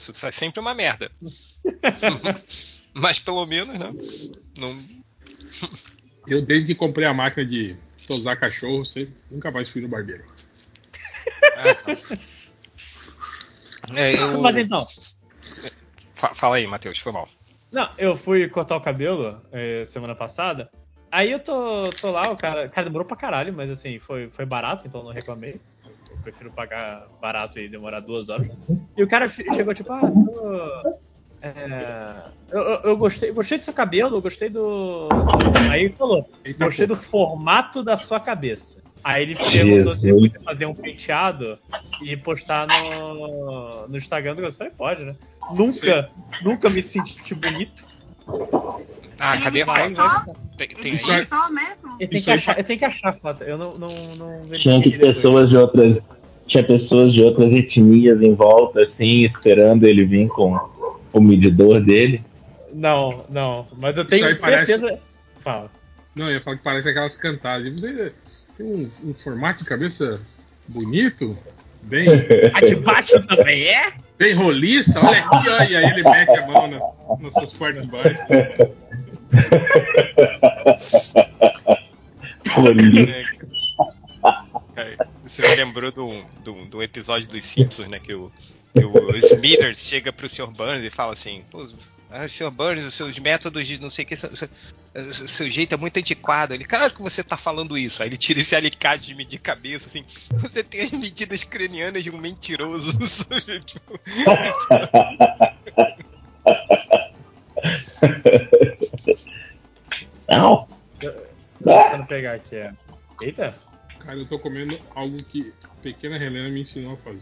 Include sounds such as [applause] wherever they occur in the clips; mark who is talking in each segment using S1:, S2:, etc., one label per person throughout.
S1: Isso sai sempre uma merda. [laughs] Mas pelo menos, né? Não...
S2: Eu, desde que comprei a máquina de tosar cachorro, sempre, nunca mais fui no barbeiro.
S1: É, eu... [laughs]
S3: Mas então,
S1: Fa- Fala aí, Matheus, foi mal.
S3: Não, eu fui cortar o cabelo eh, semana passada. Aí eu tô, tô lá, o cara, cara demorou pra caralho, mas assim, foi, foi barato, então não reclamei. Prefiro pagar barato e demorar duas horas. E o cara chegou tipo, ah, tô, é, eu, eu- gostei, gostei do seu cabelo, eu gostei do. Aí ele falou, gostei do formato da sua cabeça. Aí ele perguntou se
S4: Jesus.
S3: podia fazer um penteado e postar no, no Instagram do negócio. Eu falei, pode, né? Nunca, nunca me senti bonito.
S1: Ah, cadê a foto? Tem, tem
S2: Isso
S1: aí?
S2: é-
S5: Só mesmo?
S3: Eu tenho, que
S2: aí
S3: achar,
S2: fa-
S3: eu tenho que achar a foto. Eu não, não, não
S4: Tinha que pessoas de outras. Tinha pessoas de outras etnias em volta, assim, esperando ele vir com o medidor dele.
S3: Não, não. Mas eu tenho
S2: aí parece-
S3: certeza. Fala.
S2: Não, eu ia falar que parece aquelas cantadas. Você tem um, um formato de cabeça bonito, bem,
S3: A [laughs] de baixo também é?
S2: bem roliça. Olha aqui, ó, e aí ele mete a mão na, nas suas partes baixas. [laughs]
S4: Roliço.
S1: É, Isso me lembrou do, do, do episódio dos Simpsons, né? Que o, que o Smithers chega pro Sr. Burns e fala assim: Pô, ah, Sr. Burns, os seus métodos de não sei o que, seu, seu- seu jeito é muito antiquado. Ele, claro que você tá falando isso. Aí ele tira esse alicate de medir cabeça, assim: Você tem as medidas cranianas de um mentiroso. [laughs] [laughs]
S4: Não.
S3: Tô tentando pegar aqui, é. Eita!
S2: Cara, eu tô comendo algo que a pequena Helena me ensinou a fazer.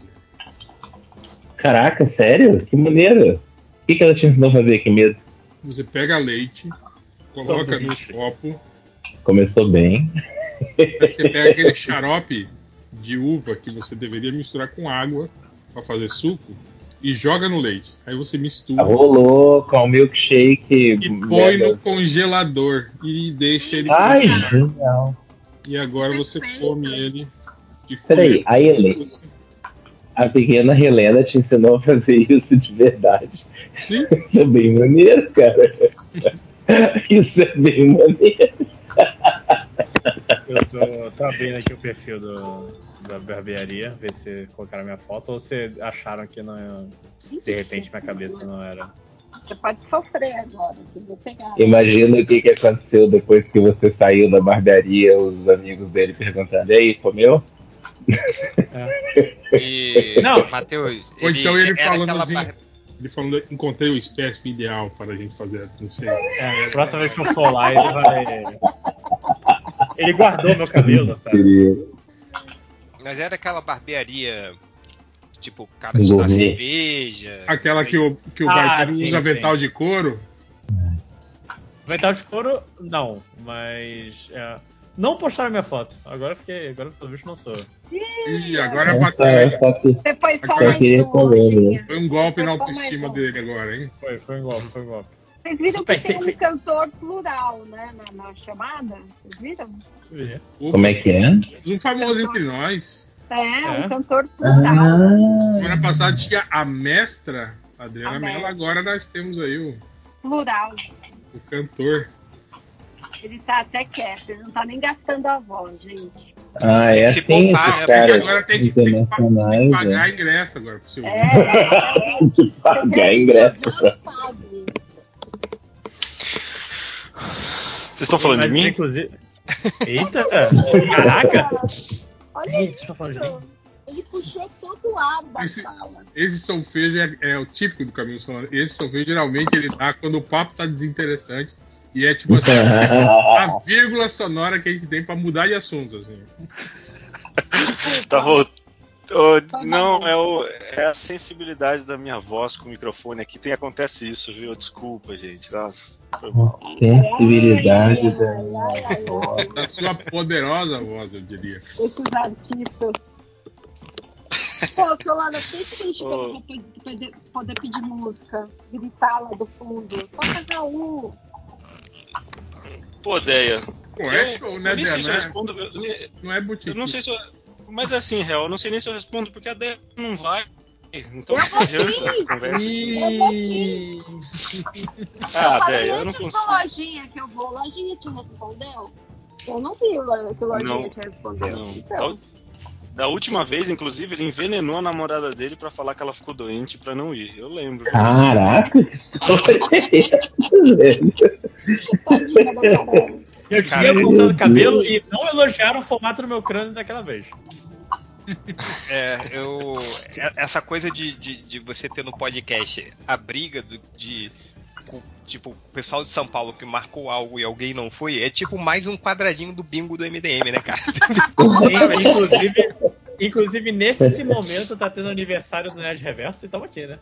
S4: Caraca, sério? Que maneiro. O que, que ela te ensinou a fazer? Que medo.
S2: Você pega leite, coloca no copo,
S4: Começou bem.
S2: aí você pega aquele xarope de uva que você deveria misturar com água pra fazer suco e joga no leite. Aí você mistura
S4: Rolou com o milkshake.
S2: e põe no congelador e deixa ele
S4: Ai,
S2: congelar.
S4: genial.
S2: E agora você
S5: Perfeito.
S2: come ele de
S4: Peraí, a Helena, a pequena Helena te ensinou a fazer isso de verdade.
S2: Sim, [laughs]
S4: Isso é bem maneiro, cara. [laughs] Isso é bem maneiro.
S3: Eu tô, tô abrindo aqui o perfil do, da barbearia, ver se colocaram minha foto ou se acharam que não, de repente minha cabeça não era.
S5: Você pode sofrer agora, se você pegar.
S4: Imagina o que, que aconteceu depois que você saiu da barbearia, os amigos dele perguntando, e aí, comeu?
S1: E.
S2: Não.
S1: Matheus.
S2: Ou então ele
S1: era
S2: falando
S1: aquela
S2: assim, ele falando, encontrei o espécime ideal para a gente fazer, não sei.
S3: É, a próxima vez que eu for lá, ele vai. Ele guardou meu cabelo, sabe?
S1: Mas era aquela barbearia. Tipo, o cara te dá cerveja.
S2: Aquela que o, que o
S3: Ah,
S2: barbeiro
S3: sim,
S2: usa
S3: sim.
S2: vetal de couro.
S3: Metal de couro, não, mas. é, não postaram minha foto. Agora eu fiquei. Agora pelo visto não sou.
S2: E agora
S4: é, que
S5: Você foi só mais um.
S2: Foi um golpe na
S5: Foi
S2: autoestima dele agora, hein?
S3: Foi, foi um golpe, foi um golpe.
S5: Vocês viram que
S3: Pensei
S5: tem um cantor plural, né, na, na chamada? Vocês viram?
S4: como é que é?
S2: Um famoso entre nós.
S5: É,
S3: É?
S5: um cantor plural.
S4: Ah,
S2: Semana passada tinha a mestra Adriana
S5: A
S2: Mello, agora nós temos aí o,
S5: Plural.
S2: o cantor.
S5: Ele tá até quieto, ele não tá nem gastando a voz, gente.
S4: ah, é
S1: Se
S4: assim,
S1: poupar,
S4: esses
S1: né?
S2: Porque
S4: caras
S2: agora tem que, tem que pagar
S4: né?
S2: ingresso agora pro seu
S5: É, [laughs]
S4: Tem que pagar ingresso.
S6: Vocês estão falando de mim?
S3: Inclusive. [laughs] Eita! Caraca!
S5: Olha isso.
S3: vocês estão falando de mim?
S5: Ele puxou todo o ar da
S2: Esse-
S5: sala.
S2: Esse solfejo é, é o típico do caminho sonoro. Esse solfejo geralmente ele dá quando o papo tá desinteressante. E é tipo assim, [laughs] a vírgula sonora que a gente tem pra mudar de assunto. Assim.
S6: Tá voltando. não, é, o- é a sensibilidade da minha voz com o microfone aqui. Tem, acontece isso, viu? Desculpa, gente. Nossa, foi mal.
S4: Sensibilidade
S5: Ai,
S4: da
S5: ai, ai, ai, ai.
S2: A sua poderosa voz, eu diria.
S5: Esses artistas. Pô, Solana, fiquei triste
S6: Ô.
S5: que eu não vou poder, poder pedir música, gritar lá do fundo. Toca Raul.
S6: Pô, Deia.
S2: Pô, é show,
S6: eu,
S2: né,
S6: eu nem sei se eu
S2: Deia?
S6: respondo. Eu,
S2: Não é botija.
S6: eu não sei se eu. Mas assim, real, eu não sei nem se eu respondo, porque a Deia não vai. Então
S5: Eu vou [laughs] sim.
S6: essa conversa.
S3: Ih,
S6: Ah,
S5: eu falei
S6: Déia, eu não consigo.
S5: lojinha que eu vou. Lojinha te respondeu? Eu não vi o- que lojinha
S6: Não.
S5: te respondeu.
S6: Não.
S5: Então,
S6: Da última vez, inclusive, ele envenenou a namorada dele pra falar que ela ficou doente pra não ir. Eu lembro.
S4: Caraca, que história é essa, velho?
S5: tadinha da.
S3: Eu tinha cortado o cabelo e não elogiaram o formato do meu crânio daquela vez. [laughs]
S1: É, eu. é- Essa coisa de, de, de você ter no podcast a briga do- de. com, Tipo, o pessoal de São Paulo que marcou algo e alguém não foi, é tipo mais um quadradinho do bingo do MDM, né, cara? [laughs]
S3: inclusive, inclusive, nesse momento tá tendo aniversário do Nerd Reverso e estamos aqui, né?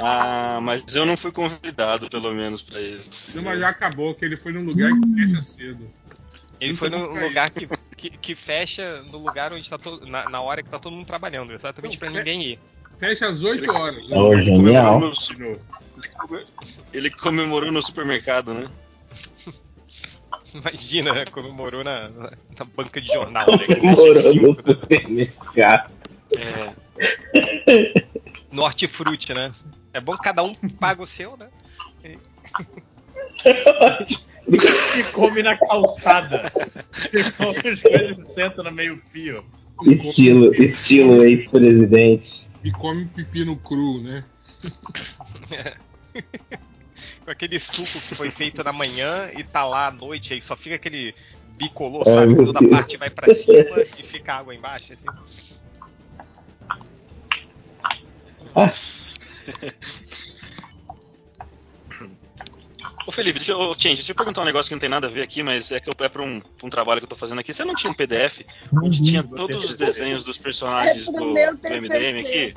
S6: Ah, mas eu não fui convidado, pelo menos, pra esse.
S2: Não, mas já acabou, que ele foi num lugar que fecha cedo.
S1: Ele foi num lugar que, que, que fecha no lugar onde tá todo. Na, na hora que tá todo mundo trabalhando, exatamente
S2: Então,
S1: pra ninguém ir.
S2: Fecha às 8 horas. né?
S4: Oh, genial.
S6: no su-
S2: De novo.
S6: ele come- Ele comemorou no supermercado, né? [laughs]
S1: Imagina, né? Comemorou na, na, na banca de jornal, né? que fecha
S4: Morou no
S1: né?
S4: supermercado.
S6: É. [laughs]
S1: No hortifruti, né? É bom que cada um paga o seu, né?
S3: E come na calçada. E come as coisas e senta no meio fio.
S4: Estilo, estilo ex-presidente.
S2: E come pepino cru, né?
S1: Com aquele suco que foi feito na manhã e tá lá à noite, aí só fica aquele bicolor,
S4: Ai,
S1: sabe?
S4: meu
S1: Toda
S4: Deus.
S1: parte vai pra cima e fica água embaixo, assim.
S6: Ô Felipe, deixa eu, Change, deixa eu perguntar um negócio que não tem nada a ver aqui, mas é que eu é pra um, um trabalho que eu tô fazendo aqui. Você não tinha um PDF onde tinha todos os desenhos dos personagens
S5: É
S6: do, do MDM aqui?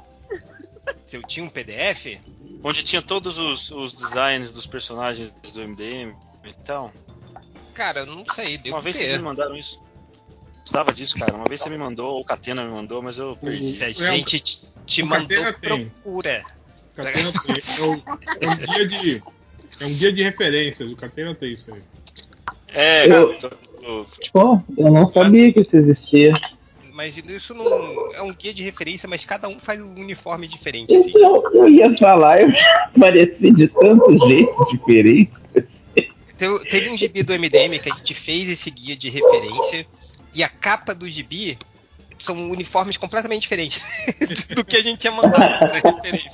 S1: Se eu tinha um PDF,
S6: Onde tinha todos os, os designs dos personagens do MDM e tal?
S1: cara, eu não sei, devo
S6: Uma vez vocês
S1: ter.
S6: me mandaram isso. Precisava disso, cara. Uma vez você me mandou, ou o Catena me mandou, mas eu perdi.
S1: Se a gente te, mandou,
S2: Catena tem.
S1: procura.
S2: Catena tem. É, um- é um guia de. É um guia de referências. O Catena tem isso aí.
S6: É,
S4: Eu-
S6: cara, tipo,
S4: Pô, eu não sabia que isso existia.
S1: Mas isso não é um guia de referência, mas cada um faz um uniforme diferente, assim.
S4: Então, eu ia falar, eu já apareci de tanto jeito diferente.
S1: Teve, teve um gibi do MDM que a gente fez esse guia de referência e a capa do gibi são uniformes completamente diferentes [laughs] do que a gente tinha mandado pra referência.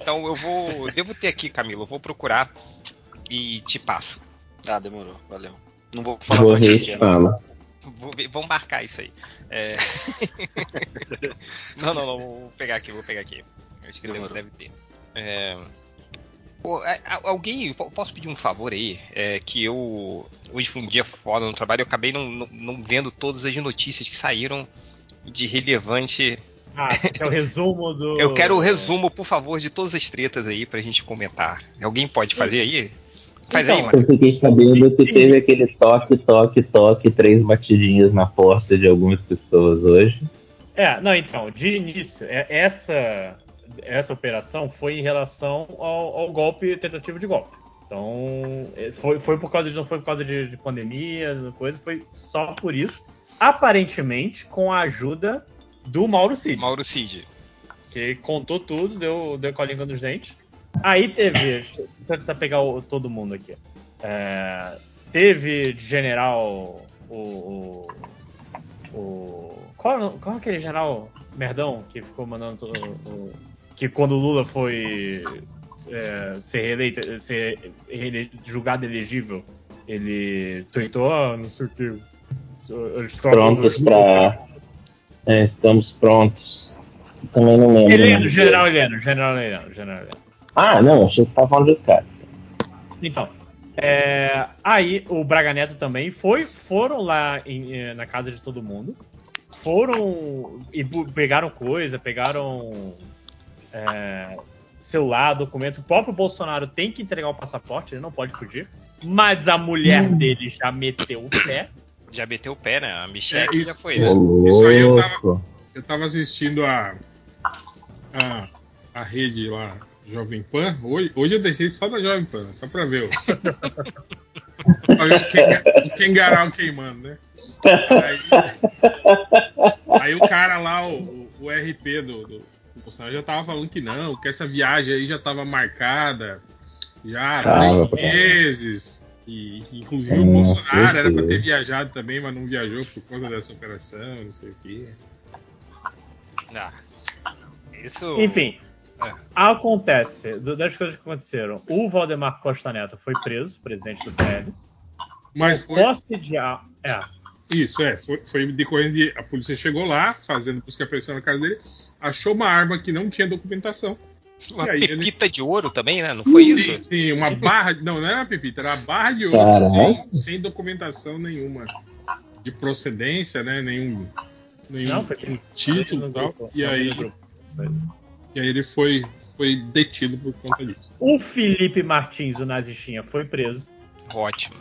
S1: Então eu vou. Devo ter aqui, Camilo, eu vou procurar e te passo.
S6: Ah, demorou, valeu. Não vou falar
S4: Vou rir
S6: é.
S4: fala.
S1: Vou ver- vamos marcar isso aí. É... [laughs] não, não, não, vou pegar aqui, vou pegar aqui. Acho que deve,
S6: Demorou.
S1: deve ter. É... A- alguém, po- posso pedir um favor aí? É que eu. Hoje foi um dia foda no trabalho, eu acabei não, não, não vendo todas as notícias que saíram de relevante.
S3: Ah, é o [laughs] resumo do.
S1: Eu quero o resumo, por favor, de todas as tretas aí pra gente comentar. Alguém pode fazer aí? Faz aí,
S3: Então,
S1: mano.
S4: Eu fiquei sabendo que teve aquele toque, toque, toque, três batidinhas na porta de algumas pessoas hoje.
S3: É, não, então, de início, é- essa, essa operação foi em relação ao, ao golpe, tentativa de golpe. Então, é, foi, foi por causa de, não foi por causa de, de pandemia, coisa, foi só por isso. Aparentemente, com a ajuda do Mauro Cid,
S1: Mauro Cid.
S3: que contou tudo, deu, deu com a língua nos dentes. Aí teve, eu tentar pegar o- todo mundo aqui. É, teve de general o, o, o- qual, qual é aquele general merdão que ficou mandando todo, o, que quando o Lula foi é, ser reeleito, ser julgado elegível, ele tweetou, ah, não sei o que.
S4: Prontos pra. É, estamos prontos. Também não lembro.
S3: Heleno,
S4: nome
S3: general. Heleno, general Heleno, general Heleno.
S4: Ah, não, achei que você tava falando dos caras.
S3: Então, é, aí o Braga Neto também foi, foram lá em- eh, na casa de todo mundo, foram e pegaram coisa, pegaram é, celular, documento. O próprio Bolsonaro tem que entregar o passaporte, ele não pode fugir. Mas a mulher dele já meteu o pé.
S1: Já meteu o pé, né? A Michelle
S2: É,
S1: já foi. Né?
S2: Isso aí eu tava-. Eu tava assistindo a. a, a rede lá, Jovem Pan. Hoje, hoje eu deixei só da Jovem Pan, só pra ver. o- [laughs] pra ver o, Kenga, o Kengarau queimando, né? Aí, aí o cara lá, o, o RP do, do, do Bolsonaro já tava falando que não, que essa viagem aí já tava marcada já há
S4: Tava.
S2: três meses. E, e, inclusive o Bolsonaro era pra ter viajado também, mas não viajou por conta dessa operação, não sei o quê.
S1: Ah, isso.
S3: Enfim,
S1: É.
S3: acontece, das coisas que aconteceram, o Valdemar Costa Neto foi preso, presidente do PL.
S2: Mas foi.
S3: Posse de. É,
S2: Isso, é. Foi, foi decorrendo de. A polícia chegou lá, fazendo busca e apreensão na casa dele, achou uma arma que não tinha documentação.
S1: Uma
S2: aí, ele-
S1: pepita de ouro também, né? Não foi isso?
S2: Sim, sim, uma barra. Não, não era uma pepita, era uma barra de ouro sem, sem documentação nenhuma de procedência, né? Nenhum, nenhum
S3: Não,
S2: título e tal. E aí, e aí ele foi, foi detido por conta disso.
S3: O Felipe Martins, o nazistinha, foi preso.
S1: Ótimo.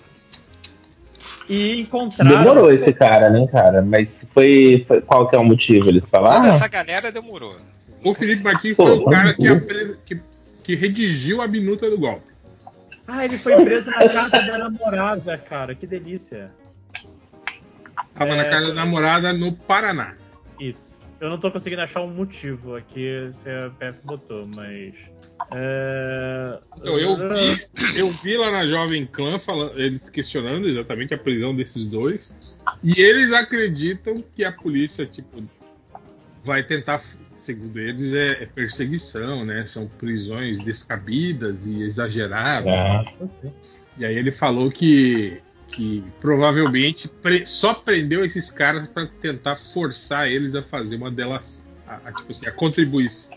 S3: E encontraram.
S4: Demorou esse cara, né, cara? Mas foi, foi- Qual que é o motivo? Eles
S1: Toda
S4: falaram?
S1: essa galera demorou.
S2: O Felipe Martins
S4: Pô,
S2: foi o cara que,
S4: vamos
S2: apre- que, que redigiu a minuta do golpe.
S3: Ah, ele foi preso na casa da namorada, cara. Que delícia.
S2: Tava
S3: É.
S2: na casa da namorada no Paraná.
S3: Isso. Eu não tô conseguindo achar um motivo aqui se a PF botou, mas. É...
S2: Então, eu vi, eu vi lá na Jovem Clã falando, eles questionando exatamente a prisão desses dois. E eles acreditam que a polícia, tipo, vai tentar, segundo eles, é, é perseguição, né? São prisões descabidas e exageradas.
S4: Ah,
S3: Nossa, sim.
S2: E aí ele falou que, que provavelmente pre- só prendeu esses caras para tentar forçar eles a fazer uma delação. A, a, tipo assim, a contribuir
S4: assim,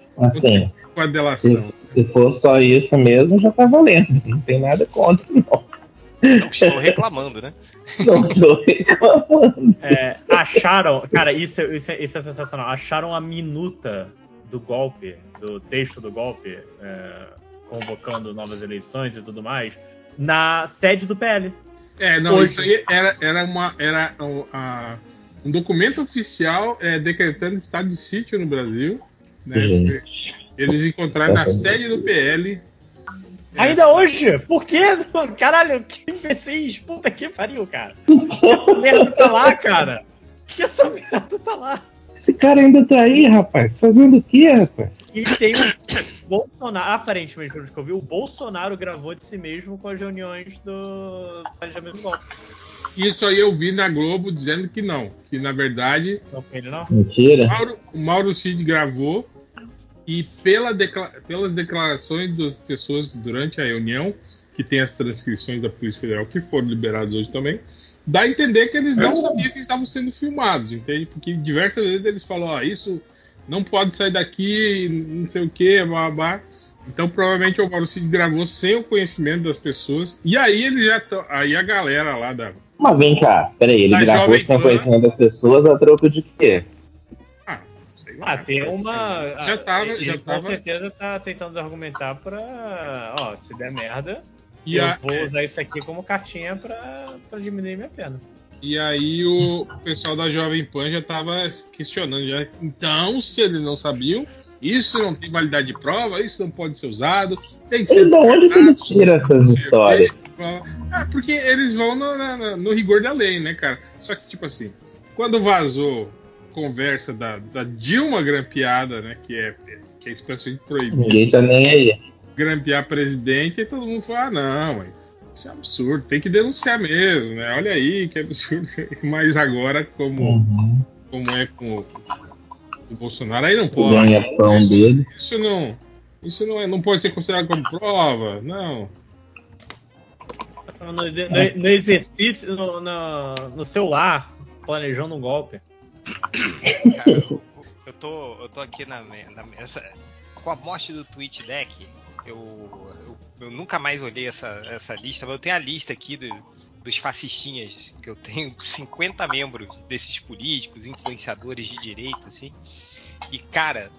S2: com a delação.
S4: Se for só isso mesmo, já tá valendo. Não tem nada contra, não.
S1: Não estou reclamando, né?
S4: Não tô reclamando.
S3: É, acharam. Cara, isso, é- isso, é, isso é sensacional. Acharam a minuta do golpe, do texto do golpe, é, convocando novas eleições e tudo mais, na sede do PL.
S2: É, não,
S3: Hoje.
S2: isso aí era, era, uma, era um, a- um documento oficial é, decretando estado de sítio no Brasil. Né? Eles encontraram na sede do PL. é,
S3: Ainda hoje? Por quê? [laughs] Caralho, que imbecis! Puta que pariu, cara. [laughs] Que essa merda tá lá, cara. Que essa merda tá lá.
S4: Esse cara ainda tá aí, rapaz. Fazendo o quê, rapaz?
S3: E tem o Bolsonaro, aparentemente, pelo que eu vi, o Bolsonaro gravou de si mesmo com as reuniões do planejamento do golpe.
S2: Isso aí eu vi na Globo dizendo que não. Que na verdade
S3: Não foi ele, não?
S4: Mentira.
S2: Mauro, o Mauro Cid gravou e pela decla- pelas declarações das pessoas durante a reunião, que tem as transcrições da Polícia Federal que foram liberadas hoje também, dá a entender que eles não sabiam que estavam sendo filmados, entende? Porque diversas vezes eles falam, ó, isso não pode sair daqui, não sei o que, blá, blá. Então provavelmente o Mauro Cid gravou sem o conhecimento das pessoas. E aí ele já tá, aí a galera lá da
S4: Mas vem cá, peraí, ele gravou sem
S2: Pan.
S4: conhecimento das pessoas a troco de quê?
S2: Ah,
S3: tem uma.
S2: Já
S3: ah,
S2: tava-
S3: ele
S2: já
S3: com
S2: tava-
S3: certeza tá tentando argumentar pra. Ó, se der merda,
S2: E
S3: eu
S2: a-
S3: vou usar isso aqui como cartinha pra, pra diminuir minha pena.
S2: E aí o pessoal da Jovem Pan já estava questionando, já, então, se eles não sabiam, isso não tem validade de prova, isso não pode ser usado, tem que
S4: E
S2: ser
S4: de onde que ele tira essas histórias?
S2: Ah, porque eles vão no, na- no rigor da lei, né, cara? Só que, tipo assim, quando vazou conversa da, da Dilma grampeada, né, que é, que é expressamente proibido,
S4: Ninguém tá nem aí.
S2: grampear presidente, e todo mundo falou, ah, não, mas isso é absurdo, tem que denunciar mesmo, né? Olha aí, que absurdo. [laughs] Mas agora, como,
S4: Uhum.
S2: como é com o, o Bolsonaro, aí não pode.
S4: ganha-pão
S2: Isso,
S4: dele.
S2: isso não. Isso não, é, não pode ser considerado como prova, não.
S3: No, no- no exercício, no, no, no celular, planejando um golpe.
S1: Cara, eu, [laughs] eu tô, eu tô aqui na, na mesa. Com a morte do Twitch Deck, eu, eu, eu nunca mais olhei essa, essa lista, mas eu tenho a lista aqui do- dos fascistinhas, que eu tenho [laughs] 50 membros desses políticos, influenciadores de direita, assim. E, cara,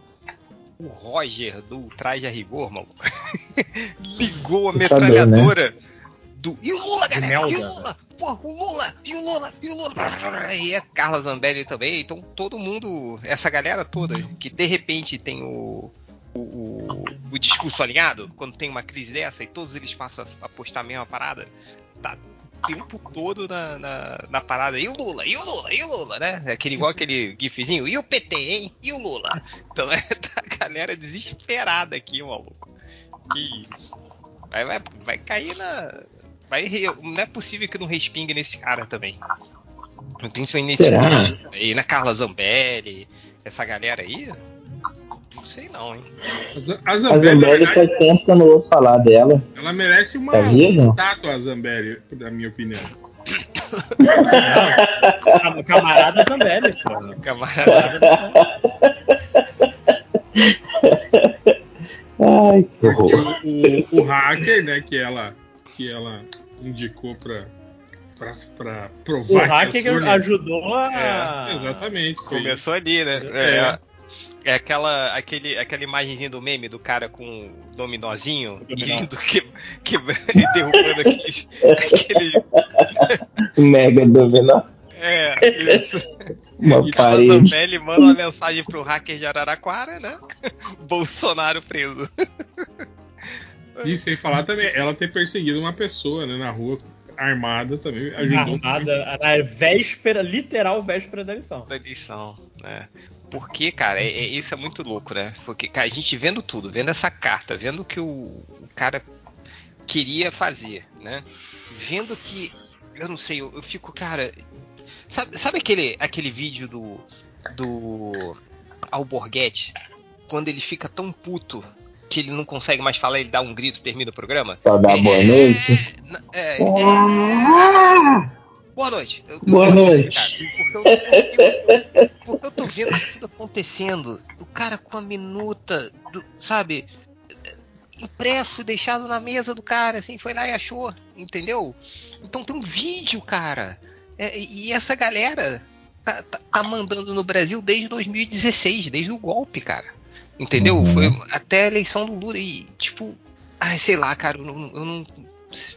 S1: o Roger do Traje a Rigor, maluco, [laughs] ligou a
S4: Assustador,
S1: metralhadora do. E o Lula, galera! E o Lula! Pô, o Lula! E o Lula! E o Lula! E a Carla Zambelli também. Então todo mundo, essa galera toda, que de repente tem o. O, o- o discurso alinhado, quando tem uma crise dessa e todos eles passam a, a postar a mesma parada, tá tempo todo na, na, na, parada. E o Lula? E o Lula? E o Lula, né? Aquele, igual aquele gifzinho. E o PT, hein? E o Lula? Então [laughs] é tá a galera desesperada aqui, maluco. Que isso. Vai, vai, vai cair na. Vai, não é possível que não respingue nesse cara também. Principalmente nesse vídeo. Aí na Carla Zambelli, essa galera aí. Não sei não, hein?
S2: A, Zambelli,
S4: a Zambelli faz tempo que eu não ouço falar dela.
S2: Ela merece uma,
S4: Tá viva?
S2: uma estátua, a Zambelli, na minha opinião.
S3: Não, camarada Zambelli, pô.
S1: Camarada. [laughs]
S4: Ai, que horror.
S2: o, o, o hacker, né, que ela, que ela indicou pra, pra, pra provar
S3: O
S2: que
S3: hacker ajudou a.
S2: É, exatamente. foi
S1: Começou ali, né?
S2: É.
S1: É, é aquela, aquele, aquela imagenzinha do meme do cara com o dominozinho indo que, quebrando [laughs] e derrubando aqueles. aqueles
S4: Mega dominó.
S1: é, isso.
S4: Uma
S1: E a
S4: parede.
S1: Zambelli manda uma mensagem pro hacker de Araraquara, né? [laughs] Bolsonaro preso.
S2: E sem falar também, ela ter perseguido uma pessoa né, na rua armada também ajudou.
S3: Armada na véspera, literal véspera da eleição.
S1: da eleição, né? Porque, cara, é, é- isso é muito louco, né? Porque, cara, a gente vendo tudo, vendo essa carta, vendo o que o, o cara queria fazer, né? Vendo que, eu não sei, eu, eu fico, cara, sabe, sabe aquele, aquele vídeo do do Alborguete quando ele fica tão puto que ele não consegue mais falar, ele dá um grito, termina o programa?
S4: Só dá boa noite.
S1: É, é, é, Boa noite. Eu- eu
S4: Boa
S1: consigo,
S4: noite.
S1: cara, porque eu consigo. Porque eu tô vendo isso tudo acontecendo. O cara com a minuta, do- sabe? Impresso, deixado na mesa do cara, assim, foi lá e achou, entendeu? Então tem um vídeo, cara. É, e essa galera tá, tá- tá mandando no Brasil desde 2016, desde o golpe, cara. Entendeu?
S4: Uhum.
S1: Foi até a eleição do Lula e, tipo, ai, sei lá, cara, eu não, eu não,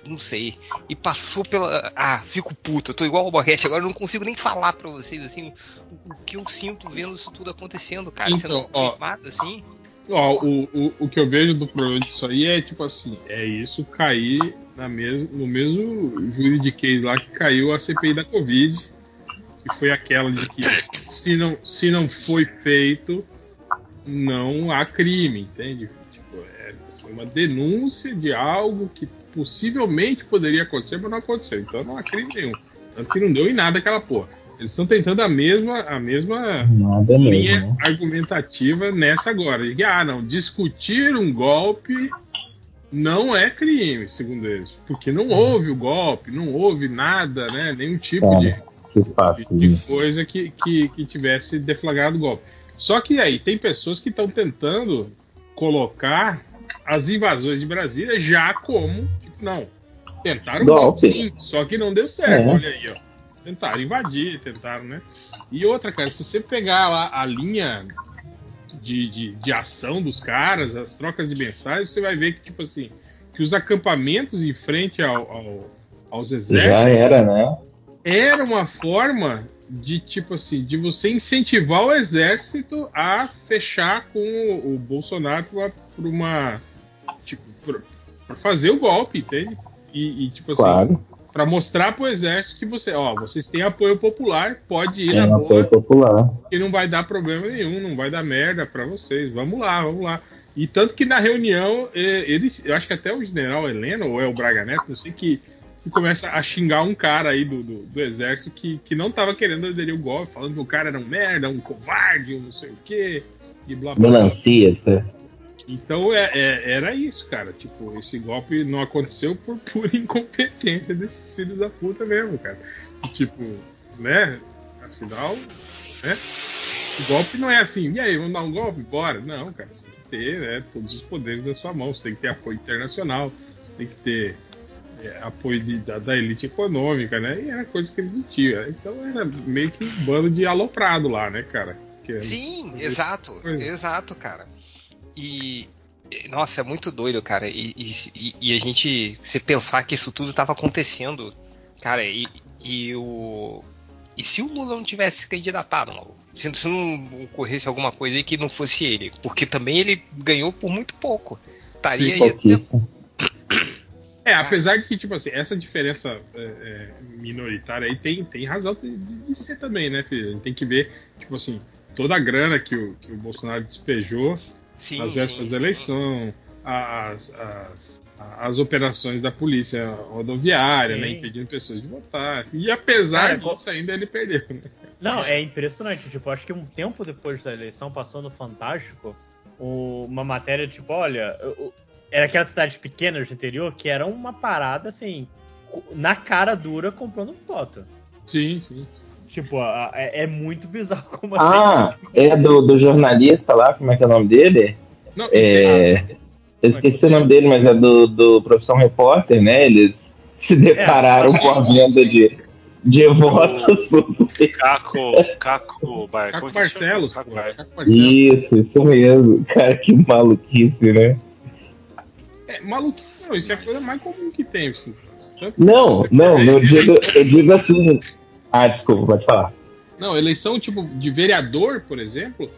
S1: não sei. E passou pela. Ah, fico puto, eu tô igual o Borghetti, agora eu não consigo nem falar pra vocês, assim, o, o que eu sinto vendo isso tudo acontecendo, cara. Sendo
S2: Então, ó.
S1: confirmado, assim.
S2: Ó, o, o, o que eu vejo do problema disso aí é tipo assim, é isso cair na mes no mesmo juridiquês lá que caiu a CPI da Covid, que foi aquela de que se não, se não foi feito, não há crime, entende? Tipo, é, foi uma denúncia de algo que possivelmente poderia acontecer, mas não aconteceu. Então não há crime nenhum. Tanto que não deu em nada aquela porra. Eles estão tentando a mesma, a mesma
S4: Nada
S2: linha
S4: mesmo.
S2: argumentativa nessa agora. Que, ah, não, discutir um golpe não é crime, segundo eles. Porque não houve o golpe, não houve nada, né? Nenhum tipo de,
S4: Cara,
S2: de, de coisa que, que, que tivesse deflagrado o golpe. Só que aí tem pessoas que estão tentando colocar as invasões de Brasília já como, tipo, não, tentaram golpe sim, só que não deu certo,
S4: É.
S2: olha aí, ó. Tentaram invadir, tentaram, né? E outra, cara, se você pegar lá a linha de, de, de ação dos caras, as trocas de mensagens, você vai ver que, tipo assim, que os acampamentos em frente ao, ao- aos exércitos
S4: Já era, né?
S2: era uma forma de tipo assim, de você incentivar o exército a fechar com o, o Bolsonaro para uma tipo para fazer o golpe, entende? E, e, tipo assim,
S4: Claro.
S2: para mostrar pro exército que você, ó, vocês têm apoio popular, pode ir
S4: É
S2: na
S4: um apoio
S2: boa,
S4: popular.
S2: que não vai dar problema nenhum, não vai dar merda para vocês. Vamos lá, vamos lá. E tanto que na reunião, eh, eles, eu acho que até o general Heleno, ou é o Braga Neto, não sei, que, que começa a xingar um cara aí do, do, do exército que, que não tava querendo aderir o golpe, falando que o cara era um merda, um covarde, um não sei o quê, e blá blá. blá.
S4: Melancia, tá?
S2: Então é, é- era isso, cara. Tipo, esse golpe não aconteceu por pura [laughs] incompetência desses filhos da puta mesmo, cara. E, tipo, né? Afinal, né? O golpe não é assim, e aí, vamos dar um golpe? Bora. Não, cara, você tem que ter né, todos os poderes na sua mão, você tem que ter apoio internacional, você tem que ter apoio de- da, da elite econômica, né? E era coisa que eles não tinham. Então era meio que um bando de aloprado lá, né, cara? Querendo
S1: Sim, exato,
S2: coisa.
S1: exato, cara. E. e, Nossa, é muito doido, cara. E, e- e a gente. Você pensar que isso tudo estava acontecendo. Cara, e, e o. E se o Lula não tivesse se candidatado, maluco? Se, se não ocorresse alguma coisa aí que não fosse ele? Porque também ele ganhou por muito pouco. Estaria aí.
S2: É, apesar de que, tipo assim, essa diferença é, é, minoritária aí tem, tem razão de, de ser também, né, filho? A gente tem que ver, tipo assim, toda a grana que o, que o Bolsonaro despejou
S1: Sim,
S2: nas vésperas da eleição, as, as, as operações da polícia rodoviária,
S3: Sim.
S2: né, impedindo pessoas de votar. E apesar
S3: Cara,
S2: disso, ainda ele perdeu, né?
S3: Não, é impressionante. Tipo, acho que um tempo depois da eleição passou no Fantástico uma matéria, tipo, olha, era aquelas cidades pequenas do interior que era uma parada assim, na cara dura comprando voto.
S2: Sim, sim.
S3: Tipo, a- é, é muito bizarro [laughs] como
S4: Ah, é do, do jornalista lá, como é que é o nome dele?
S2: Não,
S4: É, eu esqueci o nome dele, mas é do, do Profissão Repórter, né? Eles se depararam
S2: sim,
S4: com a venda de, de votos.
S6: Caco, Caco Bar.
S2: Caco
S6: é?
S2: Barcelos,
S6: Caco
S2: Barcelos.
S4: Isso, isso mesmo. Cara, que maluquice, né?
S2: É, maluco, não, isso é a coisa mais comum que tem. assim.
S4: Não, não,
S2: pega
S4: eu digo,
S2: eleição-
S4: eu digo assim. Ah, desculpa, pode falar.
S2: Não, eleição tipo de vereador, por exemplo,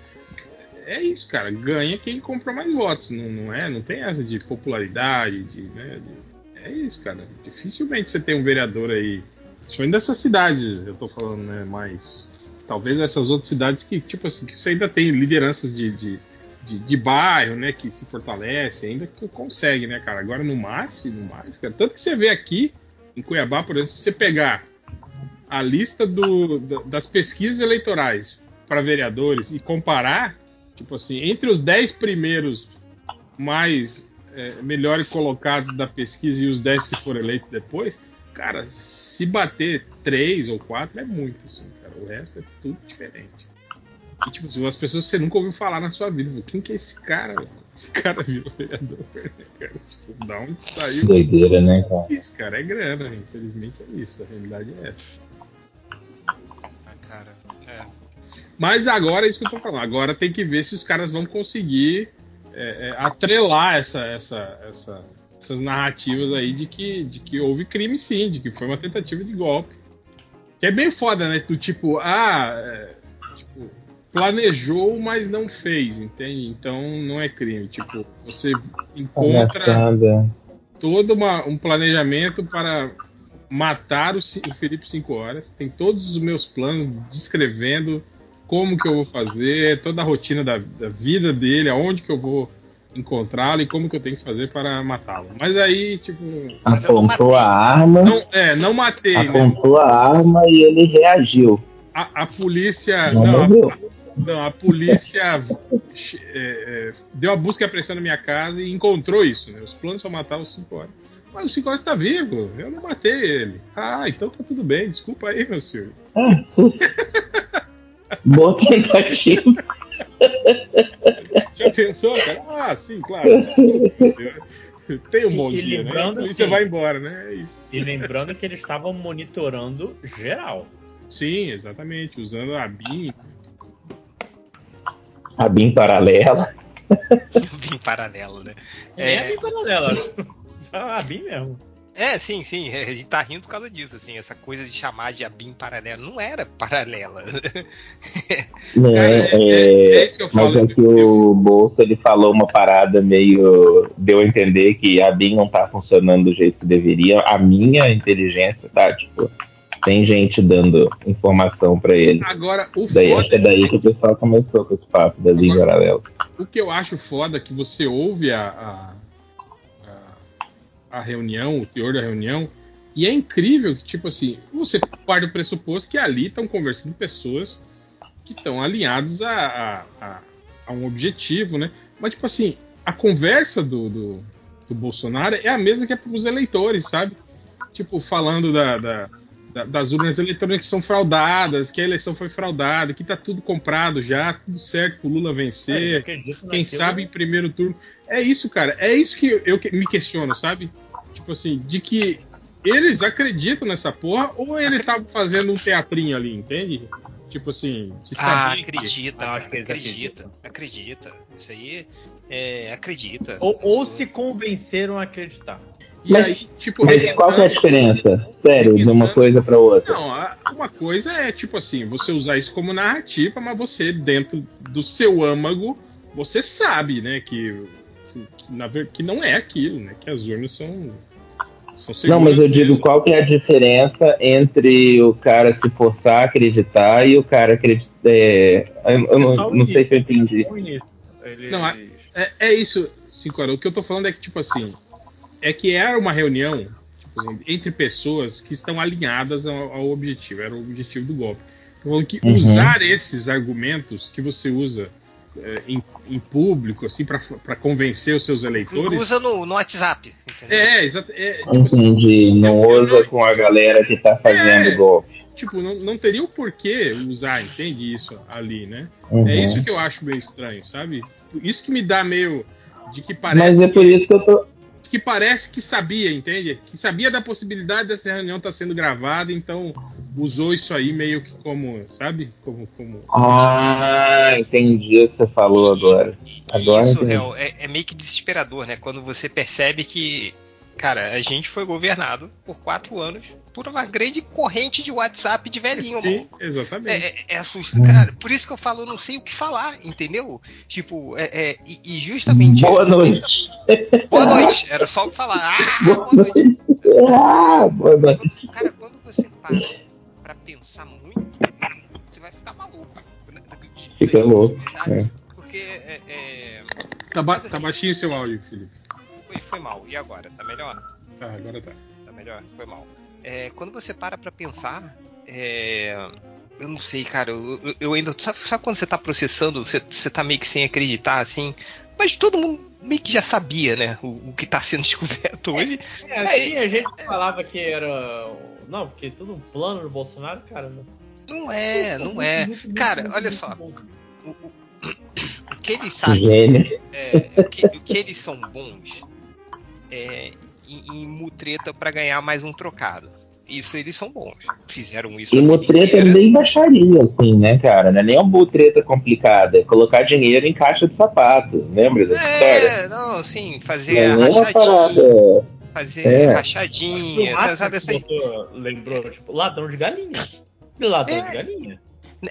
S2: é isso, cara. Ganha quem comprou mais votos. Não, não é? Não tem essa de popularidade, de, né, de- é isso, cara. Dificilmente você tem um vereador aí. Principalmente dessas cidades, eu tô falando, né? Mas talvez essas outras cidades que, tipo assim, que você ainda tem lideranças de, de, de, de bairro, né? Que se fortalece, ainda que consegue, né, cara? Agora no máximo, no cara. Tanto que você vê aqui, em Cuiabá, por exemplo, se você pegar a lista do- da- das pesquisas eleitorais para vereadores e comparar, tipo assim, entre os 10 primeiros mais é, melhores colocados da pesquisa e os 10 que foram eleitos depois, cara, se bater 3 ou 4 é muito, assim, cara. O resto é tudo diferente. E, tipo, assim, as pessoas que você nunca ouviu falar na sua vida. Quem que é esse cara? velho? Esse cara virou vereador, né, cara? Tipo, da onde saiu?
S4: Doideira, né, cara?
S2: Isso, cara, é grana, né? infelizmente é isso, a realidade é essa.
S1: Ah, cara, é.
S2: Mas agora é isso que eu tô falando. Agora tem que ver se os caras vão conseguir é, é, atrelar essa, essa, essa- essas narrativas aí de que, de que houve crime sim, de que foi uma tentativa de golpe. Que é bem foda, né? Do tipo, ah, é, planejou, mas não fez, entende? Então não é crime. Tipo, você encontra
S4: Palhaçada.
S2: todo uma- um planejamento para matar o, o Felipe 5 horas. Tem todos os meus planos descrevendo como que eu vou fazer, toda a rotina da, da vida dele, aonde que eu vou encontrá-lo e como que eu tenho que fazer para matá-lo. Mas aí, tipo,
S4: Apontou a arma,
S2: não, é, não matei, né?
S4: apontou a arma e ele reagiu.
S2: A, a polícia,
S4: Não
S2: não, a-. não, a polícia é, é, deu a busca e apreensão na minha casa e encontrou isso, né? Os planos para matar os 5 horas. Mas o 5 horas está vivo, eu não matei ele. Ah, então tá tudo bem, desculpa aí, meu senhor. [laughs]
S4: Ah, Boa tentativa.
S2: Já pensou, cara? Ah, sim, claro, desculpa, meu senhor. Tenha um bom
S3: E- e
S2: dia, né? E você
S3: assim-
S2: vai embora, né? É isso.
S3: E lembrando que eles estavam monitorando geral.
S2: Sim, exatamente, usando a BIM.
S4: A BIM paralela. [laughs]
S1: Vim paralelo, né?
S3: É,
S1: É.
S3: é bem paralela. Ah, bem mesmo.
S1: É, sim, sim. A gente tá rindo por causa disso, assim. Essa coisa de chamar de ABIM paralela. Não era paralela. [laughs]
S4: Né?
S2: É, é,
S4: é,
S2: é isso que eu
S4: mas
S2: falo.
S4: é que o Bolsa ele falou uma parada meio. deu a entender que a BIM não tá funcionando do jeito que deveria. A minha inteligência tá, tipo, tem gente dando informação pra ele.
S2: Agora, o
S4: Daí,
S2: foda
S4: é daí que o pessoal começou com esse papo da
S2: Agora-
S4: paralela.
S2: o que eu acho foda é que você ouve a, a, a, reunião, o teor da reunião, e é incrível que, tipo assim, você parte do pressuposto que ali estão conversando pessoas que estão alinhados a, a, a, um objetivo, né? Mas, tipo assim, a conversa do, do, do Bolsonaro é a mesma que é para os eleitores, sabe? Tipo, falando da- da- das urnas eletrônicas que são fraudadas, que a eleição foi fraudada, que tá tudo comprado já, tudo certo pro Lula
S3: É,
S2: vencer.
S3: acredito
S2: Quem sabe em primeiro turno. É isso, cara. É isso que eu, eu que- me questiono, sabe? Tipo assim, de que eles acreditam nessa porra ou eles estavam fazendo um teatrinho ali, entende? Tipo assim, de
S1: Ah,
S2: saber que-
S1: acredita,
S3: Ah,
S1: cara,
S3: acho que eles
S1: acredita, acredita. Isso aí é, acredita.
S3: Ou, ou se convenceram a acreditar.
S2: E
S4: Mas-
S2: aí, tipo,
S4: Mas qual que é a diferença? Sério, de uma coisa pra outra.
S2: Não, uma coisa é tipo assim, você usar isso como narrativa, mas você, dentro do seu âmago, você sabe, né, que, que, que não é aquilo, né? Que as urnas são, São
S4: Não, mas eu digo qual que é a diferença entre o cara se forçar a acreditar e o cara acreditar. É, eu
S3: É
S4: não, não sei se eu entendi.
S2: Não, é- É, é isso, Cinco O que eu tô falando é que, tipo assim, é que era uma reunião tipo assim, entre pessoas que estão alinhadas ao, ao objetivo, era o objetivo do golpe. Falando que
S4: Uhum.
S2: usar esses argumentos que você usa é, em, em público, assim, para convencer os seus eleitores.
S1: Usa no, no WhatsApp, entendeu?
S2: É, exato. É, tipo, assim,
S4: Entendi. Não
S2: Eu- eu
S4: usa
S2: não-
S4: com a galera que tá fazendo
S2: É.
S4: golpe.
S2: tipo, não, não teria o porquê usar, entende isso ali, né?
S4: Uhum.
S2: É isso que eu acho meio estranho, sabe? Isso que me dá meio de que parece
S4: Mas é por isso que eu tô.
S2: Que parece que sabia, entende? Que sabia da possibilidade dessa reunião estar sendo gravada, então usou isso aí meio que como, sabe? Como, como...
S4: Ah, entendi o que você falou agora. Agora
S1: Isso, é, é meio que desesperador, né? Quando você percebe que, cara, a gente foi governado por quatro anos por uma grande corrente de WhatsApp de velhinho,
S2: Sim,
S1: mano.
S2: exatamente.
S1: É, é, é assustador, cara. Por isso que eu falo, eu não sei o que falar, entendeu? Tipo, é, é, e, e justamente.
S4: Boa noite.
S1: Boa noite. Era só o que falar. Ah, [laughs] boa noite.
S4: Ah, boa noite.
S1: Cara, quando você para pra pensar muito, você vai ficar maluco.
S4: Fica louco,
S1: possibilidades. Porque é, é,
S2: Tá, ba-
S1: mas
S2: tá
S1: assim-
S2: baixinho seu áudio, Felipe.
S1: Foi, foi mal. E agora? Tá melhor?
S2: Tá, agora tá.
S1: Tá melhor? Foi mal. É, quando você para pra pensar, é, eu não sei, cara, eu, eu- ainda. Sabe, sabe quando você tá processando, você, você tá meio que sem acreditar, assim? Mas todo mundo meio que já sabia, né? O, o que tá sendo [laughs] descoberto hoje.
S3: É, tinha gente que falava que era. Não, porque tudo um plano do Bolsonaro, cara. não-
S1: Não é, não é. Cara, olha só. O, o- o que eles sabem
S4: Gênio.
S1: é, o, que, o que eles são bons é em, em mutreta pra ganhar mais um trocado. Isso eles são bons. Fizeram isso.
S4: E mutreta é bem baixaria, assim, né, cara? Não é nem uma mutreta complicada. É colocar dinheiro em caixa de sapato. Lembra dessa história?
S1: É, não, assim,
S4: Não
S1: fazer
S4: é
S1: rachadinha, fazer
S4: É.
S1: rachadinha, sabe, assim,
S3: botou- lembrou, tipo, ladrão de galinha. Ladrão
S1: É.
S3: de galinha.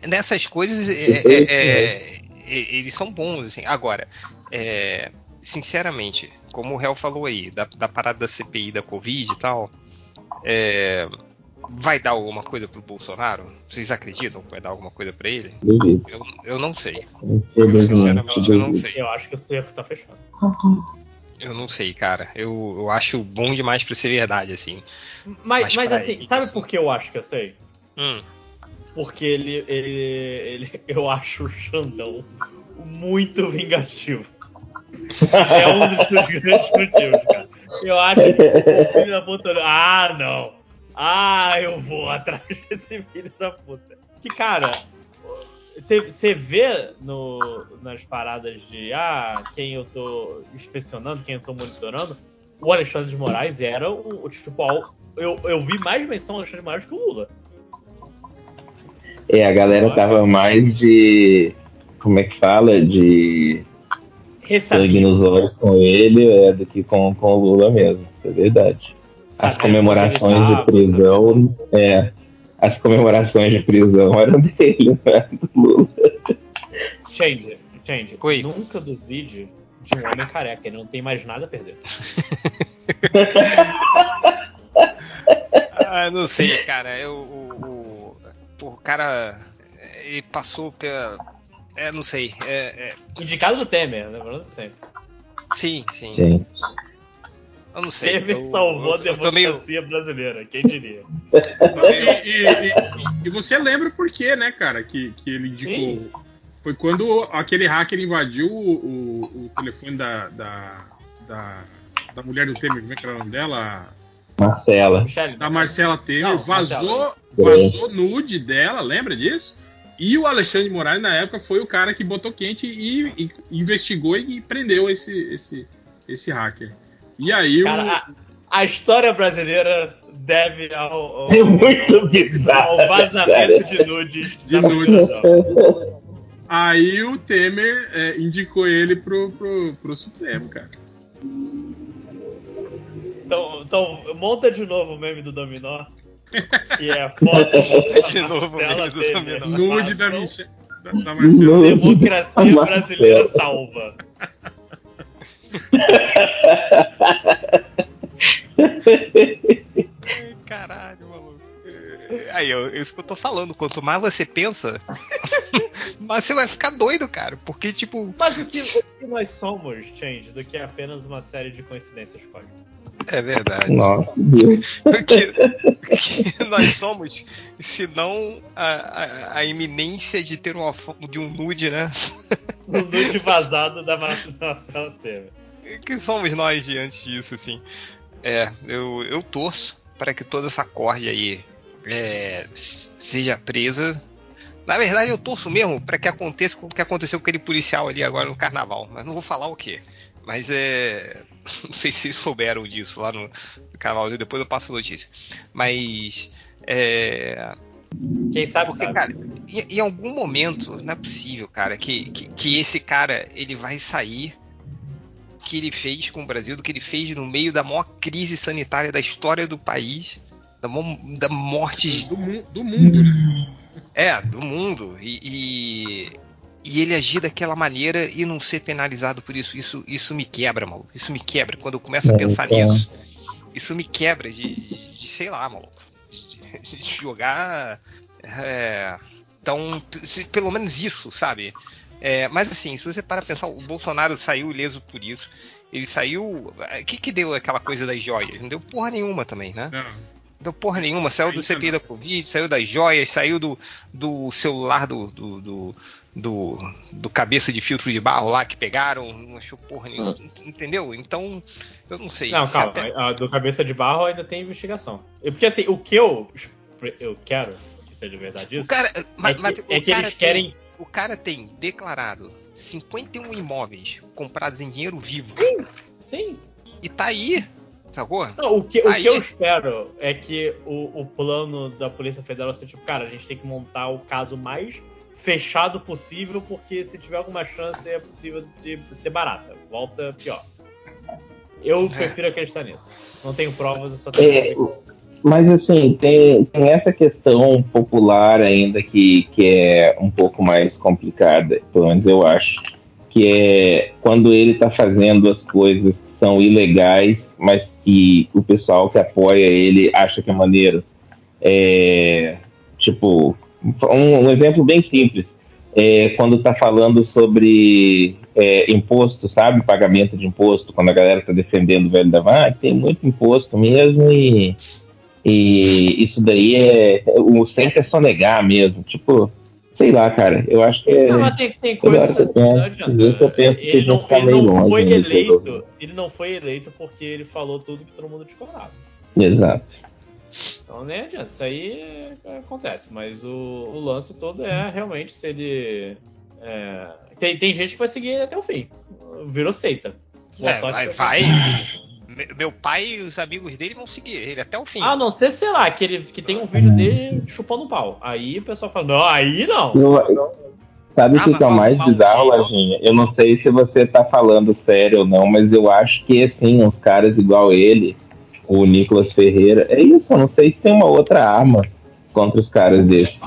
S1: nessas coisas é, é, é, eles são bons, assim. Agora, é, sinceramente, como o Réu falou aí, da, da parada da CPI da Covid e tal, é, vai dar alguma coisa pro Bolsonaro? Vocês acreditam que vai dar alguma coisa pra ele? Eu, eu não sei.
S4: Infelizmente,
S1: Sinceramente, eu não sei.
S3: Eu acho que o cerco tá fechado.
S1: Eu não sei, cara. Eu, eu acho bom demais pra ser verdade, assim.
S3: Mas,
S1: Mas
S3: mas assim,
S1: ele,
S3: sabe
S1: assim.
S3: por que eu acho que eu sei?
S1: Hum.
S3: Porque ele, ele, ele [laughs] eu acho o Xandão muito vingativo. É um dos meus grandes motivos, cara. Eu acho que o filho da puta. Ah, não. Ah, eu vou atrás desse filho da puta. Que, cara, você vê no, nas paradas de ah, quem eu tô inspecionando, quem eu tô monitorando, o Alexandre de Moraes era o, o tipo. Eu, eu vi mais menção ao Alexandre de Moraes que o Lula.
S4: É, a galera tava mais de. Como é que fala? De sangue nos olhos com ele é, do que com, com o Lula mesmo. Isso é verdade. As comemorações de prisão. É. As comemorações de prisão [laughs] eram dele, né? Do Lula.
S3: Change, change.
S1: Oi.
S3: Nunca duvide de um homem careca, ele não tem mais nada a perder. [laughs]
S1: Ah, não sei, cara. Eu, o, o, o cara ele passou pela. É, não sei. É, é,
S3: Indicado do Temer, lembrando sempre.
S1: sim, sim.
S4: Gente.
S1: Eu não sei.
S3: Temer
S1: eu,
S3: salvou a
S1: eu, eu meio.
S3: democracia brasileira, quem diria?
S1: meio-
S2: E, e- e- e você lembra por quê, né, cara, que, que ele indicou.
S3: Sim.
S2: Foi quando aquele hacker invadiu o, o- o telefone da, da, da, da mulher do Temer, como é que era o nome dela?
S4: Marcela.
S2: Da Marcela Temer,
S3: Não,
S2: vazou,
S3: Marcela,
S2: vazou nude dela, lembra disso? E o Alexandre de Moraes, na época, foi o cara que botou quente e, e investigou e prendeu esse, esse, esse hacker. E aí o.
S3: Cara, a, a história brasileira deve ao, ao,
S4: É muito
S3: ao
S4: bizarro.
S3: vazamento de nudes.
S2: De nudes. Aí o Temer é, indicou ele pro, pro, pro Supremo, cara.
S3: Então, então, monta de novo o meme do Dominó. Que é foto [laughs]
S1: De novo do
S3: Temer.
S1: Dominó.
S2: Nude da,
S3: Ação,
S2: Miche- da, da Marcela.
S3: Democracia brasileira salva. [laughs]
S1: Ai, Caralho, maluco. É, Aí, é isso que eu tô falando. Quanto mais você pensa, [laughs] mais você vai ficar doido, cara. Porque, tipo,
S3: Mas o que, o que nós somos, Change, do que apenas uma série de coincidências cósmicas?
S1: É verdade.
S4: Nossa, Deus.
S1: O que, que nós somos, se não a, a, a iminência de ter uma de um nude, né?
S3: No nude vazado da Marcela Temer.
S1: que somos nós diante disso, assim. É, eu, eu torço para que toda essa corda aí é, seja presa. Na verdade, eu torço mesmo para que aconteça o que aconteceu com aquele policial ali agora no carnaval, mas não vou falar o que. Mas é. [laughs] Não sei se vocês souberam disso lá no, no carnaval, depois eu passo a notícia. Mas. É.
S3: Quem sabe,
S1: Porque,
S3: sabe.
S1: cara, em, em algum momento, não é possível, cara, que, que, que esse cara ele vai sair do que ele fez com o Brasil, do que ele fez no meio da maior crise sanitária da história do país, da, da morte
S2: Do, mu- do mundo,
S1: é, do mundo. E, e, e ele agir daquela maneira e não ser penalizado por isso. Isso, isso me quebra, maluco. Isso me quebra. Quando eu começo a
S4: É,
S1: pensar
S4: então.
S1: nisso, isso me quebra de, de- de, sei lá, maluco. De, de jogar. É, então, se- pelo menos isso, sabe? É, mas assim, se você para pensar, o Bolsonaro saiu ileso por isso. Ele saiu. O que, que deu aquela coisa das joias? Não deu porra nenhuma também, né?
S2: Não.
S1: Deu porra nenhuma, saiu do
S2: Ainda
S1: CPI da Covid, saiu das joias, saiu do, do celular do, do, do, do, do cabeça de filtro de barro lá que pegaram, não achou porra nenhuma, entendeu? Então, eu não sei.
S3: Não,
S1: Se
S3: calma.
S1: até-
S3: a do cabeça de barro ainda tem investigação. Eu- Porque assim, o que eu, eu quero que seja verdade
S1: O
S3: isso
S1: cara, mas,
S3: é que,
S1: mas o
S3: é que
S1: cara
S3: eles querem.
S1: tem, o cara tem declarado 51 imóveis comprados em dinheiro vivo
S3: Sim.
S1: e tá aí, sacou?
S3: Não, o que, o
S1: Aí-
S3: que eu espero é que o, o plano da Polícia Federal seja tipo, cara, a gente tem que montar o caso mais fechado possível, porque se tiver alguma chance é possível de ser barata. Volta pior. Eu
S1: É.
S3: prefiro acreditar nisso. Não tenho provas, eu só tenho.
S4: É, mas assim, tem, tem essa questão popular ainda que, que é um pouco mais complicada, pelo menos eu acho. Que é quando ele está fazendo as coisas são ilegais, mas que o pessoal que apoia ele acha que é maneiro. É, tipo, um, um exemplo bem simples. É, quando está falando sobre é, imposto, sabe? Pagamento de imposto, quando a galera está defendendo o velho da van, ah, tem muito imposto mesmo e, e isso daí é. O certo é só negar mesmo. Tipo, sei lá, cara. Eu acho que é.
S3: Não, mas tem, tem coisas
S4: hora
S3: assim,
S4: que
S3: não adianta.
S4: isso eu penso que
S3: Ele não, ele não
S4: longe
S3: foi eleito. Ele não foi eleito porque ele falou tudo que todo mundo discordava.
S4: Exato.
S3: Então nem adianta, isso aí é, acontece, mas o, o lance todo é realmente se ele. é, tem, tem gente que vai seguir até o fim. Virou seita. Boa
S1: É,
S3: sorte
S1: vai, vai. Meu pai e os amigos dele vão seguir ele até o fim.
S3: A não ser, sei lá, que, ele, que tem um vídeo dele chupando um pau. Aí o pessoal fala, não, aí não.
S4: Eu- sabe o
S1: Ah,
S4: que, é o mais
S1: mal
S4: bizarro,
S1: dele.
S4: Lajinha? Eu não sei se você tá falando sério ou não, mas eu acho que, assim, uns caras igual ele, o Nicolas Ferreira, é isso, eu não sei se tem uma outra arma contra os caras desses.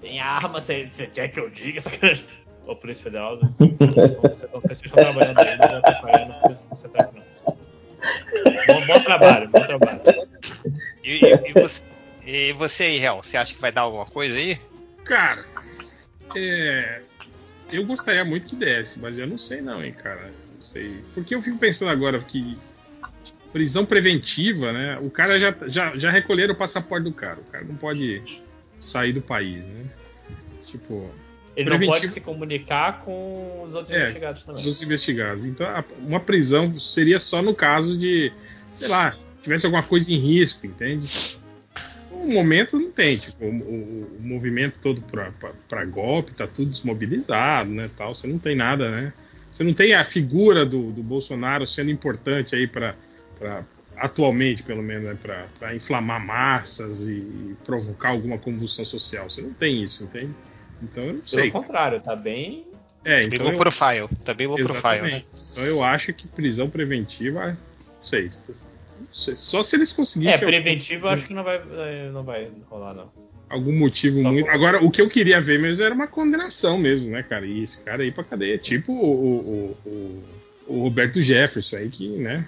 S3: Tem arma, você, quer que eu diga? Sacanagem. Ô, Polícia Federal, né? vocês estão- vocês estão- trabalhando aí, não vou atrapalhar, não precisa você tá não. Bom, bom trabalho, bom trabalho.
S1: E, e- e você, e você aí, Hel, você acha que vai dar alguma coisa aí?
S2: Cara, é, eu gostaria muito que desse, mas eu não sei não, hein, cara. Não sei. Porque eu fico pensando agora que prisão preventiva, né? O cara já, já, já recolheram o passaporte do cara. O cara não pode sair do país, né? Tipo,
S3: Ele não
S2: Preventivo.
S3: pode se comunicar com os outros
S2: É,
S3: investigados
S2: os
S3: também.
S2: outros investigados. Então, a- uma prisão seria só no caso de, sei lá, tivesse alguma coisa em risco, entende? No momento não tem, tipo, o, o- o movimento todo pra golpe tá tudo desmobilizado, né, tal, você não tem nada, né? Você não tem a figura do, do Bolsonaro sendo importante aí para atualmente, pelo menos, né, para inflamar massas e, e provocar alguma convulsão social. Você não tem isso, entende? Então eu não
S3: Pelo
S2: sei.
S3: contrário, tá bem.
S2: É,
S1: Bem
S2: então
S1: low
S2: eu-
S1: profile. Tá bem low profile, né?
S2: Então eu acho que prisão preventiva, não sei. Não sei. Só se eles
S3: É,
S2: conseguissem
S3: preventivo eu acho que não vai, eh, não vai rolar, não.
S2: algum motivo
S3: Só
S2: muito.
S3: por-
S2: Agora, o que eu queria ver mesmo era uma condenação mesmo, né, cara? E esse cara aí pra cadeia. Tipo o, o, o, o Roberto Jefferson aí, que, né?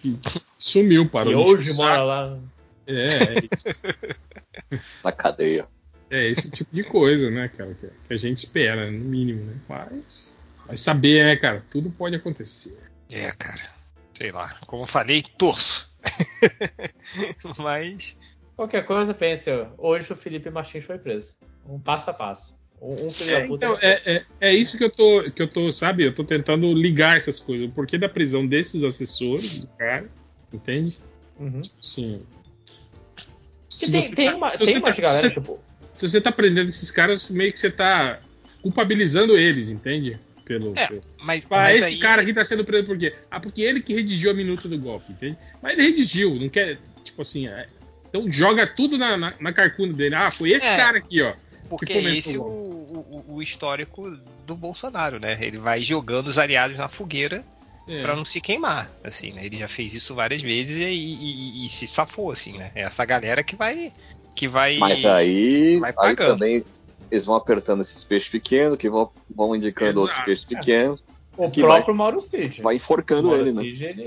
S2: que sumiu, parou.
S3: E hoje mora lá.
S2: É, [laughs] é,
S7: Na cadeia.
S2: É esse tipo de coisa, né, cara? Que, que a gente espera, no mínimo, né? Mas. Vai saber, né, cara? Tudo pode acontecer.
S1: É, cara. Sei lá. Como eu falei, torço. [laughs] Mas.
S3: Qualquer coisa, pense, hoje o Felipe Martins foi preso. Um passo a passo. Um, um filho
S2: É,
S3: da puta.
S2: então, é, é, é isso que eu tô, que eu tô, sabe? Eu tô tentando ligar essas coisas. O porquê da prisão desses assessores, do cara, entende?
S3: Uhum.
S2: Assim.
S3: Porque
S2: se
S3: tem,
S2: você
S3: tem
S2: tá-
S3: uma,
S2: se
S3: tem
S2: você
S3: umas
S2: tá-
S3: galera,
S2: se-
S3: tipo.
S2: Se você tá prendendo esses caras, meio que você tá culpabilizando eles, entende? Pelo.
S1: É,
S2: pelo-
S1: mas,
S2: Tipo, ah,
S1: mas
S2: esse
S1: aí.
S2: cara aqui tá sendo preso por quê? Ah, porque ele que redigiu a minuta do golpe, entende? Mas ele redigiu, não quer. Tipo assim. é- então joga tudo na, na, na carcuna dele. Ah, foi esse
S1: É.
S2: cara aqui, ó.
S1: Porque
S2: que
S1: é esse o,
S2: o
S1: o, histórico do Bolsonaro, né? Ele vai jogando os aliados na fogueira
S2: É.
S1: pra não se queimar, assim, né? Ele já fez isso várias vezes e, e- e- e se safou, assim, né? É essa galera que vai que vai
S7: Mas aí,
S1: vai
S7: aí também eles vão apertando esses peixes pequenos, que vão, vão indicando outros
S2: Exato.
S7: peixes pequenos,
S3: O
S7: Que
S3: próprio Mauro Cid.
S7: vai
S3: o
S7: enforcando
S3: Mauro
S7: ele, né?
S3: Cid, ele.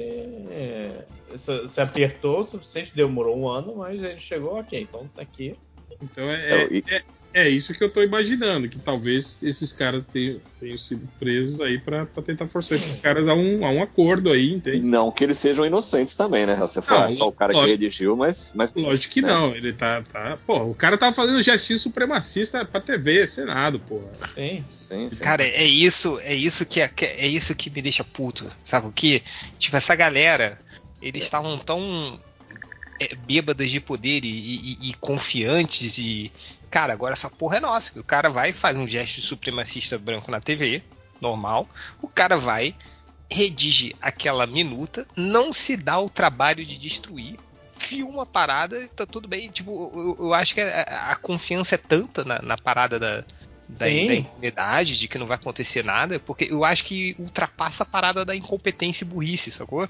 S3: é, Se, se apertou o suficiente, demorou um ano, mas ele chegou ok. Então tá aqui.
S2: Então é,
S7: Então, e-
S2: é, é isso que eu tô imaginando, que talvez esses caras tenham, tenham sido presos aí pra, pra tentar forçar esses caras a um, a um acordo aí, entende?
S7: Não que eles sejam inocentes também, né? Você fala,
S2: Não,
S7: é só o cara que
S2: lógico.
S7: redigiu, mas. mas
S2: Lógico que
S7: né?
S2: não, ele tá, tá. Pô, o cara tava fazendo gestinho supremacista pra TV, Senado, porra.
S3: Sim.
S7: Sim, sim.
S1: Cara, é isso, é isso que é, que é é isso que me deixa puto, sabe o que? Tipo essa galera, eles estavam tão é, bêbadas de poder e, e- e confiantes e cara, agora essa porra é nossa. O cara vai faz um gesto supremacista branco na TV, normal. O cara vai redige aquela minuta, não se dá o trabalho de destruir, filma a parada, tá tudo bem. Tipo, eu, eu acho que a, a confiança é tanta na, na parada da, da, da impunidade, de que não vai acontecer nada, porque eu acho que ultrapassa a parada da incompetência e burrice, sacou?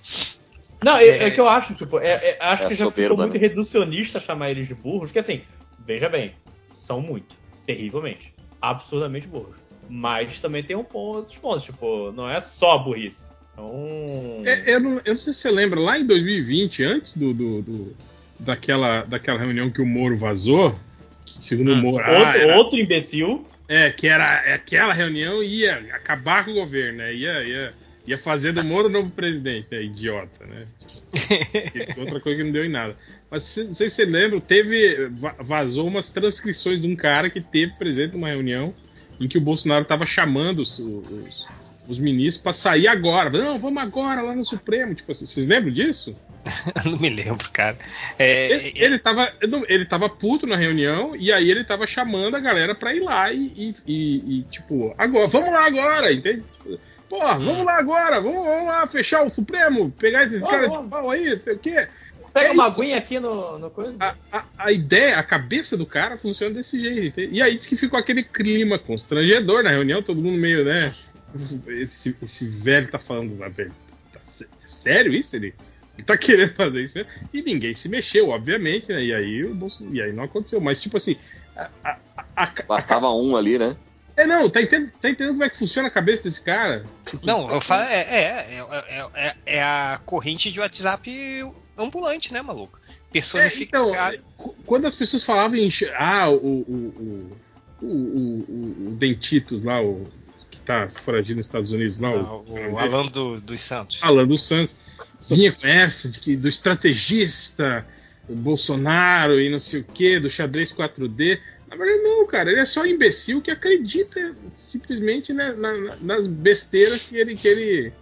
S3: Não, é,
S1: É.
S3: é que eu acho, tipo, é- é- acho
S7: É
S3: que já
S7: soberba,
S3: ficou muito
S7: né?
S3: reducionista chamar eles de burros, porque assim, veja bem, são muito, terrivelmente, absurdamente burros. Mas também tem um ponto, outros pontos, tipo, não é só burrice. Então.
S2: É, eu, não, eu não sei se você lembra, lá em 2020, antes do, do- do- daquela, daquela reunião que o Moro vazou, que segundo o Moro. ah,
S3: outro,
S2: era-
S3: outro imbecil.
S2: É, que era é, aquela reunião ia acabar com o governo, né? Ia, ia, ia fazer do Moro o novo presidente, é idiota, né? [laughs] Outra coisa que não deu em nada. Mas não sei se você lembra, teve. va- Vazou umas transcrições de um cara que teve presente numa reunião em que o Bolsonaro estava chamando os, os, os ministros para sair agora. Não, vamos agora lá no Supremo. Tipo assim, vocês lembram disso? [laughs]
S1: Eu não me lembro, cara. É,
S2: Ele, ele, tava, ele tava puto na reunião e aí ele tava chamando a galera pra ir lá e, e- e- e, tipo, agora, vamos lá agora, entende? Pô, vamos lá agora, vamos, vamos lá fechar o Supremo, pegar esses
S3: Vamos,
S2: caras
S3: vamos.
S2: de pau aí, não sei o quê.
S3: Pega
S2: É
S3: uma
S2: isso.
S3: aguinha aqui no, no coisa.
S2: A, a- a ideia, a cabeça do cara funciona desse jeito. E aí diz que ficou aquele clima constrangedor na reunião, todo mundo meio, né? Esse, esse velho tá falando, ah, velho, tá sé- sério isso? Ele, ele tá querendo fazer isso mesmo? E ninguém se mexeu, obviamente, né? E aí, e aí não aconteceu. Mas, tipo assim, a- a- a- a-
S7: Bastava um ali, né?
S2: É não, tá entendendo, tá entendendo como é que funciona a cabeça desse cara? Tipo,
S1: Não, eu falo, é, é, é, é, é a corrente de WhatsApp ambulante, né, maluco?
S2: É,
S1: Personificado.
S2: então, é, qu- quando as pessoas falavam em. Ah, o. O, o, o, Dentitos lá, o. Que tá foragido nos Estados Unidos lá,
S1: Ah,
S2: o.
S1: o Alan do- dos Santos.
S2: Alan dos Santos. Vinha com essa de que, do estrategista Bolsonaro e não sei o que, do xadrez 4D. Na verdade, não, cara. Ele é só um imbecil que acredita simplesmente né, na- na- nas besteiras que ele. Que ele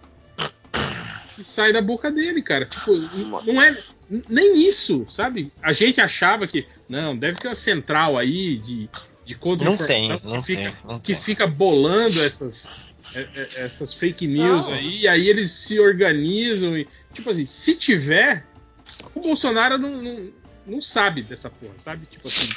S2: que sai da boca dele, cara. Tipo, não é nem isso, sabe? A gente achava que não deve ter uma central aí de de contra
S1: Não tem, não
S2: que fica,
S1: tem, não
S2: que
S1: tem.
S2: fica bolando essas é, é, essas fake news
S3: Não.
S2: aí, e aí eles se organizam e tipo assim, se tiver, o Bolsonaro não, não, não sabe dessa porra, sabe? Tipo assim,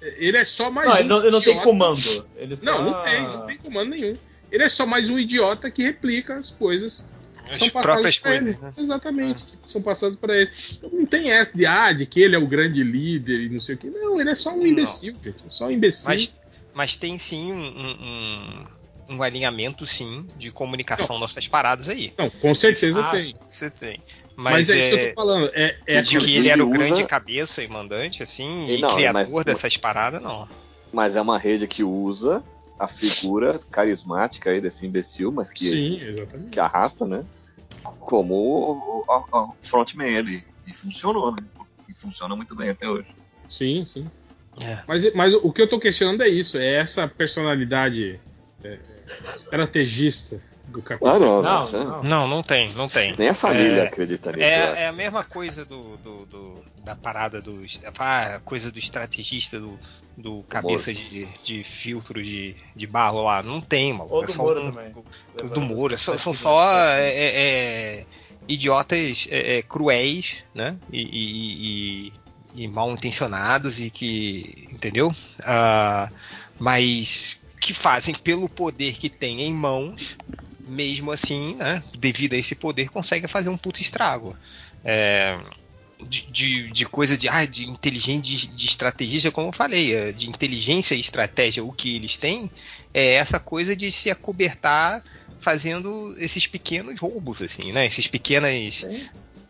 S2: ele é só mais
S3: Não,
S2: um
S3: ele não, ele não tem
S2: idiota.
S3: comando. Ele só...
S2: Não, não tem, não tem comando nenhum. Ele é só mais um idiota que replica as coisas que
S1: As
S2: são passadas
S1: coisas,
S2: ele.
S1: né?
S2: Exatamente, que são passadas para ele. Então, não tem essa de, ah, de que ele é o grande líder e não sei o que. Não, ele é só um
S1: Não.
S2: imbecil. É só um imbecil.
S1: Mas, mas tem sim um, um- um- alinhamento, sim, de comunicação nossas paradas aí.
S2: Não, com certeza
S3: Ah,
S2: tem.
S1: Você tem.
S2: Mas,
S1: Mas,
S2: é, isso que eu
S1: é,
S2: tô falando. É, é
S1: de que ele era o
S7: usa-
S1: grande cabeça e mandante, assim,
S7: E
S1: e
S7: não,
S1: criador
S7: mas-
S1: dessas paradas, não.
S7: Mas é uma rede que usa a figura carismática aí desse imbecil, mas que,
S2: Sim,
S7: que arrasta, né? Como o, o- o- o frontman ali. E funcionou, né? E funciona muito bem até hoje.
S2: Sim, sim.
S1: É.
S2: Mas, mas o que eu tô questionando é isso, é essa personalidade é, estrategista do capitão.
S7: Ah, não, não. É-
S3: não.
S1: Não, não tem, não tem.
S7: Nem a família
S1: É-
S7: acredita nisso. eu acho.
S1: É, é a mesma coisa do, do- do- da parada dos. A coisa do estrategista do, do cabeça de, de filtro de, de barro lá. Não tem, mano.
S3: Ou
S1: É
S3: do
S1: só
S3: Moro
S1: um-
S3: também.
S1: do Moro. São, são só é, é, é, idiotas é, é, cruéis, né? E, e- e- e mal intencionados e que. Entendeu? Ah, mas que fazem pelo poder que têm em mãos, mesmo assim, né? Devido a esse poder, conseguem fazer um puto estrago. É, de, de, de coisa de, ah, de inteligência, de, de estrategista, como eu falei, é, de inteligência e estratégia, o que eles têm é essa coisa de se acobertar fazendo esses pequenos roubos, assim, né? Esses pequenas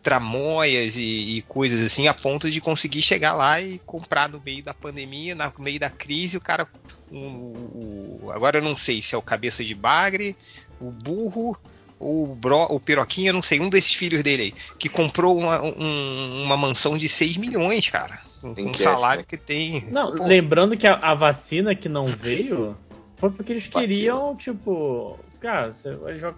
S1: tramóias e, e coisas assim, a ponto de conseguir chegar lá e comprar no meio da pandemia, no meio da crise, o cara. o- o- agora eu não sei se é o cabeça de bagre, o burro. ou O, bro, o Piroquinha, não sei, um desses filhos dele aí, que comprou uma, um- uma mansão de 6 milhões, cara. Com, um salário
S7: né?
S1: que tem.
S3: Não,
S1: Pô,
S3: lembrando que a, a vacina que não veio foi porque eles
S7: Vacina.
S3: queriam, tipo, cara, você vai, vai,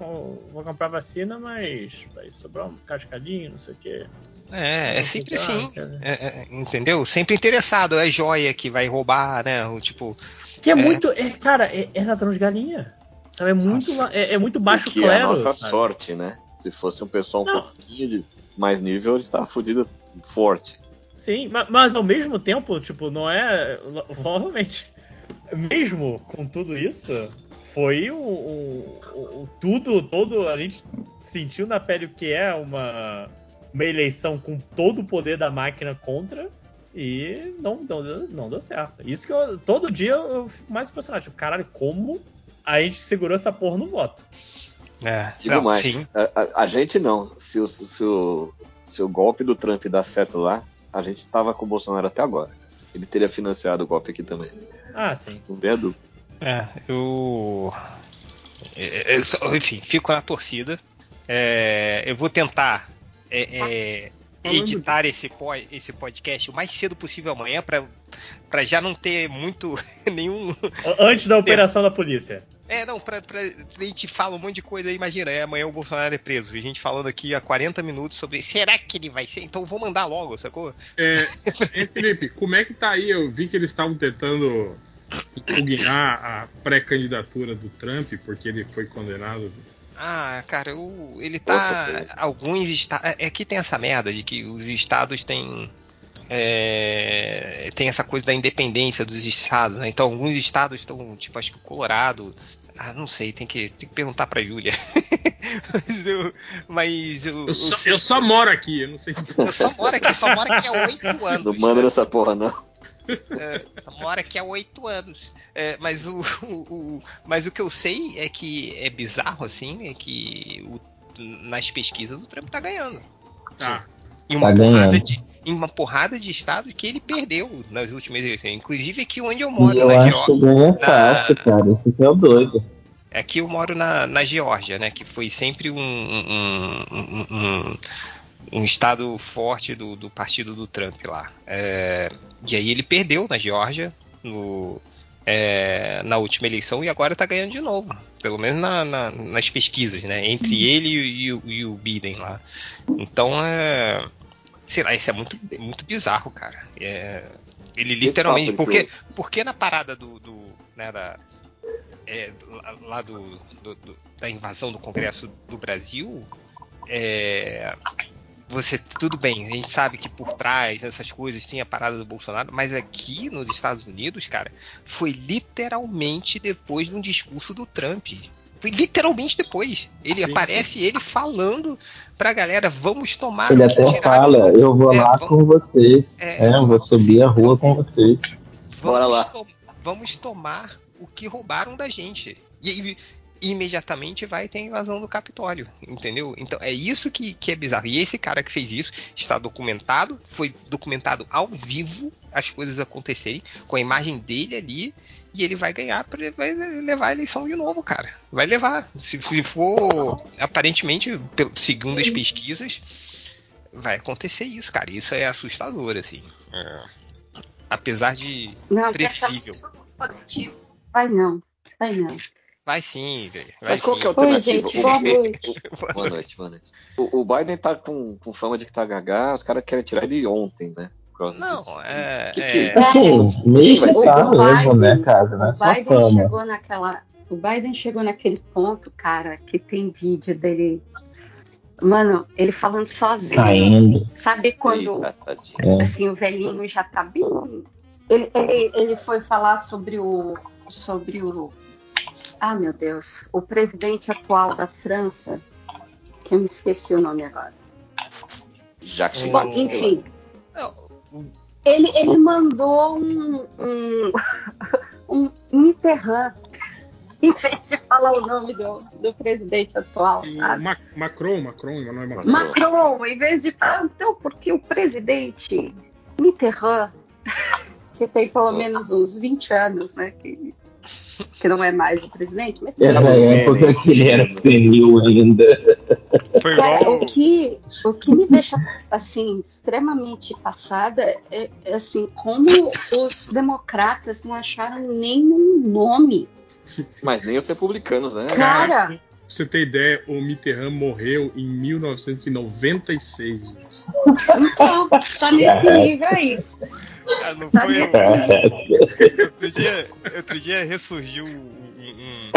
S3: vai comprar vacina, mas vai sobrar um cascadinho, não sei o quê.
S1: É, é sempre assim. É, é, entendeu? Sempre interessado. É joia que vai roubar, né? O tipo.
S3: Que é,
S1: É.
S3: muito. É, cara, é, é ladrão de galinha. Sabe? É muito,
S1: Nossa.
S3: é, é muito baixo
S7: que é a
S3: clero.
S7: nossa
S3: sabe?
S7: sorte, né? Se fosse um pessoal um
S3: Não.
S7: pouquinho de mais nível, ele tava fudido forte.
S3: Sim, ma- mas, ao mesmo tempo, tipo, não é. Provavelmente. Mesmo com tudo isso, foi o, o- o- o- tudo, todo. A gente sentiu na pele o que é uma, uma eleição com todo o poder da máquina contra. E não, não, deu- não deu certo. Isso que eu. Todo dia eu fico mais impressionado. Tipo, caralho, como a gente segurou essa porra no voto?
S1: É,
S7: Digo
S1: não,
S7: mais,
S1: sim.
S7: a, a- a gente não. Se o, se, o, se o golpe do Trump dar certo lá, a gente tava com o Bolsonaro até agora. Ele teria financiado o golpe aqui também.
S3: Ah, sim.
S7: Tem dúvida.
S1: É, eu. é, é, só- enfim, fico na torcida. É, eu vou tentar é, é, editar esse, po- esse podcast o mais cedo possível amanhã para já não ter muito [laughs] nenhum.
S3: Antes da operação da polícia.
S1: É, não, pra, pra, a gente fala um monte de coisa aí, imagina, é, amanhã o Bolsonaro é preso. E a gente falando aqui há 40 minutos sobre será que ele vai ser? Então vou mandar logo, sacou?
S2: É, hein, Felipe, como é que tá aí? Eu vi que eles estavam tentando impugnar a pré-candidatura do Trump, porque ele foi condenado.
S1: Ah, cara, o, ele tá.
S7: Coisa.
S1: Alguns estados. É que tem essa merda de que os estados têm. é, tem essa coisa da independência dos estados, né? Então, alguns estados estão, tipo, acho que o Colorado. Ah, não sei, tem que, tem que perguntar pra Júlia. mas [laughs] eu. Mas eu,
S2: Eu só, eu só moro aqui, eu não sei.
S1: eu só moro aqui, só moro aqui há oito [laughs] anos.
S7: Não manda nessa porra, não.
S1: É, só mora aqui há oito anos. É, mas, o, o- o- mas o que eu sei é que é bizarro, assim, é que o- nas pesquisas o Trump tá ganhando.
S2: Tá.
S1: Em uma,
S4: Tá
S1: porrada
S4: ganhando.
S1: de, em uma porrada de estados que ele perdeu nas últimas eleições. Inclusive aqui onde eu
S4: E
S1: moro,
S4: eu
S1: na Geórgia.
S4: ganha fácil, cara. Isso é o doido.
S1: Aqui eu moro na, na Geórgia, né? Que foi sempre um, um, um, um- um estado forte do, do partido do Trump lá. É, e aí ele perdeu na Geórgia no, é, na última eleição e agora tá ganhando de novo. Pelo menos na- na- nas pesquisas, né? Entre ele e, o- e o Biden lá. Então é. Sei lá, isso é muito, muito bizarro, cara. É, ele literalmente. Porque,
S7: que
S1: porque na parada do. do né, da, é, lá- lá do, do- do- da invasão do Congresso do Brasil, é, você tudo bem, a gente sabe que por trás dessas coisas tem a parada do Bolsonaro, mas aqui nos Estados Unidos, cara, foi literalmente depois de um discurso do Trump. Foi literalmente depois. Ele
S2: Sim,
S1: aparece ele falando pra galera, vamos tomar
S4: Ele
S1: o que
S4: até fala, eu vou
S1: É,
S4: lá
S1: vamos-
S4: com vocês.
S1: é,
S4: É, eu vou subir a rua com vocês.
S1: Vamos,
S7: Bora lá.
S1: to- vamos tomar o que roubaram da gente. E, imediatamente vai ter a invasão do Capitólio, entendeu? Então é isso que, que é bizarro. E esse cara que fez isso está documentado, foi documentado ao vivo as coisas acontecerem, com a imagem dele ali, e ele vai ganhar, vai levar a eleição de novo, cara. Vai levar. Se, se for, aparentemente, segundo as pesquisas, vai acontecer isso, cara. Isso é assustador, assim. É, apesar de
S5: Não,
S1: previsível.
S5: Positivo. Vai não, vai não.
S1: Vai sim, vai
S7: Mas qual
S1: sim.
S7: que é a
S5: Oi,
S7: alternativa?
S5: gente, boa [laughs] noite.
S7: Boa noite, boa noite. O, o Biden tá com, com fama de que tá gagá, os caras querem tirar ele ontem, né? Causa disso.
S1: Não, é.
S7: Que
S1: é-
S7: que-
S4: Assim, meio que tá mesmo,
S5: Biden-
S4: né, cara? Não é
S5: O Biden
S4: fama.
S5: chegou naquela. O Biden chegou naquele ponto, cara, que tem vídeo dele. Mano, ele falando sozinho.
S4: Caindo.
S5: Sabe quando
S7: Eita.
S4: É.
S5: assim, o velhinho já tá bem. Ele, ele, ele foi falar sobre o. sobre o. Ah, meu Deus. O presidente atual da França, que eu me esqueci o nome agora.
S7: Jacques Chirac,
S5: enfim,
S1: Não,
S5: ele, ele mandou um. um, [laughs] um Mitterrand, [laughs] em vez de falar o nome do, do presidente atual, sabe?
S2: Ma- Macron, Macron, Emmanuel Macron.
S5: Macron, em vez de falar, então, porque o presidente Mitterrand, [laughs] que tem pelo menos uns 20 anos, né? Que, que não é mais o presidente, mas
S4: Era época que ele era senil ainda.
S1: foi
S5: Cara, o que, o que me deixa assim extremamente passada é, é, assim como os democratas não acharam nenhum nome.
S7: Mas nem os republicanos, né?
S5: Cara,
S2: Pra você ter ideia, o Mitterrand morreu em 1996. gente.
S5: então, tá nesse nível aí.
S1: Ah, não
S5: Tá
S1: foi
S5: nesse
S1: o- outro dia, outro dia ressurgiu um,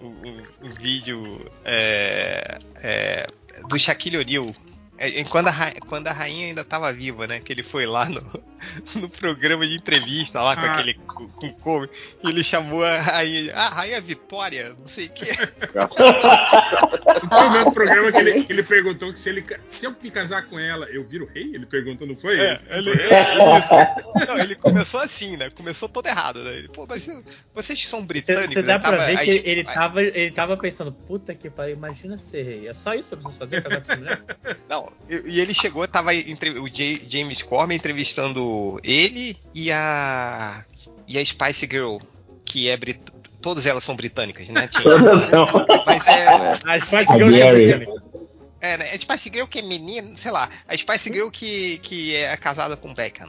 S1: um- um- um vídeo é, é, do Shaquille O'Neal. É, quando, a, quando a rainha ainda estava viva, né? Que ele foi lá no, [laughs] no programa de entrevista lá com
S2: Ah.
S1: aquele com, com o Kobe, e ele chamou a rainha, ah, rainha Vitória, não sei o que.
S2: Não [laughs] foi o mesmo programa que ele, [laughs] que ele perguntou que se, ele, se eu me casar com ela, eu viro rei? Ele perguntou, não foi?
S1: É,
S2: esse?
S1: ele, é isso. Não, ele começou assim, né? Começou todo errado, né? Ele, Pô, mas vocês que são britânicos,
S3: você dá
S1: né?
S3: pra
S1: Tava-
S3: ver
S1: aí,
S3: que
S1: tipo,
S3: ele
S1: aí-
S3: tava, ele tava pensando, puta que pariu, imagina ser rei. É só isso que eu preciso fazer, casar com essa mulher?
S1: Não, e e ele chegou, tava entre, o J- James Corman entrevistando ele e a e a Spice Girl, que é brit... todas elas são britânicas, né? Tinha- mas é,
S7: É.
S3: A Spice
S4: A
S3: Girl é britânica.
S1: é, né? a Spice Girl que é menina, sei lá, a Spice Girl que, que é casada com Beckham.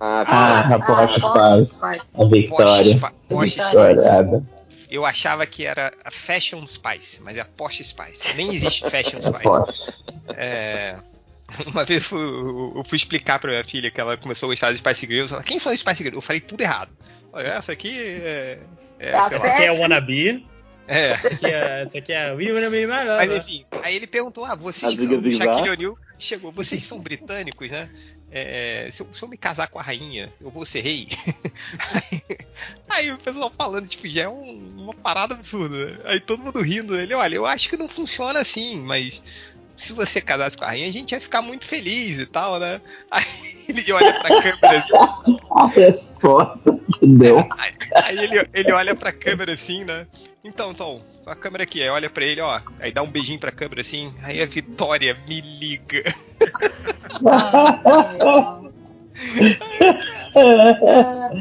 S7: Ah,
S4: Ah, a Porsche
S5: Porsche
S4: faz.
S5: Spice.
S4: A Victoria.
S1: Porsche,
S5: Victoria.
S1: Spice. Eu achava que era a Fashion Spice, mas é a Porsche Spice. Nem existe Fashion Spice.
S4: Porsche.
S1: É, [laughs] Uma vez eu fui, eu fui explicar pra minha filha que ela começou a gostar de Spice Girls. Ela, quem são as Spice Girls? Eu falei tudo errado. Olha, essa aqui é. é,
S5: A
S1: sei
S3: Essa aqui é Wannabe.
S1: É.
S3: Essa aqui é, essa aqui é We Wanna Be My
S1: Mas enfim, aí ele perguntou: ah, vocês
S7: A
S1: que são
S7: Zigzag.
S1: Shaquille O'Neal chegou, vocês são britânicos, né? É, se, eu, se eu me casar com a rainha, eu vou ser rei. aí, [laughs] aí o pessoal falando, tipo, já é um- uma parada absurda. né? Aí todo mundo rindo. Ele, olha, eu acho que não funciona assim, mas se você casasse com a rainha, a gente ia ficar muito feliz e tal, né? [laughs] Aí ele olha pra câmera assim,
S4: A resposta que deu.
S1: Aí, aí ele, ele olha pra câmera assim, né? Então, então, a câmera aqui, aí olha pra ele, ó. Aí dá um beijinho pra câmera assim. Aí a Vitória me liga.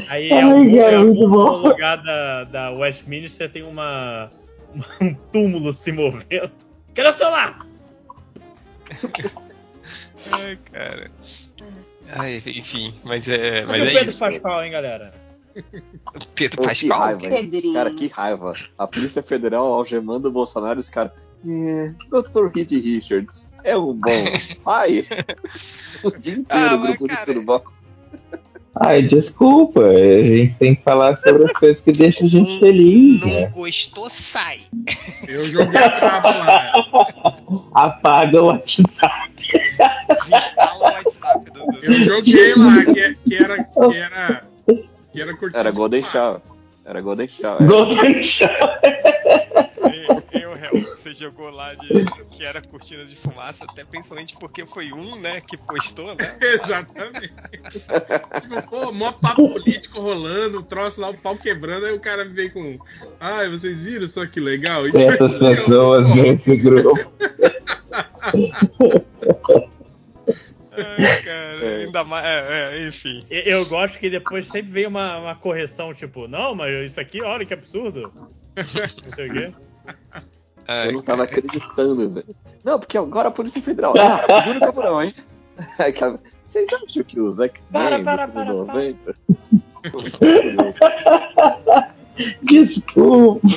S3: Aí
S4: cara,
S3: em
S4: muito bom.
S3: lugar da, da Westminster tem uma, [laughs] um túmulo se movendo. Cadê o celular?
S1: Ai, cara. Ai, enfim, mas é. Mas
S3: o
S1: é
S3: Pedro
S1: isso.
S3: Pascoal, hein, galera?
S1: Pedro
S7: Pô, que
S1: Pascal?
S7: raiva, hein?
S5: Pedrinho.
S7: Cara, que raiva. A Polícia Federal algemando o Bolsonaro e os caras. É, Dr. Reed Richards é um bom [laughs] pai. [laughs] o dia inteiro
S1: Ah,
S7: o
S1: mas,
S7: grupo de
S1: cara,
S7: surubão.
S4: Ai, desculpa. A gente tem que falar sobre as coisas que deixam a gente feliz,
S1: Não
S4: né?
S1: gostou, sai.
S2: Eu joguei a trava lá.
S4: Apaga o WhatsApp.
S1: Desinstala o WhatsApp do.
S2: Eu joguei lá, que, é- que era. Que era. Que era
S7: Era
S2: de
S7: Golden. Shower. Era Golden Shower.
S4: Golden Shower.
S1: Eu, réu, você jogou lá de que era cortina de fumaça, até principalmente porque foi um, né, que postou, né? [laughs]
S2: Exatamente. tipo, pô, mó papo político rolando, o troço lá, o pau quebrando, aí o cara veio com Ai, vocês viram só que legal? Isso
S4: Essas
S2: aqui um-
S4: pessoas nesse grupo.
S1: Ai, cara,
S7: É.
S1: ainda mais. É, é, enfim.
S3: Eu, eu gosto que depois sempre vem uma, uma correção, tipo, não, mas isso aqui, olha que absurdo. Não sei o quê.
S1: Ai,
S7: Eu não tava acreditando, velho. Não, porque agora a Polícia Federal. Ah, segura o cabrão, hein? [laughs] Cara, Vocês acham que os X-Men
S3: Para, para, para,
S7: anos
S3: para.
S7: 90?
S4: Desculpa.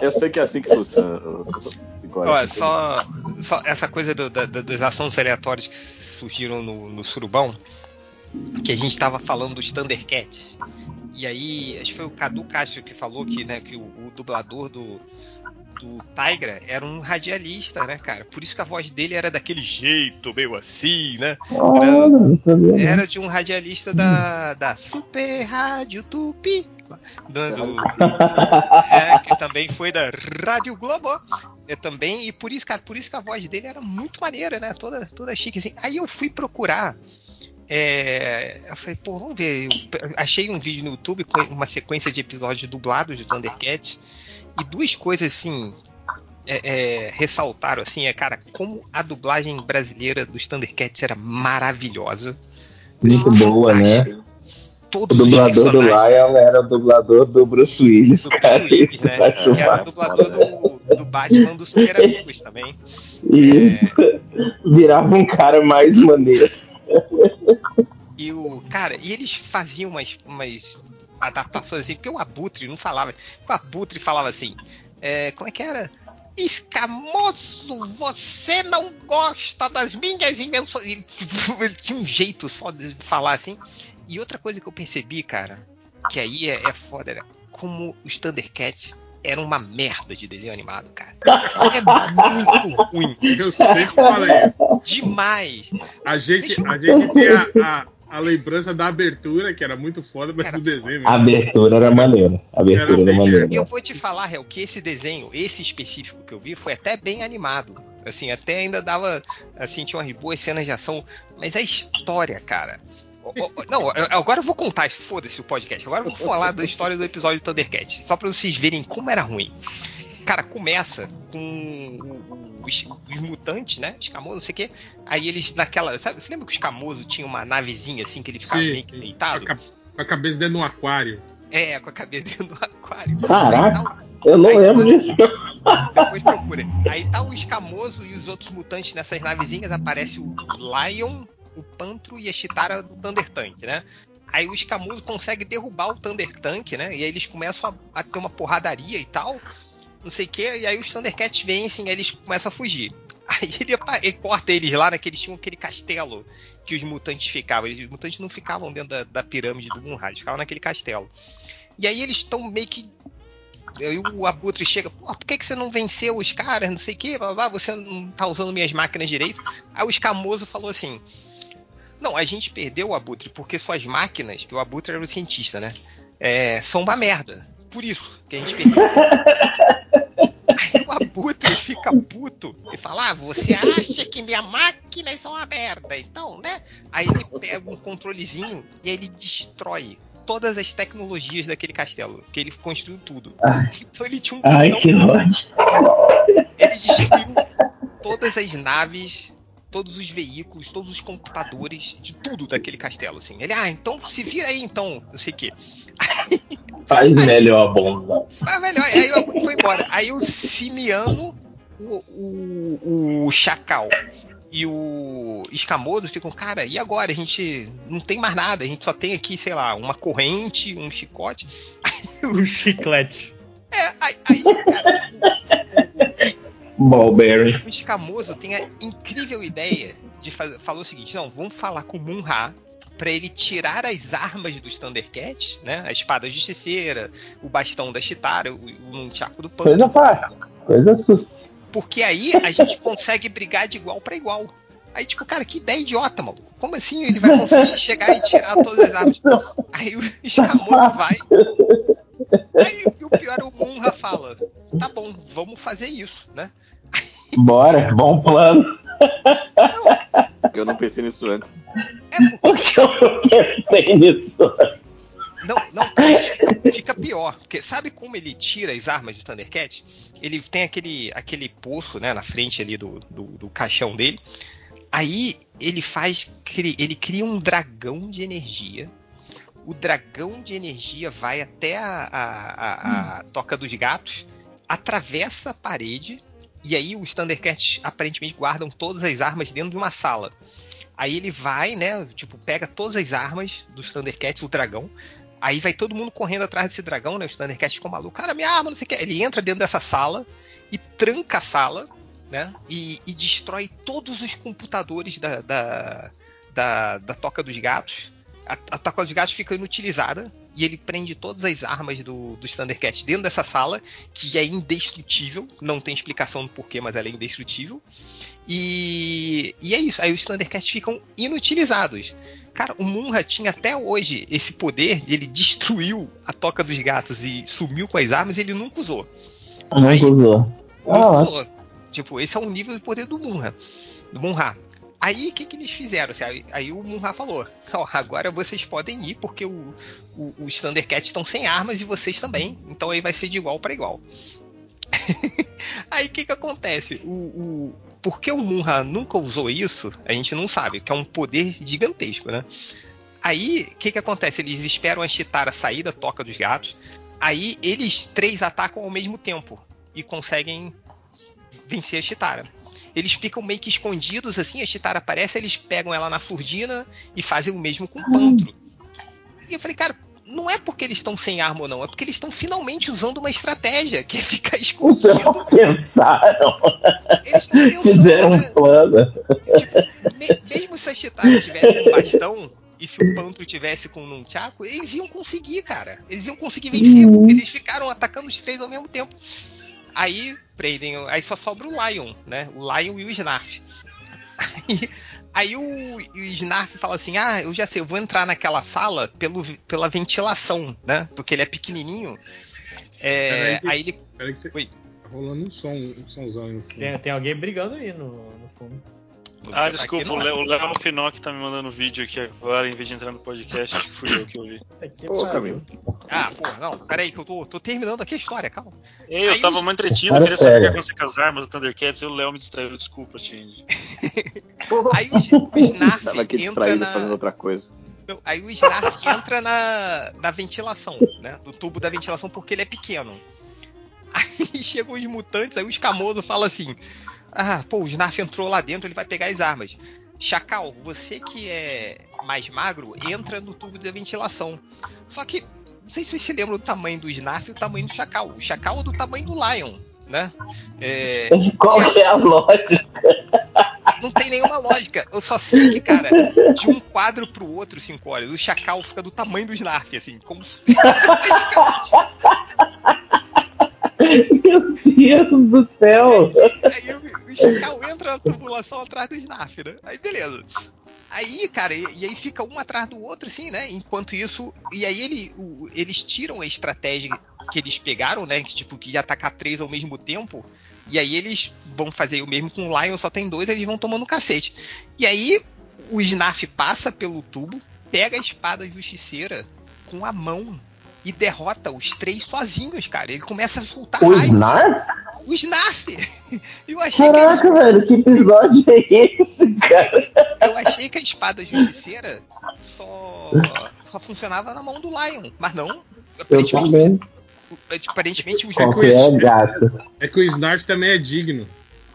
S7: Eu sei que é assim que funciona. código.
S1: Ó, só, só essa coisa do- da- dos assuntos aleatórios que surgiram no, no Surubão, que a gente tava falando dos Thundercats. E aí, acho que foi o Cadu Castro que falou que, né, que o, o dublador do, do Tigra era um radialista, né, cara? Por isso que a voz dele era daquele jeito, meio assim, né?
S4: Sabia. não.
S1: Era de um radialista da, da Super Rádio Tupi. Do, do- [laughs] é, que também foi da Rádio Globo. É, também, e por isso, cara, por isso que a voz dele era muito maneira, né? Toda, toda chique, assim. Aí eu fui procurar. É, eu falei, pô, vamos ver. Eu achei um vídeo no YouTube com uma sequência de episódios dublados de Thundercats. E duas coisas, assim, é, é, ressaltaram, assim, é, cara, como a dublagem brasileira dos Thundercats era maravilhosa.
S4: Muito boa, né? O dublador do Lion era o dublador do Bruce Willis,
S1: do
S4: cara.
S1: Bruce Willis, né?
S4: tá
S1: Que era o dublador do, do Batman dos Super Amigos também.
S4: Isso. Virava um cara mais maneiro.
S1: E o. Cara, e eles faziam umas, umas adaptações assim, porque o Abutre não falava. O Abutre falava assim. é, como é que era? Escamoso, você não gosta das minhas invenções. Ele, [laughs] tinha um jeito só de falar assim. E outra coisa que eu percebi, cara, que aí é, é foda, era como os Thundercats eram uma merda de desenho animado, cara. É muito ruim.
S2: Eu sempre falei isso.
S1: Demais.
S2: A gente, a gente tem a, a, a lembrança da abertura, que era muito foda, mas
S1: Era
S2: do desenho.
S4: A abertura era maneira. A abertura
S2: Era
S4: era maneira.
S1: E eu vou te falar, Réu, que esse desenho, esse específico que eu vi, foi até bem animado. Assim, até ainda dava. Assim, tinha umas boas cenas de ação. Mas a história, cara. Não, agora eu vou contar, foda-se o podcast. Agora eu vou falar da história do episódio do Thundercat. Só pra vocês verem como era ruim. Cara, começa com os, os mutantes, né? Escamoso, não sei o quê. Aí eles naquela. Sabe, você lembra que o escamoso tinha uma navezinha assim que ele ficava
S2: Sim,
S1: meio que deitado?
S2: Com a, com a cabeça dentro de um aquário.
S1: É, com a cabeça dentro do aquário.
S4: Caraca.
S1: Tá
S4: Eu não
S1: Aí,
S4: lembro
S1: tá-
S4: disso.
S1: Depois procura. Aí tá o escamoso e os outros mutantes nessas navezinhas. Aparece o Lion, o Pantro e a Chitara do Thunder Tank, né? Aí o escamoso consegue derrubar o Thunder Tank, né? E aí eles começam a, a ter uma porradaria e tal. Não sei o que. E aí os Thundercats vencem e eles começam a fugir. [laughs] Aí ele, ele corta eles lá, né? Eles tinham aquele castelo que os mutantes ficavam. Os mutantes não ficavam dentro da, da pirâmide do eles ficavam naquele castelo. E aí eles estão meio que Aí o Abutre chega, por que, que você não venceu os caras, não sei o que, você não tá usando minhas máquinas direito. Aí o escamoso falou assim: Não, a gente perdeu o Abutre porque suas máquinas, que o Abutre era o cientista, né? é, são uma merda. Por isso que a gente perdeu. Aí o Abutre fica puto e fala: Ah, você acha que minhas máquinas são uma merda? Então, né? Aí ele pega um controlezinho e aí ele destrói todas as tecnologias daquele castelo, que ele construiu tudo. Então ele tinha um
S4: Ai,
S1: botão,
S4: que ódio.
S1: ele destruiu todas as naves, todos os veículos, todos os computadores, de tudo daquele castelo, assim. Ele, ah, então se vira aí então, não sei o quê. [laughs]
S4: Faz melhor, bom.
S1: Ah, melhor, aí o Abutre foi embora. Aí o Simiano, o, o, o Chacal e o Escamoso ficam, cara, e agora? A gente não tem mais nada, a gente só tem aqui, sei lá, uma corrente, um chicote. [laughs]
S3: Um chiclete.
S1: É, aí, aí cara,
S4: Mulberry.
S1: o Escamoso tem a incrível ideia de fazer. Falou o seguinte: não, vamos falar com o Munra pra ele tirar as armas dos Thundercats, né? A espada justiceira, o bastão da Chitara, o, o nunchaku do
S4: Coisa
S1: Punk.
S4: fácil. Coisa sus-
S1: Porque aí a gente consegue brigar de igual pra igual. Aí, tipo, cara, que ideia idiota, maluco. Como assim ele vai conseguir chegar e tirar todas as armas? Aí o Escamoso vai. Aí o pior é o Munra fala: tá bom, vamos fazer isso, né?
S4: Bora, bom plano.
S7: Eu não pensei nisso antes.
S1: É [laughs] porque
S4: eu não pensei nisso.
S1: Não, não, cara, fica pior. Porque sabe como ele tira as armas do Thundercat? Ele tem aquele, aquele poço, né, na frente ali do, do, do caixão dele. Aí ele faz. Ele cria um dragão de energia. O dragão de energia vai até a, a- a- a toca dos gatos, atravessa a parede. E aí os Thundercats aparentemente guardam todas as armas dentro de uma sala. Aí ele vai, né? Tipo, pega todas as armas dos Thundercats, o dragão. Aí vai todo mundo correndo atrás desse dragão, né? Os Thundercats ficam malucos. Cara, minha arma, não sei o que. Ele entra dentro dessa sala e tranca a sala, né? E, e destrói todos os computadores da, da, da, da Toca dos Gatos. A, a Toca dos Gatos fica inutilizada. E ele prende todas as armas do, dos Thundercats dentro dessa sala, que é indestrutível. Não tem explicação do porquê, mas ela é indestrutível. E, e é isso. Aí os Thundercats ficam inutilizados. Cara, o Munra tinha até hoje esse poder, ele destruiu a Toca dos Gatos e sumiu com as armas, ele nunca usou. Aí-
S4: usou.
S1: Nunca
S4: Ah,
S1: usou. Tipo, esse é o nível de poder do Munra. Do Munra. Aí o que, que eles fizeram? Assim, aí, aí o Munra falou: "Ó, agora vocês podem ir, porque o, o- os Thundercats estão sem armas e vocês também. Então aí vai ser de igual para igual. [laughs] aí o que, que acontece? O, o, por que o Munra nunca usou isso? A gente não sabe, que é um poder gigantesco, né? Aí o que, que acontece? Eles esperam a Chitara sair da toca dos gatos. Aí eles três atacam ao mesmo tempo e conseguem vencer a Chitara. Eles ficam meio que escondidos assim, a Chitara aparece, eles pegam ela na surdina e fazem o mesmo com o Pantro. E eu falei, cara, não é porque eles estão sem arma ou não, é porque eles estão finalmente usando uma estratégia, que é ficar escondido.
S4: Então pensaram,
S1: Eles estão pensando,
S4: fizeram
S1: né?
S4: um plano.
S1: Me- mesmo se a Chitara tivesse com bastão e se o Pantro tivesse com um Nunchaku, eles iam conseguir, cara. Eles iam conseguir vencer,
S4: Uhum.
S1: porque eles ficaram atacando os três ao mesmo tempo. Aí prendem, aí só sobra o Lion, né? O Lion e o Snarf. Aí, aí o, o Snarf fala assim: Ah, eu já sei, eu vou entrar naquela sala pelo, pela ventilação, né? Porque ele é pequenininho. É,
S2: que-
S1: aí ele.
S2: Peraí que você...
S1: Oi.
S2: Tá rolando um som, um somzão aí no fundo.
S3: Tem, tem alguém brigando aí no, no fundo.
S6: Ah,
S1: Aqui
S6: desculpa,
S1: não
S6: o
S1: é.
S6: Léo, o Léo Finock tá me mandando vídeo aqui agora, em vez de entrar no podcast, acho que fui eu que ouvi.
S7: Pô, Camilo.
S1: Ah, porra, não, peraí, que eu tô, tô terminando aqui a história, calma.
S6: Ei, eu
S1: Aí
S6: tava
S1: os-
S6: muito entretido, eu queria saber o que aconteceu com as armas do Thundercats e o Léo me distraiu, desculpa, Change. [laughs]
S1: Aí o, o Snarf
S7: Tava aqui
S1: entra na.
S7: fazendo outra coisa.
S1: Não, aí o Snarf entra na, na ventilação, né? No tubo da ventilação, porque ele é pequeno. Aí [laughs] chegam os mutantes, aí o escamoso fala assim: Ah, pô, o Snarf entrou lá dentro, ele vai pegar as armas. Chacal, você que é mais magro, entra no tubo da ventilação. Só que, não sei se vocês se lembram do tamanho do Snarf e o tamanho do Chacal. O Chacal é do tamanho do Lion, né? É, [laughs]
S4: Qual é a lógica?
S1: não tem nenhuma lógica. Eu só sei que, cara, de um quadro pro outro, cinco horas, o Chacal fica do tamanho do Snarf, assim, como se. [laughs]
S4: Meu Deus do céu!
S1: Aí o, o Chacal entra na tubulação atrás do Snarf, né? Aí beleza. Aí, cara, e, e aí fica um atrás do outro, assim, né? Enquanto isso. E aí ele, o- eles tiram a estratégia que eles pegaram, né? Que tipo, que atacar três ao mesmo tempo. E aí eles vão fazer o mesmo com o Lion, só tem dois, eles vão tomando cacete. E aí o Snarf passa pelo tubo, pega a espada justiceira com a mão e derrota os três sozinhos, cara. Ele começa a soltar
S4: O
S1: raios.
S4: Snarf?
S1: O Snarf! [laughs] Eu achei, que a,
S4: Caraca, velho, que episódio é esse, cara?
S1: eu achei que a espada justiceira só, só funcionava na mão do Lion. Mas não.
S4: Eu
S1: Aparentemente,
S4: também.
S1: aparentemente os
S4: Qualquer gato.
S2: É que o Snarf também é digno.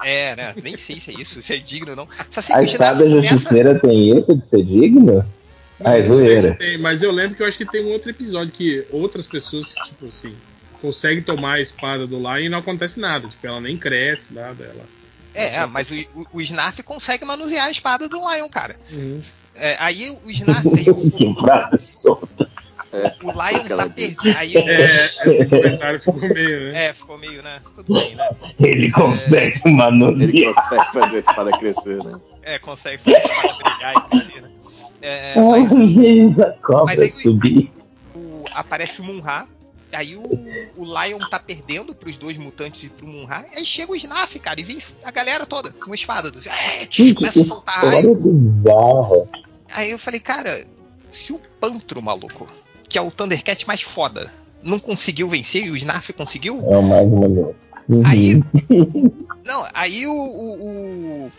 S1: É, né? Nem sei se é isso, se é digno ou não. Só sei
S4: A
S1: que o Snarf
S4: espada
S1: começa.
S4: justiceira tem isso de ser digno? Ah, é
S2: Não sei se
S4: zoeira.
S2: tem, mas eu lembro que eu acho que tem um outro episódio que outras pessoas, tipo assim, conseguem tomar a espada do Lion e não acontece nada. Tipo, ela nem cresce, nada. Ela...
S1: É, mas o, o, o Snarf consegue manusear a espada do Lion, cara.
S2: Uhum.
S1: É, aí o Snarf. O, [laughs] o Lion tá
S7: diz.
S1: perdendo. Aí
S2: É, esse comentário ficou meio, né?
S1: É, ficou meio, né? Tudo bem, né?
S4: Ele consegue
S7: Ele
S4: manusear.
S7: consegue fazer a espada crescer, né?
S1: É, consegue fazer a espada brilhar e crescer, né? É,
S4: Ai,
S1: mas Mas aí-
S4: subir.
S1: o- aparece o Munra. Aí o, o Lion tá perdendo pros dois mutantes e pro Munra. Aí chega o Snarf, cara, e vem a galera toda com a espada. Do, é, começa a soltar raio. Aí eu falei, cara, se o Pantro, maluco, que é o Thundercat mais foda, não conseguiu vencer e o Snarf conseguiu.
S4: É o mais. Uhum.
S1: Aí. [laughs] Não, aí o. o- o-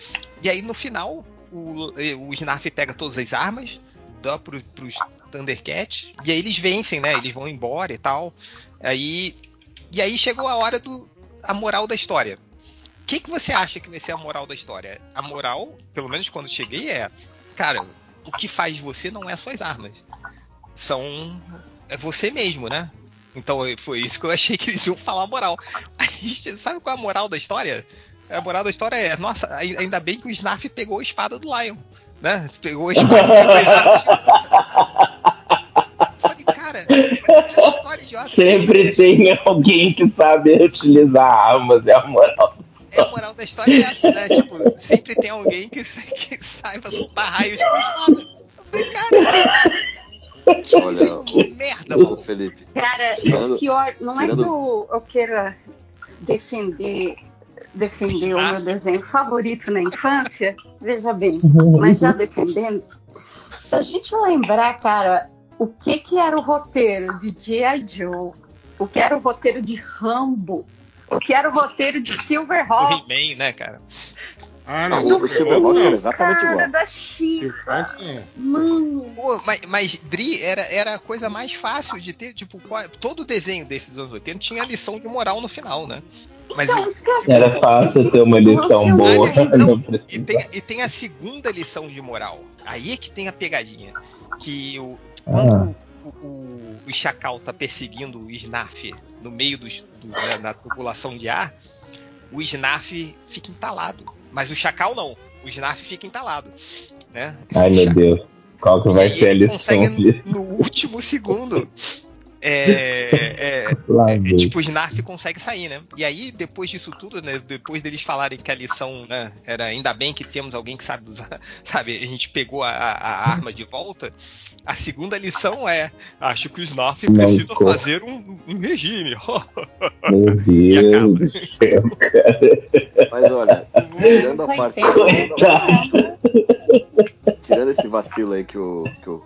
S1: e aí no final, o, o Snarf pega todas as armas, dá pro, pros Thundercats, e aí eles vencem, né? Eles vão embora e tal. Aí. E aí chegou a hora do. a moral da história. O que, que você acha que vai ser a moral da história? A moral, pelo menos quando cheguei, é. Cara, o que faz você não é suas armas. São. É você mesmo, né? Então foi isso que eu achei que eles iam falar a moral. [laughs] Aí, sabe qual é a moral da história? A moral da história é, nossa, ai- ainda bem que o Snarf pegou a espada do Lion. Né? Pegou a espada. Eu Falei, cara, que história idiota.
S4: Sempre tem alguém que sabe utilizar armas, é a moral.
S1: É a moral da história é essa, né? Tipo, sempre tem alguém que, que saiba soltar raios com espada. Eu falei, cara,
S7: Olha,
S1: que merda,
S7: ô
S1: mano.
S7: Felipe,
S5: Cara,
S7: Tirando-
S5: o pior, não é que
S7: tirando-
S5: eu, eu queira defender, defender o meu desenho favorito na infância, veja bem, mas já defendendo, se a gente lembrar, cara, o que que era o roteiro de G.I. Joe, o que era o roteiro de Rambo, o que era o roteiro de Silverhawks,
S1: He-Man, né, cara?
S2: Ah,
S7: não,
S2: não.
S7: o Silverhawk era exatamente
S5: cara
S7: igual.
S5: da China,
S2: não.
S5: mano.
S1: Pô, mas, mas Dri era, era a coisa mais fácil de ter, tipo, todo desenho desses anos 80 tinha lição de moral no final, né? Mas
S5: Então, eu
S4: Era fácil ter uma lição boa. [laughs]
S1: Não,
S4: Não
S1: e, tem, e tem a segunda lição de moral. Aí é que tem a pegadinha. Que o, quando
S4: Ah.
S1: o, o, o Chacal tá perseguindo o Snarf no meio dos, do, né, na tubulação de ar, o Snarf fica entalado. Mas o Chacal não. O Snarf fica entalado. Né?
S4: Ai meu Deus. Qual que vai ser a lição
S1: consegue no último segundo. É, é,
S4: Lá
S1: é,
S4: vem.
S1: tipo, o Snarf consegue sair, né? E aí, depois disso tudo, né? Depois deles falarem que a lição, né? Era ainda bem que temos alguém que sabe usar, [laughs] sabe? A gente pegou a, a- arma de volta. A segunda lição é: acho que o Snarf
S4: Não
S1: precisa fazer um, um regime. [laughs]
S4: Meu Deus do céu, cara.
S7: Mas olha, tirando a parte. Tirando esse vacilo aí que o. Que o,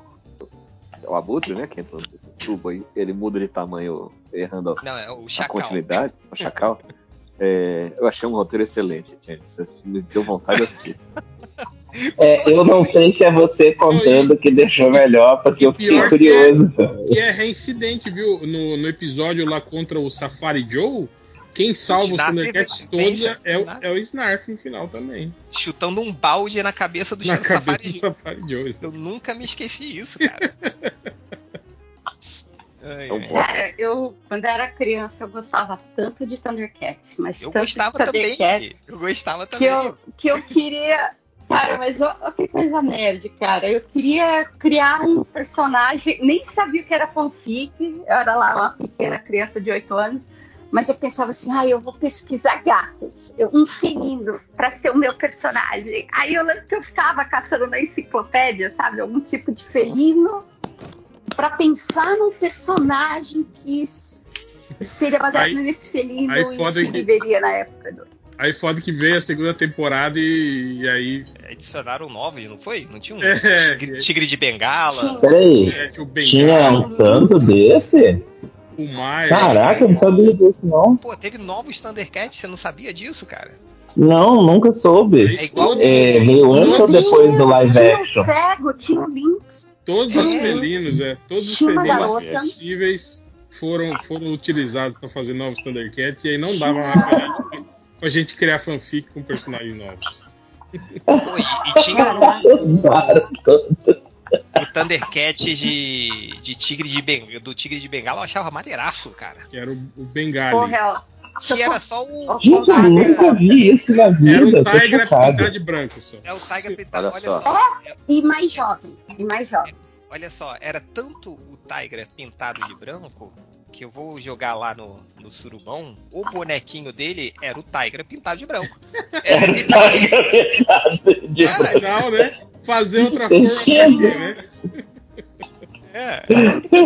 S7: o Abutre, né? Que entra no tubo aí, ele muda de tamanho errando a,
S1: Não, é o
S7: a
S1: Chacal.
S7: continuidade, o Chacal. É, eu achei um roteiro excelente, gente. Isso me deu vontade de assistir.
S4: É, eu não sei se é você contando que deixou melhor, porque eu fiquei
S2: que
S4: curioso.
S2: E é reincidente, viu? No, no episódio lá contra o Safari Joe, quem salva os
S1: Snarf
S2: Thundercats todos é, o-
S1: Snarf.
S2: é o Snarf no final também.
S1: Chutando um balde na cabeça do
S2: Na
S1: Safari
S2: cabeça. Safari Joe.
S1: Eu nunca me esqueci isso, cara. [laughs] Ai,
S7: Então,
S1: ai.
S5: Cara, eu, quando era criança, eu gostava tanto de Thundercats, mas
S1: Eu
S5: tanto
S1: gostava
S5: de
S1: também.
S5: Thundercats,
S1: Eu gostava
S5: que
S1: também.
S5: eu, que eu queria. Cara, mas ó, ó que coisa nerd, cara. Eu queria criar um personagem, nem sabia o que era fanfic, eu era lá uma pequena criança de 8 anos, mas eu pensava assim, ah, eu vou pesquisar gatos, eu- um felino, pra ser o meu personagem. Aí eu lembro que eu ficava caçando na enciclopédia, sabe, algum tipo de felino, pra pensar num personagem que seria baseado
S2: Aí-
S5: nesse felino
S2: aí
S5: e
S2: foda
S5: que viveria na época do.
S2: Aí foda que veio a segunda temporada e, e aí.
S1: Adicionaram novos, não foi? Não tinha um [laughs]
S2: É,
S1: tigre, tigre de bengala?
S4: Peraí,
S2: É,
S4: tinha um tanto desse?
S2: O Maia.
S4: Caraca, eu não sabia disso, não.
S1: Pô, teve novos Thundercats, você não sabia disso, cara?
S4: Não, nunca soube.
S1: É igual-
S4: É, veio antes ou depois do live
S5: tinha
S4: action?
S5: o cego, tinha o Lynx.
S2: Todos os felinos, é. Todos os felinos possíveis foram, foram utilizados pra fazer novos Thundercats e aí não dava mais pra gente, pra gente criar fanfic com personagens novos.
S1: Pô, e, e tinha [laughs] o Thundercat de, de tigre de bengala, do tigre de bengala, eu achava maneiraço, cara.
S2: Que era o, o Bengali.
S5: Porra, eu
S1: Que era só o.
S4: Gente, eu nunca vi isso na
S2: Era
S4: vida.
S2: um
S4: tô
S2: Tiger pintado de branco só.
S1: É o Tiger pintado.
S7: Olha
S1: Olha
S7: só.
S1: só.
S5: E mais jovem. E mais jovem.
S1: Olha só, era tanto o Tiger pintado de branco que eu vou jogar lá no, no surubão. O bonequinho dele era o Tiger pintado de branco. Era literalmente.
S4: Tiger pintado de
S1: Era,
S2: Afinal, né? Fazer outra forma quê, né?
S1: é,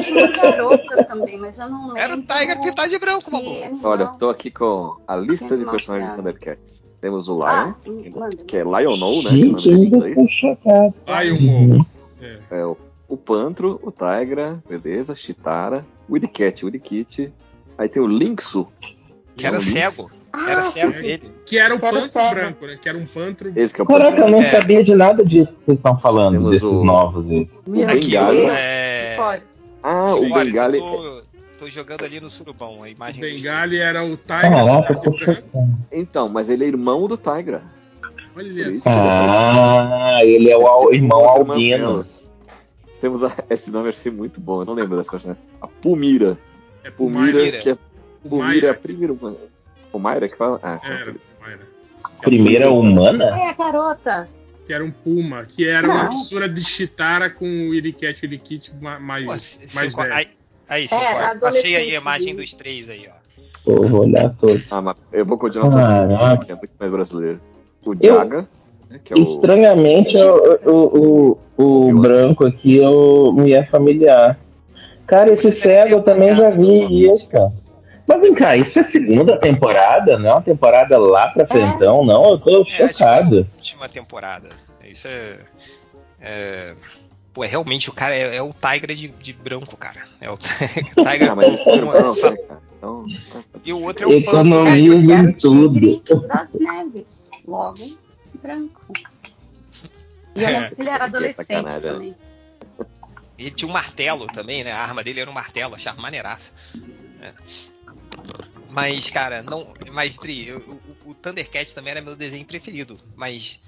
S5: Tinha uma garota também, mas eu não lembro.
S1: era o Tiger pintado de branco,
S5: que
S1: maluco.
S7: Olha, tô aqui com a lista
S5: Tem
S7: de personagens de. Thundercats. Temos o Lion,
S5: Ah,
S7: que é Lionel, né? Que é o
S4: Gente, eu tô chocado.
S2: Lion. É.
S7: É o o Pantro, o Tigra, beleza, Chitara, o Wiricat, o Wirikit. Aí tem o Linksu.
S1: Que era
S7: Não, Lynx.
S1: cego.
S5: Ah,
S1: Era
S5: sim,
S1: cego
S5: sim.
S1: ele.
S2: Que era o pantro branco, né? Que era um pantro.
S7: Esse que é o
S4: Caraca, eu não
S1: É.
S4: sabia de nada disso que vocês estão falando,
S7: Temos
S4: desses
S7: o-
S4: novos aí.
S1: Aqui,
S7: Bengali.
S5: Deus.
S1: é...
S7: Ah, o
S1: Senhores,
S7: Bengali.
S1: eu tô, tô jogando ali no surubão, a
S2: O
S1: imagem
S2: Bengali era o.
S4: Caraca,
S2: branco.
S4: chocado.
S7: Então, mas ele é irmão do Tigra.
S2: Olha isso.
S4: Ah, ele é o al- irmão
S7: irmã
S4: albino.
S7: Temos a- esse nome eu achei muito bom, eu não lembro dessa né? A Pumira.
S2: É
S7: Pumira,
S1: Pumira.
S7: que é Pumira, é a primeira Pumaira que fala? Ah,
S2: Era, Mayra.
S4: Primeira humana?
S5: É a garota.
S2: Que era um puma, que era uma mistura de Chitara com o Iricat e o Irikit ma- mais,
S1: Pô,
S2: mais velho.
S1: aí, aí
S5: É,
S1: Passei aí a imagem dos três aí, ó.
S4: Pô, vou olhar todo.
S7: Ah, mas eu vou continuar
S4: Caraca.
S7: falando que é muito mais brasileiro. O
S4: Eu-
S7: Jaga, né, que é o.
S4: Estranhamente, o, o, o, o branco aqui eu, me é familiar. Cara, esse cego eu também já vi isso. Mas vem cá, isso é segunda temporada, não é uma temporada lá pra frentão, não? Eu tô
S1: É,
S4: chocado.
S1: última temporada. Isso é. é... Pô, é, realmente o cara é, é o Tigra de, de branco, cara. É o [laughs] Tigra
S7: Ah, mas são
S1: com
S7: irmãos,
S1: essa-
S7: né, cara? Então, tá-
S1: E o outro é o.
S4: Economia
S5: era
S4: em
S5: tigre
S4: tudo.
S5: das neves. Logo, branco. E
S1: É.
S5: ele era adolescente
S7: né?
S5: também.
S1: Ele tinha um martelo também, né? A arma dele era um martelo, achava maneiraço. né? Mas, cara, não. Mas, Dri, eu- o, o Thundercat também era meu desenho preferido. Mas,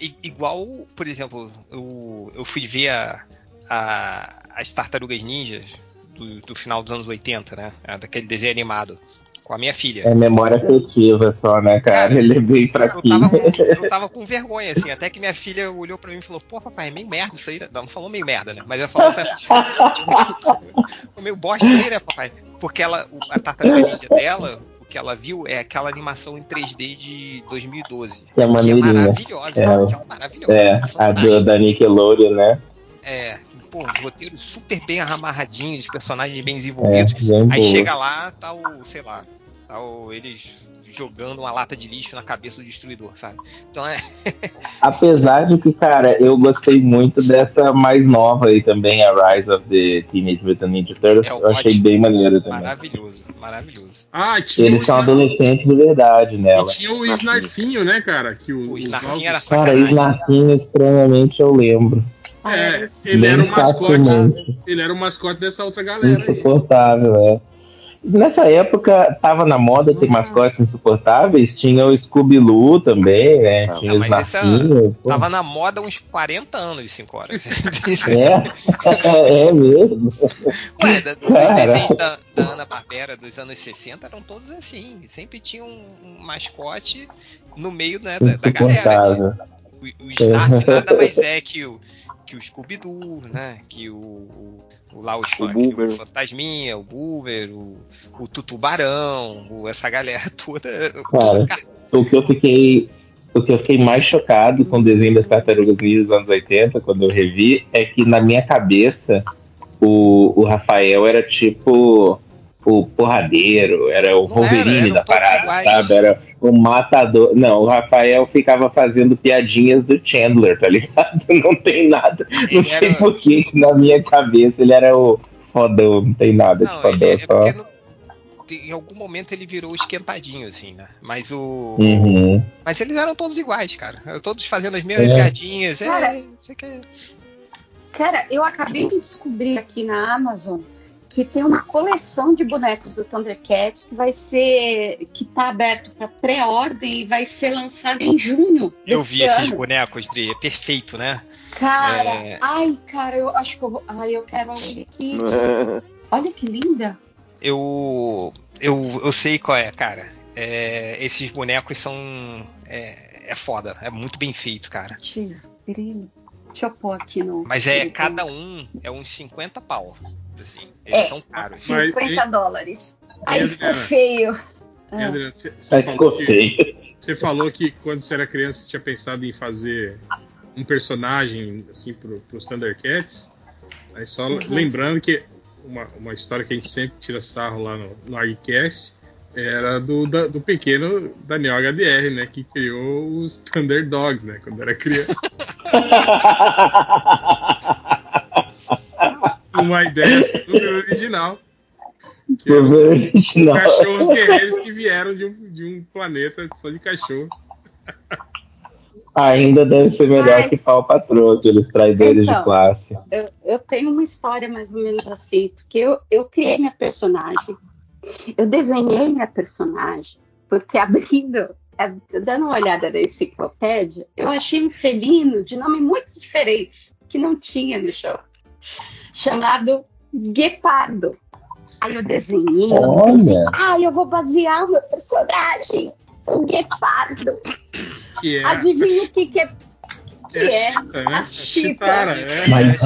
S1: i- igual, por exemplo, eu, eu fui ver a, a- as Tartarugas Ninjas do, do final dos anos 80, né? Daquele desenho animado. Com a minha filha.
S4: É memória afetiva só, né, cara?
S1: Cara,
S4: Ele é bem
S1: Eu
S4: fraquinho.
S1: tava, com, [laughs] eu tava com vergonha, assim, até que minha filha olhou pra mim e falou, pô, papai, é meio merda isso aí, né? Não, não falou meio merda, né? Mas ela falou com essa. [laughs] Tipo, meio bosta aí, né, papai? Porque ela, a tartaruga ninja dela, o que ela viu é aquela animação em 3D de 2012.
S4: Que é
S1: Que é
S4: maneirinha.
S1: maravilhosa,
S4: É.
S1: que é maravilhosa.
S4: É, a do, da Nickelodeon, né?
S1: É, pô, os roteiros super bem amarradinhos, os personagens bem
S4: É,
S1: desenvolvidos.
S4: bem
S1: Aí
S4: boa.
S1: chega lá, tá o, sei lá, tá o, eles jogando uma lata de lixo na cabeça do destruidor, sabe? Então é. [laughs]
S4: Apesar de que, cara, eu gostei muito dessa mais nova aí também, a Rise of the Teenage Mutant Ninja Turtles.
S1: É,
S4: eu achei bem maneiro também.
S1: Maravilhoso, maravilhoso.
S2: Ah, tinha
S4: Eles são adolescentes de verdade
S2: e
S4: nela.
S2: tinha o Snarfinho, né, cara? Que o,
S1: O Snarfinho era
S2: novos-
S4: Cara,
S1: sacanagem.
S4: Snarfinho, estranhamente, eu lembro.
S5: Ah,
S2: É,
S5: era isso.
S2: ele era
S4: Bem
S2: o mascote. Ele era o mascote dessa outra galera aí.
S4: Insuportável, é. Nessa época, tava na moda ter
S5: Uhum.
S4: mascotes insuportáveis. Tinha o Scooby-Doo também, né?
S7: Ah,
S4: Tinha o
S1: mas esse é-. Tava na moda uns 40 anos, 5 horas. [laughs] [laughs]
S4: É, [laughs] é mesmo.
S1: Ué, da-
S4: Cara.
S1: desenhos da, da Ana Barbera dos anos 60 eram todos assim. Sempre tinha um, um mascote no meio né, da, da galera.
S4: Insuportável.
S1: O, o Snarf nada mais é que o, que o Scooby-Doo, né? Que o, o, o lá os
S7: Boomer.
S1: o Fantasminha, o Boomer, o, o Tutubarão, o- essa galera [laughs] toda. toda car-
S4: O que eu fiquei. O que eu fiquei mais chocado com o desenho das Tartarugas Ninja dos anos 80, quando eu revi, é que na minha cabeça o, o Rafael era tipo o porradeiro, era o
S1: Não era,
S4: Wolverine
S1: eram
S4: da
S1: todos
S4: parada,
S1: iguais.
S4: sabe? Era o matador. Não, o Rafael ficava fazendo piadinhas do Chandler, tá [laughs] ligado? Não tem nada. Não
S1: Ele
S4: sei
S1: era-
S4: por que na minha cabeça ele era o fodão, não tem nada de
S1: Não,
S4: fodão,
S1: ele, é
S4: só.
S1: no- em algum momento ele virou esquentadinho, assim, né? Mas o.
S4: Uhum.
S1: Mas eles eram todos iguais, cara. Todos fazendo as mesmas
S4: É.
S1: piadinhas. É, não.
S5: Cara, eu acabei de descobrir aqui na Amazon que tem uma coleção de bonecos do Thundercat que vai ser. que tá aberto para pré-ordem e vai ser lançado em junho.
S1: Eu vi esses
S5: ano.
S1: bonecos, Dri, é perfeito, né?
S5: Cara,
S1: É.
S5: ai, cara, eu acho que eu vou. Ai, eu quero Willy Kit. [laughs] Olha que linda.
S1: Eu, eu, eu sei qual é, cara. É, esses bonecos são. É, é foda, é muito bem feito, cara.
S5: Desgrilo. Deixa eu pôr aqui no.
S1: Mas é cada um é uns 50 pau. Assim, eles
S5: É.
S1: são caros.
S5: 50 dólares. Aí ficou feio. Ah.
S2: Adriano, você, falou que,
S4: feio.
S2: você falou que quando você era criança você tinha pensado em fazer um personagem assim pro, pros Thundercats. Aí só
S5: Uhum.
S2: lembrando que uma, uma história que a gente sempre tira sarro lá no, no ArgCast era do, da- do pequeno Daniel HDR, né? Que criou os Thunder Dogs, né? Quando era criança. [laughs] uma ideia super original. Que eram os- cachorros guerreiros que vieram de um, de um planeta só de cachorros.
S4: Ainda deve ser melhor
S5: Ai.
S4: que pau patrão, aqueles traidores
S5: Então.
S4: de classe.
S5: Eu, eu tenho uma história mais ou menos assim, porque eu, eu criei minha personagem, eu desenhei minha personagem, porque abrindo, é, dando uma olhada na enciclopédia, eu achei um felino de nome muito diferente, que não tinha no show, chamado Guepardo. Aí eu desenhei,
S4: Olha,
S5: ah, eu vou basear o meu personagem, o Guepardo.
S2: Que é.
S5: Adivinha o que, que é? Que é
S2: é,
S5: a
S2: é
S5: Chita.
S2: Chitara, é.
S4: Mas-.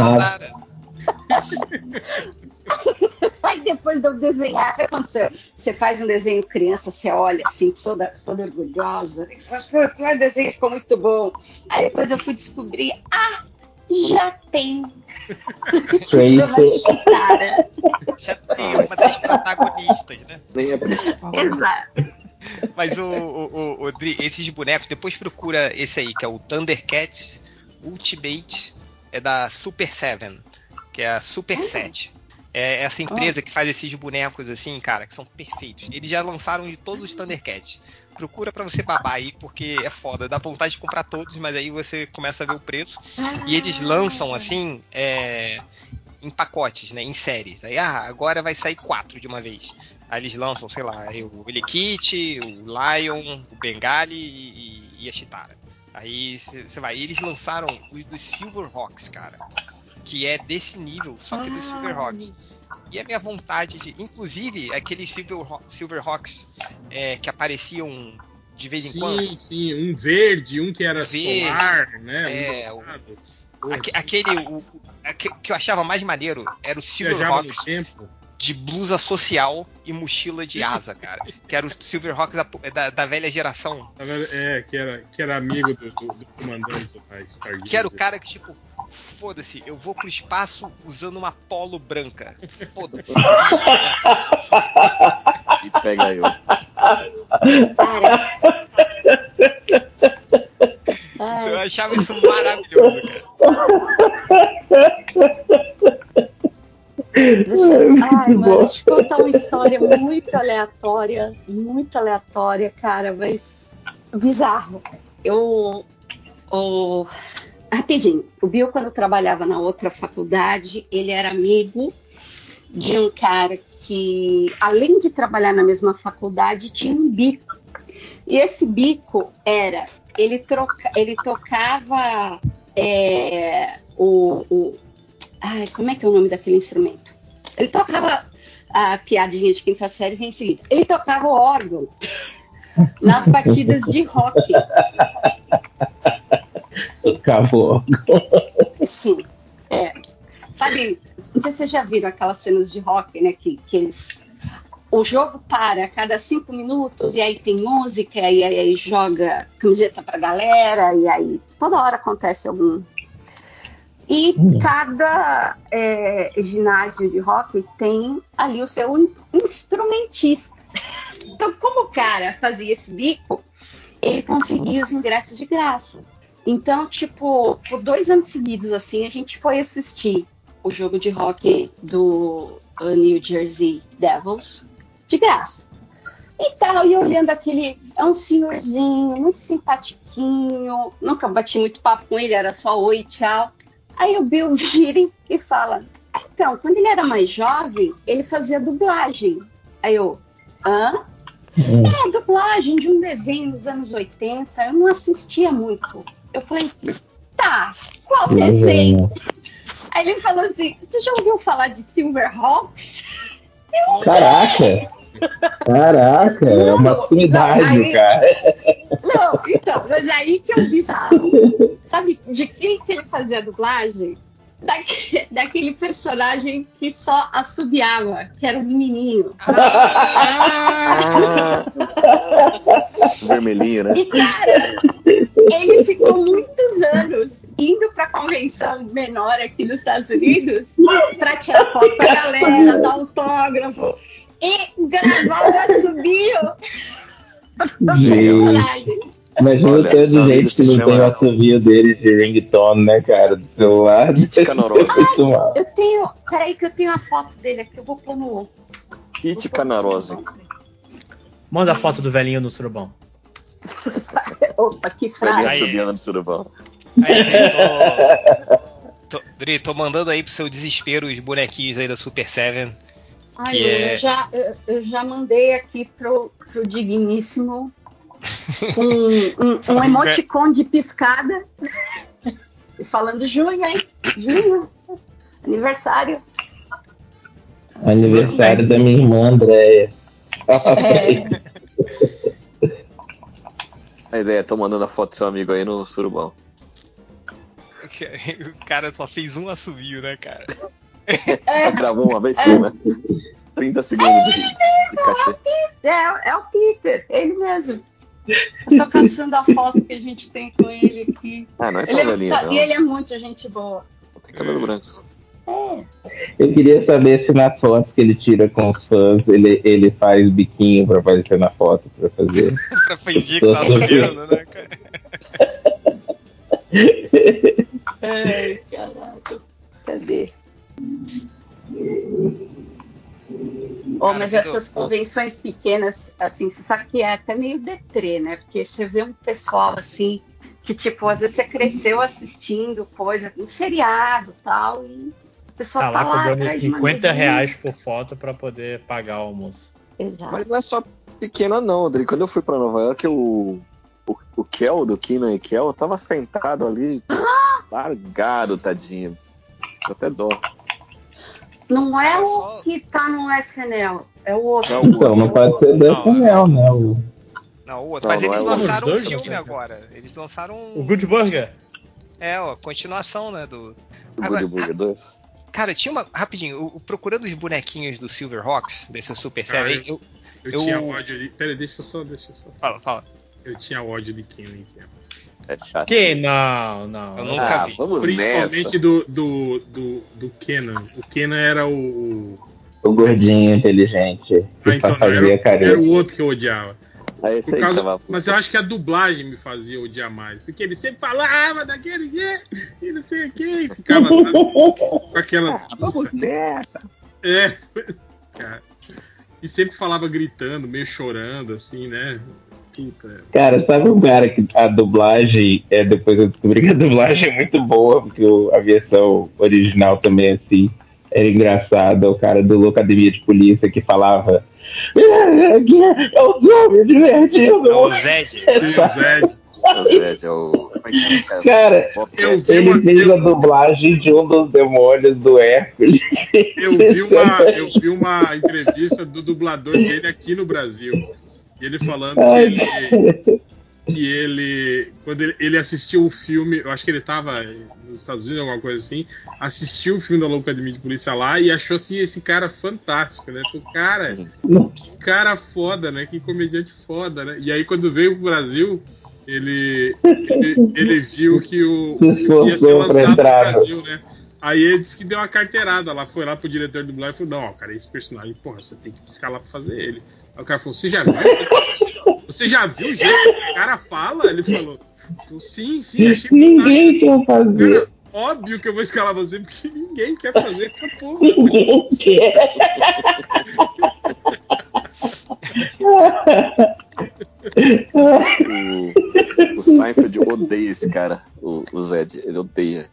S4: [laughs]
S5: Aí depois de eu desenhar, sabe quando você, você faz um desenho criança, você olha assim, toda, toda orgulhosa. [laughs] O desenho ficou muito bom. Aí depois eu fui descobrir, ah, já tem. Se chama. Chitara.
S1: Já tem uma das protagonistas, né?
S5: Exato.
S1: Mas o, o, o- o Dri, esses bonecos, depois procura esse aí, que é o Thundercats Ultimate, é da Super Seven, que é a Super 7. É essa empresa que faz esses bonecos assim, cara, que são perfeitos. Eles já lançaram de todos os Thundercats. Procura pra você babar aí, porque é foda. Dá vontade de comprar todos, mas aí você começa a ver o preço. E eles lançam assim, é, em pacotes, né? Em séries. Aí, ah, agora vai sair quatro de uma vez. Aí eles lançam, sei lá, o Elekit, o Lion, o Bengali e, e- e a Chitara. Aí você vai. E eles lançaram os dos Silverhawks, cara. Que é desse nível, só que dos
S5: Ah.
S1: Silverhawks. E a minha vontade de. Inclusive, aqueles Silverhaw- Silverhawks é, que apareciam de vez em quando.
S2: Sim, sim, um verde, um que era
S1: Verde.
S2: solar, né?
S1: É,
S2: um
S1: o- Aque- aquele. O, o- aque- que eu achava mais maneiro era o Silverhawks
S2: tempo.
S1: De blusa social e mochila de asa, cara. Que era o Silverhawks da, da, da velha geração.
S2: É, que era, que era amigo do, do, do comandante da Stargate.
S1: Que era o cara que, tipo, foda-se, eu vou pro espaço usando uma polo branca. Foda-se. [laughs]
S7: E pega eu.
S5: Cara.
S1: Eu achava isso maravilhoso, cara. [laughs]
S5: Ai, mano, eu contar uma história muito aleatória, muito aleatória, cara, mas bizarro. Eu, rapidinho, o Bill quando trabalhava na outra faculdade, ele era amigo de um cara que, além de trabalhar na mesma faculdade, tinha um bico. E esse bico era, ele, troca, ele tocava é, o, o Ai, como é que é o nome daquele instrumento? Ele tocava a piadinha de quinta série vem em seguida. Ele tocava o órgão nas batidas de rock.
S4: Acabou.
S5: Sim. É. Sabe, não sei se vocês já viram aquelas cenas de rock, né? Que, que eles. O jogo para a cada cinco minutos e aí tem música, e aí, aí joga camiseta pra galera, e aí toda hora acontece algum. E
S4: Hum.
S5: cada é, ginásio de rock tem ali o seu in- instrumentista. Então, como o cara fazia esse bico, ele conseguia os ingressos de graça. Então, tipo, por dois anos seguidos, assim, a gente foi assistir o jogo de rock do New Jersey Devils de graça. E tal, e olhando aquele. É um senhorzinho, muito simpatiquinho. Nunca bati muito papo com ele, era só oi, tchau. Aí o Bill [laughs] vira e fala: Então, quando ele era mais jovem, ele fazia dublagem. Aí eu, hã?
S4: Hum.
S5: É, dublagem de um desenho dos anos 80, eu não assistia muito. Eu falei, tá, qual desenho? Aí ele falou assim: Você já ouviu falar de Silverhawks? [laughs]
S4: Caraca! Caraca, é uma
S5: Não,
S4: afinidade,
S5: aí-
S4: cara.
S5: Não, então, mas aí que é o bizarro. Sabe de quem que ele fazia a dublagem? Daque- daquele personagem que só assobiava, que era o menininho.
S7: Ah! Vermelhinho, né?
S5: E, cara, ele ficou muitos anos indo pra convenção menor aqui nos Estados Unidos pra tirar foto com a galera, dar autógrafo e gravar o assobio do
S4: Gente. todo
S7: seu amigo
S4: gente que não tem o
S7: chama-
S4: assovio dele de ringtone, né, cara? Do celular. [laughs] Muito mal.
S5: Eu tenho. Peraí, que eu tenho a foto dele aqui, eu vou pôr no.
S7: Pete Canarose.
S3: Manda a foto do velhinho no surubão. [laughs]
S5: Opa, que frase.
S7: Subindo no surubão.
S1: Aí, Dri, tô, [laughs] tô, Dri, tô mandando aí pro seu desespero os bonequinhos aí da Super Seven.
S5: Ai,
S1: que
S5: eu,
S1: é-
S5: já, eu, eu já mandei aqui pro, pro Digníssimo um, um, [laughs] um emoticon de piscada. E Falando junho, hein? Junho. Aniversário.
S4: Aniversário da minha irmã, Andréia.
S5: É, [laughs]
S7: A ideia, tô mandando a foto do seu amigo aí no surubão. [laughs]
S1: O cara só fez um assovio, né, cara? [laughs]
S5: é,
S7: Gravou uma vez sim, né? 30 segundos de, de cachê.
S5: é, é o Peter, ele mesmo. Eu tô caçando a foto que a gente tem com ele aqui.
S7: Ah, não é tão
S5: Ele é,
S7: velhinho, não.
S5: e ele é muito gente boa.
S7: Tem cabelo branco só.
S5: É.
S4: Eu queria saber se nas fotos que ele tira com os fãs, ele, ele faz biquinho pra aparecer na foto pra fazer. [laughs]
S1: pra fingir que tá assoviando, né, cara?
S5: Ai, caralho. Cadê? Oh,
S1: Cara,
S5: mas essas convenções pequenas, assim, você sabe que é até meio deprê, né? Porque você vê um pessoal assim, que tipo, às vezes você cresceu assistindo coisa, um seriado e tal, e o pessoal
S3: Tá
S5: tá,
S3: lá
S5: lá
S3: cobrando
S5: atrás de uma
S3: 50
S5: mesinha.
S3: reais por foto pra poder pagar o almoço.
S5: Exato.
S7: Mas não é só pequena, não, Adri. Quando eu fui pra Nova York, o, o, o Kel, do Kina e Kel, tava sentado ali, [gasps] largado, tadinho. Deu Até dó.
S5: Não é
S1: Era
S5: o
S1: só-
S5: que tá no SNL, é o outro.
S7: É o
S4: Então, não pode ser
S1: Não,
S4: Daniel, né? O-
S1: Não, o outro.
S7: Não,
S1: Mas
S7: não
S1: eles
S7: é o-
S1: lançaram um
S3: dois
S1: filme agora. Eles lançaram um.
S3: O Good Burger?
S1: É, ó, continuação, né? Do.
S7: Do
S1: Agora,
S7: Good Burger 2.
S1: Cara, tinha uma. Rapidinho, o- procurando os bonequinhos do Silverhawks, desse Super
S2: Cara,
S1: Seven, eu.
S2: Eu,
S1: Eu-
S2: tinha ódio ali. Pera, deixa eu só, deixa eu só.
S1: Fala, fala.
S2: Eu tinha ódio de Kenan
S7: É chato.
S3: Que? Não, não.
S1: Eu nunca
S7: Ah,
S1: vi.
S7: vamos
S2: Principalmente
S7: nessa.
S2: do, do, do, do Kenan. O Kenan era o. o-
S4: gordinho inteligente. Que
S2: Ah, então,
S4: fazia
S2: era, era
S4: carinho.
S2: o outro que eu odiava.
S7: Aí
S2: causa- mas eu acho que a dublagem me fazia odiar mais. Porque ele sempre falava daquele jeito e não sei o que. E ficava [laughs] sabe, com aquela.
S7: Vamos nessa.
S2: É. [laughs] Cara. E sempre falava gritando, meio chorando, assim, né? Puta.
S4: Cara, sabe um cara que a dublagem, é, depois eu descobri que a dublagem é muito boa, porque o- a versão original também é assim, era engraçada, o cara do Locademia de Polícia que falava "É, é o nome divertido.
S1: É o Zed.
S2: O Zed. [laughs]
S7: O Zed é o. É esse cara?
S2: Eu vi
S4: ele
S2: uma-
S4: fez
S2: eu-
S4: a dublagem de um dos demônios do Hércules.
S2: Eu vi, uma, eu vi uma entrevista do dublador dele aqui no Brasil. E ele falando que ele, que ele quando ele, ele assistiu o filme, eu acho que ele estava nos Estados Unidos, alguma coisa assim, assistiu o filme da Loucademia de Polícia lá e achou assim, esse cara fantástico, né? Falou, cara, que cara foda, né? Que comediante foda, né? E aí quando veio pro Brasil, ele, ele, ele viu que o, o filme ia ser lançado no? Brasil, né? Aí ele disse que deu uma carteirada lá, foi lá pro diretor do dublagem e falou, não, ó, cara, esse personagem, porra, você tem que piscar lá pra fazer ele. Aí o cara falou, você já viu? Você já viu o jeito que esse cara fala? Ele falou, sim, sim, achei fantástico.
S4: Ninguém quer fazer.
S2: Cara, óbvio que eu vou escalar você, porque ninguém quer fazer essa porra.
S4: Ninguém quer.
S7: O, o Seinfeld odeia esse cara, o, o Zed. Ele odeia.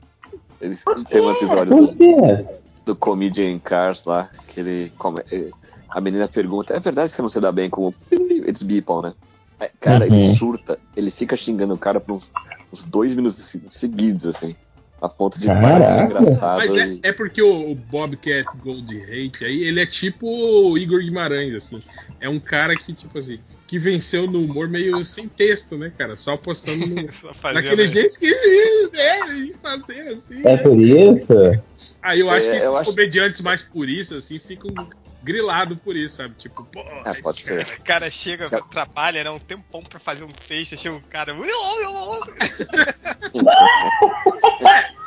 S7: Ele, tem um episódio do, do Comedian Cars lá, que ele. come- eh, a menina pergunta: É verdade que você não se dá bem com o It's Beeple, né? Aí, Cara, ele
S4: Uhum.
S7: surta, ele fica xingando o cara por uns, uns dois minutos se- seguidos, assim. A ponto de parar de ser engraçado.
S2: Mas
S7: e-
S2: é, é porque o, o Bobcat Goldthwait aí, ele é tipo o Igor Guimarães, assim. É um cara que, tipo assim, que venceu no humor meio sem texto, né, cara? Só postando no, [laughs]
S1: Só
S2: daquele jeito esquisito, né? E fazer assim.
S4: É
S2: né?
S4: por isso?
S2: Aí eu acho
S7: É,
S2: que esses
S7: acho-
S2: comediantes mais puristas, assim, ficam grilados por isso, sabe? Tipo, pô, esse
S7: pode
S2: cara-
S7: ser.
S1: Cara chega, trabalha, né? Um tempão pra fazer um texto, chega um cara. [laughs]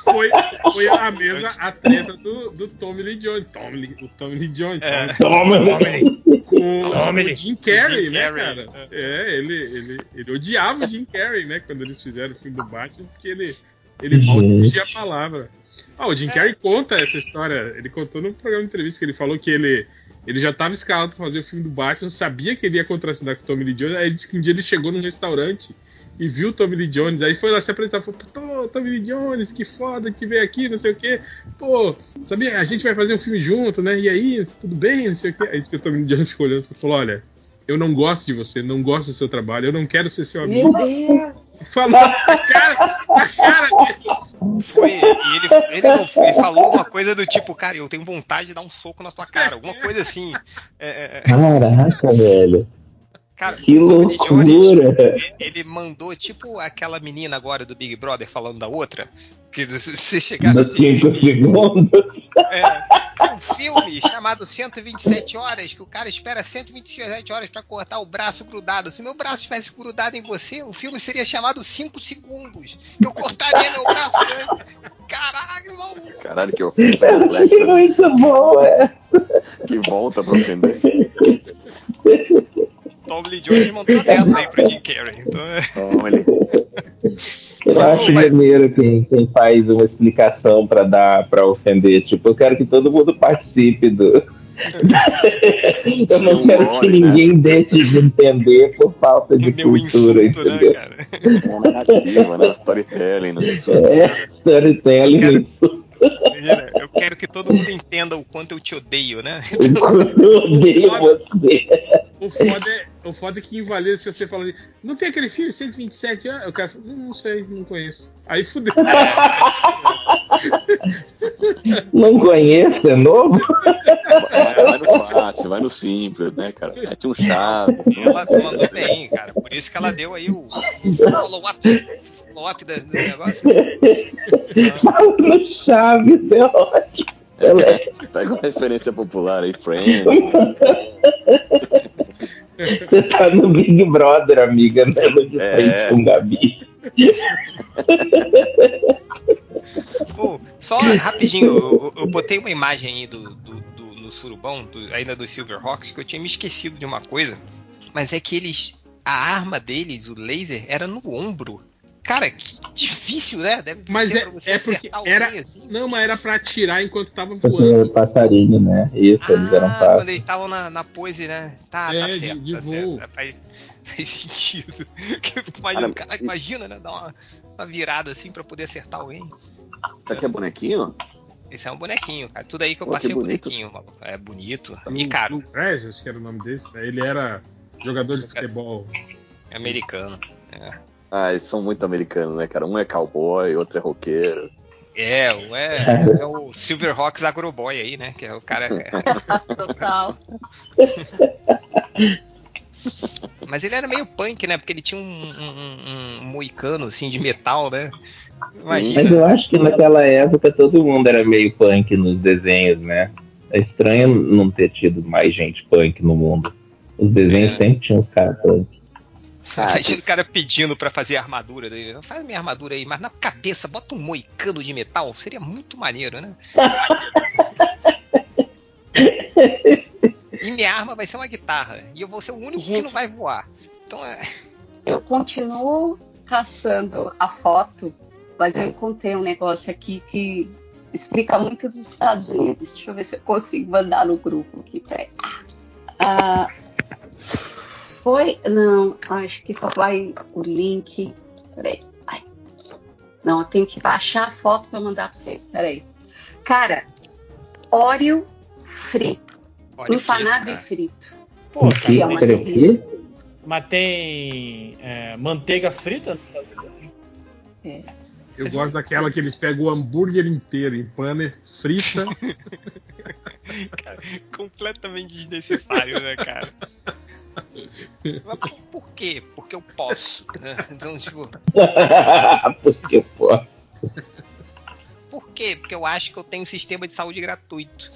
S2: Foi, foi a mesma a treta do, do Tommy Lee Jones. Tommy Lee- o Tommy Lee Jones.
S1: É.
S2: Tommy- Tommy Lee. O,
S3: Tome.
S2: o Jim Carrey,
S1: Jim
S2: né,
S1: Carrey,
S2: cara? É, ele, ele, ele odiava o Jim Carrey, né? Quando eles fizeram o filme do Batman, porque ele, ele mal
S4: Gente.
S2: dirigia a palavra. Ah, o Jim Carrey conta essa história. Ele contou no programa de entrevista que ele falou que ele, ele já estava escalado para fazer o filme do Batman, sabia que ele ia contracenar com o Tommy Lee Jones. Aí ele disse que um dia ele chegou num restaurante e viu o Tommy Lee Jones. Aí foi lá se apresentar falou: Pô, Tommy Lee Jones, que foda que veio aqui, não sei o quê. Pô, sabia? A gente vai fazer um filme junto, né? E aí, tudo bem, não sei o quê. Aí disse que o Tommy Lee Jones ficou olhando e falou: Olha. Eu não gosto de você, não gosto do seu trabalho, eu não quero ser seu amigo.
S5: Meu Deus!
S2: Falou na cara, na cara dele.
S1: Foi, e ele, ele, não, ele falou uma coisa do tipo, cara, eu tenho vontade de dar um soco na tua cara, alguma coisa assim. É, é, é,
S4: Caraca, velho.
S1: Cara,
S4: Que
S1: Jones,
S4: loucura.
S1: ele, mandou tipo aquela menina agora do Big Brother falando da outra. Que [laughs] se você chegar no
S4: Nos 5 segundos.
S1: é, um filme chamado 127 horas, que o cara espera 127 horas pra cortar o braço grudado. Se meu braço estivesse grudado em você, o filme seria chamado 5 segundos. Eu cortaria meu braço antes. Caralho, maluco.
S7: Caralho, que ofensa
S4: Que
S7: complexa. né?
S4: muito bom, é.
S7: Que volta pra ofender. [laughs]
S1: Tom Lee Jones mandou [laughs] dessa aí pro Jim Carrey. Então, é-
S7: Olha,
S4: Eu acho
S1: Mas-
S4: maneiro quem, quem faz uma explicação pra dar, para ofender. Tipo, eu quero que todo mundo participe do. [laughs] eu não
S7: Sim,
S4: quero
S7: olha,
S4: que
S7: né?
S4: ninguém deixe de entender por falta de
S1: meu
S4: cultura,
S1: insulto, né,
S4: entendeu?
S1: cara?
S7: uma narrativa, né? Storytelling no discurso.
S4: É, storytelling.
S1: Eu
S4: isso.
S1: Imagina, Eu quero que todo mundo entenda o quanto eu te odeio, né?
S4: Eu odeio você.
S2: O foda, é, o foda é que invalida se você fala assim, não tem aquele filme 127 anos? O cara fala, não, não sei, não conheço. Aí fudeu.
S4: Não conheço, é novo?
S7: É, vai no fácil, vai no simples, né, cara? Mete um chato.
S1: Ela mandou bem, cara. Por isso que ela deu aí o follow-up da- do [laughs] negócio.
S4: Paulo Chaves, é ótimo. É-
S7: Pega uma referência popular aí, Friends.
S4: Você tá no Big Brother, amiga, né? De
S7: É.
S4: frente com Gabi.
S1: Pô, só rapidinho, eu, eu- eu botei uma imagem aí do, do, do- no surubão, do- ainda do Silverhawks, que eu tinha me esquecido de uma coisa. Mas é que eles. A arma deles, o laser, era no ombro. Cara, que difícil, né? Deve
S2: Mas
S1: ser
S2: é,
S1: pra você
S2: é porque
S1: acertar
S2: era.
S1: alguém assim.
S2: Não, mas era pra atirar enquanto tava voando.
S4: o passarinho, né? Isso, eles eram
S1: Ah,
S4: fáceis.
S1: quando eles estavam na, na pose, né? Tá,
S2: É,
S1: tá
S2: de-
S1: certo,
S2: de
S1: tá
S2: voo.
S1: certo. Faz, [laughs] faz sentido. [laughs] Que eu fico imaginando,
S7: Cara,
S1: imagina, né? Dar uma, uma virada assim pra poder acertar alguém.
S7: Isso aqui é bonequinho?
S1: Esse é um bonequinho, cara. Tudo aí que eu
S7: Pô,
S1: passei
S7: que
S1: é um
S7: bonito.
S1: bonequinho, maluco. É bonito.
S2: No-
S1: E caro.
S2: Crash, acho que era o nome desse. né? Ele era jogador de futebol.
S1: É americano. É.
S7: Ah, eles são muito americanos, né, cara? Um é cowboy, outro é roqueiro.
S1: É, o- é, é o Silverhawks Agroboy aí, né? Que é o cara. [laughs]
S5: Total.
S1: Mas ele era meio punk, né? Porque ele tinha um, um, um- um moicano assim de metal, né?
S4: Mas
S1: Imagina.
S4: eu acho que naquela época todo mundo era meio punk nos desenhos, né? É estranho não ter tido mais gente punk no mundo. Os desenhos
S1: É.
S4: sempre tinham os caras punk.
S7: Ah,
S1: Imagina
S7: isso-
S1: o cara pedindo pra fazer a armadura dele. Faz minha armadura aí, mas na cabeça bota um moicano de metal. Seria muito maneiro, né? e minha arma vai ser uma guitarra. E eu vou ser o único que
S5: Gente.
S1: não vai voar. Então é.
S5: Eu continuo caçando a foto, mas eu encontrei um negócio aqui que explica muito dos Estados Unidos. Deixa eu ver se eu consigo mandar no grupo aqui. Peraí. Ah, foi. Não, acho que só vai o link. Peraí. Ai. Não, eu tenho que baixar a foto para mandar para vocês. Peraí. Cara, óleo frito.
S1: Olha,
S5: empanado
S1: frito,
S5: e
S1: cara.
S5: frito.
S3: Pô,
S5: é
S3: cara,
S5: uma delícia.
S3: mas tem é, manteiga frita?
S2: Eu
S1: Mas
S2: gosto daquela que eles pegam o hambúrguer inteiro, empana, frita. [laughs]
S1: Completamente desnecessário, né, cara? Mas por, por quê? Porque eu posso. né? Então, tipo, [laughs]
S4: Porque, pô.
S1: por quê? Porque eu acho que eu tenho um sistema de saúde gratuito.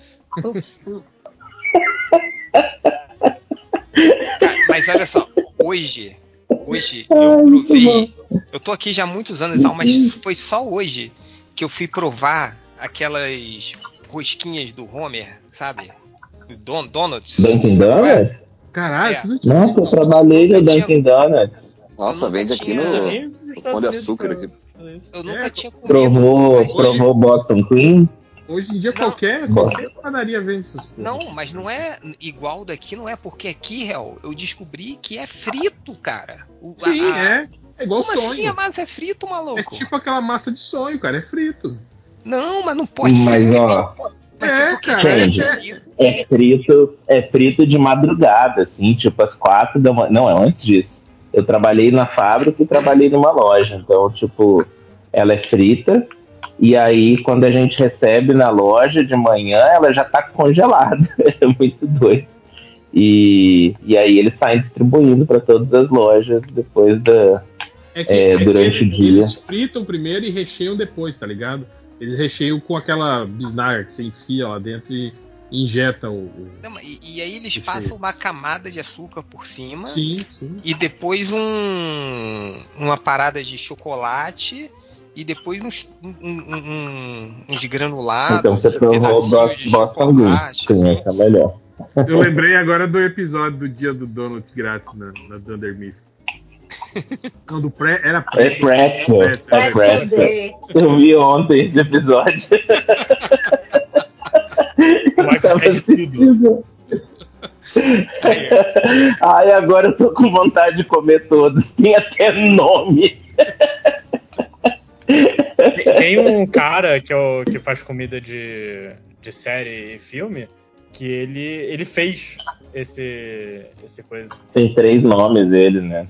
S1: Cara, mas olha só, hoje, hoje eu provei. Eu tô aqui já há muitos anos, mas foi só hoje que eu fui provar aquelas rosquinhas do Homer, sabe? Don, Donuts.
S4: Dunkin'
S1: é?
S4: Donuts?
S2: Caralho,
S1: É.
S2: você não tinha
S4: Nossa, eu trabalhei no Dunkin' Donuts.
S7: Nossa, vende aqui no, Pão de Açúcar. Aqui.
S1: Eu nunca
S2: É,
S1: tinha comido.
S4: Provou, provou Boston Cream?
S2: Hoje em dia
S1: Não.
S2: qualquer, qualquer padaria vende essas coisas.
S1: Não, mas não é igual daqui, não é porque aqui, real, eu descobri que é frito, cara. O-
S2: Sim,
S1: a- a-
S2: é. É igual
S1: Como assim a
S2: sonho.
S1: massa é frito,
S2: É
S1: maluco?
S2: tipo aquela massa de sonho, cara. É frito.
S1: Não, mas não pode
S4: Mas,
S1: ser.
S4: ó,
S1: Mas
S2: É,
S1: porque
S2: cara,
S1: é
S4: é-
S1: frito.
S4: é frito, é frito de madrugada, assim, tipo às quatro da manhã. Não, é antes disso. Eu trabalhei na fábrica e trabalhei numa loja. Então, tipo, ela é frita. E aí, quando a gente recebe na loja de manhã, ela já tá congelada. [laughs] É muito doido. E, e aí eles saem distribuindo para todas as lojas depois da.
S2: É que
S4: É,
S2: é que
S4: durante
S2: eles,
S4: o dia.
S2: eles fritam primeiro e recheiam depois, tá ligado? Eles recheiam com aquela bisnaga que você enfia lá dentro e injeta o. o-
S1: Não, e, e aí eles
S2: Recheio.
S1: passam uma camada de açúcar por cima
S2: Sim, sim.
S1: e depois um uma parada de chocolate e depois uns, um, um, uns granulados,
S4: Então você Bos-
S1: de chocolate.
S4: Sim,
S1: assim.
S4: essa é melhor.
S2: Eu lembrei agora do episódio do dia do Donut grátis na, na Dunder Mifflin. Quando pré, era
S4: É
S2: pré.
S4: pretzel. É
S5: Pretzel
S4: pretzel.
S5: Day.
S4: Eu vi ontem esse episódio. [laughs]
S3: De tudo.
S4: assistindo. Ai, agora eu tô com vontade de comer todos. Tem até nome.
S3: Tem um cara que, é o, que faz comida de, de série e filme que ele, ele fez esse, esse coisa.
S4: Tem três nomes dele, né?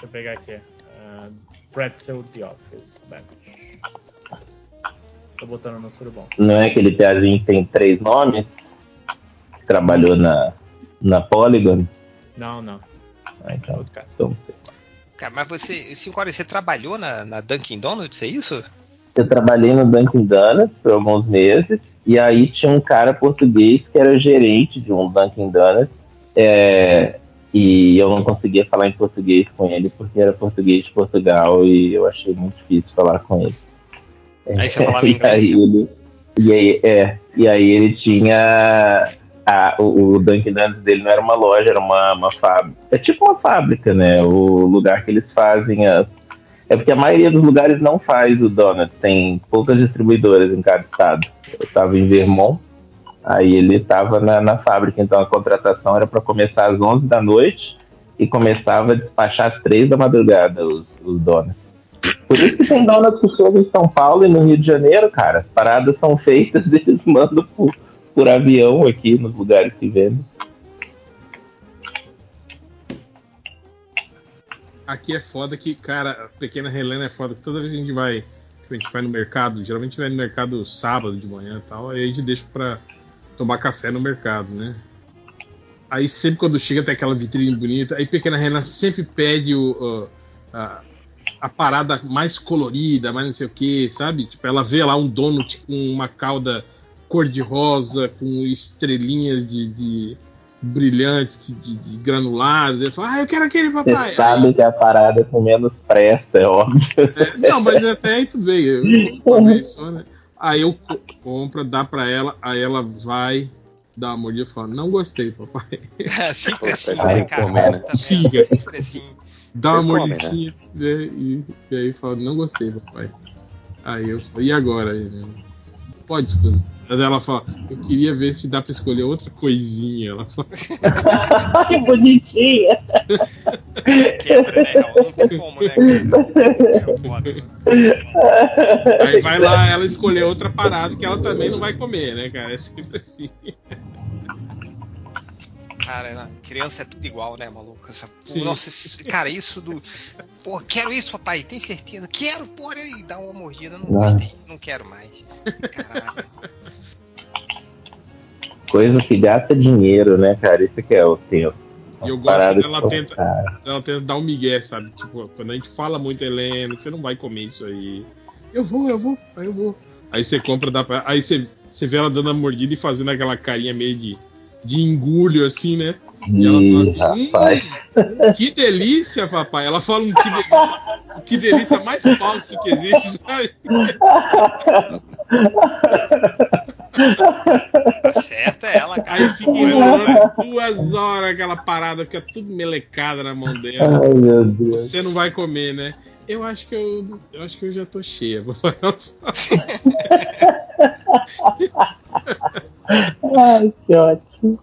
S3: Deixa eu pegar aqui. Uh, Pretzel The Office. Tô botando no surubom.
S4: Não é aquele piazinho que tem três nomes? Que trabalhou na, na Polygon?
S3: Não, não.
S4: Ah, então,
S3: Outro cara.
S4: então,
S1: Cara, mas você, cinco horas, você trabalhou na, na Dunkin' Donuts, é isso?
S4: eu trabalhei no Dunkin' Donuts por alguns meses. E aí tinha um cara português que era gerente de um Dunkin' Donuts. é, e eu não conseguia falar em português com ele porque era português de Portugal e eu achei muito difícil falar com ele.
S1: Aí você falava [laughs]
S4: e
S1: inglês?
S4: aí ele, e aí, é, e aí ele tinha a- o, o Dunkin' Donuts dele não era uma loja, era uma, uma fábrica. É tipo uma fábrica, né? O lugar que eles fazem as. É porque a maioria dos lugares não faz o donut, tem poucas distribuidoras em cada estado. Eu estava em Vermont, aí ele estava na, na fábrica, então a contratação era para começar às 11 da noite e começava a despachar às 3 da madrugada os, os donuts. Por isso que tem donuts que chegam em São Paulo e no Rio de Janeiro, cara. As paradas são feitas [laughs] eles mandam por, por avião aqui nos lugares que vendem.
S2: Aqui é foda que, cara, a pequena Helena é foda que toda vez que a gente vai. A gente vai no mercado, geralmente vai no mercado sábado de manhã e tal, aí a gente deixa pra tomar café no mercado, né? Aí sempre quando chega tem aquela vitrine bonita, aí pequena Helena sempre pede o, a, a parada mais colorida, mais não sei o que, sabe? Tipo, ela vê lá um donut com uma cauda cor-de-rosa, com estrelinhas de, de brilhantes, de, de, granulados. Eu falo, ah, eu quero aquele
S4: Você
S2: papai.
S4: sabe que a parada com menos presta, é óbvio.
S2: É, não, mas até aí tudo bem. Eu, uma vez só, né? Aí eu co- compro, dá pra ela, aí ela vai dar uma mordida e fala, não gostei, papai. [laughs]
S1: sempre assim, né, cara?
S7: né?
S2: Fica.
S1: Sempre assim.
S2: Dá uma
S7: comem,
S2: mordidinha né? e, e aí fala, não gostei, papai. Aí eu falo, e agora? Aí, né? Pode escutar. Aí ela fala, eu queria ver se dá pra escolher outra coisinha. Ela fala, [laughs]
S4: que bonitinha.
S1: Quebra, né? Não tem como, né, cara? É foda.
S2: aí vai lá ela escolher outra parada que ela também não vai comer, né, cara? É sempre assim.
S1: Cara, não, criança é tudo igual, né, maluco? Essa,
S2: Sim.
S1: nossa, isso- cara, isso do. Pô, quero isso, papai, tem certeza? Quero, porra, e dá uma mordida, não
S4: Ah.
S1: gostei, não quero mais. Caralho.
S4: Coisa que gasta dinheiro, né, cara? Isso que é o tempo.
S2: E eu gosto dela tenta-
S4: cara.
S2: Ela tenta dar um migué, sabe? Tipo, quando a gente fala muito, Helena, você não vai comer isso aí. Eu vou, eu vou, aí eu vou. Aí você compra, dá pra... Aí você, você vê ela dando a mordida e fazendo aquela carinha meio de, de engulho, assim, né? E ela fala assim,
S4: rapaz.
S2: hum, que delícia, papai. Ela fala um que delícia, um que delícia mais falso que existe, sabe?
S1: Tá certa ela, cara.
S2: Aí fica enrolando duas horas aquela parada, fica tudo melecada na mão dela.
S4: Ai, meu Deus.
S2: Você não vai comer, né? Eu acho que eu, eu acho que eu já tô cheia. [laughs]
S4: Ai, que ótimo.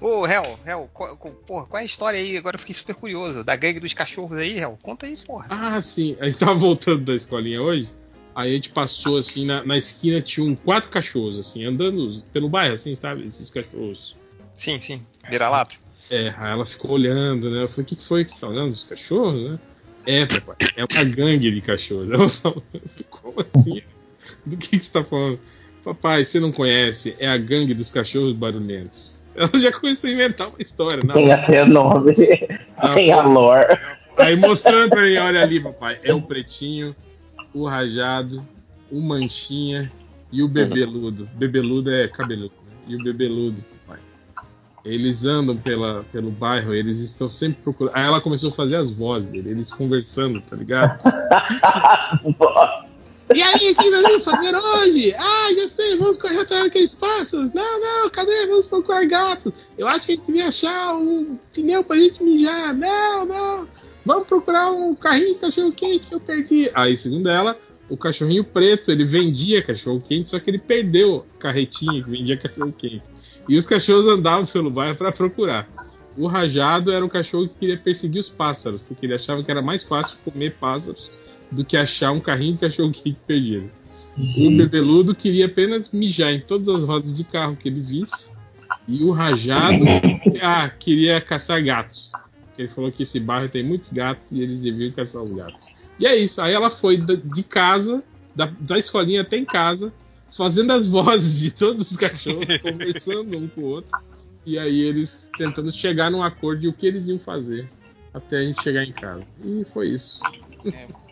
S1: Ô, Hel, Hel, qual, qual- porra, qual é a história aí? Agora eu fiquei super curioso. Da gangue dos cachorros aí, Hel. Conta aí, porra.
S2: ah, sim. A gente tava voltando da escolinha hoje. Aí a gente passou assim, na, na esquina tinha um, quatro cachorros, assim, andando pelo bairro, assim, sabe? Esses cachorros.
S1: Sim, sim. Vira-lata.
S2: É, aí ela ficou olhando, né? Eu falei, o que, que foi que você tá olhando? Os cachorros, né? É, papai, é uma gangue de cachorros. [laughs] Ela falou, como assim? [laughs] Do que, que você tá falando? Papai, você não conhece, é a gangue dos cachorros barulhentos. [laughs] Ela já começou a inventar uma história, não.
S4: Tem até nome. [laughs]
S2: Ah,
S4: Tem a lore.
S2: Aí mostrando pra mim, olha ali, papai, é o pretinho, o rajado, o manchinha e o bebeludo. Bebeludo é cabeludo, né? E o bebeludo, papai. Eles andam pela, pelo bairro, eles estão sempre procurando. Aí ela começou a fazer as vozes dele, eles conversando, tá ligado? E aí, o que nós vamos fazer hoje? Ah, já sei, vamos correr atrás daqueles pássaros. Não, não, cadê? Vamos procurar gatos. Eu acho que a gente devia achar um pneu pra gente mijar. Não, não. Vamos procurar um carrinho de cachorro quente que eu perdi. Aí, segundo ela, o cachorrinho preto, ele vendia cachorro quente, só que ele perdeu a carretinha que vendia cachorro quente. E os cachorros andavam pelo bairro para procurar. O rajado era um cachorro que queria perseguir os pássaros, porque ele achava que era mais fácil comer pássaros do que achar um carrinho de cachorro quente perdido. O bebeludo queria apenas mijar em todas as rodas de carro que ele visse. E o rajado [laughs] ah, queria caçar gatos. Ele falou que esse bairro tem muitos gatos e eles deviam caçar os gatos. E é isso. Aí ela foi de casa, da, da escolinha até em casa, fazendo as vozes de todos os cachorros, [laughs] conversando um com o outro. E aí eles tentando chegar num acordo de o que eles iam fazer até a gente chegar em casa. E foi isso.
S1: É, [laughs]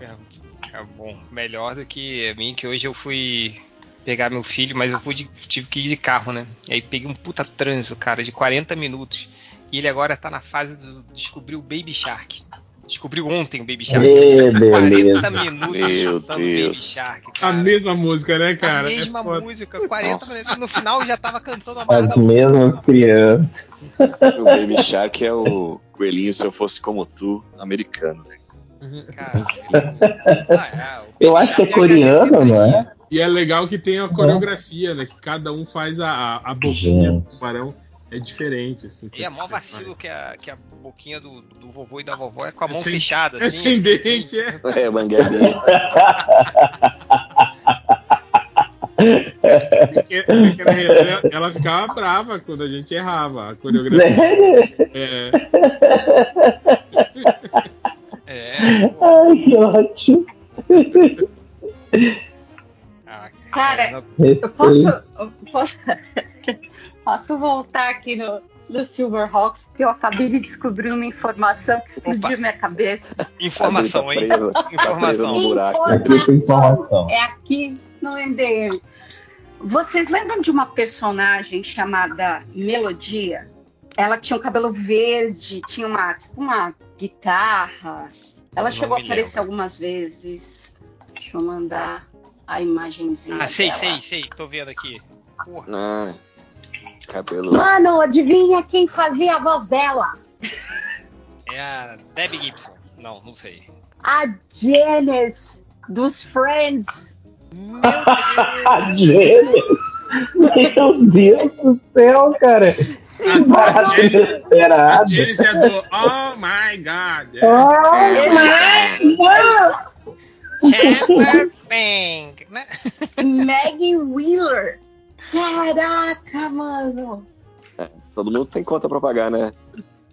S1: é bom, melhor do que a mim, que hoje eu fui pegar meu filho, mas eu fui de- tive que ir de carro, né? E aí peguei um puta trânsito, cara, de 40 minutos. E ele agora tá na fase de descobrir o Baby Shark. Descobriu ontem o Baby Shark.
S4: Ê,
S1: 40
S4: beleza.
S1: minutos
S7: Meu
S1: chutando Baby. Shark,
S2: A
S1: cara.
S2: mesma música, né, cara?
S1: a
S2: É
S1: mesma
S2: foda.
S1: música, 40
S7: Nossa.
S1: minutos. No final já tava cantando a
S4: As
S1: marra
S4: mesmas crianças.
S7: O Baby Shark é o coelhinho se eu fosse como tu, americano. né?
S1: Cara. Ah, é,
S4: Eu acho que é coreano, não é?
S2: E é legal que tem a coreografia, né? Que cada um faz a, a, boquinha do tubarão. É diferente, assim.
S1: E é mó vacilo que a, que a boquinha do, do vovô e da vovó é com a mão
S2: sem-
S1: fechada,
S2: É
S1: assim.
S2: sem
S1: assim.
S2: dente, é.
S7: É, mangueirinha.
S2: Porque, porque na realidade ela ficava brava quando a gente errava a coreografia.
S4: Né?
S2: É, [laughs]
S1: É,
S4: Ai, que ótimo.
S1: ah,
S5: Cara, Eu posso, eu posso, [laughs] posso voltar aqui no, no Silverhawks, porque eu acabei de descobrir uma informação que explodiu
S1: Opa.
S5: minha cabeça.
S1: informação, hein? Informação.
S4: informação.
S5: É aqui no MDM. Vocês lembram de uma personagem chamada Melodia? Ela tinha um cabelo verde, tinha uma, tipo uma guitarra. Ela
S1: Não
S5: chegou a aparecer
S1: lembro.
S5: algumas vezes. Deixa eu mandar a imagenzinha.
S1: Ah, sei,
S5: dela.
S1: sei, sei, tô vendo aqui. Porra,
S7: Ah, cabelo.
S5: Mano, adivinha quem fazia a voz dela?
S1: é a Debbie Gibson. Não, não sei.
S5: A Janice dos Friends.
S1: Meu Deus! [laughs]
S4: Meu Deus do céu, cara.
S5: Sim,
S4: Barato
S2: A
S4: inesperado.
S2: Janice é do Oh my God. É.
S4: Ah,
S1: Chandler Bing, né?
S5: Maggie Wheeler. Caraca, mano.
S7: Todo mundo tem conta pra pagar, né?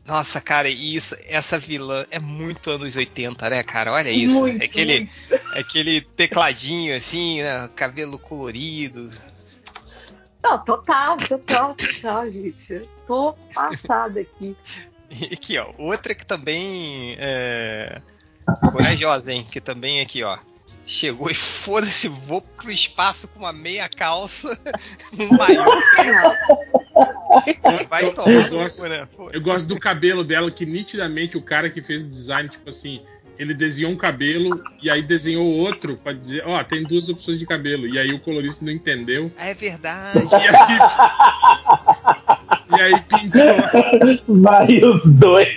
S1: Nossa, cara, e isso, essa vilã é muito anos 80, né, cara? Olha isso.
S5: Muito,
S1: é aquele,
S5: muito.
S1: aquele tecladinho assim, né? Cabelo colorido.
S5: Não, total, total, total, gente. Eu tô passada aqui.
S1: E aqui, ó, outra que também é corajosa, hein? Que também aqui, ó. Chegou e foda-se, vou pro espaço com uma meia calça, [laughs] um maior, vai tomar no
S2: gosto.
S1: né?
S2: Eu gosto do cabelo dela, que nitidamente o cara que fez o design, tipo assim, ele desenhou um cabelo e aí desenhou outro pra dizer, ó, tem duas opções de cabelo. E aí o colorista não entendeu.
S1: É verdade. [laughs]
S2: E aí, e aí pintou.
S4: Vai os dois. [laughs]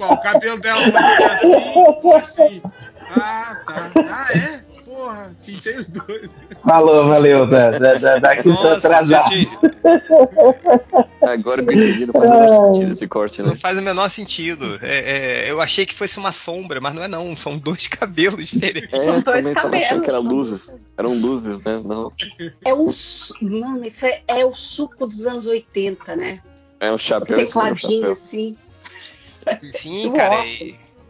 S2: O cabelo dela pode ser assim assim. Ah, tá. Ah, é? Porra, pintei os dois.
S4: Falou, valeu. Da, da, da, daqui tô
S1: Nossa,
S4: atrasado.
S1: gente,
S7: Agora que eu entendi, não faz o menor sentido esse corte, né?
S1: não faz o menor sentido. É, é, eu achei que fosse uma sombra, mas não é não. São dois [laughs] cabelos diferentes.
S7: É,
S5: São
S7: eu
S5: dois cabelos.
S7: que era luzes. Eram luzes, né? Não.
S5: É o. su- Mano, isso é, é o suco dos anos 80, né?
S7: É um chapéu em cima do
S5: Tecladinho
S7: chapéu.
S5: assim.
S1: Sim, cara.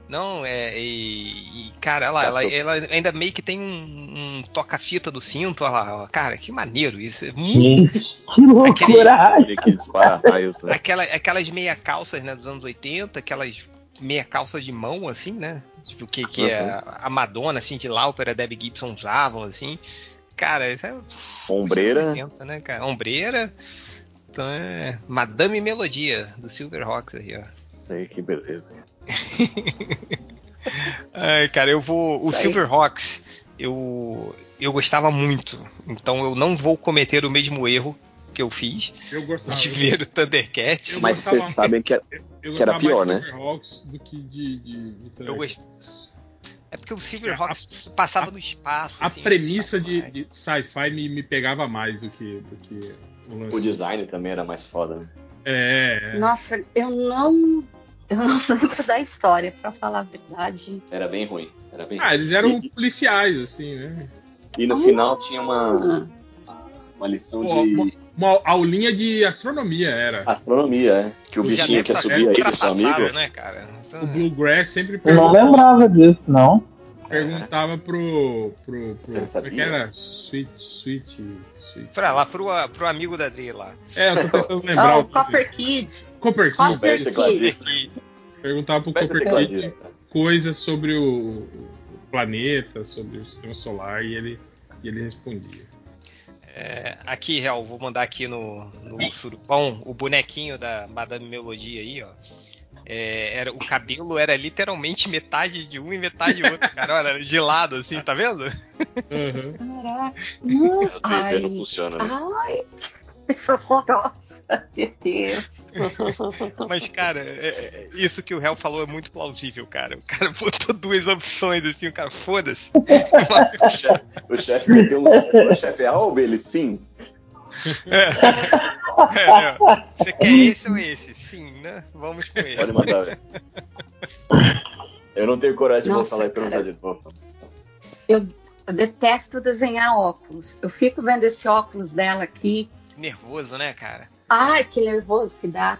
S1: Não, é. E, e, cara, ela, ela, ela ainda meio que tem um, um toca-fita do cinto. Olha lá, ó. cara, que maneiro isso. É muito
S4: que loucura.
S7: Que raios, né?
S1: Aquela, aquelas meia calças, né, dos anos 80, aquelas meia calças de mão, assim, né? Tipo, que, que é a Madonna, assim, de Lauper, a Debbie Gibson usavam, assim. Cara, isso é.
S7: Ombreira.
S1: 80, né, cara? Ombreira. Então é. Madame Melodia, do Silverhawks aí, ó.
S7: Aí, que beleza. [laughs]
S1: Ai, cara, eu vou. O. Silverhawks, eu. Eu gostava muito. Então eu não vou cometer o mesmo erro que eu fiz
S2: Eu gostava.
S1: de ver o Thundercats.
S2: Eu
S7: Mas
S2: gostava-
S7: vocês sabem que é-
S2: Eu
S7: que era
S2: gostava
S7: pior,
S2: mais
S7: né?
S2: Silverhawks do que de, de, de
S1: Eu
S2: Thundercats.
S1: gost- É porque o Silverhawks passava no espaço.
S2: A
S1: assim,
S2: premissa de, de sci-fi me, me pegava mais do que, do que o lance.
S8: O design também era mais foda, né?
S2: É, é.
S5: Nossa, eu não. Eu não [laughs] lembro da história, pra falar a verdade.
S8: Era bem ruim. Era bem
S2: Ah,
S8: ruim.
S2: eles eram policiais, assim, né?
S8: E no final tinha uma,
S5: Ah,
S8: uma lição
S2: Pô,
S8: de
S2: uma, uma aulinha de astronomia era.
S8: astronomia, é. Que o
S1: Já
S8: bichinho que subia aí, do seu amigo.
S1: né, cara? Então,
S2: O Bluegrass sempre
S4: Eu não lembrava disso, não.
S2: perguntava pro. pro, pro
S8: Você
S2: como é que
S8: sabia?
S2: era? Sweet, sweet, sweet.
S1: Pra lá, pro, pro amigo da Dri lá.
S2: É, eu tô tentando [laughs] lembrar
S5: Ah,
S2: o
S5: o Copper Kid.
S2: Copper.
S1: Que-
S2: Perguntava pro Copper coisas sobre o, planeta, sobre o sistema solar e ele, e ele respondia.
S1: é, aqui, Real, vou mandar aqui no, no surubão o bonequinho da Madame Melodia aí, ó. É, era, o cabelo era literalmente metade de um e metade de outro, [laughs] cara. Olha, de lado, assim, tá vendo?
S2: Aham.
S5: Caraca. Não,
S7: o 3D
S5: ai,
S7: não funciona, né?
S5: ai. Horrorosa, meu Deus.
S1: Mas, cara, é- é- isso que o Real falou é muito plausível, cara. O cara botou duas opções, assim, o cara, foda-se.
S8: O chefe- O chefe meteu um. O chefe é Alba, ele sim.
S1: É, é, Você quer esse ou esse? Sim, né? Vamos com ele.
S8: Pode mandar, velho. Eu não tenho coragem de
S5: Nossa,
S8: voltar lá e perguntar de novo.
S5: Eu, eu detesto desenhar óculos. Eu fico vendo esse óculos dela aqui.
S1: Nervoso, né, cara?
S5: Ai, que nervoso que dá.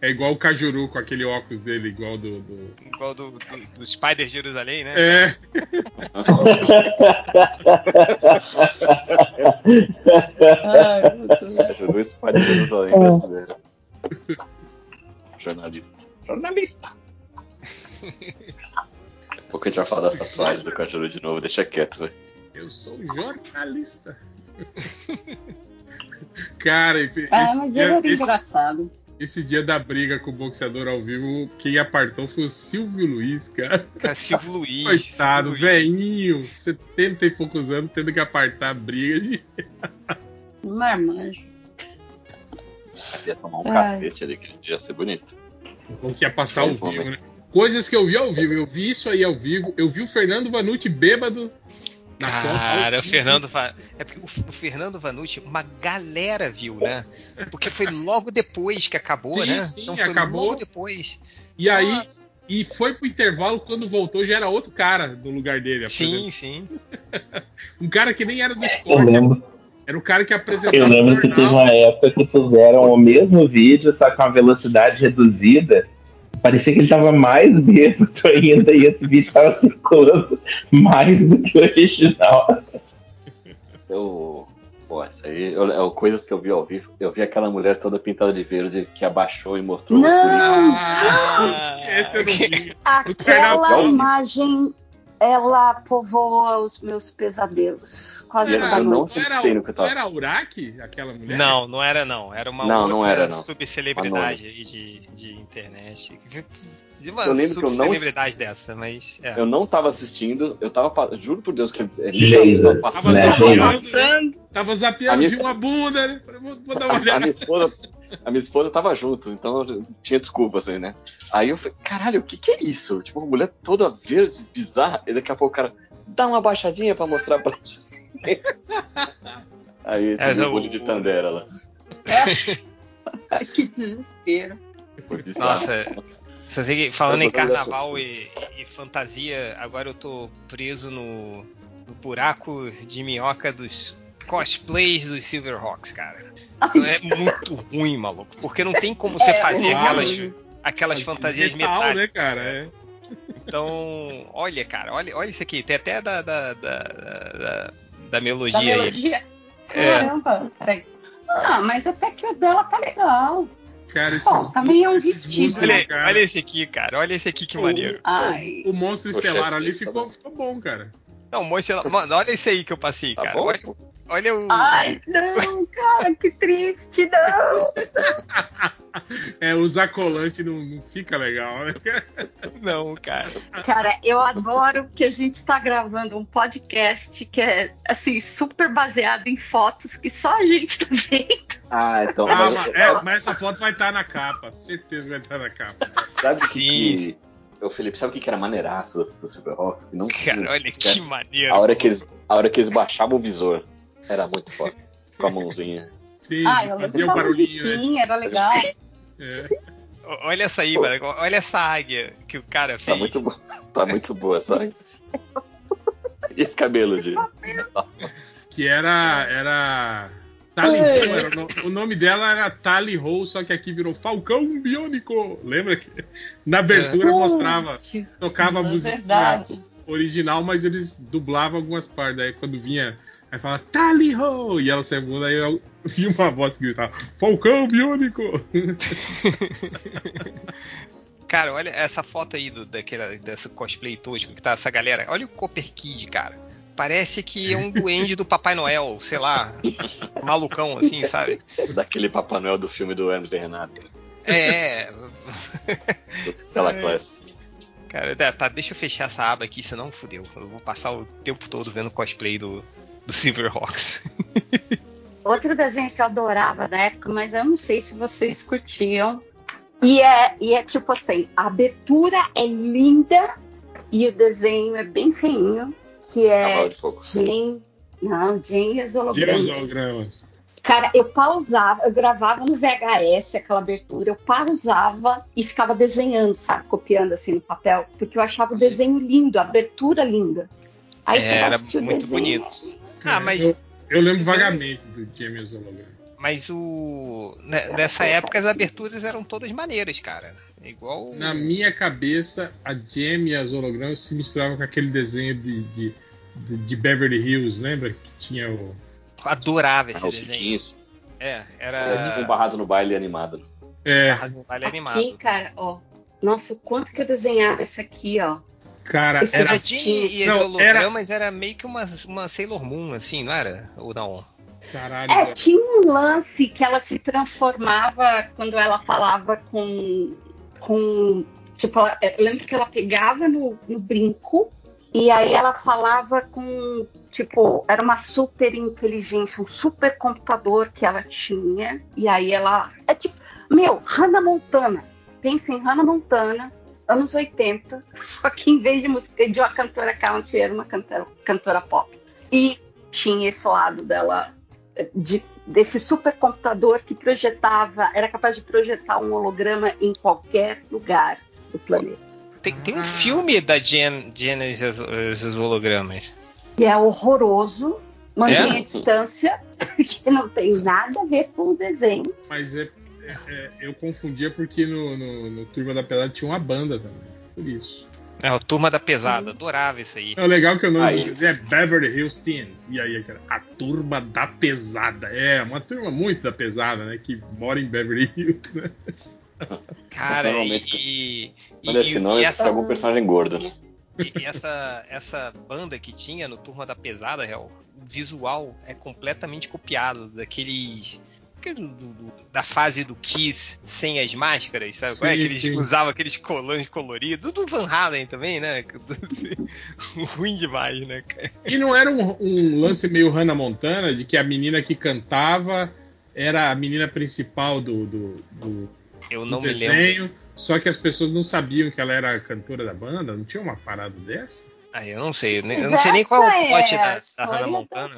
S2: É igual o Cajuru com aquele óculos dele, igual do. do-
S1: Igual do, do, do Spider Jerusalém, né?
S2: É, [laughs]
S7: pai de Jerusalém brasileiro. Jornalista. Jornalista! Daqui a pouco a gente vai falar das tatuagens do Cajuru de novo, deixa quieto, velho.
S2: eu sou jornalista. [laughs] Cara, esse,
S5: Ah, mas ele era
S2: esse-
S5: engraçado.
S2: esse dia da briga com o boxeador ao vivo, quem apartou foi o Silvio Luiz, cara.
S1: Cara, Silvio [laughs] Luiz.
S2: Coitado, velhinho, 70 e poucos anos, tendo que apartar a briga. De...
S5: Marmanjo.
S7: Ia tomar um
S5: Ai.
S7: cacete ali, que ia ser bonito.
S2: Como que ia passar ao vivo, né? Coisas que eu vi ao vivo. Eu vi isso aí ao vivo. Eu vi o Fernando Vanucci bêbado.
S1: Cara, o Fernando Va... É porque o, Fernando Vanucci, uma galera viu, né? Porque foi logo depois que acabou,
S2: Sim,
S1: né?
S2: sim,
S1: então foi
S2: acabou.
S1: logo depois.
S2: E aí,
S1: Nossa.
S2: e foi pro intervalo, quando voltou, já era outro cara no lugar dele.
S1: Sim, sim. [laughs]
S2: Um cara que nem era do
S4: Eu
S2: esporte.
S4: lembro,
S2: Era o cara que apresentava
S4: eu lembro
S2: o
S4: que teve uma época que fizeram o mesmo vídeo, só com a velocidade reduzida. Parecia que ele tava mais bêbado ainda e esse vídeo tava circulando mais do que o original.
S7: Eu. Pô, isso aí eu- é o coisas que eu vi ao vivo. Eu vi aquela mulher toda pintada de verde que abaixou e mostrou o
S5: Não!
S7: furinho.
S2: Ah, esse eu não vi.
S5: Aquela imagem ela povoa os meus pesadelos. Quase
S8: Eu
S5: toda
S8: não
S5: noite.
S2: era,
S8: que eu tava.
S2: era a Uraki, aquela mulher?
S1: Não, não era não. Era uma
S8: Não,
S1: outra
S8: não era, não.
S1: subcelebridade aí de, de internet. De uma
S8: Eu lembro que eu não-
S1: subcelebridade dessa, mas. É.
S8: Eu não tava assistindo, eu tava. Juro por Deus que. É,
S4: Laser.
S8: tava.
S4: Né,
S2: zapeando, tava zapeando
S8: minha-
S2: de uma bunda, né? Vou, vou dar uma
S8: A, a
S2: olhada.
S8: minha esposa, a minha esposa tava junto, então eu tinha desculpas aí, né? Aí eu falei, caralho, o que que é isso? Tipo, uma mulher toda verde, bizarra, e daqui a pouco o cara dá uma baixadinha pra mostrar pra gente. [laughs] Aí
S1: É,
S8: tinha
S1: não,
S8: um olho de Tandera lá.
S5: Ai, [laughs] que desespero. [laughs]
S1: Nossa, só sei que falando
S8: Eu
S1: em carnaval e, e fantasia, agora eu tô preso no, no buraco de minhoca dos cosplays dos Silverhawks, cara. Então é muito ruim, maluco. Porque não tem como você
S5: É,
S1: fazer
S5: é
S1: aquelas, aquelas fantasias
S2: Metal,
S1: metálicas.
S2: né, cara? É.
S1: Então, olha, cara, olha, olha isso aqui. Tem até da, da, da, da, da
S5: Da
S1: melodia aí.
S5: melodia.
S1: É.
S5: Caramba. Peraí. Ah, mas até que o dela tá legal.
S2: Cara, esses,
S5: Bom, também é um vestido,
S1: Olha,
S2: cara,
S1: olha esse aqui, cara. Olha esse aqui que maneiro.
S5: Ai.
S2: O monstro
S8: Ô,
S2: estelar ali
S8: tá
S2: ficou,
S8: bom.
S2: ficou bom, cara.
S1: Não, mostra. [laughs] Mano, olha esse aí que eu passei,
S8: Tá
S1: cara.
S8: bom?
S1: Olha, olha o.
S5: Ai, não, cara, que triste, não. [laughs]
S2: É, usar colante não, não fica legal, né? [laughs]
S1: Não, cara.
S5: Cara, eu adoro que a gente tá gravando um podcast que é, assim, super baseado em fotos que só a gente tá vendo.
S8: Ah, então.
S2: Ah,
S8: mas-
S2: mas, é, mas essa foto vai estar na capa. Certeza vai estar na capa.
S8: sabe
S1: Sim,
S8: que-
S1: sim.
S8: Ô, Felipe, sabe o que que era maneiraço do, do Superhawks? Que não
S1: Cara, olha que maneiro.
S8: a hora que eles A hora que eles baixavam o visor, era muito foda. Com a mãozinha.
S2: Sim,
S5: Ah, eu
S2: fazia o barulhinho, né?
S5: musiquinha, era legal.
S2: É.
S1: O- Olha essa aí, mano. Olha essa águia que o cara
S8: Tá
S1: fez.
S8: muito, bo- tá muito boa, sabe? E esse cabelo de.
S2: Que era. era... Tally. Ho, era o, no- o nome dela era Tally Ho, só que aqui virou Falcão Biônico. Lembra que na abertura mostrava,
S5: Putz,
S2: tocava a
S5: é
S2: música
S5: verdade.
S2: original, mas eles dublavam algumas partes. Aí quando vinha, aí fala Tally Ho! E ela saiu bunda, aí eu vi uma voz que gritava Falcão Biônico! [laughs]
S1: Cara, olha essa foto aí do, daquela, dessa cosplay tosco que tá essa galera. Olha o Copper Kid, cara. Parece que é um [laughs] duende do Papai Noel, sei lá, malucão assim, sabe?
S8: Daquele Papai Noel do filme do Hermes e Renato.
S1: É,
S8: Aquela
S1: É. [laughs]
S8: classe.
S1: cara, tá, tá, deixa eu fechar essa aba aqui, senão fudeu. Eu vou passar o tempo todo vendo cosplay do, do Silverhawks. [laughs]
S5: Outro desenho que eu adorava da época, mas eu não sei se vocês curtiam. E é, e é tipo assim, a abertura é linda e o desenho é bem feinho, que é. Jane. Não, Jane e os
S2: E os
S5: hologramas. Cara, eu pausava, eu gravava no VHS aquela abertura, eu pausava e ficava desenhando, sabe? Copiando assim no papel, porque eu achava o desenho lindo, a abertura linda. Aí
S1: É, era muito
S5: desenho,
S1: bonito. Ah, mas,
S2: Eu, eu lembro vagamente do Jamie e os hologramas.
S1: Mas o. né, Nessa época as aberturas eram todas maneiras, cara. Igual.
S2: Na minha cabeça, a Jamie e as hologramas se misturavam com aquele desenho de, de, de- Beverly Hills, lembra? Que tinha o.
S1: Adorava esse
S8: Ah,
S1: desenho. É,
S8: Era tipo um
S1: era.
S8: barrado no baile animado.
S2: É,
S1: Arrasou Vale
S5: Aqui,
S1: animado.
S5: cara, ó. Nossa, o quanto que eu desenhava isso aqui, ó.
S2: cara,
S5: Esse
S2: era.
S1: A Jean e os hologramas era... meio que uma, uma Sailor Moon, assim, não era? Ou não?
S2: Caralho,
S5: É, tinha um lance que ela se transformava quando ela falava com. com tipo, ela- eu lembro que ela pegava no, no brinco e aí ela falava com. Tipo, era uma super inteligência, um super computador que ela tinha. E aí ela. É tipo, meu, Hannah Montana. Pensa em Hannah Montana, anos 80, [laughs] só que em vez de música de uma cantora country, era uma cantora, cantora pop. E tinha esse lado dela de, desse supercomputador que projetava, era capaz de projetar um holograma em qualquer lugar do planeta.
S1: Tem, tem um
S2: Ah.
S1: filme da Jen, Jen e os hologramas.
S5: E é horroroso, mantém
S1: É?
S5: a distância, [laughs] porque não tem nada a ver com o desenho.
S2: Mas é, é- é- eu confundia porque no, no, no Turma da Pelada tinha uma banda também. Por isso.
S1: É, a Turma da Pesada, adorava isso aí.
S2: É legal que o nome
S8: Aí.
S2: é Beverly Hills Teens. E aí, cara, a Turma da Pesada. É, uma turma muito da pesada, né? Que mora em Beverly Hills, né? [laughs]
S1: Cara, e. e,
S8: Olha
S1: e-
S8: esse nome,
S1: e
S8: é
S1: essa,
S8: algum personagem gordo.
S1: E e essa, essa banda que tinha no Turma da Pesada, real, o visual é completamente copiado daqueles. Aquele do- do- da fase do Kiss sem as máscaras, sabe? é?
S2: Sim,
S1: que eles
S2: sim.
S1: usavam aqueles colãs coloridos, do Van Halen também, né? [laughs] Ruim demais, né?
S2: E não era um, um lance meio Hannah Montana, de que a menina que cantava era a menina principal do, do, do-
S1: Eu
S2: do
S1: não me lembro.
S2: desenho, só que as pessoas não sabiam que ela era a cantora da banda? Não tinha uma parada dessa?
S1: Ah, eu não sei, eu nem- eu não sei nem qual é o
S5: a
S1: da, da Hannah Montana.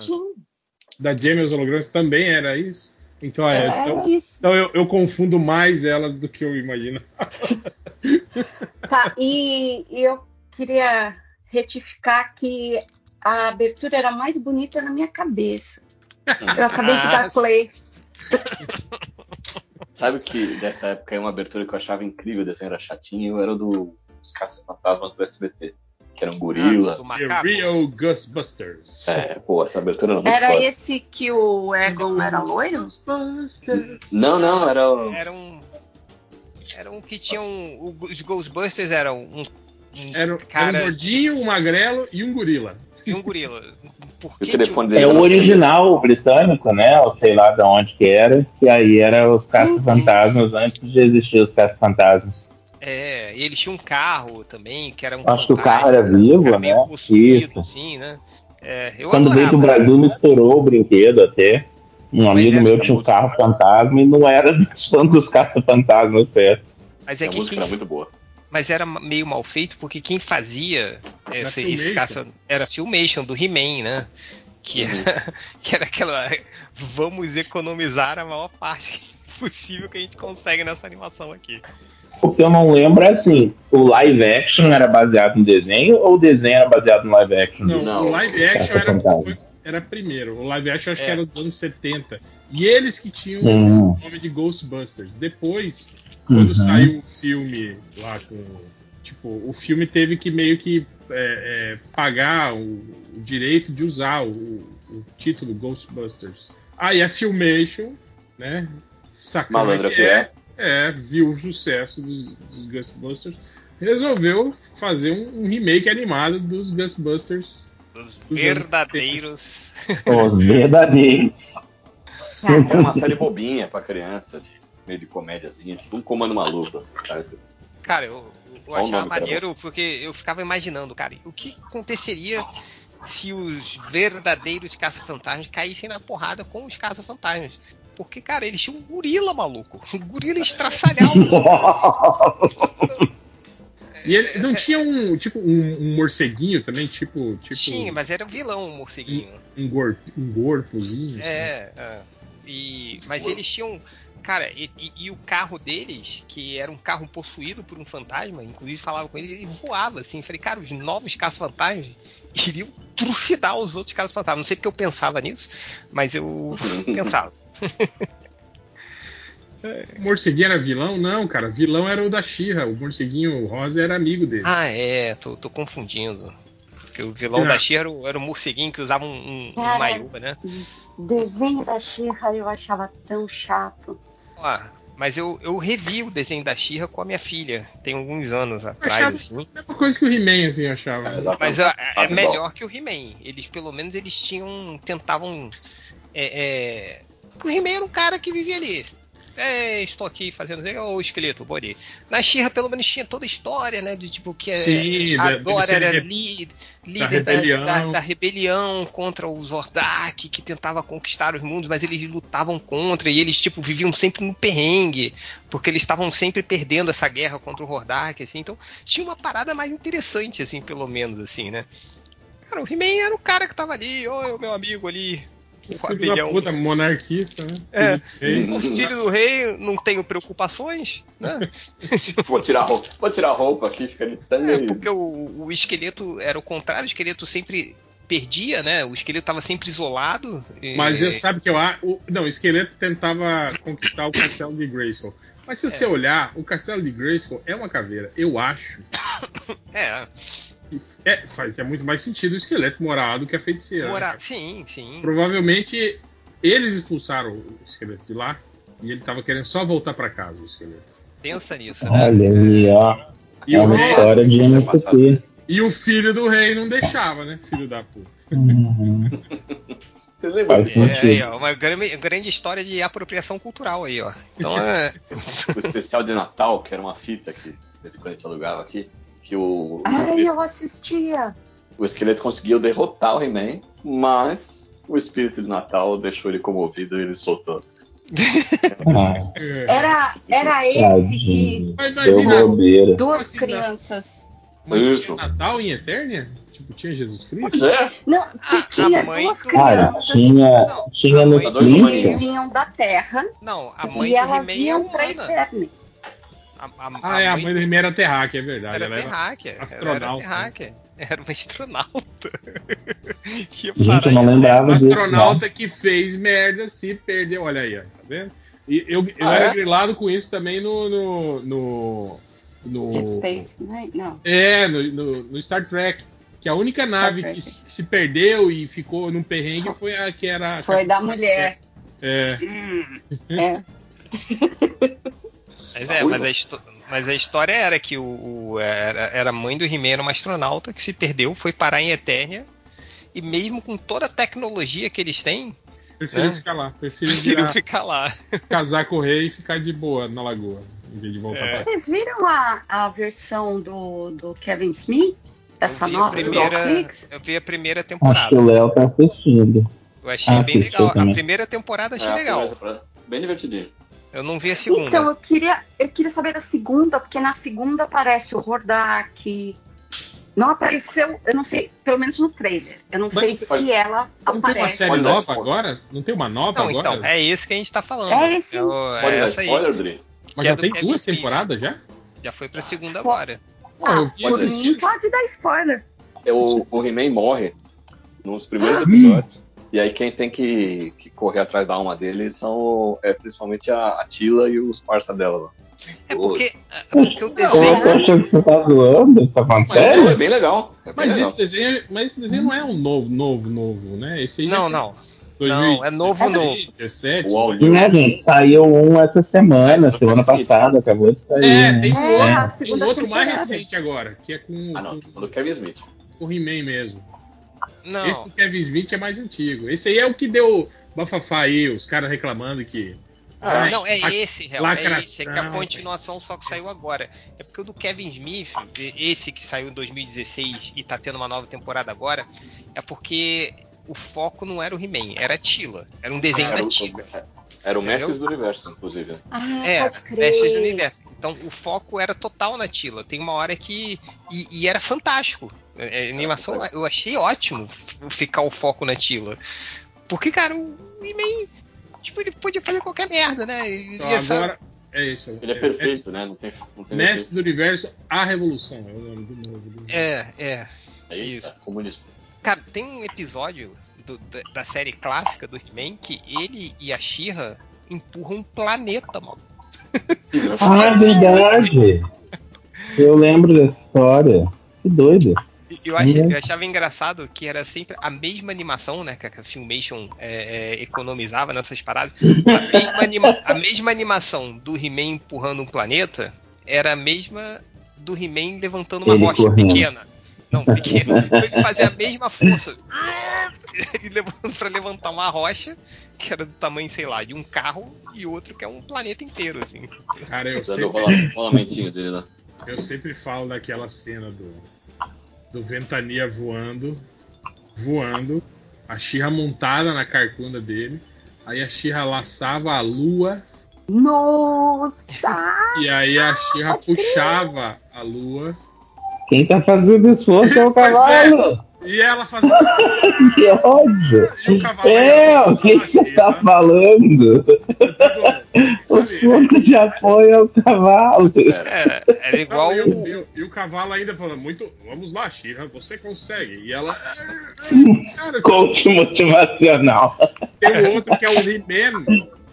S2: Da Jamie os Hologramas também era isso? Então, é,
S5: É,
S2: então,
S5: isso.
S2: então eu, eu confundo mais elas do que eu imagino. [laughs]
S5: Tá, e, e eu queria retificar que a abertura era mais bonita na minha cabeça. Eu acabei de
S1: Ah,
S5: dar play. [laughs]
S8: Sabe o que dessa época é uma abertura que eu achava incrível, o desenho era chatinho, era o do- dos Caça-Fantasmas do SBT, que era um
S1: Ah,
S8: gorila.
S1: do
S2: The. Real Ghostbusters.
S8: É, pô, essa abertura era muito
S5: Era
S8: foda.
S5: esse que o Egon era loiro?
S2: Ghostbusters.
S8: Não, não, era o...
S1: Era um. Era um que tinha um. o- Os Ghostbusters eram um. um
S2: Era, era um
S1: cara
S2: gordinho, um magrelo e um gorila.
S1: e um gorila. Por
S8: o
S1: que
S8: telefone
S1: de-
S8: dele
S4: É
S8: era
S4: o original britânico, né? Ou sei lá de onde que era. E aí era os caça-fantasmas antes de existir os caça-fantasmas.
S1: É, e eles tinham um carro também, que era um
S4: Acho que o
S1: fantasma,
S4: carro era vivo,
S1: cara meio
S4: né?
S1: possuído,
S4: Isso.
S1: assim, né? É, eu
S4: Quando veio
S1: adorava,
S4: pro
S1: né?
S4: Brasil, misturou o brinquedo até. Um amigo
S1: era-
S4: meu tinha um carro fantasma e não era [laughs] dos fãs dos caça-fantasmas perto.
S1: Mas é
S8: a
S1: que
S8: música
S1: quem
S8: era muito boa.
S1: mas era meio mal feito porque quem fazia esse, esse caça era a Filmation do He-Man, né? Que era, [laughs] que era aquela vamos economizar a maior parte [laughs] possível que a gente consegue nessa animação aqui.
S4: O que eu não lembro é assim, o live action era baseado no desenho ou o desenho era baseado no live action?
S2: Não,
S8: Não.
S2: o live action era,
S4: Caça-Fantasma.
S2: foi- era primeiro. O live action acho
S1: É.
S2: que era dos anos 70. E eles que tinham
S4: Hum.
S2: o nome de Ghostbusters. Depois, quando
S4: Uhum.
S2: saiu o filme lá com. Tipo, o filme teve que meio que é, é, pagar o, o direito de usar o, o título Ghostbusters. Aí a Filmation, né? Sacana
S8: Malandra que é.
S2: É, viu o sucesso dos, dos Ghostbusters, resolveu fazer um, um remake animado dos Ghostbusters. [laughs]
S1: Os
S2: Dos [laughs]
S1: verdadeiros.
S4: Os verdadeiros.
S8: Era uma série bobinha pra criança, de- meio de comédiazinha, tipo um comando maluco, assim, sabe?
S1: Cara, eu, eu achava maneiro porque eu ficava imaginando, cara, o que aconteceria se os verdadeiros caça-fantasmas caíssem na porrada com os caça-fantasmas? Porque, cara, eles tinham um gorila maluco. Um gorila estraçalhar o [laughs]
S2: E ele não tinha um tipo um, um morceguinho também, tipo, tipo
S1: Tinha, mas era um vilão, um morceguinho.
S2: um, gor, um gorpozinho. assim.
S1: É, é. E, mas eles tinham. Cara, e, e- e o carro deles, que era um carro possuído por um fantasma, inclusive falava com ele, ele voava assim. Falei, cara, os novos caça-fantasmas iriam trucidar os outros caça-fantasmas. Não sei porque eu pensava nisso, mas eu [laughs] pensava.
S2: O morceguinho era vilão? Não, cara. Vilão era o da Xirra. O morceguinho rosa era amigo dele.
S1: Ah, é, tô, tô confundindo. Porque o vilão
S2: Ah.
S1: da Xia era, o- era o morceguinho que usava um, um, um maiô, né?
S5: Desenho da Xirra eu achava tão chato.
S1: Ó, mas eu, eu revi o desenho da Xirra com a minha filha, tem alguns anos atrás,
S2: achava-
S1: assim.
S2: Mesma coisa que o He-Man, assim, eu achava.
S8: É.
S1: Mas é, é melhor que o He-Man. Eles, pelo menos, eles tinham. tentavam. É, é... porque O He-Man era um cara que vivia ali. É, estou aqui fazendo o esqueleto, body. Na Xirra, pelo menos, tinha toda a história, né? De tipo, que é,
S2: Sim,
S1: a
S2: da-
S1: Dora era li- líder da,
S2: rebelião.
S1: da- da rebelião contra o Zordak, que tentava conquistar os mundos, mas eles lutavam contra, e eles, tipo, viviam sempre no perrengue, porque eles estavam sempre perdendo essa guerra contra o Hordak, assim. Então, tinha uma parada mais interessante, assim, pelo menos, assim, né? Cara, o He-Man era o cara que tava ali, ô, meu amigo ali, o
S2: Filho puta, monarquista, né?
S1: É. O filho do rei, não tenho preocupações, né? [laughs]
S8: Vou tirar a roupa, vou tirar a roupa aqui, fica gritando
S1: É, porque o, o esqueleto era o contrário, o esqueleto sempre perdia, né? O esqueleto tava sempre isolado. e-
S2: Mas eu sabe que eu acho. Não, o esqueleto tentava conquistar o castelo de Grayskull. Mas se você olhar, o castelo de Grayskull é uma caveira. Eu acho. [coughs]
S1: É,
S2: É, fazia muito mais sentido o esqueleto morar do que a feiticeira. né,
S1: morar.
S2: cara?
S1: Sim, sim.
S2: Provavelmente eles expulsaram o esqueleto de lá e ele tava querendo só voltar pra casa, o esqueleto.
S1: Pensa nisso, né?
S4: Olha aí, ó.
S2: E
S4: É
S2: o
S4: uma
S2: rei,
S4: história de MSP.
S2: E o filho do rei não deixava, né? Filho da puta.
S4: Uhum. [laughs]
S8: Vocês lembram
S4: Faz
S1: É, aí, ó, uma grande, grande história de apropriação cultural aí, ó. Então [laughs] é.
S8: o especial de Natal, que era uma fita que de quando a gente alugava aqui, que o,
S5: Ai, eu assistia.
S8: o esqueleto conseguiu derrotar o He-Man, mas o espírito de Natal deixou ele comovido e ele soltou.
S4: Ah. [laughs]
S5: Era, era esse que.
S2: Mas imagina,
S5: duas crianças.
S2: mas
S8: Isso.
S2: tinha Natal em Eternia? Tipo, tinha Jesus Cristo?
S8: Pois é,
S5: Não, que
S1: A- a
S5: tinha
S1: mãe
S5: duas
S1: do-
S4: Cara,
S5: crianças
S4: tinha,
S1: Não,
S4: tinha
S1: a
S4: no
S1: mãe
S5: que
S4: Flintstones.
S5: vinham da Terra
S1: Não, a mãe
S5: e elas
S1: é
S5: iam pra. Eternia.
S1: A, a-
S2: Ah, é, a mãe do He-Man era terráquea, é verdade.
S1: Era
S2: ela era-
S1: terráquea. Ela era
S2: astronauta, né?
S1: terráquea. Era uma astronauta. [laughs] Ia
S4: Gente, eu não
S1: em-
S4: lembrava
S2: O
S4: disso.
S2: astronauta que fez merda se perdeu. Olha aí, ó, tá vendo? E eu, eu
S8: Ah,
S2: era
S8: é?
S2: grilado com isso também no. no, no, no-
S5: Deep Space Nine? Não.
S2: É, no, no- no Star Trek. Que a única
S5: Star
S2: nave
S5: Trek.
S2: que se perdeu e ficou num perrengue foi a que era. a
S5: Foi da
S2: Capitã
S5: mulher.
S2: É.
S5: Hum, é. [laughs]
S1: Mas é, mas a, mas a história era que o, o- era, era a mãe do He-Man, era uma astronauta que se perdeu, foi parar em Eternia. E mesmo com toda a tecnologia que eles têm,
S2: Preferiu
S1: É.
S2: ficar lá. [laughs]
S1: Ficar lá.
S2: casar com o rei e ficar de boa na lagoa. Em vez de voltar
S1: É.
S2: pra
S5: Vocês viram a, a versão do, do Kevin Smith? Essa
S1: a
S5: nova do
S1: primeira,
S5: Netflix?
S1: eu vi a primeira
S4: Acho que
S1: temporada.
S4: o Léo tá assistindo.
S1: Eu achei
S4: Ah,
S1: bem legal. A
S4: também.
S1: primeira temporada achei
S8: É,
S1: legal.
S8: Bem divertidinho.
S1: Eu não vi a segunda.
S5: Então, eu queria, eu queria saber da segunda, porque na segunda aparece o Hordak. Não apareceu, eu não sei, pelo menos no trailer. Eu não
S2: Mas
S5: sei
S8: pode-
S5: se ela
S2: Não tem uma
S5: aparece.
S2: série nova agora? Não tem uma nova
S1: Não,
S2: agora?
S1: então, é esse que a gente tá falando.
S5: É esse.
S1: o-
S8: Pode
S1: é
S8: dar
S1: essa aí.
S8: spoiler, Dri?
S2: Mas
S1: que
S2: já
S1: é
S2: tem duas temporadas já?
S1: Já foi pra segunda agora.
S5: Ah,
S2: assistir.
S5: mim pode dar spoiler.
S8: É, O, o He-Man morre nos primeiros episódios. E aí quem tem que, que correr atrás da alma dele são é, principalmente a, a Tila e os parça dela.
S1: É porque, é porque o desenho.
S4: tô achando que você tá zoando. Tá falando
S8: Mas é,
S4: sério?
S8: bem legal. É bem
S2: Mas
S8: legal.
S2: esse, desenho, mas esse desenho não é um novo, novo, novo, né? Esse
S1: Não,
S2: já
S1: não. Não, é novo, novo.
S2: 2017.
S8: O All New.
S4: Né, gente? Saiu um essa semana,
S8: Mas,
S4: semana passada, acabou de sair.
S2: É,
S4: né?
S2: tem um
S5: É,
S2: outro,
S5: a
S2: tem um outro mais recente agora, que é com,
S8: Ah, não,
S2: com,
S8: do Kevin Smith.
S2: com o He-Man mesmo. Esse
S1: Não.
S2: do Kevin Smith é mais antigo. Esse aí é o que deu bafafá aí, os caras reclamando que.
S8: Ah,
S1: Não, é esse, real. É
S2: lacração,
S1: esse. É que a continuação só que saiu agora. É porque o do Kevin Smith, esse que saiu em 2016 e tá tendo uma nova temporada agora, é porque o foco não era o He-Man, era a Tila. Era um desenho
S8: Era
S1: da
S8: o,
S1: Tila.
S8: era o
S1: Entendeu?
S8: Mestres do Universo, inclusive.
S5: Ah,
S1: É,
S5: pode crer.
S1: Mestres do Universo. Então o foco era total na Tila. Tem uma hora que. E, e era fantástico. É, A animação eu achei ótimo ficar o foco na Tila. Porque, cara, o He-Man. Tipo, ele podia fazer qualquer merda, né? E
S2: Então,
S1: essa-
S2: agora. É isso.
S8: Ele é perfeito, né? Não tem, não tem
S2: Mestre do Universo, A Revolução. É o nome do novo. do-
S1: É, é.
S8: Aí,
S1: isso.
S8: é comunismo.
S1: Cara, tem um episódio do- da, da série clássica do He-Man que ele e a She-Ra empurram um planeta, mano.
S4: Ah, é verdade. Eu lembro dessa história. Que doido.
S1: Eu, ach- eu achava engraçado que era sempre a mesma animação, né? Que a Filmation é, é, economizava nessas paradas. A mesma, anima- a mesma animação do He-Man empurrando um planeta era a mesma do He-Man levantando uma
S4: Ele
S1: rocha
S4: correndo.
S1: pequena. Não, pequena. [laughs] Então ele fazia a mesma força. Pra levantar uma rocha, que era do tamanho, sei lá, de um carro, e outro que é um planeta inteiro, assim.
S2: Cara, eu
S8: o
S2: sempre, eu sempre falo daquela cena do, do Ventania voando, voando, a Xirra montada na carcunda dele, aí a Xirra laçava a lua
S5: Nossa!
S2: e aí a Xirra puxava a lua
S4: Quem tá fazendo esforço é [laughs] o
S2: é.
S4: cavalo.
S2: E ela fazia [laughs]
S4: Que ódio.
S2: e o cavalo
S4: É, o que você tá
S2: She-Ra.
S4: falando? O ponto de apoio é o cavalo.
S1: É, era igual.
S2: Não, e, o, e o- e o cavalo ainda falando, muito, vamos lá, Xirra, você consegue. E ela. Cara,
S4: Coach motivacional.
S2: tem o outro que é o He-Man.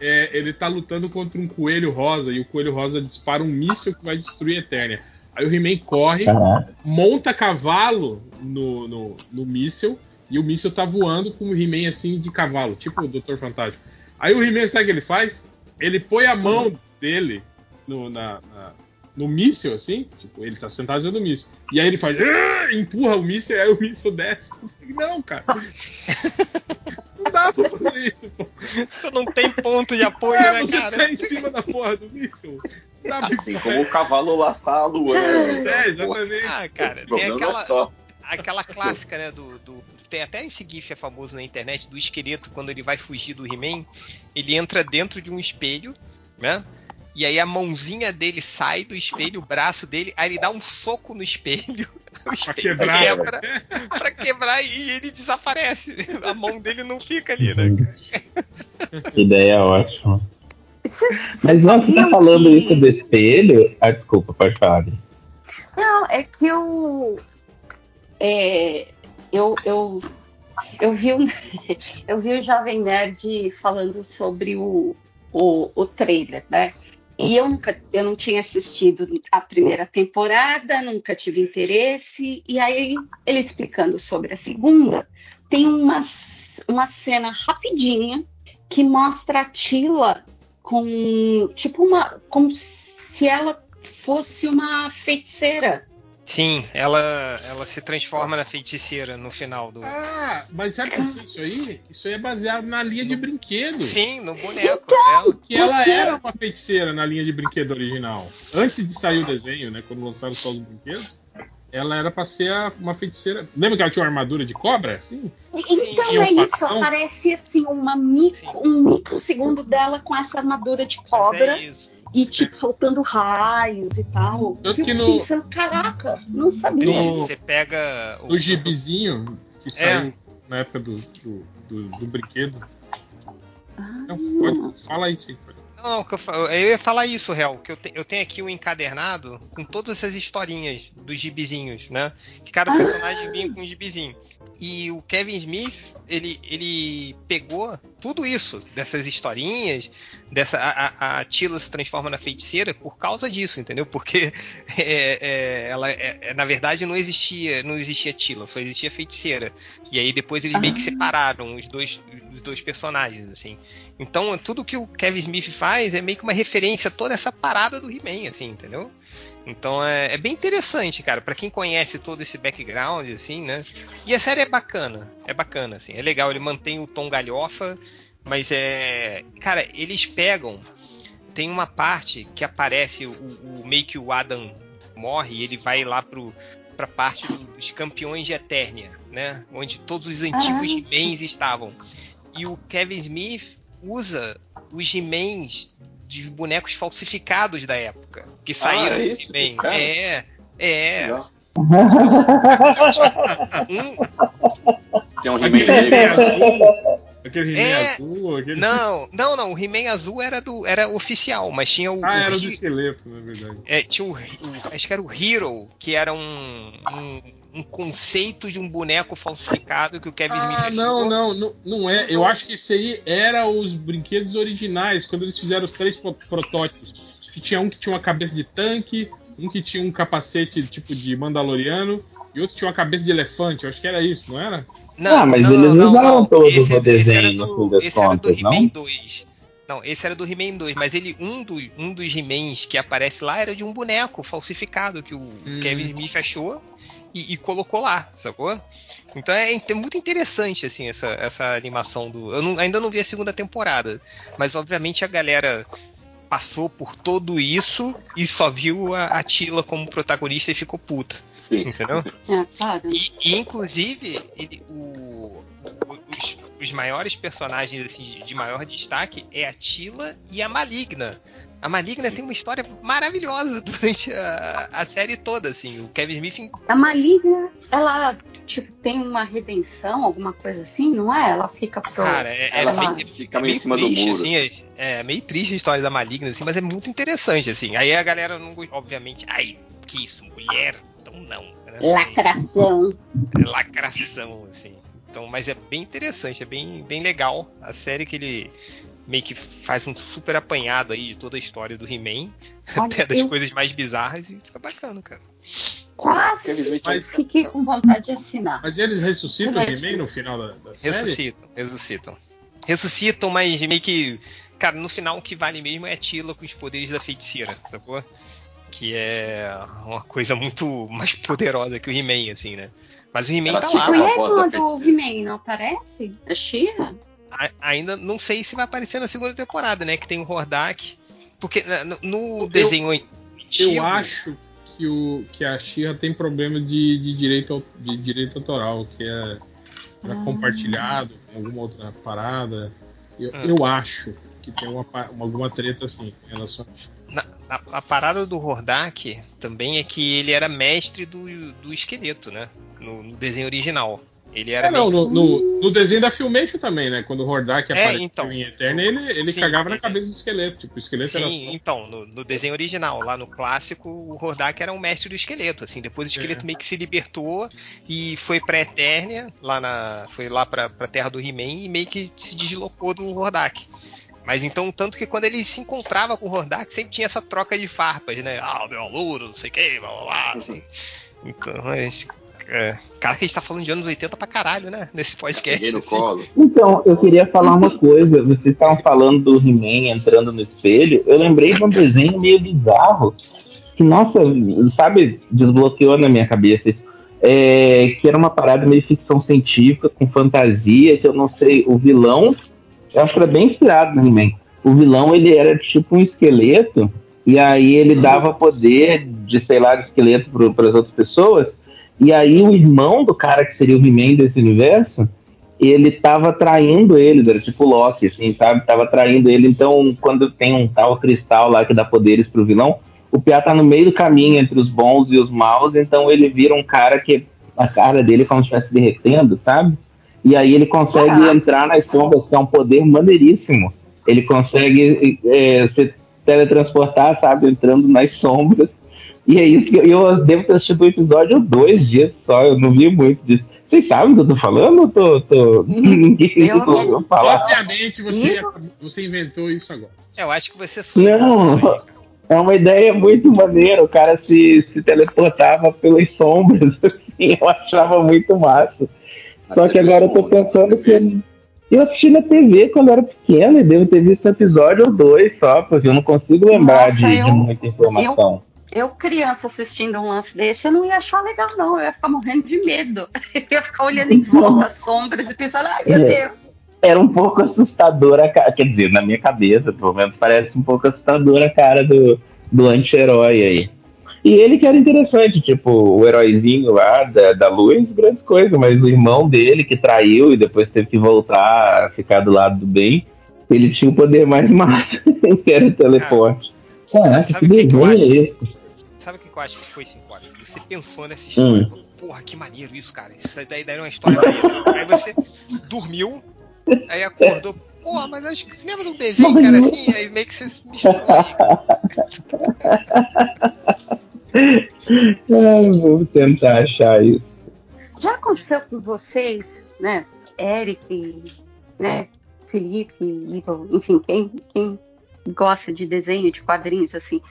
S2: é, ele tá lutando contra um coelho rosa e o coelho rosa dispara um míssil que vai destruir a Eternia. Aí o He-Man corre,
S4: Caraca.
S2: monta cavalo no, no, no míssil e o míssil tá voando com o He-Man assim de cavalo, tipo o Dr. Fantástico. Aí o He-Man, sabe o que ele faz? Ele põe a mão dele no, na, na- no míssil, assim, tipo, ele tá sentado do míssil. E aí ele faz, "Ah!" empurra o míssil e aí o míssil desce. Falei, [laughs] Não, cara. Não dá pra fazer isso, pô.
S1: Você não tem ponto de apoio,
S2: É,
S1: né,
S2: você
S1: cara?
S2: tá em cima da porra do míssil. Pra
S8: Assim como o cavalo laçar a lua, né?
S2: É, exatamente.
S1: Ah, cara,
S8: O
S1: tem
S8: problema
S1: aquela,
S8: é só.
S1: aquela clássica, né, do, do- Tem até esse gif é famoso na internet do esqueleto, quando ele vai fugir do He-Man, ele entra dentro de um espelho, né? E aí a mãozinha dele sai do espelho, o braço dele, aí ele dá um soco no espelho, [laughs] o espelho
S2: quebrar.
S1: quebra, pra quebrar e ele desaparece. [laughs] A mão dele não fica ali, né? cara?
S4: Ideia ótima. Mas nós tá
S5: sabiam
S4: falando
S5: que-
S4: isso do espelho. Ah, desculpa, pode falar.
S5: Não, é que eu. é, eu, eu, eu, vi um, [laughs] eu vi o Jovem Nerd falando sobre o, o, o trailer, né? E eu nunca, eu não tinha assistido a primeira temporada, nunca tive interesse. E aí, ele explicando sobre a segunda, tem uma, uma cena rapidinha que mostra a Tila com tipo uma. como se ela fosse uma feiticeira.
S1: Sim, ela, ela se transforma na feiticeira no final do.
S2: Ah, mas sabe que isso aí? Isso aí é baseado na linha de brinquedo.
S1: Sim, no boneco dela.
S2: Que ela era uma feiticeira na linha de brinquedo original. Antes de sair o desenho, né? Quando lançaram só os brinquedos, ela era pra ser a- uma feiticeira. Lembra que ela tinha uma armadura de cobra? Sim.
S5: Então
S2: E um
S5: é isso,
S2: facão?
S5: aparece assim uma micro, um microsegundo dela com essa armadura de cobra
S1: é isso.
S5: e tipo soltando raios e tal.
S2: Tanto
S5: Eu
S2: que no-
S5: pensando, caraca, não sabia.
S2: No-
S1: Você pega o,
S2: O gibizinho que
S1: É.
S2: saiu na época do, do, do- do brinquedo.
S5: Ah,
S2: Não, pode, fala aí, Chico.
S1: Não, não, eu ia falar isso, Real, que eu, te- eu tenho aqui um encadernado com todas essas historinhas dos gibizinhos, né? Que cada
S5: Ah.
S1: personagem vinha com um gibizinho. E o Kevin Smith, ele, ele pegou tudo isso, dessas historinhas, dessa a, a, Tila se transforma na feiticeira por causa disso, entendeu? Porque [laughs] é, é, ela, é, é, na verdade, não existia, não existia Tila, só existia feiticeira. E aí depois eles meio que
S5: Ah.
S1: separaram os dois, os dois personagens, assim. Então, tudo que o Kevin Smith faz é meio que uma referência a toda essa parada do He-Man, assim, entendeu? Então é, é bem interessante, cara, Pra quem conhece todo esse background, assim, né? E a série é bacana, é bacana, assim, é legal, ele mantém o tom galhofa, mas é. Cara, eles pegam. Tem uma parte que aparece o, o meio que o Adam morre e ele vai lá pro, pra parte dos campeões de Eternia, né? Onde todos os antigos
S5: Ah.
S1: He-Mans estavam. E o Kevin Smith usa os He-Mans de bonecos falsificados da época. Que saíram
S8: é
S1: do
S8: isso?
S1: He-Man. É, é.
S8: Legal. [laughs]
S1: Um,
S8: Tem um He-Man negro.
S2: Aquele He-Man
S1: É.
S2: azul. Aquele...
S1: não, não, não. O He-Man azul era, do, era oficial, mas tinha o.
S2: Ah,
S1: o
S2: era
S1: He-
S2: de esqueleto, na verdade.
S1: É, tinha o, o- Acho que era o Hero, que era um, um, um conceito de um boneco falsificado que o Kevin Smith
S2: Ah,
S1: achou.
S2: não, não, não, não é. Eu acho que isso aí era os brinquedos originais, quando eles fizeram os três pro- protótipos. Que tinha um que tinha uma cabeça de tanque, um que tinha um capacete tipo de Mandaloriano, e outro que tinha uma cabeça de elefante. Eu acho que era isso, não era?
S4: Ah, mas eles usaram todos no desenho, no fim das
S1: esse era do
S4: não?
S1: He-Man 2. Não, esse era do He-Man 2, mas ele um, do, um dos He-Mans que aparece lá era de um boneco falsificado que o
S2: Hum.
S1: Kevin Smith achou e, e colocou lá, sacou? Então é, é muito interessante assim essa, essa animação do. Eu não- ainda não vi a segunda temporada, mas obviamente a galera passou por tudo isso e só viu a, a Tila como protagonista e ficou puta,
S8: Sim.
S1: entendeu?
S5: é, claro.
S1: E, e, inclusive, ele- o- o- os, os maiores personagens assim, de, de maior destaque é a Tila e a Maligna. A Maligna tem uma história maravilhosa [laughs] durante a, a série toda, assim. O Kevin Smith
S5: A maligna, ela tipo, tem uma redenção, alguma coisa assim, não é? Ela fica pro.
S1: Cara, é, é
S8: Ela
S1: bem,
S8: fica
S1: é
S8: meio em cima do
S1: triste,
S8: muro.
S1: assim, é, é meio triste a história da Maligna, assim, mas é muito interessante, assim. Aí a galera não gosta, obviamente, ai, que isso, mulher? Então não. né?
S5: Lacração.
S1: É lacração, assim. Então, mas é bem interessante, é bem, bem legal a série que ele meio que faz um super apanhado aí de toda a história do He-Man, [laughs] até das
S5: eu
S1: coisas mais bizarras e fica bacana, cara.
S5: Quase
S2: Mas-
S5: fiquei com vontade de assinar.
S2: Mas eles ressuscitam o
S5: É.
S2: He-Man no final da, da série?
S1: Ressuscitam, ressuscitam. Ressuscitam, mas meio que. Cara, no final o que vale mesmo é a Tila com os poderes da feiticeira, sacou? Que é uma coisa muito mais poderosa que o He-Man, assim, né? Mas o He-Man tá
S8: tipo
S1: lá.
S5: Tipo,
S8: a
S5: irmã do. He-Man, não aparece? A Shira?
S1: Ainda não sei se vai aparecer na segunda temporada, né? Que tem o Hordak. Porque né, no, no desenho antigo.
S2: Eu acho que, o, que a Xirra tem problema de, de, direito, de direito autoral, que é
S5: Ah.
S2: compartilhado com alguma outra parada. Eu,
S1: Ah.
S2: eu acho que tem uma, uma- alguma treta assim em relação a
S1: Na- a parada do Hordak também é que ele era mestre do, do esqueleto, né? No, no desenho original. Ele era
S2: É, não,
S1: meio-
S2: no, no, no desenho da Filmation também, né? Quando o Hordak
S1: É,
S2: apareceu
S1: então.
S2: em Eterna, ele, ele
S1: Sim,
S2: cagava na cabeça do esqueleto. Tipo, o esqueleto era
S1: Sim, então, no, no desenho original, lá no clássico, o Hordak era um mestre do esqueleto, assim, depois o esqueleto
S2: É.
S1: meio que se libertou e foi pra Eternia, lá na, foi lá pra, pra terra do He-Man e meio que se deslocou do Hordak. Mas então, tanto que quando ele se encontrava com o Hordak, sempre tinha essa troca de farpas, né? Ah, meu aluno, não sei o que, blá blá blá. assim. Então, mas. É, cara, que a gente tá falando de anos 80 pra caralho, né? Nesse podcast. Assim.
S8: colo.
S4: Então, eu queria falar uma coisa. Vocês estavam falando do He-Man entrando no espelho. Eu lembrei de um desenho meio bizarro. Que, nossa, sabe, desbloqueou na minha cabeça. isso. É, que era uma parada meio ficção científica, com fantasia, que eu não sei, o vilão, eu acho que era bem inspirado no He-Man. O vilão, ele era tipo um esqueleto, e aí ele dava poder de, sei lá, de esqueleto para as outras pessoas, e aí o irmão do cara que seria o He-Man desse universo, ele tava traindo ele, era tipo Loki, assim, sabe? Tava traindo ele. Então, quando tem um tal cristal lá que dá poderes pro vilão, o Piá tá no meio do caminho entre os bons e os maus, então ele vira um cara que a cara dele é como se estivesse derretendo, sabe? E aí ele consegue
S5: Caraca.
S4: entrar nas sombras, que é um poder maneiríssimo. Ele consegue é, se teletransportar, sabe? Entrando nas sombras. E é isso que eu, eu devo ter assistido o episódio dois dias só, eu não vi muito disso. Vocês sabem do que eu tô falando? Eu tô. tô... [laughs] Ninguém
S5: Eu não.
S4: ouviu falar.
S2: Obviamente você, você inventou isso agora.
S1: Eu acho que você
S4: Não.
S1: isso aí, cara.
S4: É uma ideia muito maneira. O cara se, se teleportava pelas sombras. [laughs] Assim, eu achava muito massa. Só que agora eu tô pensando que. Eu assisti na TV quando eu era pequeno e devo ter visto um episódio ou dois só, porque eu não consigo lembrar
S5: Nossa,
S4: de, de
S5: eu-
S4: muita informação.
S5: Eu, criança, assistindo um lance desse, eu não ia achar legal, não. Eu ia ficar morrendo de medo. [laughs] Eu ia ficar olhando em volta as sombras e pensando, ai meu
S4: É.
S5: Deus.
S4: Era um pouco assustadora a cara. Quer dizer, na minha cabeça, pelo menos, parece um pouco assustadora a cara do, do anti-herói aí. E ele que era interessante, tipo, o heróizinho lá da, da luz, grande coisa, mas o irmão dele que traiu e depois teve que voltar a ficar do lado do bem, ele tinha o poder mais [laughs] massa, que era o teleporte. Caraca,
S1: sabe
S4: que
S1: o que que eu
S4: desenho é
S1: acho?
S4: esse?
S1: Sabe o que eu acho que foi simbólico? Você pensou nessa
S4: Hum.
S1: história, falou, porra, que maneiro isso, cara. Isso daí, daí é uma história maneira. Aí você dormiu, aí acordou, porra, mas acho que você lembra de um desenho que era assim? Aí meio que você se misturou aí. [laughs] [laughs]
S4: Ai, vamos tentar achar isso.
S5: Já aconteceu com vocês, né? Eric, né? Felipe, Igor, enfim, quem, quem gosta de desenho, de quadrinhos, assim,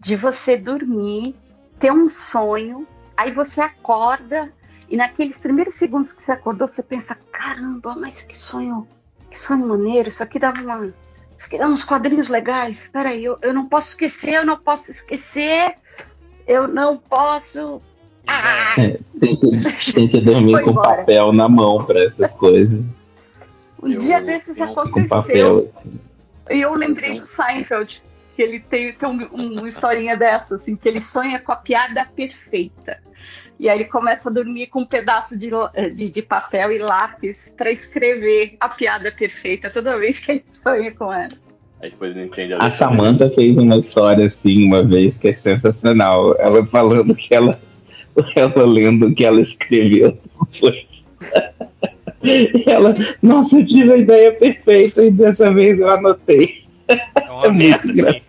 S5: de você dormir, ter um sonho, aí você acorda e naqueles primeiros segundos que você acordou, você pensa, caramba, mas que sonho, que sonho maneiro, isso aqui dá uma. Isso aqui dá uns quadrinhos legais. Peraí, eu, eu não posso esquecer, eu não posso esquecer, eu não posso. Ah!
S4: É, tem, que, tem que dormir
S5: Foi
S4: com
S5: embora.
S4: papel na mão pra essas coisas.
S5: Um
S8: Eu-
S5: dia desses
S8: eu-
S4: Com
S5: aconteceu.
S4: papel.
S5: E eu lembrei do Seinfeld, que ele tem, tem um- uma historinha dessa, assim, que ele sonha com a piada perfeita. E aí ele começa a dormir com um pedaço de, de, de papel e lápis para escrever a piada perfeita toda vez que ele sonha com ela.
S8: Aí depois não entende a
S4: A. Samantha fez uma história assim uma vez que é sensacional. Ela falando que ela, ela lendo o que ela escreveu. E ela, nossa, eu tive a ideia perfeita e dessa vez eu anotei.
S1: É uma
S4: É
S1: merda, assim.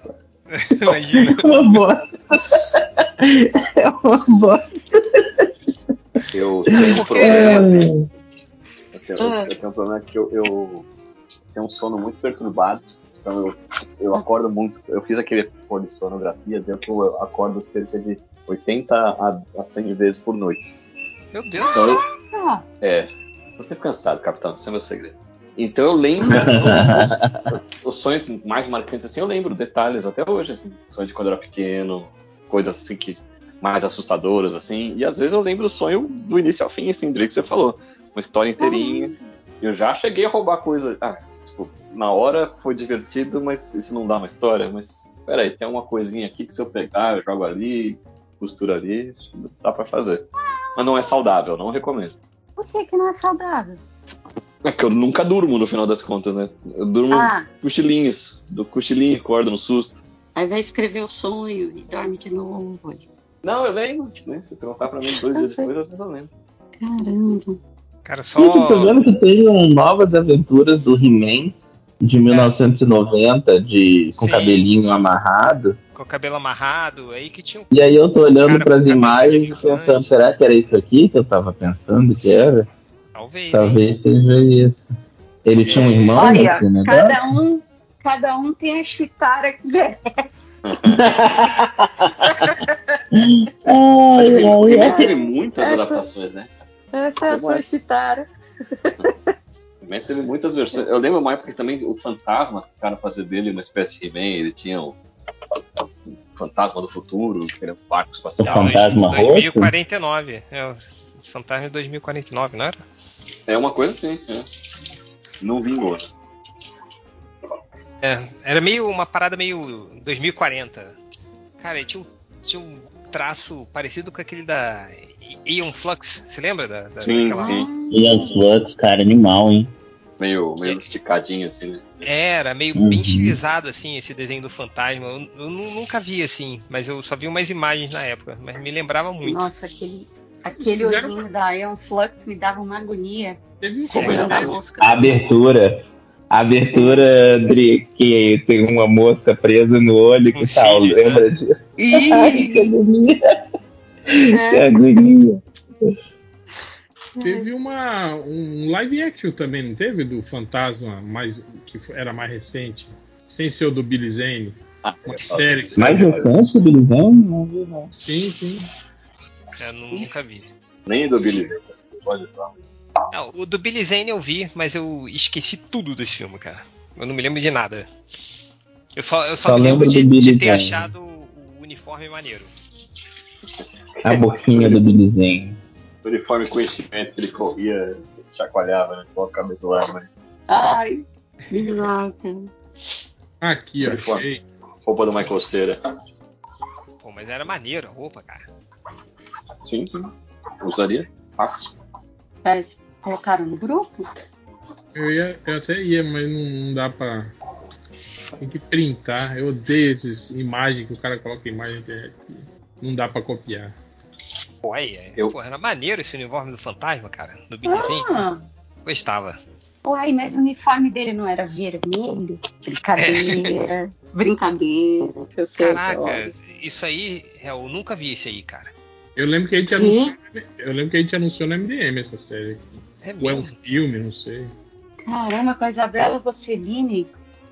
S1: [laughs] Imagina.
S4: É uma bosta. É uma bosta.
S8: Eu [laughs] tenho um problema.
S4: É.
S8: Eu tenho, eu tenho um problema que eu, eu tenho um sono muito perturbado. Então eu, eu acordo muito. Eu fiz aquele pôr de sonografia, deu que eu acordo cerca de 80 a, a 100 vezes por noite.
S1: Meu Deus.
S8: Então eu,
S5: Ah,
S8: é. Tô sempre cansado, capitão, esse é meu segredo. Então eu lembro [laughs] os, os sonhos mais marcantes assim, eu lembro detalhes até hoje, assim, sonho de quando eu era pequeno,
S7: coisas assim que mais assustadoras, assim. E às vezes eu lembro o sonho do início ao fim, assim, do que você falou. Uma história inteirinha. Eu já cheguei a roubar coisa. Ah, tipo, na hora foi divertido, mas isso não dá uma história. Mas peraí, tem uma coisinha aqui que se eu pegar, eu jogo ali, costura ali, dá pra fazer. Mas não é saudável, não recomendo.
S5: Por que, que não é saudável?
S7: É que eu nunca durmo no final das contas, né? Eu durmo
S5: Ah.
S7: cochilinhos. Do cochilinho, acordo no susto.
S5: Aí vai escrever o sonho e dorme de novo.
S7: Não, eu lembro, né? Se perguntar pra mim dois
S5: Eu
S7: dias
S5: sei.
S7: depois, eu lembro.
S5: Caramba.
S1: Cara,
S4: eu tô
S1: só.
S4: vendo que tem um Novas Aventuras do He-Man de 1990, de, com
S1: Sim.
S4: cabelinho amarrado.
S1: Com o cabelo amarrado, aí que tinha um.
S4: E aí eu tô olhando
S1: cabeça de
S4: imagens e pensando, será que era isso aqui que eu tava pensando que era?
S1: Talvez. hein?
S4: Talvez seja isso. Ele tinha um irmão
S5: Olha,
S4: nesse negócio?
S5: cada um, cada um tem a chitara que [laughs] merece.
S7: He-Man- o He-Man
S4: ai,
S7: teve muitas
S5: Essa-
S7: adaptações, né?
S5: Essa é a sua
S7: é?
S5: chitara.
S7: O He-Man teve muitas versões. Eu lembro uma época que também o fantasma, tentaram fazer dele uma espécie de He-Man. Ele tinha o, o fantasma do futuro, que era um barco espacial.
S4: O fantasma roxo?
S1: 2049. É, esse fantasma é 2049, não era?
S7: É uma coisa assim, é. Não vingou.
S1: É, era meio uma parada meio 2040. Cara, tinha um, tinha um traço parecido com aquele da Ion Flux. Se lembra da, da-
S7: Sim,
S1: daquela?
S7: sim.
S4: Ian Flux, cara, animal, hein?
S7: Meio, meio esticadinho, assim, né?
S1: Era meio
S4: Uhum.
S1: bem estilizado assim esse desenho do fantasma. Eu, eu nu- nunca vi assim, mas eu só vi umas imagens na época, mas me lembrava muito.
S5: Nossa, aquele, aquele
S2: Fizeram-
S5: olhinho da Ion Flux me dava uma agonia.
S2: Teve um
S5: Segurando a
S4: abertura. A abertura, Dri, que tem uma mosca presa no olho, que tal?
S1: cílios,
S4: Lembra disso? [laughs] Ai, que
S5: Ih,
S4: agonia, que
S5: é,
S4: agonia.
S2: Teve uma, um live action também, não teve? Do Fantasma, mais, que era mais recente. Sem ser o do Billy Zane.
S7: Ah,
S2: Uma
S7: eu
S2: série que
S4: Mais recente, Bilizão? Não vi, não.
S2: Sim, sim.
S1: Eu nu- nunca vi.
S7: Nem do Billy. Pode falar.
S1: Não, o do Billy Zane eu vi, mas eu esqueci tudo desse filme, cara. Eu não me lembro de nada. Eu só, eu só,
S4: Só
S1: me lembro
S4: lembro
S1: de,
S4: do Billy
S1: de ter
S4: Zane.
S1: achado o uniforme maneiro.
S4: A boquinha do Bilizão.
S7: O uniforme conhecimento que ele corria, chacoalhava, né? Com a cabeça do ar, mas
S5: ai, bizarro, cara.
S2: Aqui, ó,
S7: Uniforme.
S2: achei.
S7: roupa do Michael Cera.
S1: Pô, mas era maneiro a roupa, cara.
S7: Sim, sim. Usaria. Fácil.
S5: Mas colocaram no grupo?
S2: Eu, ia, eu até ia, mas não, não dá pra. Tem que printar. Eu odeio essas imagens que o cara coloca imagem na internet. Não dá pra copiar.
S1: Pô, aí, é,
S7: Eu-
S1: pô, era maneiro esse uniforme do fantasma, cara. Do Zane.
S5: Ah,
S1: Gostava.
S5: uai, mas o uniforme dele não era vermelho? Brincadeira, [laughs] brincadeira. Eu sei,
S1: Caraca, isso aí, eu nunca vi esse aí, cara.
S2: Eu lembro que a gente anunciou. Eu lembro que a gente anunciou no MDM essa série aqui.
S1: É
S2: Ou é um filme, não sei.
S5: Caramba, com a Isabela Rossellini.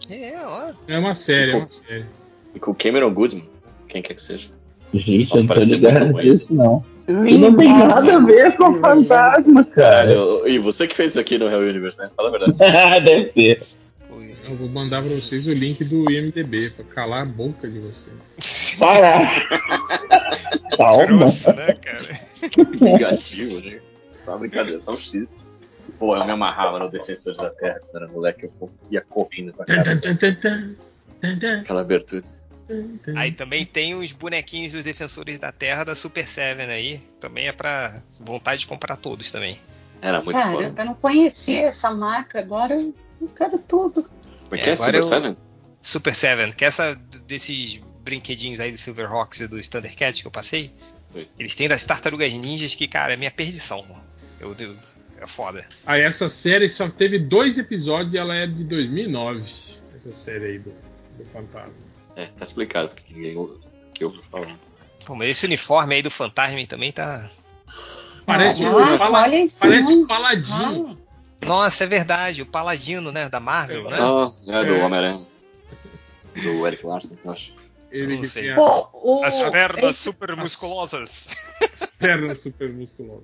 S1: É, ó.
S2: É uma série, é uma série.
S7: E com o Cameron Goodman, quem quer que seja.
S4: Gente,
S7: Nossa,
S4: eu não tô ligado disso, não. Não tem nada a ver com [laughs] fantasma, cara.
S7: Caralho, e você que fez isso aqui no Real Universe, né? Fala a verdade. [laughs]
S4: Deve ser.
S2: Eu vou mandar pra vocês o link do IMDB pra calar a boca de vocês. [laughs]
S4: Para! Calma.
S1: Grosso, né, cara?
S7: Negativo, né? Só brincadeira, só um xiste. Pô, eu me amarrava no Defensores da Terra quando era moleque, eu ia correndo pra
S2: tan,
S7: Aquela abertura.
S2: Tan.
S1: Aí também tem os bonequinhos dos Defensores da Terra da Super Seven aí. Também é pra vontade de comprar todos também.
S7: Era muito
S5: Cara,
S7: foda.
S5: eu não conhecia essa marca, agora eu quero tudo.
S7: Como é que é? Super
S1: eu-
S7: Seven?
S1: Super Seven, que é essa desses brinquedinhos aí do Silverhawks e dos Thundercats que eu passei.
S7: Sim.
S1: Eles têm das tartarugas ninjas que, cara, é minha perdição. Eu, eu- é foda.
S2: Aí essa série só teve dois episódios e ela é de 2009. Essa série aí do, do Fantasma.
S7: É, tá explicado porque ninguém ouve- que eu vou falar.
S1: Pô, mas esse uniforme aí do Fantasma também tá.
S2: Parece,
S5: Ah,
S2: um, pala-
S5: olha isso,
S2: parece um paladino.
S5: Ah,
S1: Nossa, é verdade, o Paladino, né? Da Marvel, né?
S7: Ah, é do
S2: É.
S7: Homem-Aranha. Do Eric Larson, eu acho.
S2: Ele
S1: Não
S2: que
S1: sei.
S5: pô, o,
S1: As pernas
S5: esse-
S1: super musculosas.
S2: perna super musculosa.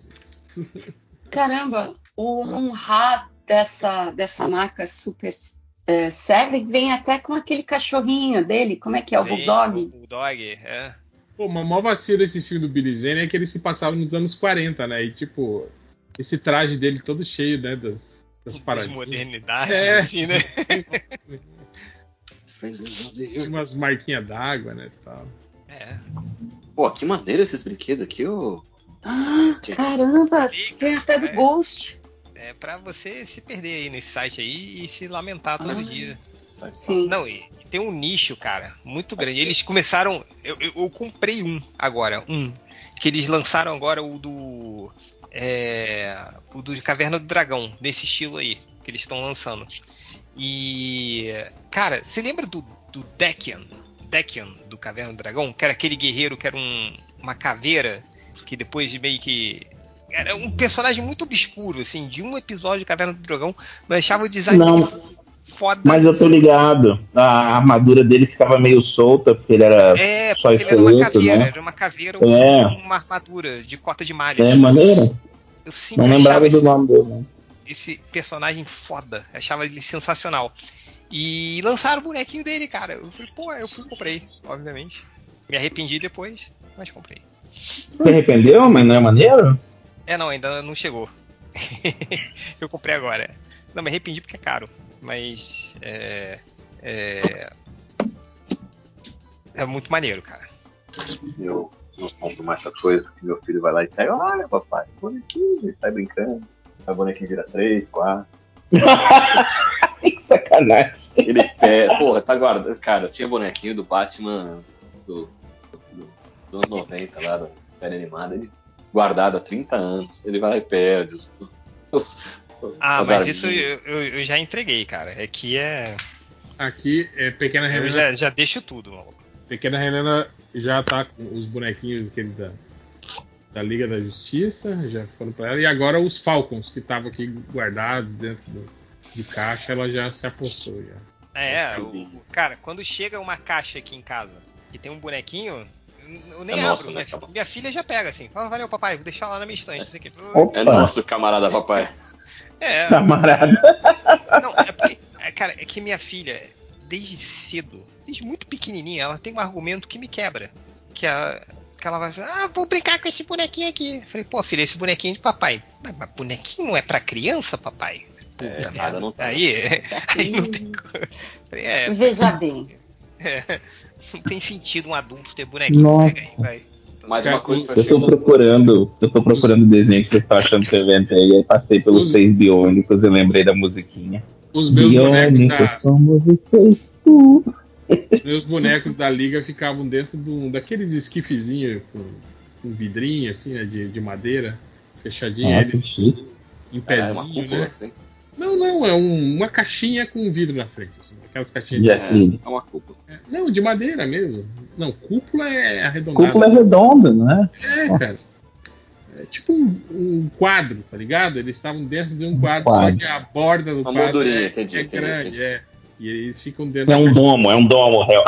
S5: Caramba, o Munha dessa, dessa marca Super é, Seven vem até com aquele cachorrinho dele. Como é que é? O
S1: Sim,
S5: Bulldog?
S1: O Bulldog, é.
S2: Pô, uma mó vacina desse filme do Billy Zane é que ele se passava nos anos 40, né? E tipo, esse traje dele todo cheio, né? Das, das
S1: Das
S2: paradinhas.
S1: modernidades,
S2: É.
S1: assim, né? [laughs]
S2: Tinha umas marquinhas d'água, né? Tal.
S1: É.
S9: Pô, que maneiro esses brinquedos aqui, ô.
S5: Ah, caramba, tem até do
S1: É.
S5: Ghost.
S1: É pra você se perder aí nesse site aí e se lamentar todo
S5: Ah.
S1: dia.
S5: Sim.
S1: Não, e tem um nicho, cara, muito grande. Eles começaram. Eu, eu- eu comprei um agora, um. Que eles lançaram agora o do. É, o do Caverna do Dragão, desse estilo aí, que eles estão lançando. E. Cara, você lembra do, do Dekian? Dekian, do Caverna do Dragão? Que era aquele guerreiro que era um, uma caveira, que depois de meio que. Era um personagem muito obscuro, assim, de um episódio de Caverna do Dragão, mas achava o design
S4: Não.
S1: foda.
S4: Mas eu tô ligado. A armadura dele ficava meio solta, porque ele era.
S1: É,
S4: Só
S1: ele era uma caveira,
S4: né?
S1: era uma caveira
S4: É.
S1: uma armadura de cota de malha.
S4: É maneiro.
S1: Eu sempre
S4: Não lembrava do nome dele. né?
S1: esse personagem foda, achava ele sensacional. E lançaram o bonequinho dele, cara. Eu falei, pô, eu fui comprei, obviamente. Me arrependi depois, mas comprei.
S4: Se arrependeu, mas não é maneiro?
S1: É, não, ainda não chegou. [laughs] eu comprei agora. Não, me arrependi porque é caro, mas é, é, é muito maneiro, cara.
S8: Eu não compro mais essas coisas, porque meu filho vai lá e pega, olha, papai, bonequinho, ele sai brincando. Aí o bonequinho vira três, quatro.
S4: que [laughs] sacanagem.
S9: Ele pega. Porra, tá guardado. Cara, eu tinha bonequinho do Batman do, do, dos anos 90 lá, da série animada. Ele guardado há 30 anos. Ele vai lá e perde os. os
S1: Ah,
S9: as
S1: mas isso eu, eu- eu já entreguei, cara. Aqui é.
S2: Aqui é Pequena
S1: Eu
S2: Helena.
S1: já, já deixo tudo, maluco.
S2: Pequena Helena já tá com os bonequinhos aquele da, da Liga da Justiça, já foram pra ela. E agora os Falcons, que estavam aqui guardados dentro do- de caixa, ela já se apostou. Já.
S1: É,
S9: Nossa,
S1: o- cara, quando chega uma caixa aqui em casa e tem um bonequinho, eu- nem
S9: É
S1: abro.
S9: nosso, né,
S1: minha, filha já pega assim. Fala, valeu, papai, vou deixar lá na minha estante. Não sei o quê.
S4: Opa.
S9: É nosso camarada papai. [laughs]
S1: É,
S4: Camarada.
S1: não, é porque, é, cara, é que minha filha, desde cedo, desde muito pequenininha, ela tem um argumento que me quebra. Que ela, que ela vai dizer, ah, vou brincar com esse bonequinho aqui. Eu falei, pô, filha, esse bonequinho é de papai. Mas, mas bonequinho é pra criança, papai? Puta
S9: É,
S1: merda.
S9: nada não tá.
S1: Aí, [laughs] aí não tem Falei, é,
S5: Veja bem. [laughs]
S1: é, não tem sentido um adulto ter bonequinho.
S4: Nossa.
S1: Pega aí, vai.
S9: Mais uma coisa que eu
S4: Eu tô procurando, eu tô procurando o desenho que vocês estão achando que evento aí, aí passei pelos
S2: Os-
S4: seis biônicos e lembrei da musiquinha.
S2: Os meus bonecos, da,
S4: somos os seis.
S2: Meus bonecos da Liga ficavam dentro de um, daqueles esquifezinhos com, com vidrinho, assim, né, de, de madeira, fechadinho,
S4: Ah,
S2: eles
S4: que chique.
S2: em
S9: é uma
S2: pezinho,
S9: cúpula,
S2: né?
S9: assim.
S2: Não, não, é um- uma caixinha com vidro na frente, assim, aquelas caixinhas
S4: De
S2: de...
S4: acrílico.
S9: É uma cúpula.
S2: É, Não, de madeira mesmo. Não, cúpula é arredondada.
S4: Cúpula é redonda, não é?
S2: É, cara. É tipo um, um quadro, tá ligado? Eles estavam dentro de um quadro,
S4: quadro.
S2: só que a borda do
S9: Uma
S2: quadro
S9: moldurinha,
S2: é,
S9: entendi,
S2: é
S9: entendi,
S2: grande,
S9: entendi.
S2: é. E eles ficam dentro
S4: É um domo, é um domo, réu.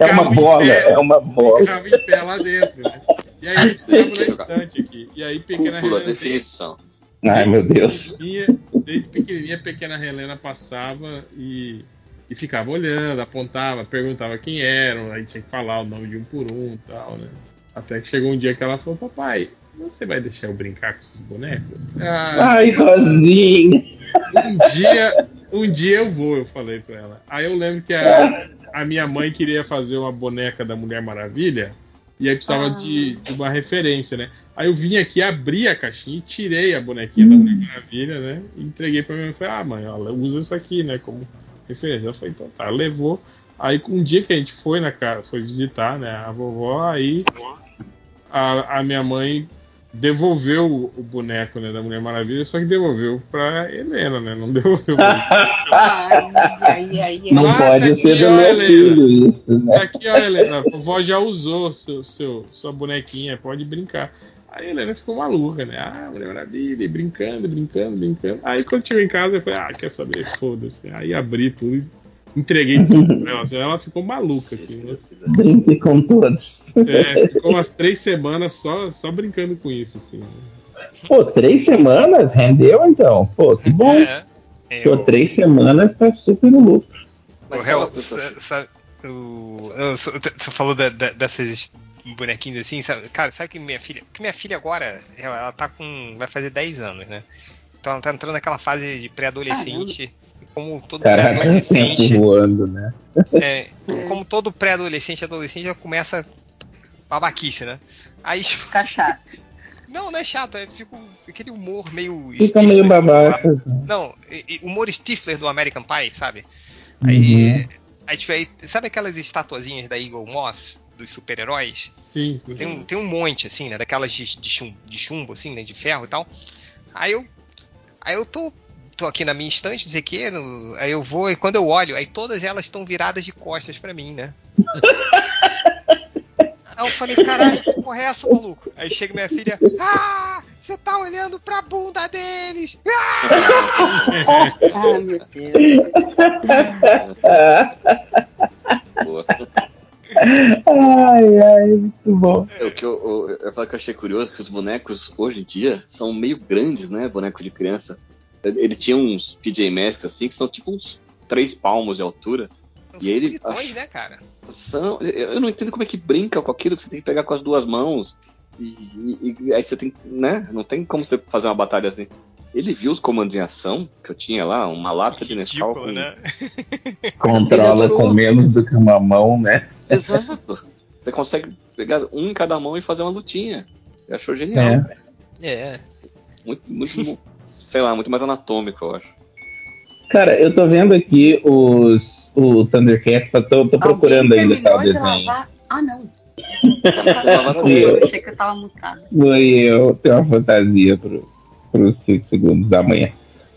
S4: É uma [laughs]
S2: em
S4: bola,
S2: pé,
S4: é uma bola.
S2: Ficavam em pé lá dentro, né? E aí [laughs] eles ficavam na estante aqui. E aí pequena
S9: Cúpula, definição.
S4: Ai, meu Deus.
S2: pequenininha, desde pequenininha, a pequena Helena passava e, e ficava olhando, apontava, perguntava quem eram, aí tinha que falar o nome de um por um e tal, né? Até que chegou um dia que ela falou, papai, você vai deixar eu brincar com esses bonecos? Ah,
S4: Ai, Rosinha.
S2: um dia, um dia eu vou, eu falei pra ela. Aí eu lembro que a, a minha mãe queria fazer uma boneca da Mulher Maravilha e aí precisava
S5: Ah.
S2: de, de uma referência, né? Aí eu vim aqui, abri a caixinha e tirei a bonequinha da Mulher Maravilha, né? E entreguei pra minha mãe e falei, ah, mãe, ela usa isso aqui, né? Como referência. Ela falou, então tá, levou. Aí um dia que a gente foi na casa, foi visitar, né, a vovó, aí a, a minha mãe devolveu o, o boneco né, da Mulher Maravilha, só que devolveu pra Helena, né? Não devolveu pra. [laughs]
S4: Não
S2: Ah,
S4: pode
S2: daqui,
S4: ser do meu
S2: Helena.
S4: filho isso, né?
S2: Aqui, ó, Helena, a vovó já usou seu, seu, sua bonequinha, pode brincar. Aí a Helena ficou maluca, né? Ah, Mulher Maravilha, e brincando, brincando, brincando. Aí quando chegou em casa, eu falei, ah, quer saber? Foda-se. Aí abri tudo e entreguei tudo pra ela. Ela ficou maluca, assim. né?
S4: Brinque com todos.
S2: É, ficou umas três semanas só, só brincando com isso, assim. né?
S4: Pô, três semanas? Rendeu então? Pô, que bom.
S1: É,
S4: Pô,
S1: eu,
S4: três semanas tá super no lucro.
S9: Mas
S1: o réu,
S9: sabe
S1: o- Você falou da- da- dessas bonequinhos assim, sabe? cara, sabe que minha filha. Que minha filha agora, ela, ela tá com. vai fazer 10 anos, né? Então ela tá entrando naquela fase de pré-adolescente. Como todo pré-adolescente. [laughs]
S4: né?
S1: É, como todo pré-adolescente e adolescente já começa babaquice, né? Aí, tipo,
S5: Fica chato.
S1: não, não é chato, é fico, aquele humor meio.
S4: Fica meio babaca.
S1: Não, e- e humor Stifler do American Pie, sabe? Aí,
S4: Uhum.
S1: Aí, tipo, aí, sabe aquelas estatuazinhas da Eagle Moss, dos super-heróis?
S2: Sim.
S1: Tem um, tem um monte, assim, né? Daquelas de, de, chumbo, de chumbo, assim, né? De ferro e tal. Aí eu. Aí eu tô. Tô aqui na minha estante, não sei o quê. no- aí eu vou, e quando eu olho, aí todas elas estão viradas de costas pra mim, né? [laughs] Aí eu falei, caralho, que porra é essa, maluco? Aí chega minha filha, ah, você tá olhando pra bunda deles! [laughs] Ah!
S5: Ah, meu Deus.
S7: Boa.
S4: Ai, ai, muito bom.
S7: É, o que eu, eu, eu falo que eu achei curioso que os bonecos hoje em dia são meio grandes, né? Boneco de criança. Ele tinha uns PJ Masks assim que são tipo uns três palmos de altura.
S1: São
S7: E ele-
S1: bonitões, né, cara?
S7: São, eu não entendo como é que brinca com aquilo que você tem que pegar com as duas mãos. E, e- aí você tem, né? Não tem como você fazer uma batalha assim. Ele viu os comandos em ação que eu tinha lá, uma lata de Nescau
S1: Ridículo,
S7: com
S1: né? [laughs]
S4: Controla
S7: Ele
S4: com menos do que uma mão, né? [laughs]
S7: Exato. Você consegue pegar um em cada mão e fazer uma lutinha. Eu achou genial.
S4: É.
S1: É.
S7: Muito, muito, sei lá, muito mais anatômico, eu acho.
S4: Cara, eu tô vendo aqui os, o Thundercats, só tô, tô procurando ainda tal
S5: terminou de
S4: desenho.
S5: lavar? Ah, não.
S4: Eu.
S5: Achei que eu tava mutada.
S4: Foi eu ter uma fantasia pro, pros 5 segundos da manhã.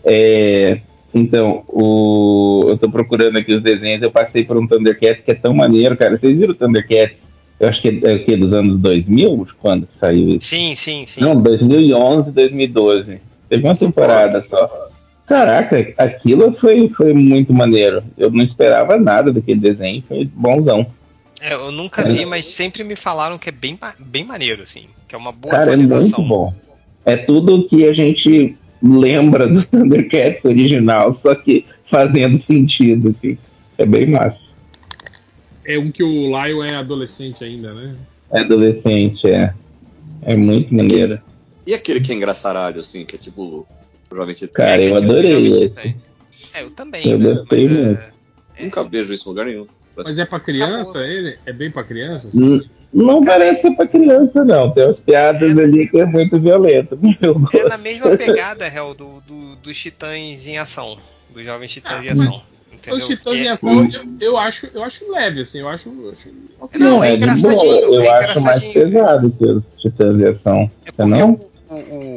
S4: É, então, o, eu tô procurando aqui os desenhos, eu passei por um Thundercats que é tão maneiro, cara. Vocês viram o Thundercats? Eu acho que é, é o quê, dos anos 2000? Quando saiu isso?
S1: Sim, sim, sim.
S4: Não, 2011, 2012. Teve uma temporada só. Caraca, aquilo foi, foi muito maneiro. Eu não esperava nada daquele desenho, foi bonzão.
S1: É, eu nunca vi, mas sempre me falaram que é bem, bem maneiro, assim. Que é uma boa
S4: Cara, é
S1: atualização.
S4: muito bom. É tudo que a gente lembra [laughs] do Thundercats original, só que fazendo sentido, assim. É bem massa.
S2: É um que o Lyle é adolescente ainda, né?
S4: É adolescente, é. É muito maneiro.
S7: E aquele que é engraçaralho, assim, que é tipo o Jovem Titã?
S4: Cara,
S1: É,
S4: eu adorei.
S1: É, eu também,
S4: Eu
S1: né?
S4: gostei
S1: Mas, é,
S4: muito.
S1: é,
S7: Nunca vejo isso em lugar nenhum.
S2: Mas é pra criança
S1: Acabou.
S2: ele? É bem pra criança?
S4: N- Não parece ser pra criança, não. Tem umas piadas ali que é muito violento.
S1: É
S4: gosto.
S1: na mesma pegada, Hel, do, do- dos Titãs em ação. Dos Jovens Titãs em
S2: Ah, mas
S1: ação. Entendeu?
S2: Os Titãs em
S1: é-
S2: ação, eu, eu acho, eu acho leve, assim, eu acho. eu acho ok.
S1: Não, é
S4: boa.
S1: engraçadinho,
S4: Eu
S1: é
S4: acho mais
S1: engraçadinho.
S4: pesado que os Titãs de Ação.
S1: É porque
S4: não?
S1: o- o-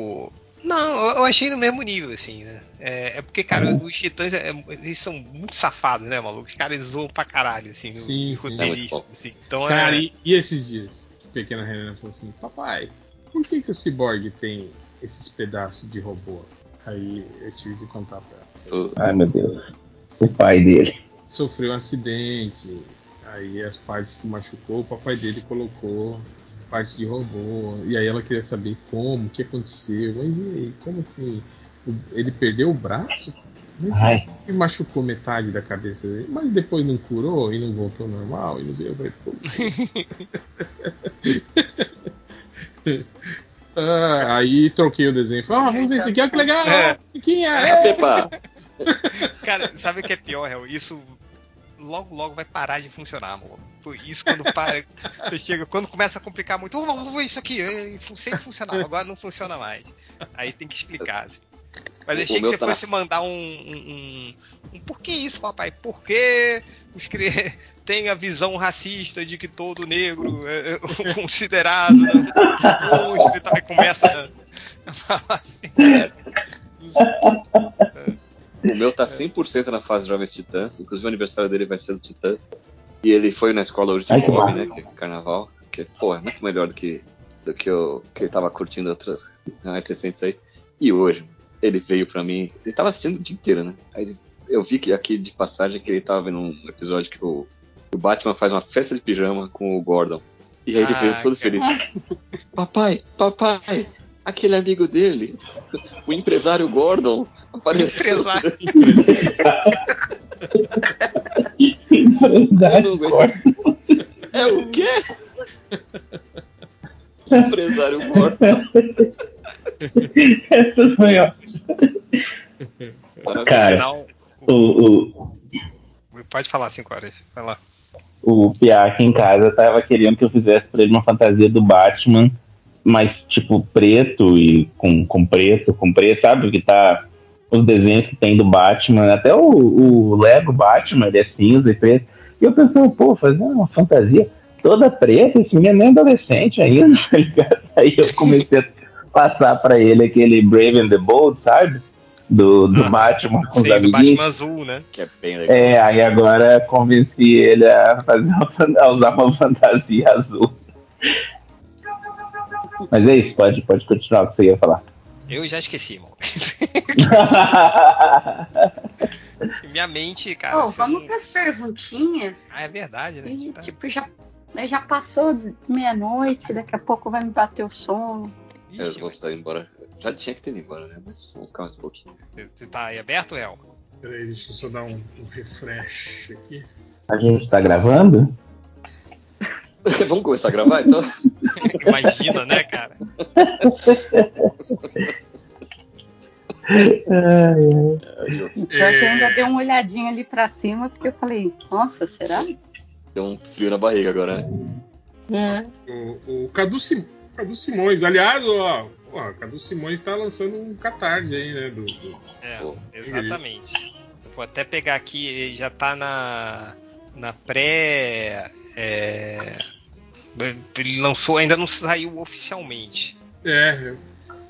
S1: Não, eu- achei no mesmo nível, assim, né? É, é porque, cara,
S4: Uhum.
S1: os titãs, é- eles são muito safados, né, maluco? Os caras zoam pra caralho, assim,
S2: Sim,
S1: no
S2: sim.
S1: roteirista,
S7: É muito bom.
S1: assim. Então,
S2: Cara,
S1: é...
S2: e, e esses dias? A pequena Helena falou assim: Papai, por que, que o Cyborg tem esses pedaços de robô? Aí eu tive que contar pra ela.
S4: Ai, meu Deus. O pai dele.
S2: Sofreu um acidente, aí as partes que machucou, o papai dele colocou partes de robô. E aí ela queria saber como, o que aconteceu. Mas e aí, como assim? Ele perdeu o braço? Mas e machucou metade da cabeça dele, mas depois não curou e não voltou ao normal e não sei. Eu falei, pô. [laughs] Ah, aí troquei o desenho. Falei, ah, vamos ver esse aqui, olha que legal!
S1: É.
S2: Quem é?
S7: Epa! [laughs]
S1: Cara, sabe o que é pior, Hel? Isso logo, logo vai parar de funcionar, amor. Por Isso quando para, [laughs] você chega, quando começa a complicar muito, "Oh, isso aqui, fu- sempre funcionava, [laughs] agora não funciona mais. Aí tem que explicar, assim. Mas achei que você
S7: tá-
S1: fosse mandar um, um, um, um Por que isso, papai? Por que os cri... [laughs] tem a visão racista de que todo negro é é considerado né, monstro e tal? Aí começa a, a falar assim.
S7: O meu tá 100% na fase Jovens Titãs, inclusive o aniversário dele vai ser dos Titãs. E ele foi na escola hoje de Bob, né? Que é carnaval. Que, pô, é muito melhor do que, do que eu que ele tava curtindo outras mais recentes aí. E hoje, ele veio pra mim. Ele tava assistindo o dia inteiro, né? Aí eu vi que aqui de passagem que ele tava vendo um episódio que o, o Batman faz uma festa de pijama com o Gordon. E aí ele
S1: Ah,
S7: veio todo
S1: cara.
S7: feliz. papai, papai, aquele amigo dele, o empresário Gordon, apareceu.
S1: Empresário. [laughs]
S4: Corta.
S9: É o quê? Empresário morto.
S4: Essa foi ó. Cara,
S1: Sinal,
S4: o, o,
S1: pode falar 5 horas. Vai lá.
S4: o Pia aqui em casa tava querendo que eu fizesse pra ele uma fantasia do Batman, mas tipo preto e com, com preto, com preto, sabe? Que tá os desenhos que tem do Batman, até o, o Lego Batman, ele é cinza e preto. E eu pensando, pô, fazer uma fantasia toda preta, esse menino é nem adolescente ainda, [laughs] tá ligado? Aí eu comecei a passar pra ele aquele Brave and the Bold, sabe? Do, do
S1: Ah,
S4: Batman com os
S1: Sei do. Batman azul, né?
S9: Que é bem legal.
S4: É, aí agora convenci ele a, fazer uma a usar uma fantasia azul. Mas é isso, pode, pode continuar o que você ia falar.
S1: Eu já esqueci, irmão. [laughs] Minha mente, cara.
S5: Ô,
S1: se
S5: vamos para as perguntinhas.
S1: Ah, é verdade, né?
S5: E,
S1: Tá-
S5: tipo, já, né, já passou meia-noite, daqui a pouco vai me bater o sono.
S9: Eu vou estar indo embora. Já tinha que ter ido embora, né? Mas vamos ficar mais um pouquinho.
S1: Você tá aí aberto, El?
S2: Peraí, deixa eu só dar um, um refresh aqui.
S4: A gente tá gravando? [laughs]
S9: vamos começar a gravar então? [laughs]
S1: Imagina, né, cara?
S5: Pior que eu ainda dei uma olhadinha ali pra cima, porque eu falei, nossa, será?
S9: Deu um frio na barriga agora, né?
S5: É.
S2: O, o Cadu, Sim- Cadu Simões, aliás, ó, ó, Cadu Simões tá lançando um catarse aí, né? Do, do-
S1: É,
S9: Pô,
S1: exatamente. Eu vou até pegar aqui, ele já tá na, na pré. é, ele lançou, ainda não saiu oficialmente.
S2: É, eu,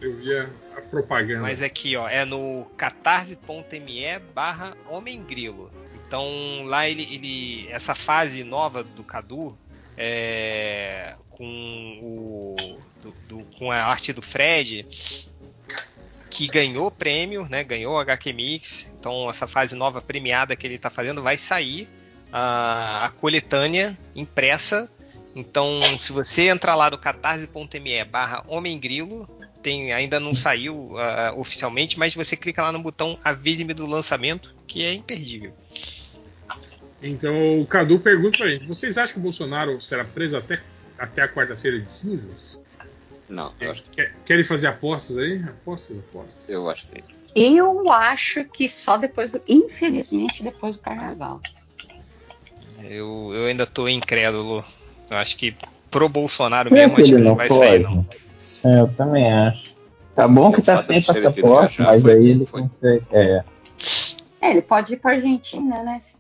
S2: eu vi a, a propaganda.
S1: Mas aqui, ó, é no catarse.me barra Homem Grilo. Então lá ele, ele. Essa fase nova do Cadu é, com o. do- do- com a arte do Fred. Que ganhou prêmio, né? Ganhou HQ Mix. Então essa fase nova premiada que ele está fazendo vai sair a, a coletânea impressa. Então, se você entrar lá no catarse.me barra Homem Grilo, tem, ainda não saiu ah, oficialmente, mas você clica lá no botão Avise-me do lançamento, que é imperdível.
S2: Então o Cadu pergunta pra gente: vocês acham que o Bolsonaro será preso até, até a quarta-feira de cinzas?
S9: Não, eu acho,
S2: Quer- Querem fazer apostas aí? Apostas, apostas.
S9: eu acho que
S5: Eu acho que só depois do. Infelizmente, depois do carnaval.
S1: Eu, eu ainda tô incrédulo. Eu acho que pro Bolsonaro
S4: Será
S1: mesmo acho que
S4: ele
S1: não vai sair, não.
S4: pode? É, eu também acho. Tá bom que tá sem passaporte, mas
S9: foi-
S4: aí ele
S9: foi.
S4: consegue. É.
S5: É, ele pode ir pra Argentina, né? Se,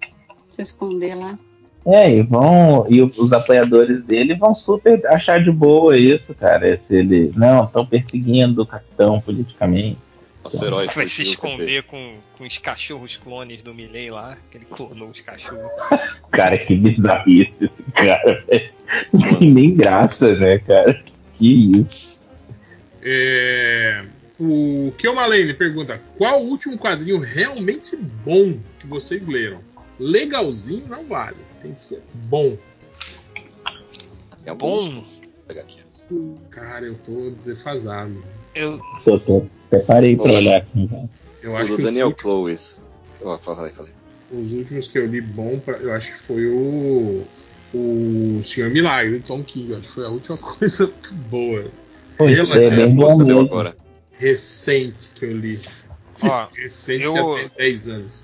S5: se esconder lá.
S4: É, e vão. E os apoiadores dele vão super achar de boa isso, cara. Se ele. Não, estão perseguindo o capitão politicamente.
S9: Nosso herói
S1: Vai se esconder com, com os cachorros clones do Milley lá, que ele clonou os cachorros. [laughs]
S4: Cara, que bizarrice esse cara, velho. Não tem nem graça, né, cara? Que isso.
S2: É, o Kelmalene pergunta: qual o último quadrinho realmente bom que vocês leram? Legalzinho não vale, tem que ser bom.
S9: alguns-
S1: Bom,
S9: Vou pegar aqui.
S2: Cara, eu tô defasado.
S1: eu,
S4: Tô, tô, até parei pra olhar aqui. né?
S2: Eu
S9: O
S2: acho
S9: do
S2: que
S9: Daniel
S2: os, últimos,
S9: Clowes. Oh, falei, falei.
S2: os últimos que eu li bom, pra- eu acho que foi o. O Senhor Milagre, do Tom King. Eu acho que foi a última [laughs] coisa boa,
S4: Pô, isso
S2: Ela-
S4: é bem
S9: a
S4: bom
S9: moça deu agora.
S2: recente que eu li.
S1: ó, [laughs]
S2: Recente
S1: eu-
S2: tem 10 anos.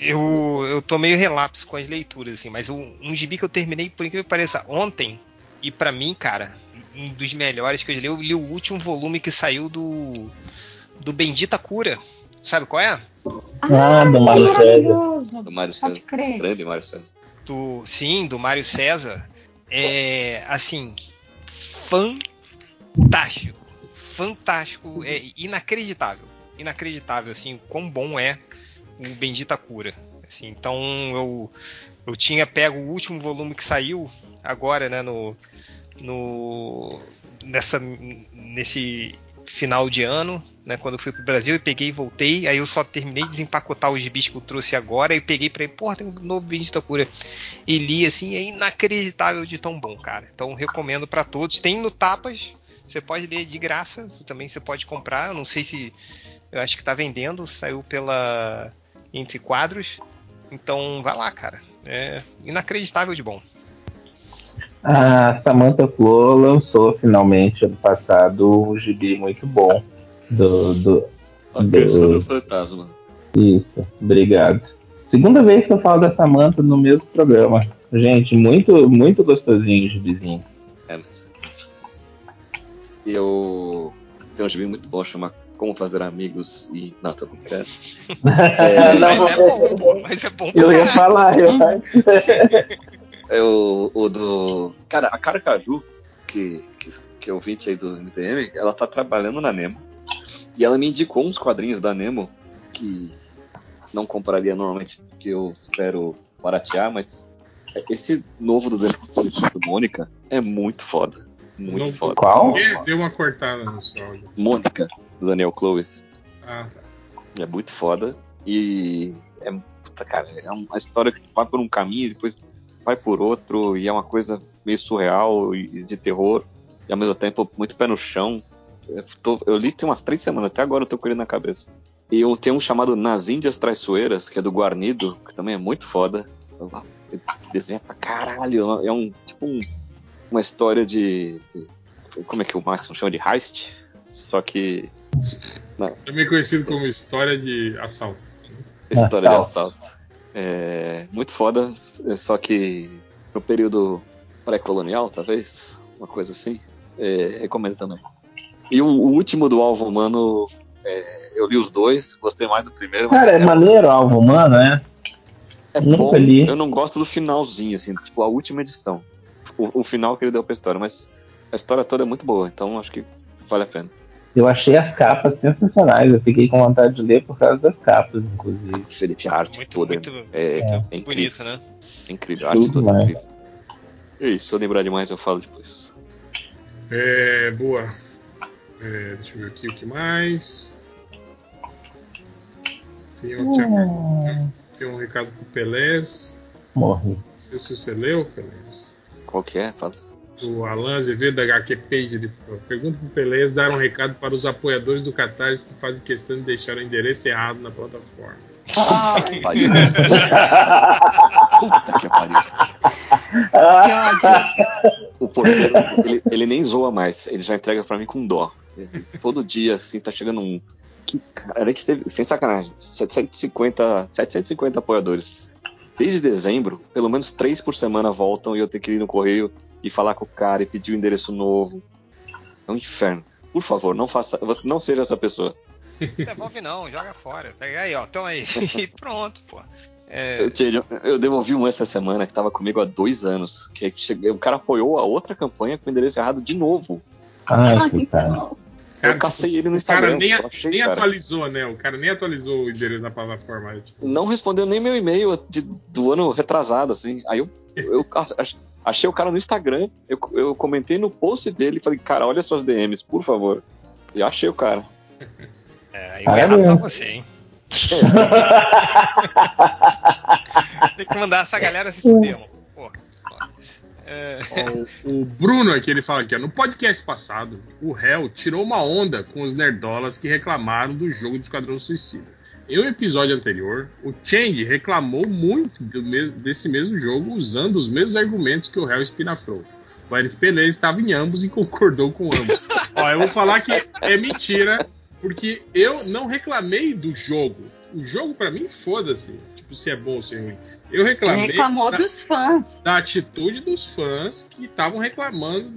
S1: eu, eu tô meio relapso com as leituras, assim, mas um, um gibi que eu terminei, por incrível que pareça, ontem, e pra mim, cara, um dos melhores que eu já li, eu li o último volume que saiu do. do Bendita Cura. Sabe qual é?
S4: Ah, do
S5: que
S4: Mário César.
S5: maravilhoso!
S9: Do Mário
S5: Pode
S9: César.
S5: crer.
S9: Grande Mário César.
S1: do sim do Mário César é assim fantástico fantástico é inacreditável inacreditável assim o quão bom é o Bendita Cura assim então eu eu tinha pego o último volume que saiu agora né no no nessa nesse final de ano, né, quando eu fui pro Brasil, eu peguei e voltei, aí eu só terminei de desempacotar os gibis que eu trouxe agora, e peguei pra ele, porra, tem um novo Bendita Cura. E li, assim, é inacreditável de tão bom, cara. Então recomendo pra todos. Tem no Tapas, você pode ler de graça, também você pode comprar, eu não sei se, eu acho que tá vendendo, saiu pela Entre Quadros, Então, vai lá, cara. É inacreditável de bom.
S4: A Samantha Flor lançou finalmente ano passado um gibi muito bom do. do,
S7: A canção do
S4: do
S7: fantasma.
S4: isso, obrigado. Segunda vez que eu falo da Samantha no mesmo programa. Gente, muito, muito gostosinho o gibizinho.
S7: É, mas... Eu tenho um gibi muito bom, chama Como Fazer Amigos e. Não, tô brincando. [laughs]
S4: É, não,
S1: mas é bom, pô. Mas é bom
S4: Eu ia
S1: caralho.
S4: falar, eu acho.
S7: É o, o do. Cara, a Carcaju, que, que, que é ouvinte aí do MTM, ela tá trabalhando na Nemo. E ela me indicou uns quadrinhos da Nemo que não compraria normalmente, porque eu espero baratear, mas esse novo do, do Mônica é muito foda. Muito
S2: Não-
S7: foda.
S4: Qual?
S2: Deu- Deu uma cortada no seu áudio.
S7: Mônica, do Daniel Clowes.
S2: Ah, tá.
S7: É muito foda. E é, puta, cara, é uma história que vai por um caminho e depois vai por outro, e é uma coisa meio surreal e de terror, e ao mesmo tempo muito pé no chão. Eu, tô- eu li tem umas três semanas, até agora eu tô com ele na cabeça. E eu tenho um chamado Nas Índias Traiçoeiras, que é do Guarnido, que também é muito foda. Desenha pra caralho. É um tipo um- uma história de, de- Como é que o Máximo chama de heist? Só que.
S2: Também conhecido como história de assalto.
S7: História de
S4: Assalto.
S7: É, muito foda, só que no período pré-colonial, talvez, uma coisa assim. É, recomendo também. E o, o último do Alvo Humano, é, eu li os dois, gostei mais do primeiro. mas
S4: Cara, é maneiro o alvo humano, né?
S7: é
S4: nunca
S7: bom.
S4: li.
S7: Eu não gosto do finalzinho, assim, tipo a última edição. O, o final que ele deu pra história, mas a história toda é muito boa, então acho que vale a pena.
S4: Eu achei as capas sensacionais. Eu fiquei com vontade de ler por causa das capas, inclusive.
S7: Felipe, a arte
S1: Muito,
S7: toda
S1: muito,
S7: é,
S1: muito
S7: é incrível.
S1: bonito, né?
S7: É incrível, a arte
S4: Tudo
S7: toda é
S4: mais.
S7: incrível. É isso, se eu lembrar demais eu falo depois.
S2: É, boa. É, deixa eu ver aqui o que mais. Tem, outro-
S4: Hum,
S2: tem um recado pro Pelés.
S4: morri.
S2: Não sei se você leu, Pelés.
S7: Qual que é? Fala.
S2: O Alan Azevedo da HQ Page ele pergunta pro Pelés dar um recado para os apoiadores do Catarse que fazem questão de deixar o endereço errado na plataforma.
S7: Puta que pariu.
S5: Que ódio.
S7: O porteiro, ele, ele nem zoa mais, ele já entrega pra mim com dó. Todo dia, assim, tá chegando um. Que, cara, a gente teve, sem sacanagem, 750, 750 apoiadores. Desde dezembro, pelo menos três por semana voltam e eu tenho que ir no correio e falar com o cara e pedir o endereço novo. É um inferno. Por favor, não faça, você não seja essa pessoa. [laughs]
S1: Devolve não, joga fora. Pega aí, ó. Toma aí. [laughs] E pronto, pô. É,
S7: Eu, devolvi um essa semana que tava comigo há dois anos. Que cheguei, o cara apoiou a outra campanha com o endereço errado de novo.
S4: Ai,
S5: Ai,
S4: que cara.
S5: não.
S7: eu cacei ele no
S2: o cara
S7: Instagram.
S2: nem,
S7: eu achei,
S2: nem
S7: cara.
S2: atualizou, né? O cara nem atualizou o endereço da plataforma. Tipo,
S7: Não respondeu nem meu e-mail de- do ano retrasado, assim. Aí eu, eu [laughs] achei o cara no Instagram, eu, eu comentei no post dele e falei, cara, olha suas DMs, por favor. E achei o cara. [laughs]
S1: é, aí o errado tá você, hein? [laughs] Tem que mandar essa galera se fuder, mano. Porra. É,
S2: o, o Bruno aqui, ele fala aqui, ó, no podcast passado, o réu tirou uma onda com os nerdolas que reclamaram do jogo do Esquadrão Suicida. Em um episódio anterior, o Chang reclamou muito desse mesmo jogo usando os mesmos argumentos que o réu espinafrou. O Eric Pelé estava em ambos e [laughs] concordou com ambos. Ó, eu vou falar que é mentira, porque eu não reclamei do jogo. O jogo, pra mim, foda-se. Tipo, se é bom ou se é ruim. Eu reclamei
S5: reclamou
S2: da,
S5: dos fãs.
S2: da atitude dos fãs que estavam reclamando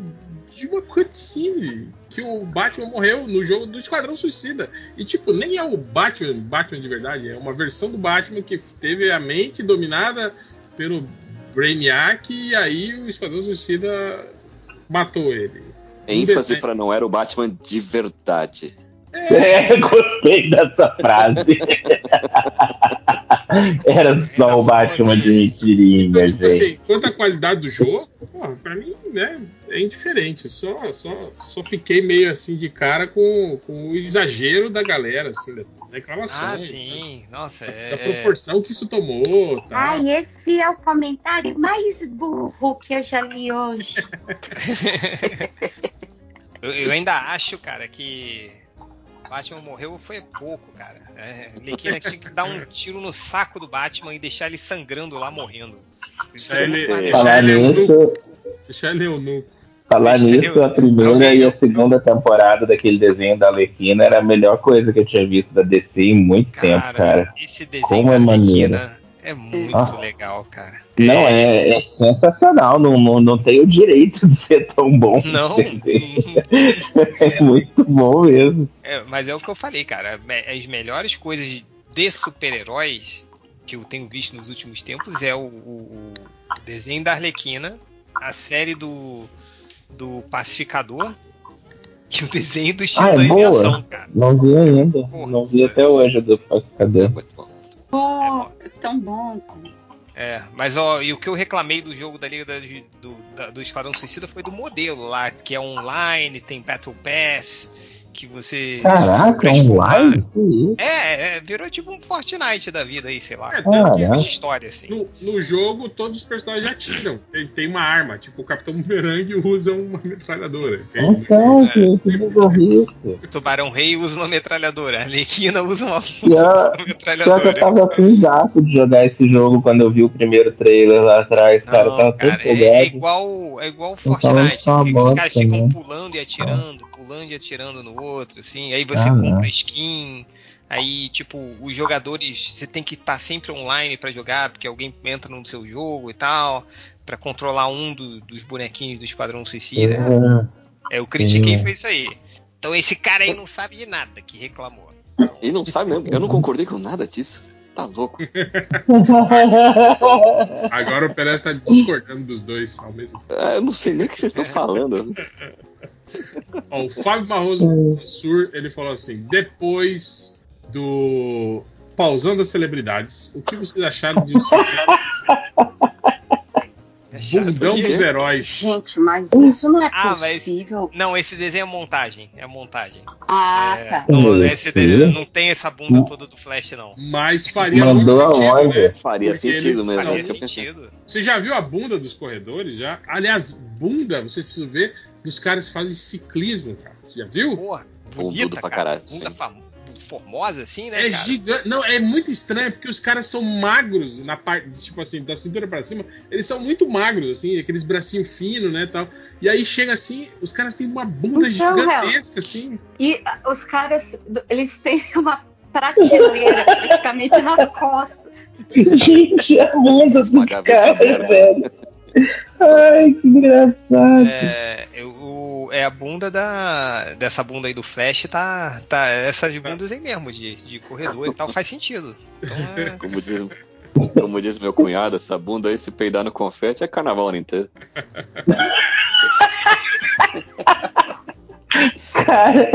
S2: de uma cutscene que o Batman morreu no jogo do Esquadrão Suicida. E, tipo, nem é o Batman, Batman de verdade, é uma versão do Batman que teve a mente dominada pelo Brainiac e aí o Esquadrão Suicida matou ele.
S7: ênfase pra não era o Batman de verdade. [laughs]
S4: É, gostei dessa frase. [laughs] Era só o Batman de mentirinha,
S2: Então, tipo
S4: gente.
S2: assim, quanto à qualidade do jogo, porra, pra mim, né, é indiferente. Só, só, só fiquei meio assim de cara com, com o exagero da galera, assim, das reclamações.
S1: ah, sim. Nossa,
S2: Da
S1: é.
S2: proporção que isso tomou, tá?
S5: Ai, esse é o comentário mais burro que eu já li hoje. [laughs]
S1: eu, eu ainda acho, cara, que. Batman morreu foi pouco, cara. É, Arlequina tinha que dar um tiro no saco do Batman e deixar ele sangrando lá morrendo. Isso é
S2: Ele-. Falar
S4: Falar
S2: ele é um
S4: nisso,
S2: Deixa ele eunuco.
S4: falar nisso,
S1: eu-
S4: a primeira e a segunda temporada daquele desenho da Arlequina era a melhor coisa que eu tinha visto da DC em muito tempo, cara.
S1: esse desenho
S4: Como
S1: da
S4: é maneiro.
S1: É muito
S4: Ah.
S1: legal, cara.
S4: Não, é, é sensacional, não, não, não tem o direito de ser tão bom.
S1: Não. [laughs] [laughs]
S4: é muito bom mesmo.
S1: É, mas é o que eu falei, cara. As melhores coisas de super-heróis que eu tenho visto nos últimos tempos é o, o- o desenho da Arlequina, a série do, do Pacificador e o desenho do
S4: Ah,
S1: Titã
S4: é
S1: em
S4: boa?
S1: ação, cara.
S4: Não vi ainda.
S1: Porra.
S4: Não vi até hoje do
S9: É
S4: pacificador.
S9: muito bom.
S5: Pô, é tão bom.
S1: É, mas ó, e o que eu reclamei do jogo da Liga da- do, da- do Esquadrão Suicida foi do modelo lá, que é online, tem Battle Pass, que você.
S4: Caraca, online? Que?
S1: É, é, virou tipo um Fortnite da vida aí, sei lá.
S2: É,
S1: Tipo
S4: Caraca.
S1: de história, assim.
S2: No, no jogo, todos os personagens atiram. Tem, tem uma arma. Tipo, o Capitão Boomerang [laughs] usa uma metralhadora. Tem-
S4: Então, que, que bizarrice.
S1: O Tubarão Rei usa uma metralhadora, a Arlequina usa uma, [laughs]
S4: Pior,
S1: uma
S4: pior que eu
S1: metralhadora.
S4: tava [laughs] com gato de jogar esse jogo quando eu vi o primeiro trailer lá atrás, cara. Eu
S1: Não,
S4: tava tão
S1: cara, é, é igual é igual Fortnite,
S4: só
S1: que os
S4: bosta,
S1: caras ficam
S4: né?
S1: pulando e atirando, pulando e atirando no outro, assim, aí você
S4: Ah, não.
S1: compra skin, aí tipo, os jogadores, você tem que estar sempre online pra jogar, porque alguém entra no seu jogo e tal, pra controlar um do- dos bonequinhos do Esquadrão Suicida.
S4: É,
S1: É, eu critiquei foi isso aí. Então esse cara aí não sabe de nada que reclamou.
S9: E não sabe mesmo, eu não concordei com nada disso. Você tá louco. [laughs]
S2: Agora o Pelé tá discordando dos dois ao mesmo tempo.
S9: É, eu não sei nem o que vocês [laughs] estão falando.
S2: Ó, o Fábio Barroso Mansur, ele falou assim: depois do Pausando as Celebridades, o que vocês acharam de um [laughs]
S1: É
S2: bundão dos [laughs] heróis?
S5: Gente, mas isso não é
S1: Ah, mas-
S5: possível.
S1: Não, esse desenho é montagem, é montagem.
S5: Ah,
S1: É,
S5: tá.
S1: não,
S4: Hum,
S1: esse desenho não tem essa bunda toda do Flash, não.
S2: Mas faria
S4: Mandou
S2: muito sentido,
S4: aonde?
S2: né?
S9: Faria
S2: Porque
S9: sentido
S2: eles
S9: mesmo. eu pensei.
S1: sentido.
S2: Você já viu a bunda dos corredores? Já? Aliás, bunda, vocês precisam ver dos caras que fazem ciclismo, cara. Você já viu?
S1: Porra,
S9: Bundudo
S1: bonita,
S9: pra
S1: cara.
S9: caralho,
S1: Bunda
S9: sim.
S1: Formosa, assim, né,
S2: É
S1: cara?
S2: gigante. Não, é muito estranho, porque os caras são magros na parte, tipo assim, da cintura pra cima. Eles são muito magros, assim, aqueles bracinhos finos, né, tal. E aí chega assim, os caras têm uma bunda
S5: Então,
S2: gigantesca, assim.
S5: E ah, os caras, eles têm [laughs] uma prateleira praticamente nas [laughs] costas.
S4: Gente, a bunda dos caras, velho. Ai, que engraçado.
S1: É, é a bunda da. Dessa bunda aí do Flash, tá. tá essas bundas aí mesmo, de, de corredor e tal, faz sentido. Então é. [laughs]
S9: Como diz, como diz meu cunhado, essa bunda aí, se peidar no confete, é carnaval ano inteiro.
S4: Cara,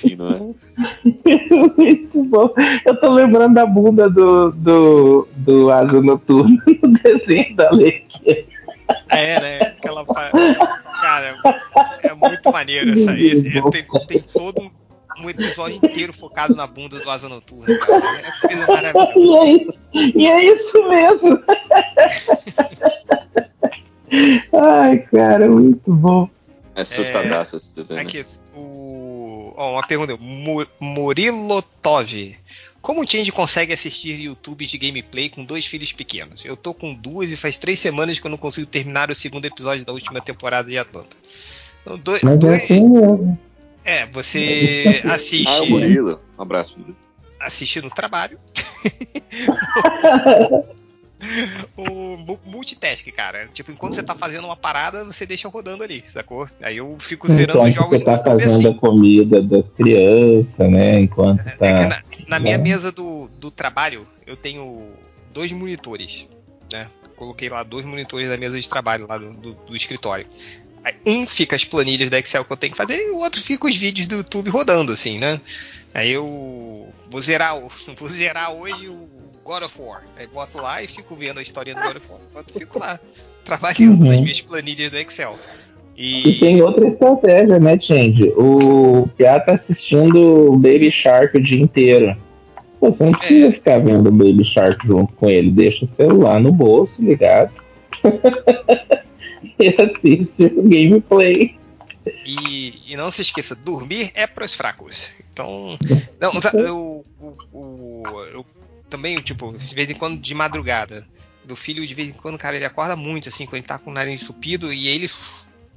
S9: fino, né? [laughs]
S4: muito bom. Eu tô lembrando da bunda do, do, do Asa Noturno [laughs] no desenho da Lequia.
S1: É, né? Aquela. Cara, é muito maneiro essa é, tem, tem todo um, um episódio inteiro focado na bunda do Asa Noturna. Cara. É coisa maravilhosa.
S4: E é isso, e é isso mesmo. Ai, cara, muito bom.
S9: É assustadaço esse desenho. né?
S1: Aqui, o. Ó, uma pergunta. Mu- Murilotov. Como o Change consegue assistir YouTube de gameplay com dois filhos pequenos? Eu tô com duas e faz três semanas que eu não consigo terminar o segundo episódio da última temporada de Atlanta. Então, dois-
S4: Mas é
S1: dois-
S4: assim mesmo.
S1: é, você
S9: Ah, é o
S1: assiste,
S9: Murilo. Um abraço, Murilo.
S1: assiste no trabalho. [laughs] [laughs] o mu- multitask, cara. Tipo, enquanto você tá fazendo uma parada, você deixa rodando ali, sacou? Aí eu fico zerando
S4: Enquanto
S1: os jogos
S4: você tá fazendo a comida das crianças, né? Enquanto
S1: É que
S4: tá.
S1: na, na minha
S4: né?
S1: mesa do, do trabalho, eu tenho dois monitores, né? Coloquei lá dois monitores da mesa de trabalho lá do, do- do escritório. Aí, um fica as planilhas da Excel que eu tenho que fazer e o outro fica os vídeos do YouTube rodando, assim, né? Aí eu vou zerar, [laughs] vou zerar hoje o God of War. Aí boto lá e fico vendo a história do God of War enquanto fico lá [laughs] trabalhando
S4: Uhum.
S1: nas minhas planilhas do Excel.
S4: E tem outra estratégia, né, Change? O Piá tá assistindo o Baby Shark o dia inteiro. Pô, Você não precisa ficar vendo o Baby Shark junto com ele. Deixa o celular no bolso, ligado? [laughs] e assiste o gameplay.
S1: E, e não se esqueça, dormir é pros fracos. Então. Não, sabe, eu, o- o- eu também, tipo, de vez em quando de madrugada. Meu filho, de vez em quando, cara, ele acorda muito, assim, quando ele tá com o nariz entupido e ele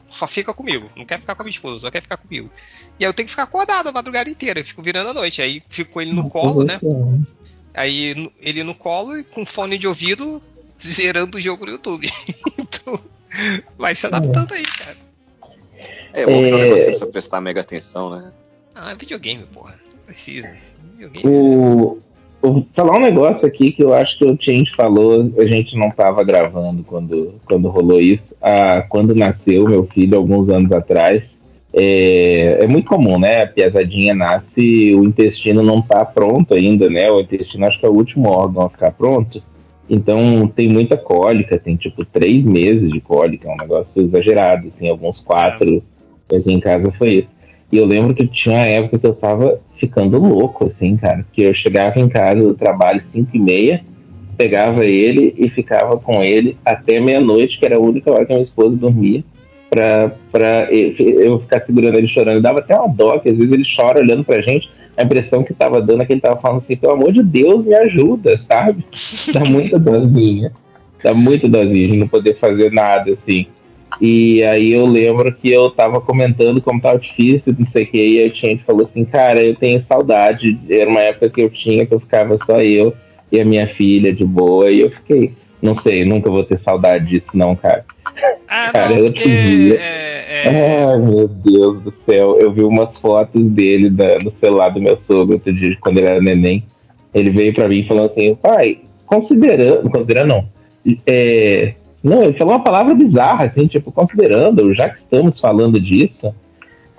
S1: só fica comigo. Não quer ficar com a minha esposa, só quer ficar comigo. E aí eu tenho que ficar acordado a madrugada inteira, eu fico virando a noite. Aí fico com ele no colo, né? Aí no- ele no colo e com fone de ouvido zerando o jogo no YouTube. [laughs] então, vai se adaptando aí, cara.
S9: É bom que não é
S4: É.
S9: você precisa prestar mega atenção, né?
S1: Ah, videogame, porra. Não precisa. Videogame.
S4: O, o- falar um negócio aqui que eu acho que o Change falou, a gente não estava gravando quando, quando rolou isso. Ah, quando nasceu meu filho, alguns anos atrás, é, é muito comum, né? A piazadinha nasce, o intestino não está pronto ainda, né? O intestino acho que é o último órgão a ficar pronto. Então tem muita cólica, tem tipo três meses de cólica, é um negócio exagerado, tem alguns quatro. Aqui em casa foi isso. E eu lembro que tinha uma época que eu tava ficando louco, assim, cara. Que eu chegava em casa do trabalho 5 e meia, pegava ele e ficava com ele até meia-noite, que era a única hora que a minha esposa dormia, pra, pra eu eu ficar segurando ele chorando. Dava até uma dó, que às vezes ele chora olhando pra gente. A impressão que tava dando é que ele tava falando assim, pelo amor de Deus, me ajuda, sabe? [laughs] Dá muita dózinha. Dá muita dózinha de não poder fazer nada, assim. E aí eu lembro que eu tava comentando como tava difícil, não sei o que, e aí a gente falou assim, cara, eu tenho saudade. Era uma época que eu tinha que eu ficava só eu e a minha filha de boa, e eu fiquei, não sei, nunca vou ter saudade disso, não, cara.
S1: Ah,
S4: Cara,
S1: não,
S4: eu
S1: porque. É, é,
S4: Ai, meu Deus do céu. Eu vi umas fotos dele da- no celular do meu sogro outro dia, quando ele era neném. Ele veio pra mim falando assim, pai, considerando. Considerando não. É, não, ele falou uma palavra bizarra, assim, tipo, considerando, já que estamos falando disso,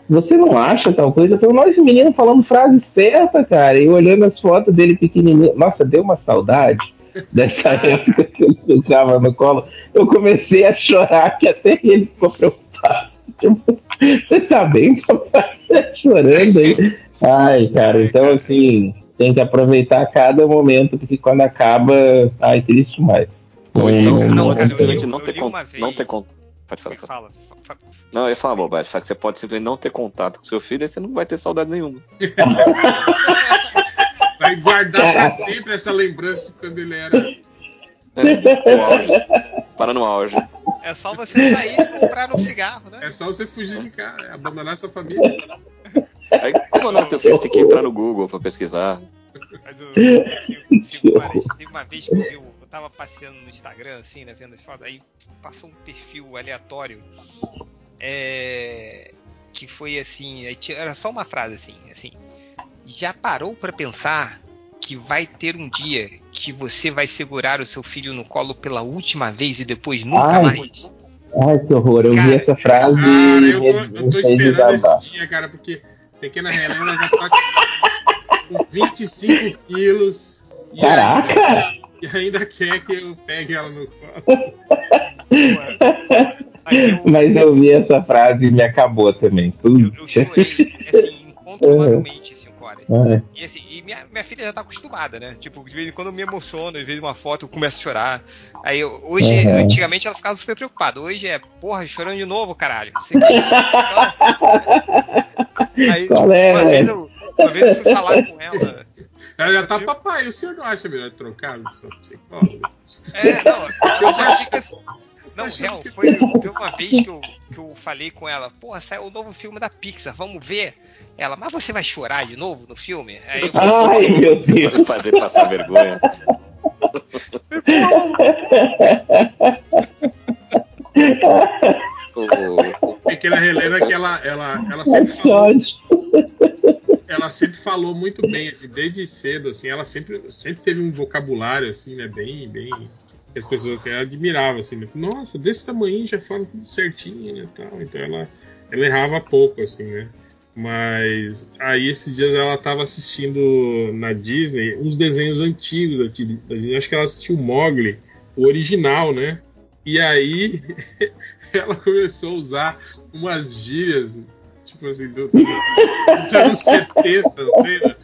S4: você não acha tal coisa? Então, nós meninos falando frase certa, cara, e olhando as fotos dele pequenininho. Nossa, deu uma saudade [laughs] dessa época que ele ficava no colo. Eu comecei a chorar, que até ele ficou preocupado. Tipo, [laughs] você tá bem, papai? Tá chorando aí. Ai, cara, então assim, tem que aproveitar cada momento, porque quando acaba, ai, triste demais.
S9: Ou
S4: Não-
S9: então
S4: não-
S9: você
S1: não,
S9: simplesmente
S1: eu-
S9: não
S1: eu
S9: ter con- não ter con- Pode falar.
S1: É
S9: fala.
S1: fala? Fa- fa-
S9: Não, eu ia falar bobagem. Fala que você pode simplesmente não ter contato com seu filho e você não vai ter saudade nenhuma.
S2: Vai guardar pra sempre essa lembrança de quando ele era.
S9: É, no auge. Para no auge.
S1: É só você sair e comprar um cigarro, né?
S2: É só você fugir de casa, é abandonar sua família.
S9: Aí, como o nome do teu filho, tem que entrar no Google pra pesquisar.
S1: Mas o Silvio, Silvio Pares, teve uma vez que eu, vi, o- eu tava passeando no Instagram, assim, né, vendo as fotos, aí passou um perfil aleatório, é, que foi assim, aí era só uma frase assim, assim, já parou pra pensar que vai ter um dia que você vai segurar o seu filho no colo pela última vez e depois nunca
S4: Ai,
S1: mais?
S4: Ai, que horror. Eu vi
S1: Cara,
S4: essa frase
S2: Cara,
S4: e
S2: eu tô, eu tô esperando esse dia, cara, porque pequena Helena já tá com 25 quilos e
S4: Caraca!
S2: E ainda quer que eu pegue ela no colo. [laughs]
S1: Mas eu,
S4: vi essa frase e me acabou também.
S1: eu, eu chorei, assim, incontrolavelmente, [laughs] cinco horas.
S4: Ai.
S1: E assim, e minha, minha filha já tá acostumada, né? Tipo, de vez em quando eu me emociono, de vez uma foto eu começo a chorar. Aí eu- hoje,
S4: Uhum.
S1: antigamente ela ficava super preocupada. Hoje é, porra, chorando de novo, caralho. Que. Então, [laughs] aí,
S4: Qual é,
S1: uma, vez eu, uma vez eu fui falar com ela.
S2: Ela já tá, papai, o senhor não acha melhor trocar do seu psicólogo?
S1: É, não, ela já fica assim. Não, real, foi teve uma vez que eu, que eu falei com ela, porra, saiu o novo filme da Pixar, vamos ver? Ela, mas você vai chorar de novo no filme? Aí eu
S4: Ai, meu Deus.
S9: Pode fazer passar vergonha. O-
S2: Pequena Helena que ela, ela, ela sempre
S4: Que
S2: falou. Ela sempre falou muito bem, assim, desde cedo, assim, ela sempre, sempre teve um vocabulário, assim, né, bem, bem, que as pessoas que ela admirava, assim, né, nossa, desse tamanho já fala tudo certinho, né, tal, então ela, ela errava pouco, assim, né, mas aí esses dias ela estava assistindo na Disney uns desenhos antigos da Disney, acho que ela assistiu Mogli, o original, né, e aí [laughs] ela começou a usar umas gírias, tipo assim, do, do, dos anos 70, lembra?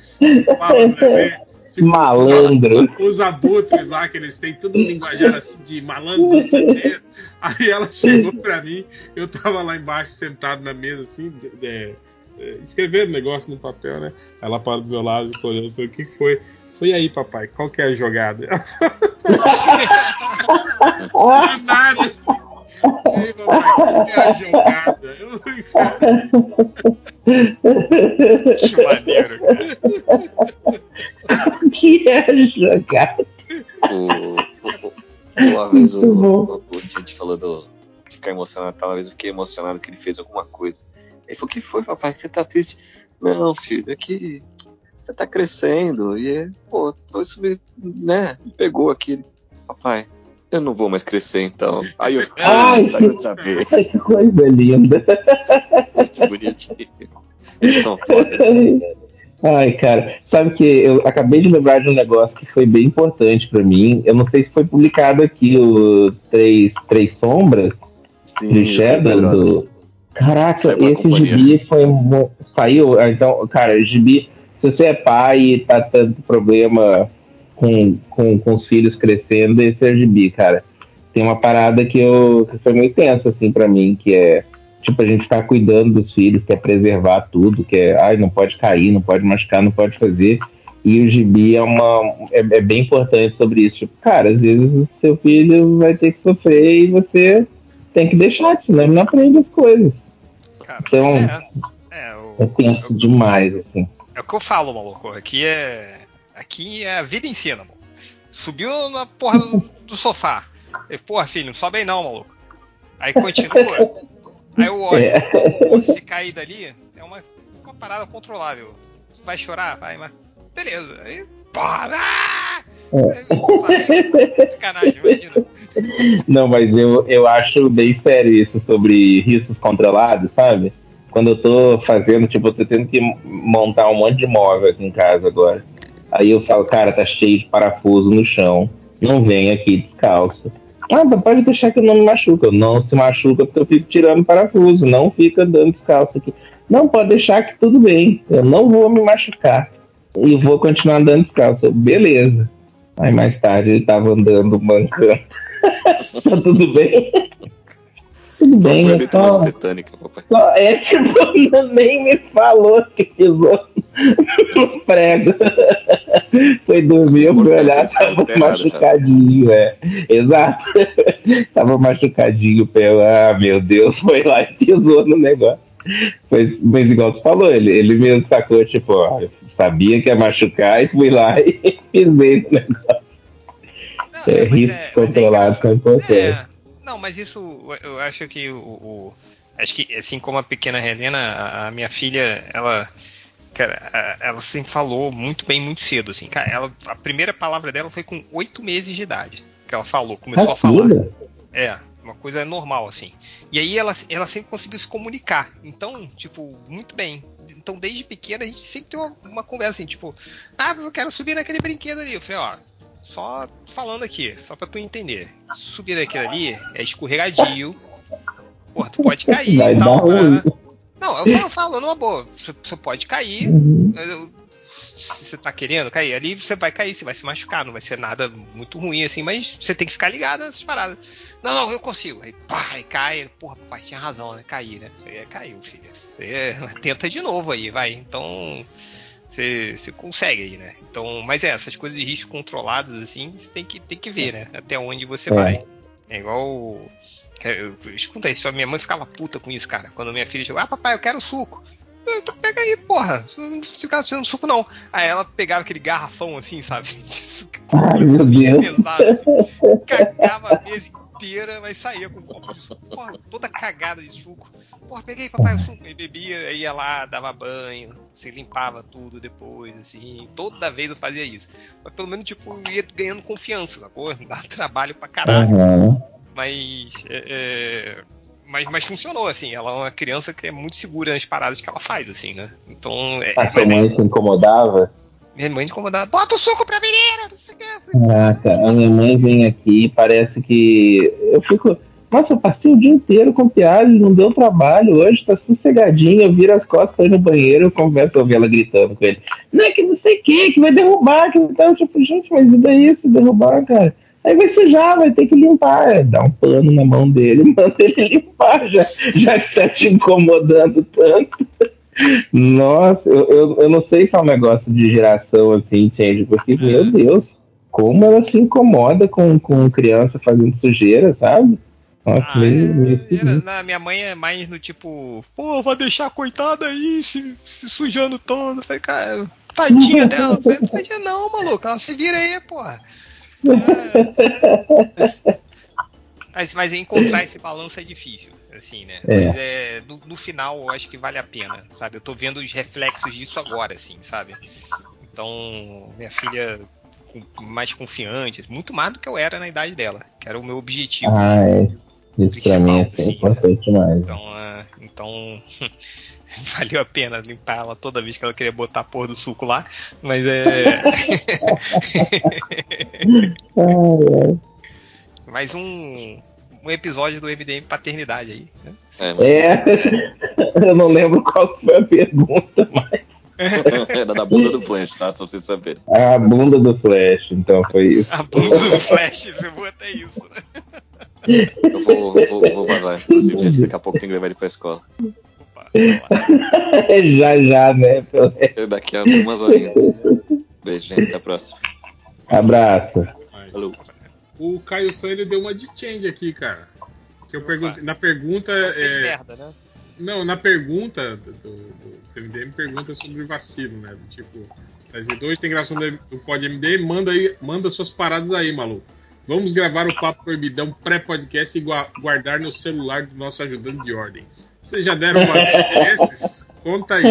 S2: Fala, né? Tipo,
S4: Malandro.
S2: Os abutres lá, que eles têm tudo um linguajar assim de malandro dos anos 70. Aí ela chegou pra mim, eu tava lá embaixo sentado na mesa, assim, de- de- é, escrevendo negócio no papel, né? Ela para do meu lado e olhando, falou, o que que foi? Foi aí, papai, qual que é a jogada? [laughs] [laughs] Do nada, assim. E aí, papai, qual que é a jogada? Eu,
S1: Que maneiro, cara.
S4: que é jogado.
S7: O, o- o- uma vez o, o, o Tite falou do de ficar emocionado, tal, uma vez eu fiquei emocionado que ele fez alguma coisa. Ele falou, o que foi, papai? Você tá triste? Não, filho, é que você tá crescendo e, é, pô, só isso me, né, me pegou aqui. Papai, eu não vou mais crescer então. Aí eu, [laughs]
S4: Ai. [laughs]
S7: ah, tá eu saber.
S4: Ai, que coisa linda.
S7: Muito bonitinho. Eles são foda.
S4: Ai, cara, sabe que eu acabei de lembrar de um negócio que foi bem importante pra mim. Eu não sei se foi publicado aqui o Três, Três Sombras
S7: Sim,
S4: de Shadow. Do... Caraca,
S7: Saiu pela
S4: esse
S7: companhia.
S4: gibi foi. Saiu. ah, Então, cara, gibi. Se você é pai e tá tendo problema com, com, com os filhos crescendo, esse é o gibi, cara. Tem uma parada que, eu, que foi muito tensa, assim, pra mim, que é. Tipo, a gente ficar cuidando dos filhos, quer preservar tudo, que é, ai, não pode cair, não pode machucar, não pode fazer. E o gibi é uma. É, é bem importante sobre isso. Tipo, cara, às vezes o seu filho vai ter que sofrer e você tem que deixar, senão ele não aprende as coisas.
S1: Cara,
S4: Então-
S1: é, é, o,
S4: É tenso demais, assim.
S1: é o que eu falo, maluco. Aqui é. Aqui é a vida ensina, maluco. Subiu na porra do, do sofá. E, porra, filho, não sobe aí não, maluco. Aí continua. Aí eu olho.
S4: É.
S1: Se cair dali, é uma, uma parada controlável. Vai chorar? Vai, mas. Beleza. Aí. Porra! Ah! Aí, Sacanagem, imagina.
S4: Não, mas eu, eu acho bem sério isso sobre riscos controlados, sabe? Quando eu tô fazendo, tipo, eu tô tendo que montar um monte de móvel aqui em casa agora. Aí eu falo, cara, tá cheio de parafuso no chão. Não vem aqui descalço. Ah, mas pode deixar que eu não me machuca. Eu não se machuca porque eu fico tirando parafuso. Não fica andando descalço aqui. Não, pode deixar que tudo bem. Eu não vou me machucar. E vou continuar andando descalço. Beleza. Aí mais tarde ele tava andando mancando. [laughs] tá tudo bem? [laughs] Tudo
S7: Só
S4: bem,
S7: foi
S4: é só,
S7: tetânica, papai.
S4: só- É tipo, [laughs] nem me falou que pisou [laughs] no prego. Foi dormir, eu fui olhar, tava
S7: tá errado,
S4: machucadinho, é. Exato. [laughs] tava machucadinho o pé. Ah, meu Deus, foi lá e pisou no negócio. Foi, mas igual tu falou, ele, ele mesmo sacou, tipo, ó, eu sabia que ia machucar e fui lá [laughs] e pisei no negócio.
S1: Não,
S4: É,
S1: mas
S4: risco
S1: mas
S4: controlado
S1: engraçado.
S4: são importantes.
S1: É, não, mas isso eu- eu acho que o, o- acho que assim como a pequena Helena, a, a minha filha, ela cara, ela sempre falou muito bem muito cedo assim. Cara, ela, a primeira palavra dela foi com oito meses de idade que ela falou, começou a falar. É, uma coisa normal, assim. E aí ela, ela sempre conseguiu se comunicar. Então, tipo, muito bem. Então, desde pequena, a gente sempre tem uma, uma conversa assim, tipo, ah, eu quero subir naquele brinquedo ali. Eu falei, ó, só falando aqui, só pra tu entender. Subir naquele ali é escorregadio. Porra, tu pode cair e tal. Não, eu falo, falo numa boa. Você, você pode cair,
S4: Uhum.
S1: você tá querendo cair ali, você vai cair, você vai se machucar, não vai ser nada muito ruim assim, mas você tem que ficar ligado nessas paradas. Não, não, eu consigo. Aí pá, aí cai, porra, papai tinha razão, né? Cair, né? Você é, caiu, filho. Você é, [laughs] tenta de novo aí, vai. Então, você, você consegue aí, né? Então, mas é, essas coisas de risco controlados assim, você tem que, tem que ver, né? Até onde você
S4: É.
S1: vai. É igual. Eu, eu, escuta isso, minha mãe ficava puta com isso, cara. Quando minha filha chegou, ah, papai, eu quero suco. "Tu Pega aí, porra. Não fica fazendo suco, não. Aí ela pegava aquele garrafão assim, sabe? [laughs] De
S4: Ai, meu [laughs] Deus.
S1: pesado, assim. Cagava a mesa inteira, mas saía com um copo de suco. Porra, toda cagada de suco. Porra, peguei, papai, o suco. Aí bebia, ia lá, dava banho, se limpava tudo depois, assim. Toda vez eu fazia isso. Mas pelo menos, tipo, ia ganhando confiança, sacou? Dá trabalho pra caralho.
S4: Aham.
S1: Mas. é, é, mas, mas funcionou, assim. Ela é uma criança que é muito segura nas paradas que ela faz, assim, né? Então. É,
S4: A
S1: mas
S4: sua mãe se incomodava?
S1: minha mãe incomodada. Bota o suco pra menina, não sei o que.
S4: Caraca, a minha mãe vem aqui e parece que. Eu fico. Nossa, eu passei o dia inteiro com piada, não deu trabalho. Hoje tá sossegadinho, eu viro as costas, no banheiro, eu converso, eu ouvi ela gritando com ele. Não é que não sei o que, que vai derrubar, que então, tipo, gente, mas e daí se derrubar, cara? Aí vai sujar, vai ter que limpar. É, Dá um pano na mão dele, [laughs] manda ele limpar, já, já que tá te incomodando tanto. Nossa, eu, eu, eu não sei se é um negócio de geração assim, Change, porque, meu Deus, como ela se incomoda com, com criança fazendo sujeira, sabe? Nossa,
S1: Ah,
S4: meio, meio
S1: é, era-
S4: esquisito.
S1: na minha mãe é mais no tipo, pô, vai deixar a coitada aí se, se sujando todo. Eu Falei, cara, tadinha [laughs] dela. Eu Falei, tadinha não, maluco, ela se vira aí, porra. É. Mas, mas encontrar esse balanço é difícil, assim, né?
S4: É.
S1: Mas é, no, no final eu acho que vale a pena, sabe? Eu tô vendo os reflexos disso agora, assim, sabe? Então, minha filha com- mais confiante, muito mais do que eu era na idade dela, que era o meu objetivo.
S4: Ah, é. Isso pra mim é
S1: Principal, sim.
S4: importante demais.
S1: Então, ah, então [laughs] [laughs] valeu a pena limpar ela toda vez que ela queria botar a porra do suco lá, mas é. [laughs] Mais um, um episódio do MDM Paternidade aí. Né?
S7: É, mas
S4: é. [laughs] Eu não lembro qual foi a pergunta, mas
S7: era da bunda do Flash, tá? Só pra vocês saberem.
S4: a bunda do Flash, então foi isso.
S1: A bunda do Flash, vou até isso.
S7: Eu vou, vou, vou vazar. Inclusive, gente, daqui a pouco tem que levar ele pra escola. [laughs]
S4: Já, já, né?
S7: daqui a umas horinhas. Beijo, gente. Até a próxima.
S4: Abraço.
S7: Falou.
S2: O Caio San ele deu uma de change aqui, cara. Que eu perguntei, na pergunta. É,
S1: merda, né?
S2: não, na pergunta do, do, do MDM pergunta sobre vacilo, né? Do tipo, dizendo, hoje tem gravação do, do Pod MD, manda aí, manda suas paradas aí, maluco. Vamos gravar o Papo Proibidão pré-podcast e gua- guardar no celular do nosso ajudante de ordens. Vocês já deram umas desses? Conta aí.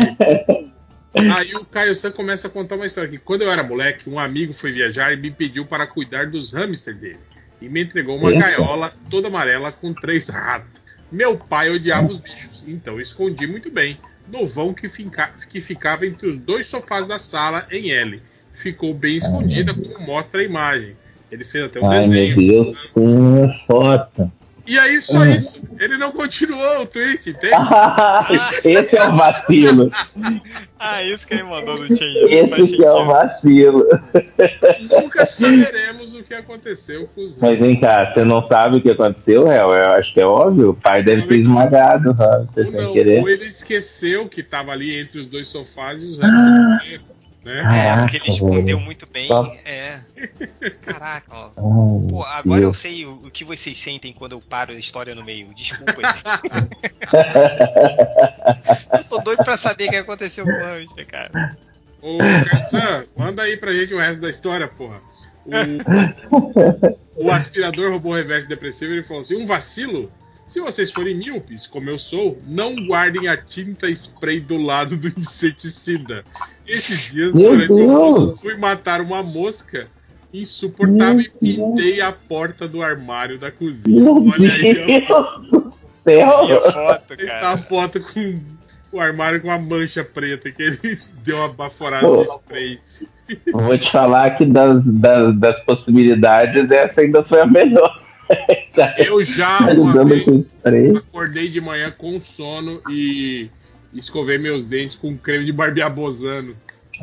S2: Aí o Caio San começa a contar uma história aqui. Quando eu era moleque, um amigo foi viajar e me pediu para cuidar dos hamsters dele. E me entregou uma gaiola toda amarela com três ratos. Meu pai odiava os bichos, então escondi muito bem no vão que, que ficava entre os dois sofás da sala em L. Ficou bem escondida, como mostra a imagem. Ele fez até um
S4: Ai, meu
S2: desenho.
S4: Deus, uma foto.
S2: E aí, só
S4: Ah.
S2: isso. Ele não continuou o tweet, [laughs] entende?
S4: Esse é o vacilo. [laughs]
S1: Ah, isso que ele mandou no faz
S4: Esse que é o vacilo.
S2: Nunca saberemos o que aconteceu com os
S4: Mas vem cá, você não sabe o que aconteceu, Réu? Eu acho que é óbvio. O pai deve ter esmagado sem
S2: não,
S4: querer.
S2: ou ele esqueceu que tava ali entre os dois sofás e os
S4: Ah.
S2: Né?
S1: É,
S4: Caraca,
S1: porque ele escondeu muito bem.
S4: Só-
S1: É. Caraca, ó.
S4: Ai,
S1: Pô, agora eu
S4: Deus.
S1: sei o, o que vocês sentem quando eu paro a história no meio. Desculpa. [laughs] eu tô doido pra saber o que aconteceu com o hamster, cara.
S2: Ô, Caissan, manda aí pra gente o resto da história, porra. O, o aspirador robô reverso depressivo ele falou assim: um vacilo? Se vocês forem míopes, como eu sou, não guardem a tinta spray do lado do inseticida. Esses dias,
S4: Meu
S2: durante o
S4: Deus!
S2: almoço, fui matar uma mosca insuportável e
S4: Meu
S2: pintei a porta do armário da cozinha.
S4: Meu
S2: Olha aí, ó.
S4: Deus
S1: E a foto,
S2: tá a foto com o armário com uma mancha preta que ele [laughs] deu uma baforada
S4: Pô.
S2: de spray.
S4: Vou te falar que das, das, das possibilidades, essa ainda foi a melhor.
S2: Eu já uma
S4: Usando
S2: vez
S4: spray.
S2: acordei de manhã com sono e escovei meus dentes com creme de barbeabozano.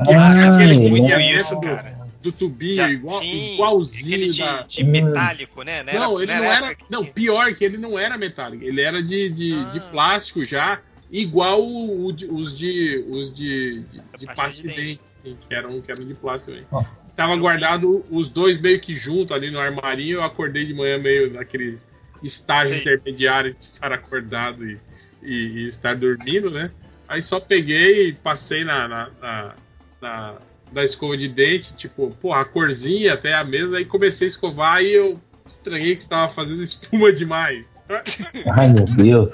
S4: Ai,
S2: aquele
S1: Muito isso,
S2: do,
S1: cara.
S2: do tubinho,
S1: Já-
S2: igual,
S1: sim,
S2: igualzinho
S1: de,
S2: da.
S1: de metálico, né? Não, era-
S2: Não, ele não
S1: era
S2: era. Não,
S1: tinha-
S2: pior que ele não era metálico. Ele era de, de,
S1: Ah.
S2: de plástico já, igual o, o os de. os de, de, de
S1: Pasta de
S2: de
S1: dente.
S2: dente, que eram, que eram de plástico.
S4: Ó.
S2: Tava guardado os dois meio que junto ali no armarinho. Eu acordei de manhã meio naquele estágio
S1: Sei.
S2: intermediário de estar acordado e, e- e estar dormindo, né? Aí só peguei e passei na, na, na, na- na escova de dente, tipo, pô, a corzinha até a mesa, aí comecei a escovar e eu estranhei que estava fazendo espuma demais. [laughs]
S4: Ai, meu Deus.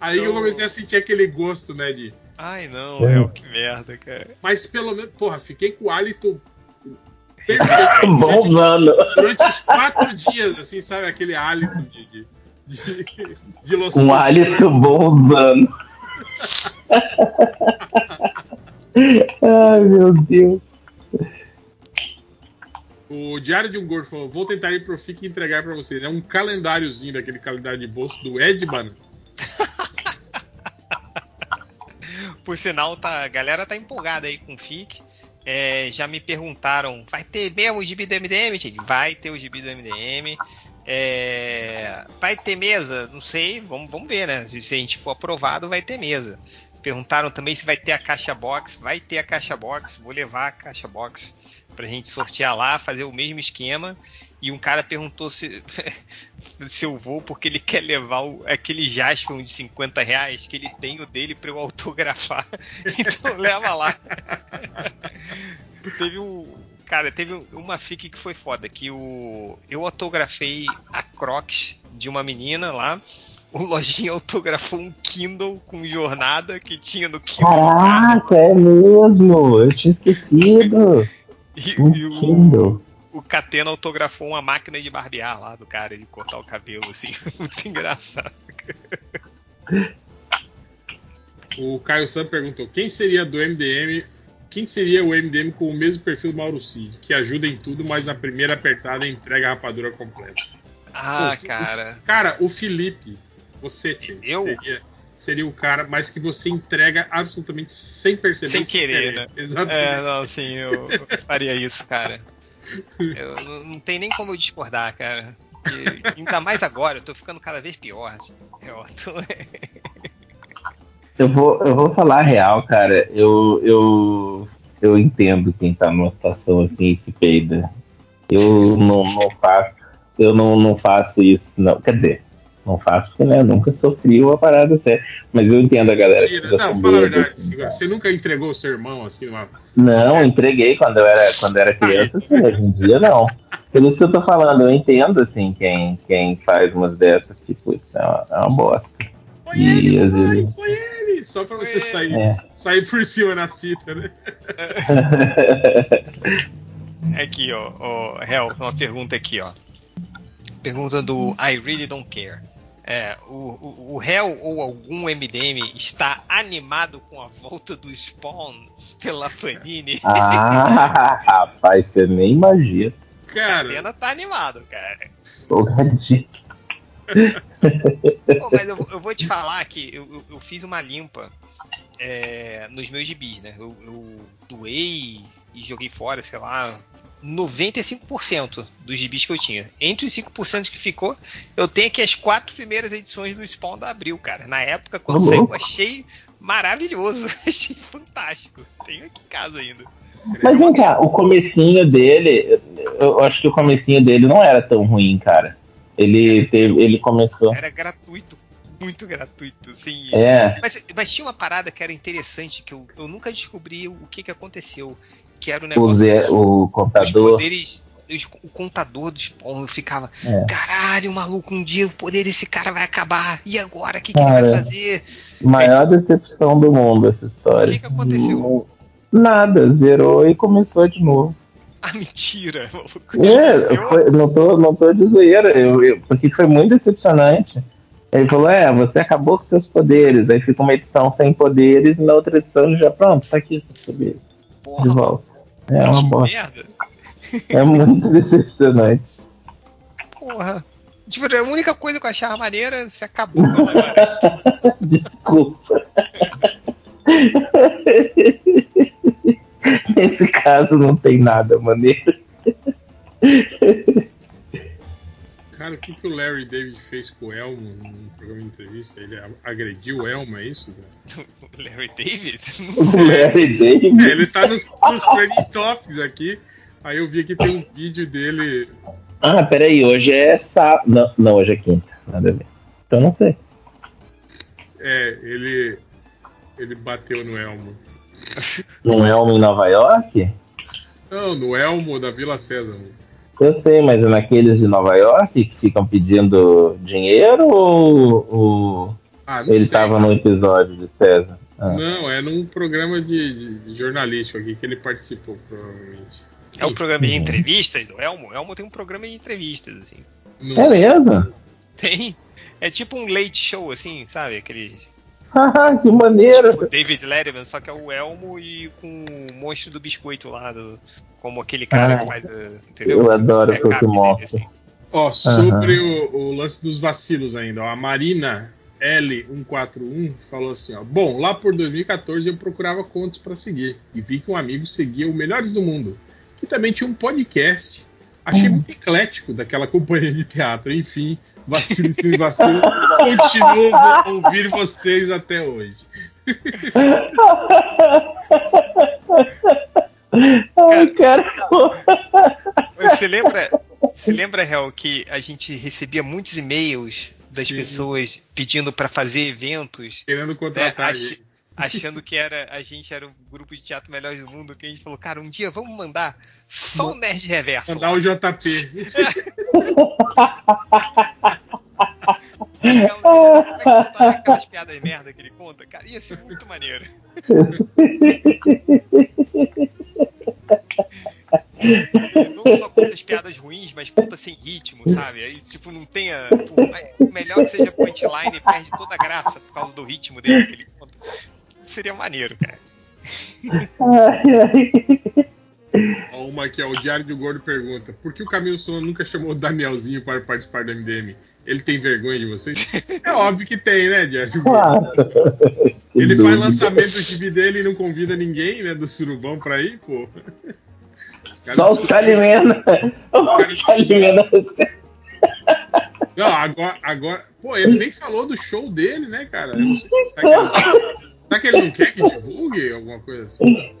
S2: Aí eu
S1: Eu-
S2: comecei a sentir aquele gosto, né, de.
S1: Ai, não, é que merda, cara.
S2: Mas pelo menos, porra, fiquei com o hálito perfeito.
S4: Bonzando.
S2: durante os quatro dias, assim, sabe? Aquele hálito de, de, de, de loção.
S4: Um hálito bonzando. Ai, meu Deus.
S2: O Diário de um Gordo falou: vou tentar ir pro FIC e entregar pra vocês. É um calendáriozinho daquele calendário de bolso do Edman.
S1: Por sinal, tá, a galera tá empolgada aí com o FIC. É, já me perguntaram, vai ter mesmo o gibi do MDM, gente? Vai ter o gibi do MDM. É, vai ter mesa? Não sei, vamos, vamos ver, né? Se, se a gente for aprovado, vai ter mesa. Perguntaram também se vai ter a caixa box. Vai ter a caixa box. Vou levar a caixa box pra gente sortear lá, fazer o mesmo esquema. E um cara perguntou se, [laughs] se eu vou porque ele quer levar o, aquele Jaspion de 50 reais que ele tem o dele pra eu autografar. [laughs] Então leva lá. teve um. Cara, teve uma fic que foi foda, que o, eu autografei a Crocs de uma menina lá. O Lojinha autografou um Kindle com jornada que tinha no Kindle.
S4: Caraca, é mesmo! Eu tinha esquecido. [laughs]
S1: E,
S4: Um
S1: e o,
S4: Kindle.
S1: O Catena autografou uma máquina de barbear lá do cara, de cortar o cabelo, assim. [laughs] Muito engraçado.
S2: O Caio Sam perguntou: quem seria do MDM? Quem seria o MDM com o mesmo perfil do Mauro Cid, que ajuda em tudo, mas na primeira apertada entrega a rapadura completa?
S1: Ah,
S2: Pô,
S1: cara.
S2: Cara, o Felipe, você
S1: Eu?
S2: seria, seria o cara, mas que você entrega absolutamente sem perceber.
S1: Sem querer, né? [laughs]
S2: Exatamente.
S1: É, não, sim, eu faria isso, cara. Eu, não, não tem nem como eu discordar, cara. E, ainda mais agora, eu tô ficando cada vez pior. Eu tô-
S4: Eu vou, eu vou falar a real, cara. Eu, eu, eu entendo quem tá numa situação assim e se peida. Eu não, não faço, eu não, não faço isso, não. Quer dizer, não faço né, eu nunca sofri uma parada séria. Mas eu entendo a galera que
S2: Mentira. Não, fala a verdade.
S4: assim,
S2: Você nunca entregou o seu irmão assim numa.
S4: Não, entreguei quando eu era, quando eu era criança, sim, hoje em dia não. Por isso que eu tô falando, eu entendo assim quem, quem faz umas dessas, tipo, isso é uma, é uma bosta.
S2: Foi
S4: E
S2: ele,
S4: às vezes-
S2: foi ele! Só pra você
S1: Foi
S2: sair,
S4: É.
S2: sair por cima na fita, né? [laughs]
S1: Aqui, ó, ó, Hel, uma pergunta aqui, ó. Pergunta do I Really Don't Care. É, o, o, o Hell ou algum MDM está animado com a volta do Spawn pela Panini?
S4: ah, [laughs] rapaz, você nem imagina.
S2: Cara,
S1: Catena tá animado, cara.
S4: Folgadinho.
S1: Pô, mas eu, eu vou te falar que eu, eu- eu fiz uma limpa é, nos meus gibis, né? Eu, eu doei e joguei fora, sei lá, 95% dos gibis que eu tinha. Entre os 5% que ficou, eu tenho aqui as quatro primeiras edições do Spawn da Abril, cara. Na época, quando saiu, eu achei maravilhoso. [laughs] achei fantástico. Tenho aqui em casa ainda.
S4: Mas vem cá, o comecinho dele, eu acho que o comecinho dele não era tão ruim, cara. Ele teve, ele começou.
S1: Era gratuito. Muito gratuito, assim.
S4: É,
S1: Mas, mas tinha uma parada que era interessante, que eu, eu nunca descobri o que, que aconteceu. Que era o
S4: o,
S1: negócio
S4: Zé,
S1: dos,
S4: o
S1: dos
S4: contador.
S1: poderes. os- o contador do Spawn. Eu ficava,
S4: É.
S1: caralho, maluco, um dia o poder desse cara vai acabar. E agora? O que, que ele vai fazer?
S4: Maior decepção do mundo essa história.
S1: O que que aconteceu?
S4: Nada, zerou e começou de novo. [laughs]
S1: Ah, mentira, maluco.
S4: É, foi- não, tô, não tô de zoeira, eu, eu- porque foi muito decepcionante. Ele falou, é, você acabou com seus poderes, aí fica uma edição sem poderes e na outra edição já pronto, tá aqui seus poderes. De
S1: Porra,
S4: volta. É uma bosta.
S1: merda.
S4: É muito [laughs] decepcionante.
S1: Porra. Tipo, a única coisa que eu achava maneira, você acabou com ela agora.
S4: Desculpa. [laughs] Nesse caso não tem nada maneiro.
S2: Cara, o que, que o Larry David fez com o Elmo num programa de entrevista? Ele agrediu o Elmo, é isso? cara? [laughs]
S1: Larry David? [laughs] Não
S4: O
S1: sei.
S4: Larry David.
S2: É, ele tá nos, nos trending topics aqui. Aí eu vi que tem um vídeo dele.
S4: Ah, peraí, hoje é sábado. Não, não, hoje é quinta. Nada a ver. Então não sei.
S2: É, ele. Ele bateu no Elmo.
S4: É um em Nova York?
S2: Não, no Elmo da Vila César.
S4: Eu sei, mas é naqueles de Nova York que ficam pedindo dinheiro ou, ou
S2: Ah,
S4: ele
S2: sei.
S4: tava no episódio de César? Ah.
S2: Não, é num programa de, de- jornalístico aqui que ele participou, provavelmente.
S1: É um programa de entrevistas do Elmo? O Elmo tem um programa de entrevistas, assim.
S4: É mesmo?
S1: Tem. É tipo um late show, assim, sabe? Aqueles.
S4: Haha, [laughs] que maneiro!
S1: Tipo David Letterman, só que é o Elmo e com o monstro do biscoito lá, do, como aquele cara
S4: Ah,
S1: que faz. a- Entendeu?
S4: Eu adoro
S1: É
S4: Monster.
S1: assim.
S2: Ó, sobre o, o lance dos vacilos ainda, ó, a Marina L141 falou assim, ó, bom, lá por 2014 eu procurava contos para seguir e vi que um amigo seguia o Melhores do Mundo, que também tinha um podcast. Achei
S4: Hum.
S2: muito eclético daquela [laughs] companhia de teatro, enfim, vacilo e vacilo, continuo a ouvir vocês até hoje.
S4: Ai, cara.
S1: Você lembra, você lembra, Hel, que a gente recebia muitos e-mails das
S2: Sim.
S1: pessoas pedindo pra fazer eventos,
S2: Querendo
S1: né,
S2: contratar
S1: ach-
S2: ele.
S1: achando que era a gente era o grupo de teatro melhor do mundo, que a gente falou, cara, um dia vamos mandar só o Nerd Reverso.
S2: Mandar o JP. [laughs] [laughs]
S1: Aquela- como é que contar [laughs] aquelas piadas merda que ele conta, cara, ia ser muito maneiro. [laughs] Não só conta as piadas ruins, mas conta sem ritmo, sabe? Aí, tipo, não tenha. Por mais- por melhor que seja punchline, perde toda a graça por causa do ritmo dele que ele conta. Seria maneiro, cara.
S4: Ai, [laughs] ai.
S2: Ó, Uma aqui, ó, o Diário do Gordo pergunta: Por que o Camilo Sono nunca chamou o Danielzinho para participar do MDM? Ele tem vergonha de vocês? [laughs] É óbvio que tem, né, Diário?
S4: Claro. [laughs]
S2: Ele
S4: Sem
S2: faz lançamento do gibi dele e não convida ninguém, né, do Surubão pra ir, pô. Os caras
S4: Só o Calimena. [laughs] O Calimena.
S2: Não, agora, agora. Pô, ele nem falou do show dele, né, cara? Eu não sei será, que ele, será que ele não quer que divulgue alguma coisa assim?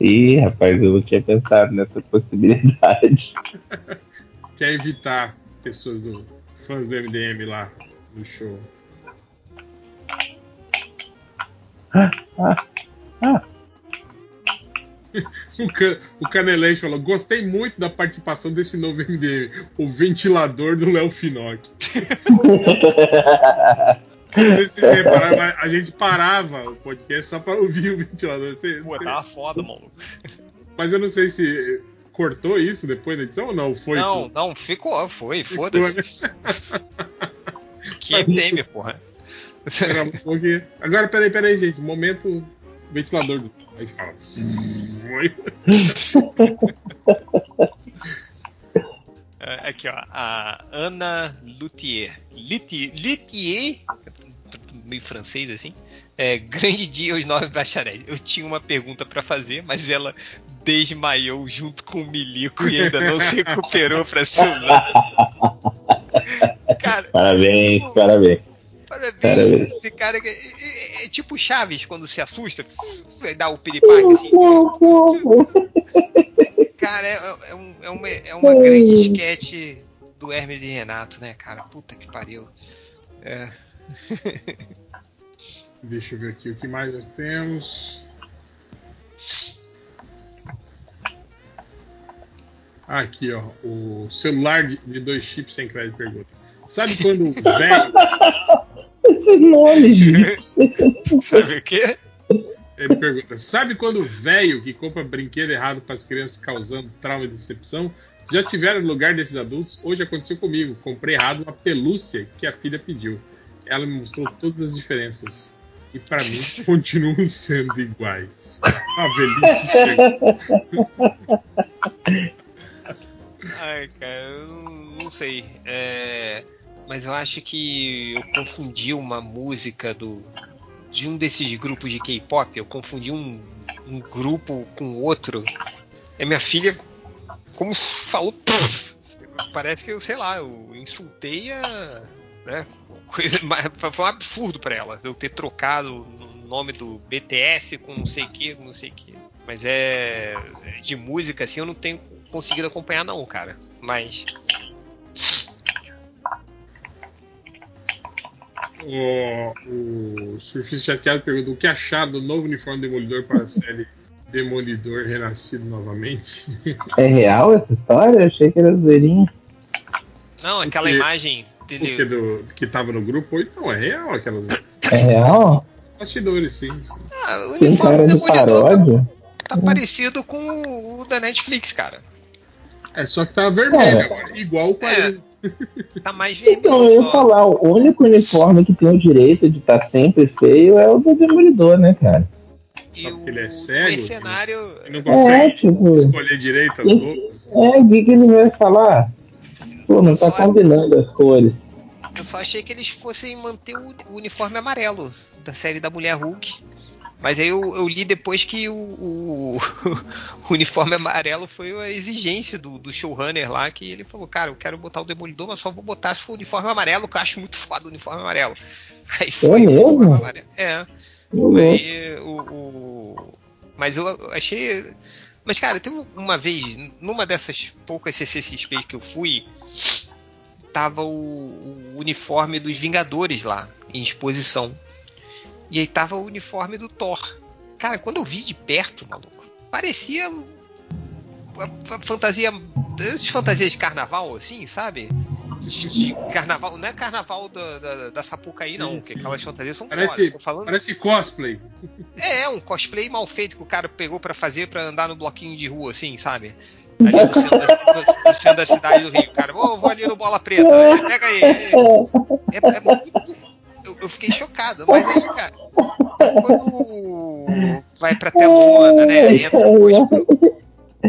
S4: Ih, rapaz, eu não tinha pensado nessa possibilidade.
S2: Quer evitar pessoas do. fãs do MDM lá no show.
S4: Ah, [laughs] ah.
S2: O, Can, o Canelete falou: gostei muito da participação desse novo MDM, o ventilador do Léo Finock. [laughs] Se repararam, a gente parava o podcast só pra ouvir o ventilador. Você-
S1: Pô, tava foda, maluco.
S2: Mas eu não sei se cortou isso depois da edição ou não. Foi.
S1: Não, não, ficou, foi, foda-se.
S2: né? [laughs]
S1: Que MDM, porra.
S2: Agora, peraí, peraí, gente. Momento ventilador do. Aí fala. [laughs]
S1: É, Aqui, ó, a Ana Luthier. Luthier, Luthier meio francês assim. É, [laughs] grande dia aos nove bacharéis. Eu tinha uma pergunta pra fazer, mas ela desmaiou junto com o Milico e ainda não se recuperou pra celular. [laughs] Cara,
S4: Parabéns, parabéns.
S1: parabéns.
S4: Parabéns.
S1: Esse cara é, é- é tipo Chaves quando se assusta, dá o piripaque assim. Cara, é, é um- é uma, é uma grande esquete do Hermes e Renato, né, cara? Puta que pariu. É. [laughs]
S2: Deixa eu ver aqui o que mais nós temos. Ah, Aqui, ó. O celular de, dois chips sem crédito pergunta. Sabe quando o [laughs] velho.
S4: Esse nome, gente. [laughs]
S1: Sabe o quê?
S2: Ele pergunta: Sabe quando o velho que compra brinquedo errado para as crianças causando trauma e decepção? Já tiveram no lugar desses adultos? Hoje aconteceu comigo. Comprei errado uma pelúcia que a filha pediu. Ela me mostrou todas as diferenças. E para mim [laughs] continuam sendo iguais. A velhice chegou. [laughs]
S1: Ai, cara, eu não, sei. É, mas eu acho que eu confundi uma música do de um desses grupos de K-pop. Eu confundi um, um grupo com outro. É minha filha, como falou, [laughs] parece que eu, sei lá, eu insultei a. Né, coisa, [laughs] foi um absurdo pra ela eu ter trocado o nome do BTS com não sei o que, não sei o que. Mas é. De música, assim, eu não tenho conseguido acompanhar, não, cara. Mas.
S2: O, o surfista chateado pergunta o que achar do novo uniforme Demolidor para a série Demolidor Renascido novamente.
S4: É real essa história? Eu achei que era zoeirinha.
S1: Não, aquela
S2: Porque-
S1: imagem
S2: Porque
S1: dele.
S2: do, que tava no grupo, ou então é real aquelas
S4: É real?
S2: bastidores, sim. sim.
S1: Ah, o
S4: Tem cara
S1: do
S4: de paródia?
S1: tá, tá parecido com o da Netflix, cara.
S2: É só que tava vermelho
S4: É.
S2: agora, igual o quadrinho.
S1: Tá mais vermelho.
S4: Então, eu ia
S1: só.
S4: falar, o único uniforme que tem o direito de estar sempre feio é o do Demolidor, né, cara?
S1: E
S2: Só
S1: o,
S2: porque ele é cego,
S1: o mercenário.
S2: Não consegue
S4: É, tipo-
S2: escolher direito as roupas.
S4: É, o que, que ele vai falar? Pô, não tá
S1: Só-
S4: combinando as cores.
S1: Eu só achei que eles fossem manter o, o uniforme amarelo da série da Mulher Hulk. Mas aí eu, eu li depois que o, o- [laughs] o uniforme amarelo foi a exigência do, do showrunner lá, que ele falou, cara, eu quero botar o Demolidor, mas só vou botar se for o uniforme amarelo, que eu acho muito foda o uniforme amarelo. [laughs] Aí foi o
S4: mesmo?
S1: uniforme amarelo. É.
S4: Uhum.
S1: Aí, o, o- Mas eu achei. Mas, cara, teve uma vez, numa dessas poucas CCXP que eu fui, tava o, o uniforme dos Vingadores lá, em exposição. E aí tava o uniforme do Thor. Cara, quando eu vi de perto, maluco, parecia fantasia. Essas fantasias de carnaval, assim, sabe? De, carnaval. Não é carnaval da, da, da Sapucaí, não, porque aquelas fantasias são
S2: Parece,
S1: foda.
S2: Parece cosplay.
S1: É, um cosplay mal feito que o cara pegou pra fazer pra andar no bloquinho de rua, assim, sabe? Ali no centro da, no- centro da cidade do Rio. Cara, vou, vou ali no Bola Preta. É, Pega aí. É, é- é muito. Eu, eu fiquei chocado, mas aí, cara, quando vai pra telona, né? Entra pós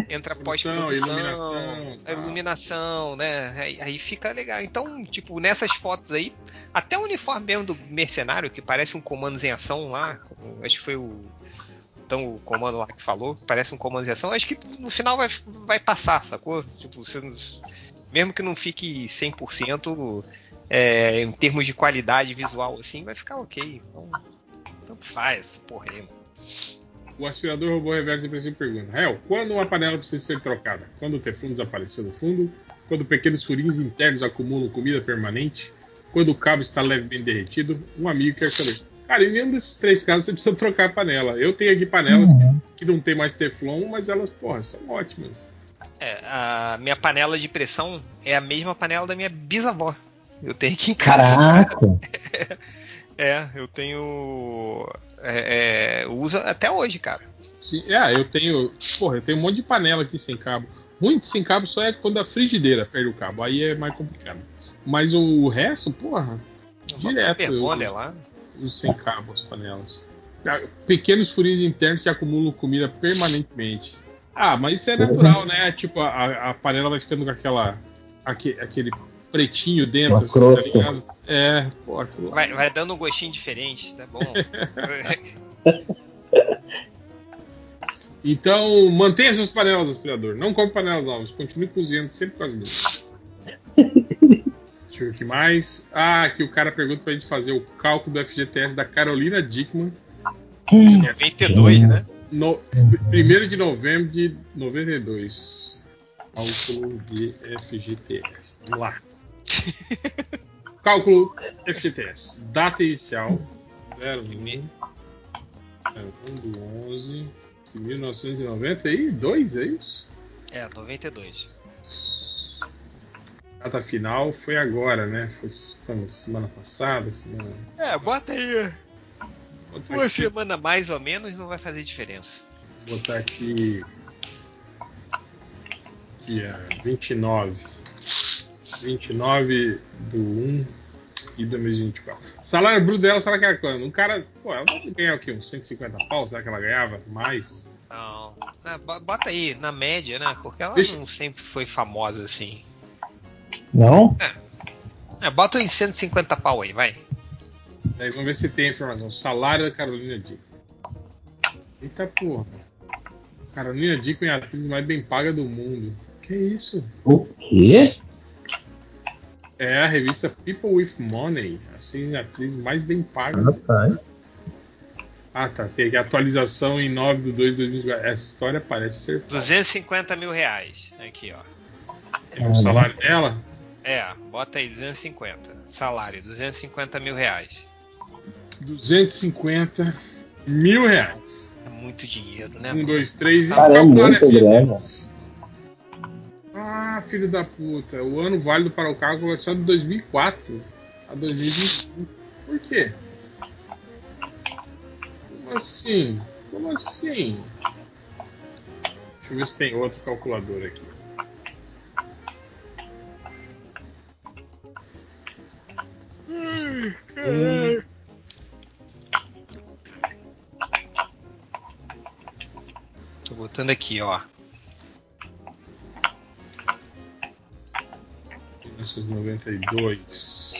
S1: entra pós-produção,
S2: iluminação,
S1: a iluminação, né? Aí, aí fica legal. Então, tipo, nessas fotos aí, até o uniforme mesmo do mercenário, que parece um comandos em ação lá, acho que foi o. Então, o comando lá que falou, parece um comando em ação, acho que no final vai, vai passar, sacou? Tipo, você, mesmo que não fique 100%, é, em termos de qualidade visual, assim, vai ficar ok. Então, tanto faz, porra aí, mano.
S2: O aspirador robô reverso depressivo pergunta: Hel, quando uma panela precisa ser trocada? Quando o teflon desapareceu do fundo? Quando pequenos furinhos internos acumulam comida permanente? Quando o cabo está levemente derretido? Um amigo quer saber. Cara, em nenhum desses três casos você precisa trocar a panela. Eu tenho aqui panelas
S4: Uhum.
S2: que, que não tem mais teflon, mas elas, porra, são ótimas.
S1: É, a minha panela de pressão é a mesma panela da minha bisavó. Eu tenho aqui em casa.
S4: Caraca! [laughs]
S1: É, eu tenho. É, é, uso até hoje, cara.
S2: Sim, é, eu tenho. Porra, eu tenho um monte de panela aqui sem cabo. Muito sem cabo só é quando a frigideira perde o cabo. Aí é mais complicado. Mas o resto, porra, direto.
S1: Super
S2: eu-
S1: Bonder lá.
S2: uso sem cabo as panelas. Ah, Pequenos furinhos internos que acumulam comida permanentemente. Ah, mas isso é natural, né? Tipo, a, a panela vai ficando com aquela. aque- aquele pretinho dentro, assim, tá ligado? É, aquilo.
S1: Vai, vai dando um gostinho diferente, tá bom. [laughs]
S2: Então, mantenha suas panelas, aspirador. Não come panelas novas. Continue cozinhando sempre com as mesmas. [laughs] Deixa eu ver o que mais. Ah, aqui o cara pergunta pra gente fazer o cálculo do FGTS da Carolina Dickman.
S1: 92, né?
S2: No, 1 de novembro de 92. Cálculo de FGTS. Vamos lá. [laughs] Cálculo FGTS. Data inicial 01 01 do 11 de 1992, é isso?
S1: É, 92.
S2: Data final foi agora, né? Foi quando? semana passada, semana.
S1: É, bota aí.
S2: Vou botar
S1: Uma
S2: aqui,
S1: semana mais ou menos não vai fazer diferença.
S2: vou botar aqui dia 29. 29 do 1 e 2024. Salário bruto dela, será que era quando? Um cara, pô, ela deve ganhar o quê? Uns 150 pau? Será que ela ganhava mais?
S1: Não. Bo- Bota aí, na média, né? Porque ela
S2: Deixa-
S1: não sempre foi famosa assim.
S4: Não?
S1: É, bota em 150 pau aí, vai.
S2: Daí vamos ver se tem a informação. Salário da Carolina Dickman. Eita porra. Carolina Dickman é a atriz mais bem paga do mundo. Que isso?
S4: O quê?
S2: É a revista People with Money. Assim, a atriz mais bem paga. Ah, tá. Tem aqui a atualização em 9 de 2 de 2024. Essa história parece ser. falsa.
S1: 250 mil reais. Aqui, ó.
S2: É o salário dela?
S1: É, bota aí 250. Salário, 250 mil reais.
S2: 250 mil reais.
S1: É muito dinheiro, né?
S2: 1,
S1: mano?
S2: 2, 3 e
S4: Cara, é muita
S2: FGTS.
S4: grana.
S2: Ah, filho da puta. O ano válido para o cálculo é só de 2004 a 2025. Por quê? Como assim? Como assim? Deixa eu ver se tem outro calculador aqui. Hum,
S1: Tô botando aqui, ó.
S2: 1992.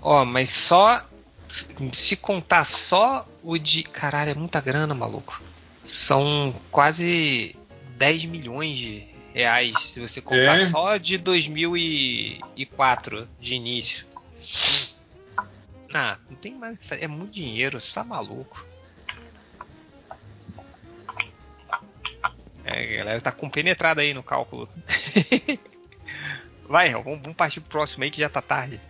S1: Ó, mas só. Se contar só o de. Caralho, é muita grana, maluco. São quase 10 milhões de reais se você comprar
S2: É.
S1: só de 2004 de início. Ah, não tem mais. É muito dinheiro, você tá maluco. É, a galera tá compenetrada aí no cálculo. [laughs] Vai, vamos, vamos partir pro próximo aí que já tá tarde.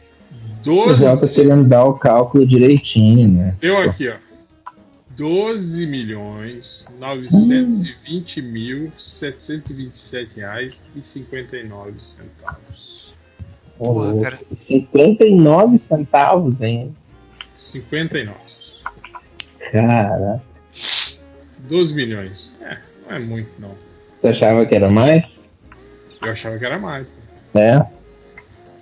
S4: O João tá
S2: 12.
S4: querendo dar o cálculo direitinho, né?
S2: Deu aqui, ó. 12 milhões 920 mil 727 reais e 59 centavos.
S1: Porra, cara.
S4: 59 centavos, hein?
S2: 59.
S4: Cara,
S2: 12 milhões. É, não é muito, não.
S4: você achava que era mais?
S2: Eu achava que era mais.
S4: É.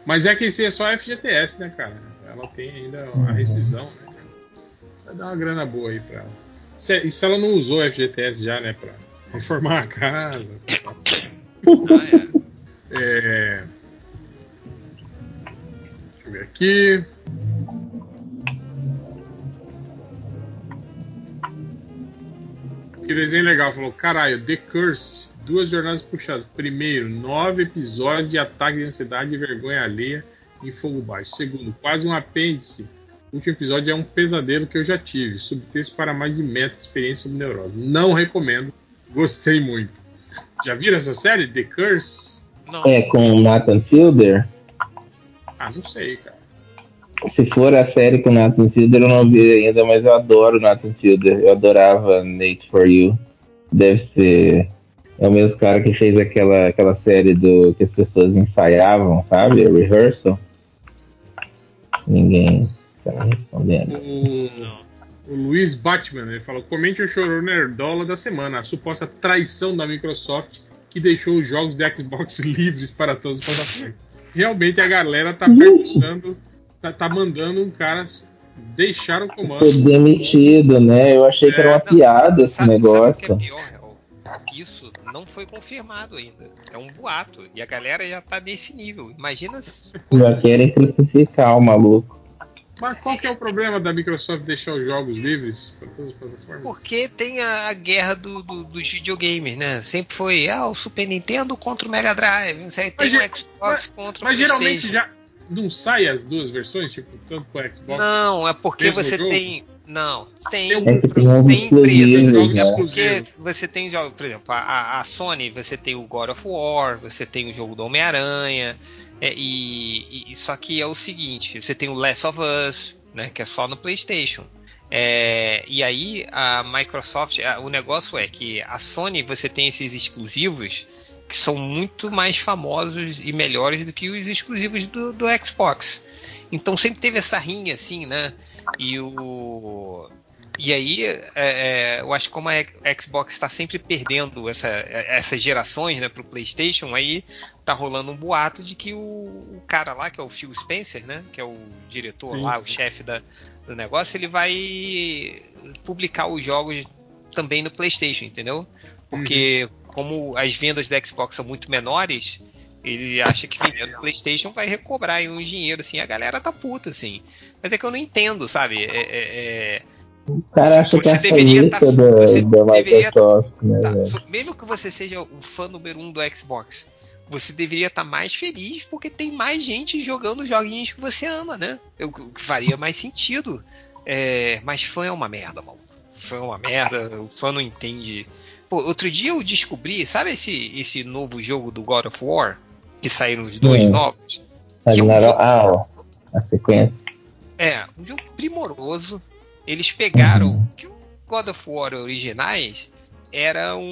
S2: Mas é que esse é só FGTS, né, cara? Ela tem ainda a rescisão, né? cara? Vai dar uma grana boa aí pra ela. Se, e se ela não usou FGTS já, né, pra reformar a casa?
S1: Ah, é. [laughs]
S2: É... Deixa eu ver aqui. Que desenho legal. Falou, caralho, The Curse. Duas jornadas puxadas. Primeiro, nove episódios de ataque de ansiedade e vergonha alheia em fogo baixo. Segundo, quase um apêndice. O último episódio é um pesadelo que eu já tive. Subtexto para mais de meta experiência sobre neurose. Não recomendo. Gostei muito. Já viram essa série? The Curse?
S1: Não,
S4: É com o Nathan Fielder.
S2: Ah, não sei, cara.
S4: Se for a série com o Nathan Fielder, eu não vi ainda, mas eu adoro o Nathan Fielder. Eu adorava Nate for You. Deve ser. É o mesmo cara que fez aquela, aquela série do que as pessoas ensaiavam, sabe? Rehearsal. Ninguém tá me respondendo.
S2: O, o Luiz Batman, ele falou: comente o chorou nerdola da semana, a suposta traição da Microsoft que deixou os jogos de Xbox [laughs] livres para todas as plataformas. Realmente a galera tá perguntando, tá, tá mandando um cara deixar o
S4: Foi
S2: comando.
S4: demitido, né? Eu achei que era uma
S1: Não,
S4: piada esse
S1: sabe, sabe o que é
S4: negócio.
S1: pior? Isso não foi confirmado ainda. É um boato. E a galera já tá nesse nível. Imagina se. [laughs]
S4: Já querem crucificar o maluco.
S2: Mas qual que é o problema da Microsoft deixar os jogos livres para todas as plataformas?
S1: Porque tem a, a guerra do, do- dos videogames, né? Sempre foi ah, o Super Nintendo contra o Mega Drive, não sei, tem
S2: Mas
S1: o Xbox contra
S2: Mas
S1: o
S2: geralmente
S1: PlayStation.
S2: já não sai as duas versões, tipo, tanto pro Xbox.
S1: Não, é porque você
S2: jogo?
S1: tem. Não, tem,
S2: Tem
S4: É tem
S1: tem empresas. É
S4: né?
S1: porque você tem jogos, por exemplo, a- a, a Sony, você tem o God of War, você tem o jogo do Homem-Aranha, é, e, e- só que é o seguinte, você tem o Last of Us, né, que é só no PlayStation. É, e aí a Microsoft, a- o negócio é que a Sony você tem esses exclusivos que são muito mais famosos e melhores do que os exclusivos do, do Xbox. Então sempre teve essa rinha assim, né? E o e aí, é, é, eu acho que como a Xbox está sempre perdendo essa, essas gerações né, para o PlayStation, aí tá rolando um boato de que o, o cara lá, que é o Phil Spencer, né, que é o diretor
S2: Sim.
S1: lá, o chefe da- do negócio, ele vai publicar os jogos também no PlayStation, entendeu? Porque como as vendas da Xbox são muito menores, ele acha que vendendo PlayStation vai recobrar aí um dinheiro, assim. A galera tá puta, assim. Mas é que eu não entendo, sabe? É, é- é-
S4: O cara acha que é
S1: Você
S4: a
S1: deveria tá-
S4: da,
S1: você
S4: da
S1: deveria-
S4: Microsoft, né,
S1: tá,
S4: velho?
S1: mesmo que você seja o fã número um do Xbox, você deveria estar mais feliz porque tem mais gente jogando joguinhos que você ama, né? O o que faria mais sentido. É, mas fã é uma merda, maluco. Fã é uma merda, o fã não entende. Pô, outro dia eu descobri, sabe esse, esse novo jogo do God of War? Que saíram os dois
S4: Hum.
S1: novos? que é um jogo-
S4: Ah, ó, a sequência.
S1: É, um jogo primoroso. Eles pegaram
S4: Uhum.
S1: que o God of War originais era um,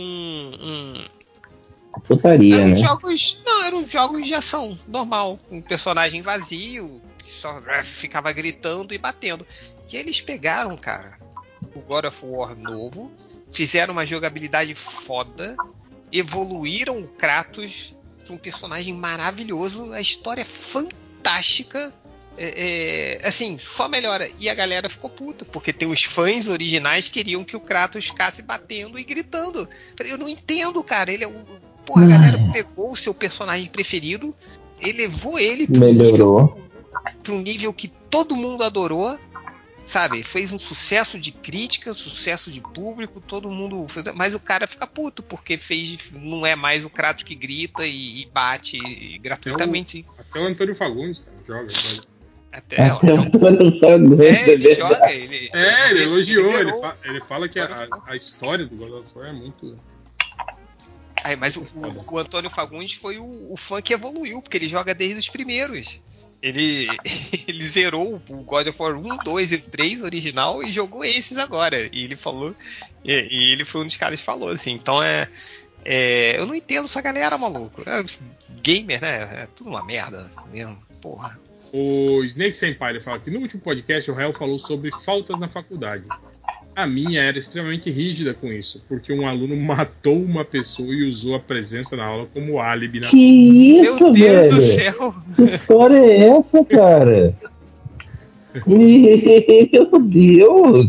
S1: um
S4: Putaria,
S1: eram
S4: né?
S1: jogos, não, eram jogos de ação normal, com um personagem vazio que só ficava gritando e batendo. E eles pegaram, cara, o God of War novo, fizeram uma jogabilidade foda, evoluíram o Kratos para um personagem maravilhoso, a história é fantástica. É, é, assim, só melhora. E a galera ficou puta, porque tem os fãs originais que queriam que o Kratos ficasse batendo e gritando. Eu não entendo, cara. Ele é o. Porra, a galera pegou o seu personagem preferido, elevou ele para um nível, um nível que todo mundo adorou. Sabe, fez um sucesso de crítica, sucesso de público, todo mundo. Mas o cara fica puto, porque fez. Não é mais o Kratos que grita e, e bate gratuitamente.
S2: Até o, até o Antônio Fagundes, cara, joga. joga.
S1: Até,
S4: Até o Antônio Fagundes,
S1: é,
S4: é
S1: ele joga, ele.
S2: É, ele elogiou, ele,
S1: zerou.
S2: fa- ele fala que a, a história do God of War é muito.
S1: Aí, mas o, o- o Antônio Fagundes foi o, o fã que evoluiu, porque ele joga desde os primeiros. Ele, [laughs] ele zerou o God of War 1, 2 e 3 original e jogou esses agora. E ele falou. E, e ele foi um dos caras que falou assim. Então é. é, eu não entendo essa galera, maluco. É, gamer, né? É tudo uma merda mesmo. Porra.
S2: O Snake Senpai ele fala que no último podcast o Hell falou sobre faltas na faculdade. A minha era extremamente rígida com isso, porque um aluno matou uma pessoa e usou a presença na aula como álibi na
S4: Que isso,
S1: Meu Deus
S4: velho?
S1: do céu!
S4: Que história é essa, cara? [laughs] Meu Deus!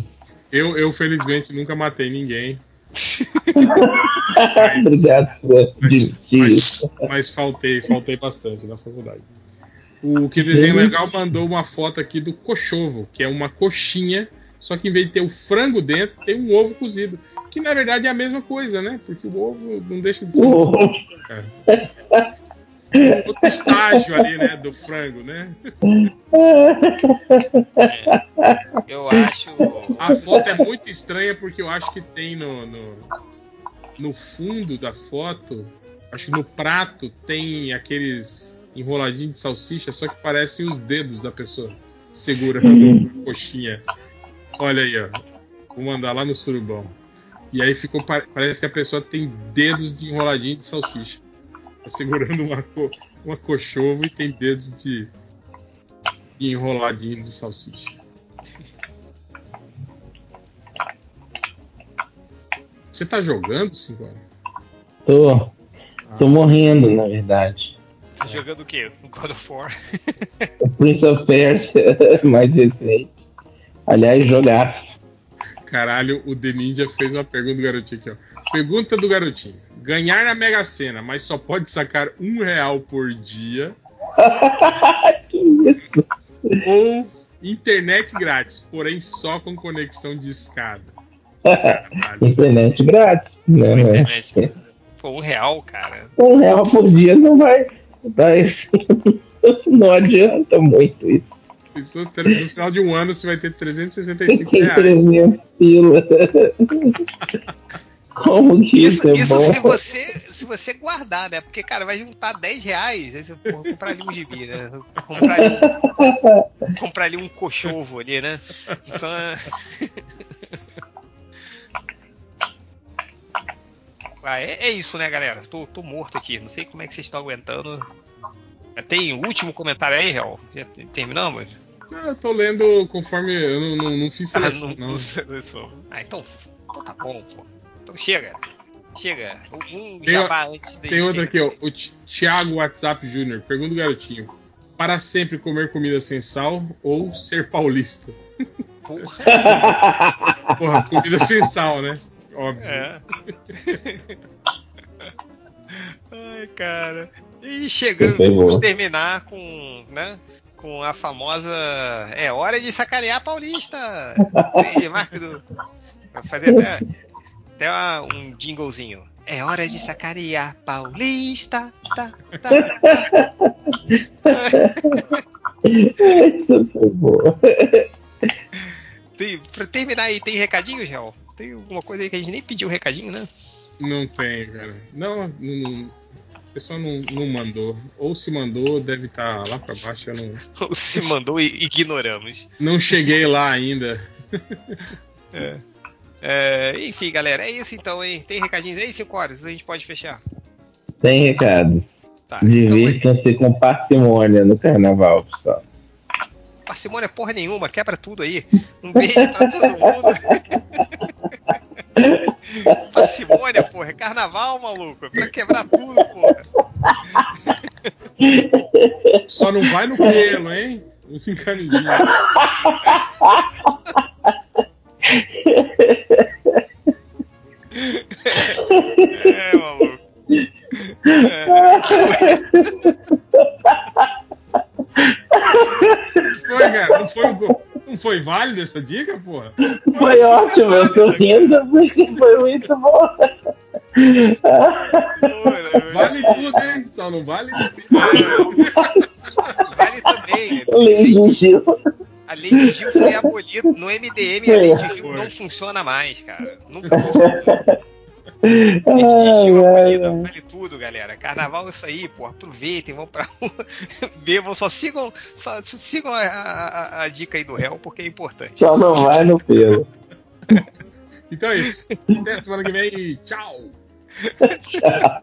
S2: Eu, eu felizmente nunca matei ninguém, [laughs]
S4: Obrigado por admitir isso.
S2: mas faltei, faltei bastante na faculdade. O que desenho legal mandou uma foto aqui do cochovo, que é uma coxinha, só que em vez de ter o frango dentro, tem um ovo cozido. Que na verdade é a mesma coisa, né? Porque o ovo não deixa de ser um
S4: Oh,
S2: outro estágio ali, né? Do frango, né?
S1: Eu acho.
S2: A foto é muito estranha porque eu acho que tem no, no, no fundo da foto, acho que no prato tem aqueles enroladinhos de salsicha, só que parecem os dedos da pessoa segurando a coxinha. Olha aí, ó. Vou mandar lá no surubão. E aí ficou pa- parece que a pessoa tem dedos de enroladinho de salsicha. Tá segurando uma, co, uma cochovo e tem dedos de, de enroladinho de salsicha. Você tá jogando, Sinclair?
S4: tô, tô morrendo, na verdade.
S1: Tá jogando o quê? God of War? [laughs]
S4: O Prince of Persia, [laughs] mais recente. Aliás, jogar.
S2: Caralho, o The Ninja fez uma pergunta do garotinho aqui, ó. Pergunta do garotinho. Ganhar na Mega Sena, mas só pode sacar um real por dia. [laughs]
S4: que isso?
S2: Ou internet grátis, porém só com conexão de escada. [laughs]
S4: Internet grátis, né?
S1: Internet. Pô, um real, cara.
S4: Um real por dia não vai. vai [laughs] não adianta muito isso.
S2: Isso, no final de um ano você vai ter 365
S4: Tem
S2: reais.
S4: 300 pila. [laughs] Como que isso,
S1: Isso,
S4: é
S1: isso
S4: bom?
S1: se você se você guardar, né? Porque, cara, vai juntar 10 reais. Aí você porra, comprar ali um gibi, né? Comprar ali, um- comprar ali um cochovo ali, né? Então é. [laughs] Ah, é, é isso, né, galera? Tô, tô morto aqui. Não sei como é que vocês estão aguentando. Tem o último comentário aí, Real? Já te- terminamos?
S2: Não, eu tô lendo conforme. Eu não, não, não fiz [laughs]
S1: Ah,
S2: seleção,
S1: não,
S2: não.
S1: não seleção. Ah, então, então tá bom, pô. Então chega. Chega. Um
S2: Tem
S1: jabá antes de
S2: Tem outra aqui, ó. O Thiago WhatsApp Júnior. Pergunta o garotinho. Para sempre comer comida sem sal ou ser paulista?
S1: Porra. [laughs]
S2: Porra, comida sem sal, né? Óbvio.
S1: É. [laughs] Ai, cara. E chegando, vamos terminar com, né? Com a famosa. É hora de sacanear paulista! [laughs] Aí, Marco do. Vai fazer até, até uma- um jinglezinho. É hora de sacanear paulista! Tá, tá,
S4: Isso foi boa.
S1: Tem, pra terminar aí, tem recadinho, Gel? Tem alguma coisa aí que a gente nem pediu recadinho, né?
S2: Não tem, cara. Não, não- o pessoal não, não mandou. Ou se mandou, deve estar lá pra baixo. Eu não, [laughs]
S1: Ou se mandou e ignoramos.
S2: não cheguei lá ainda. [laughs]
S1: É, enfim, galera, é isso então, hein? Tem recadinhos aí, 5 horas? A gente pode fechar.
S4: Tem recado.
S1: Tá. Então,
S4: Divirtam-se com parcimônia no carnaval, pessoal.
S1: parcimônia porra nenhuma, quebra tudo aí. Um beijo pra todo mundo. [laughs] parcimônia, porra, é carnaval, maluco. É pra quebrar tudo, porra.
S2: Só não vai no pelo, hein? Não se encaminha.
S1: É, maluco. É.
S2: Foi, cara. Não foi, o go- não foi válida essa dica, porra?
S4: Foi ótimo, eu tô rindo porque foi muito bom.
S2: Vale tudo, hein? Só não vale.
S1: Vale também. né?
S4: Lei de Gil.
S1: A lei de Gil foi abolida. No MDM a lei de Gil não funciona mais, cara. Nunca [laughs] funcionou.
S4: Ai, ai,
S1: abolida,
S4: ai.
S1: vale tudo, galera. Carnaval é isso aí, pô. Aproveitem, vão pra rua, [laughs] bebam, só sigam, só sigam a, a- a dica aí do réu, porque é importante.
S4: Só não vai no pelo.
S2: Então é isso. Até semana que vem. Tchau. [laughs]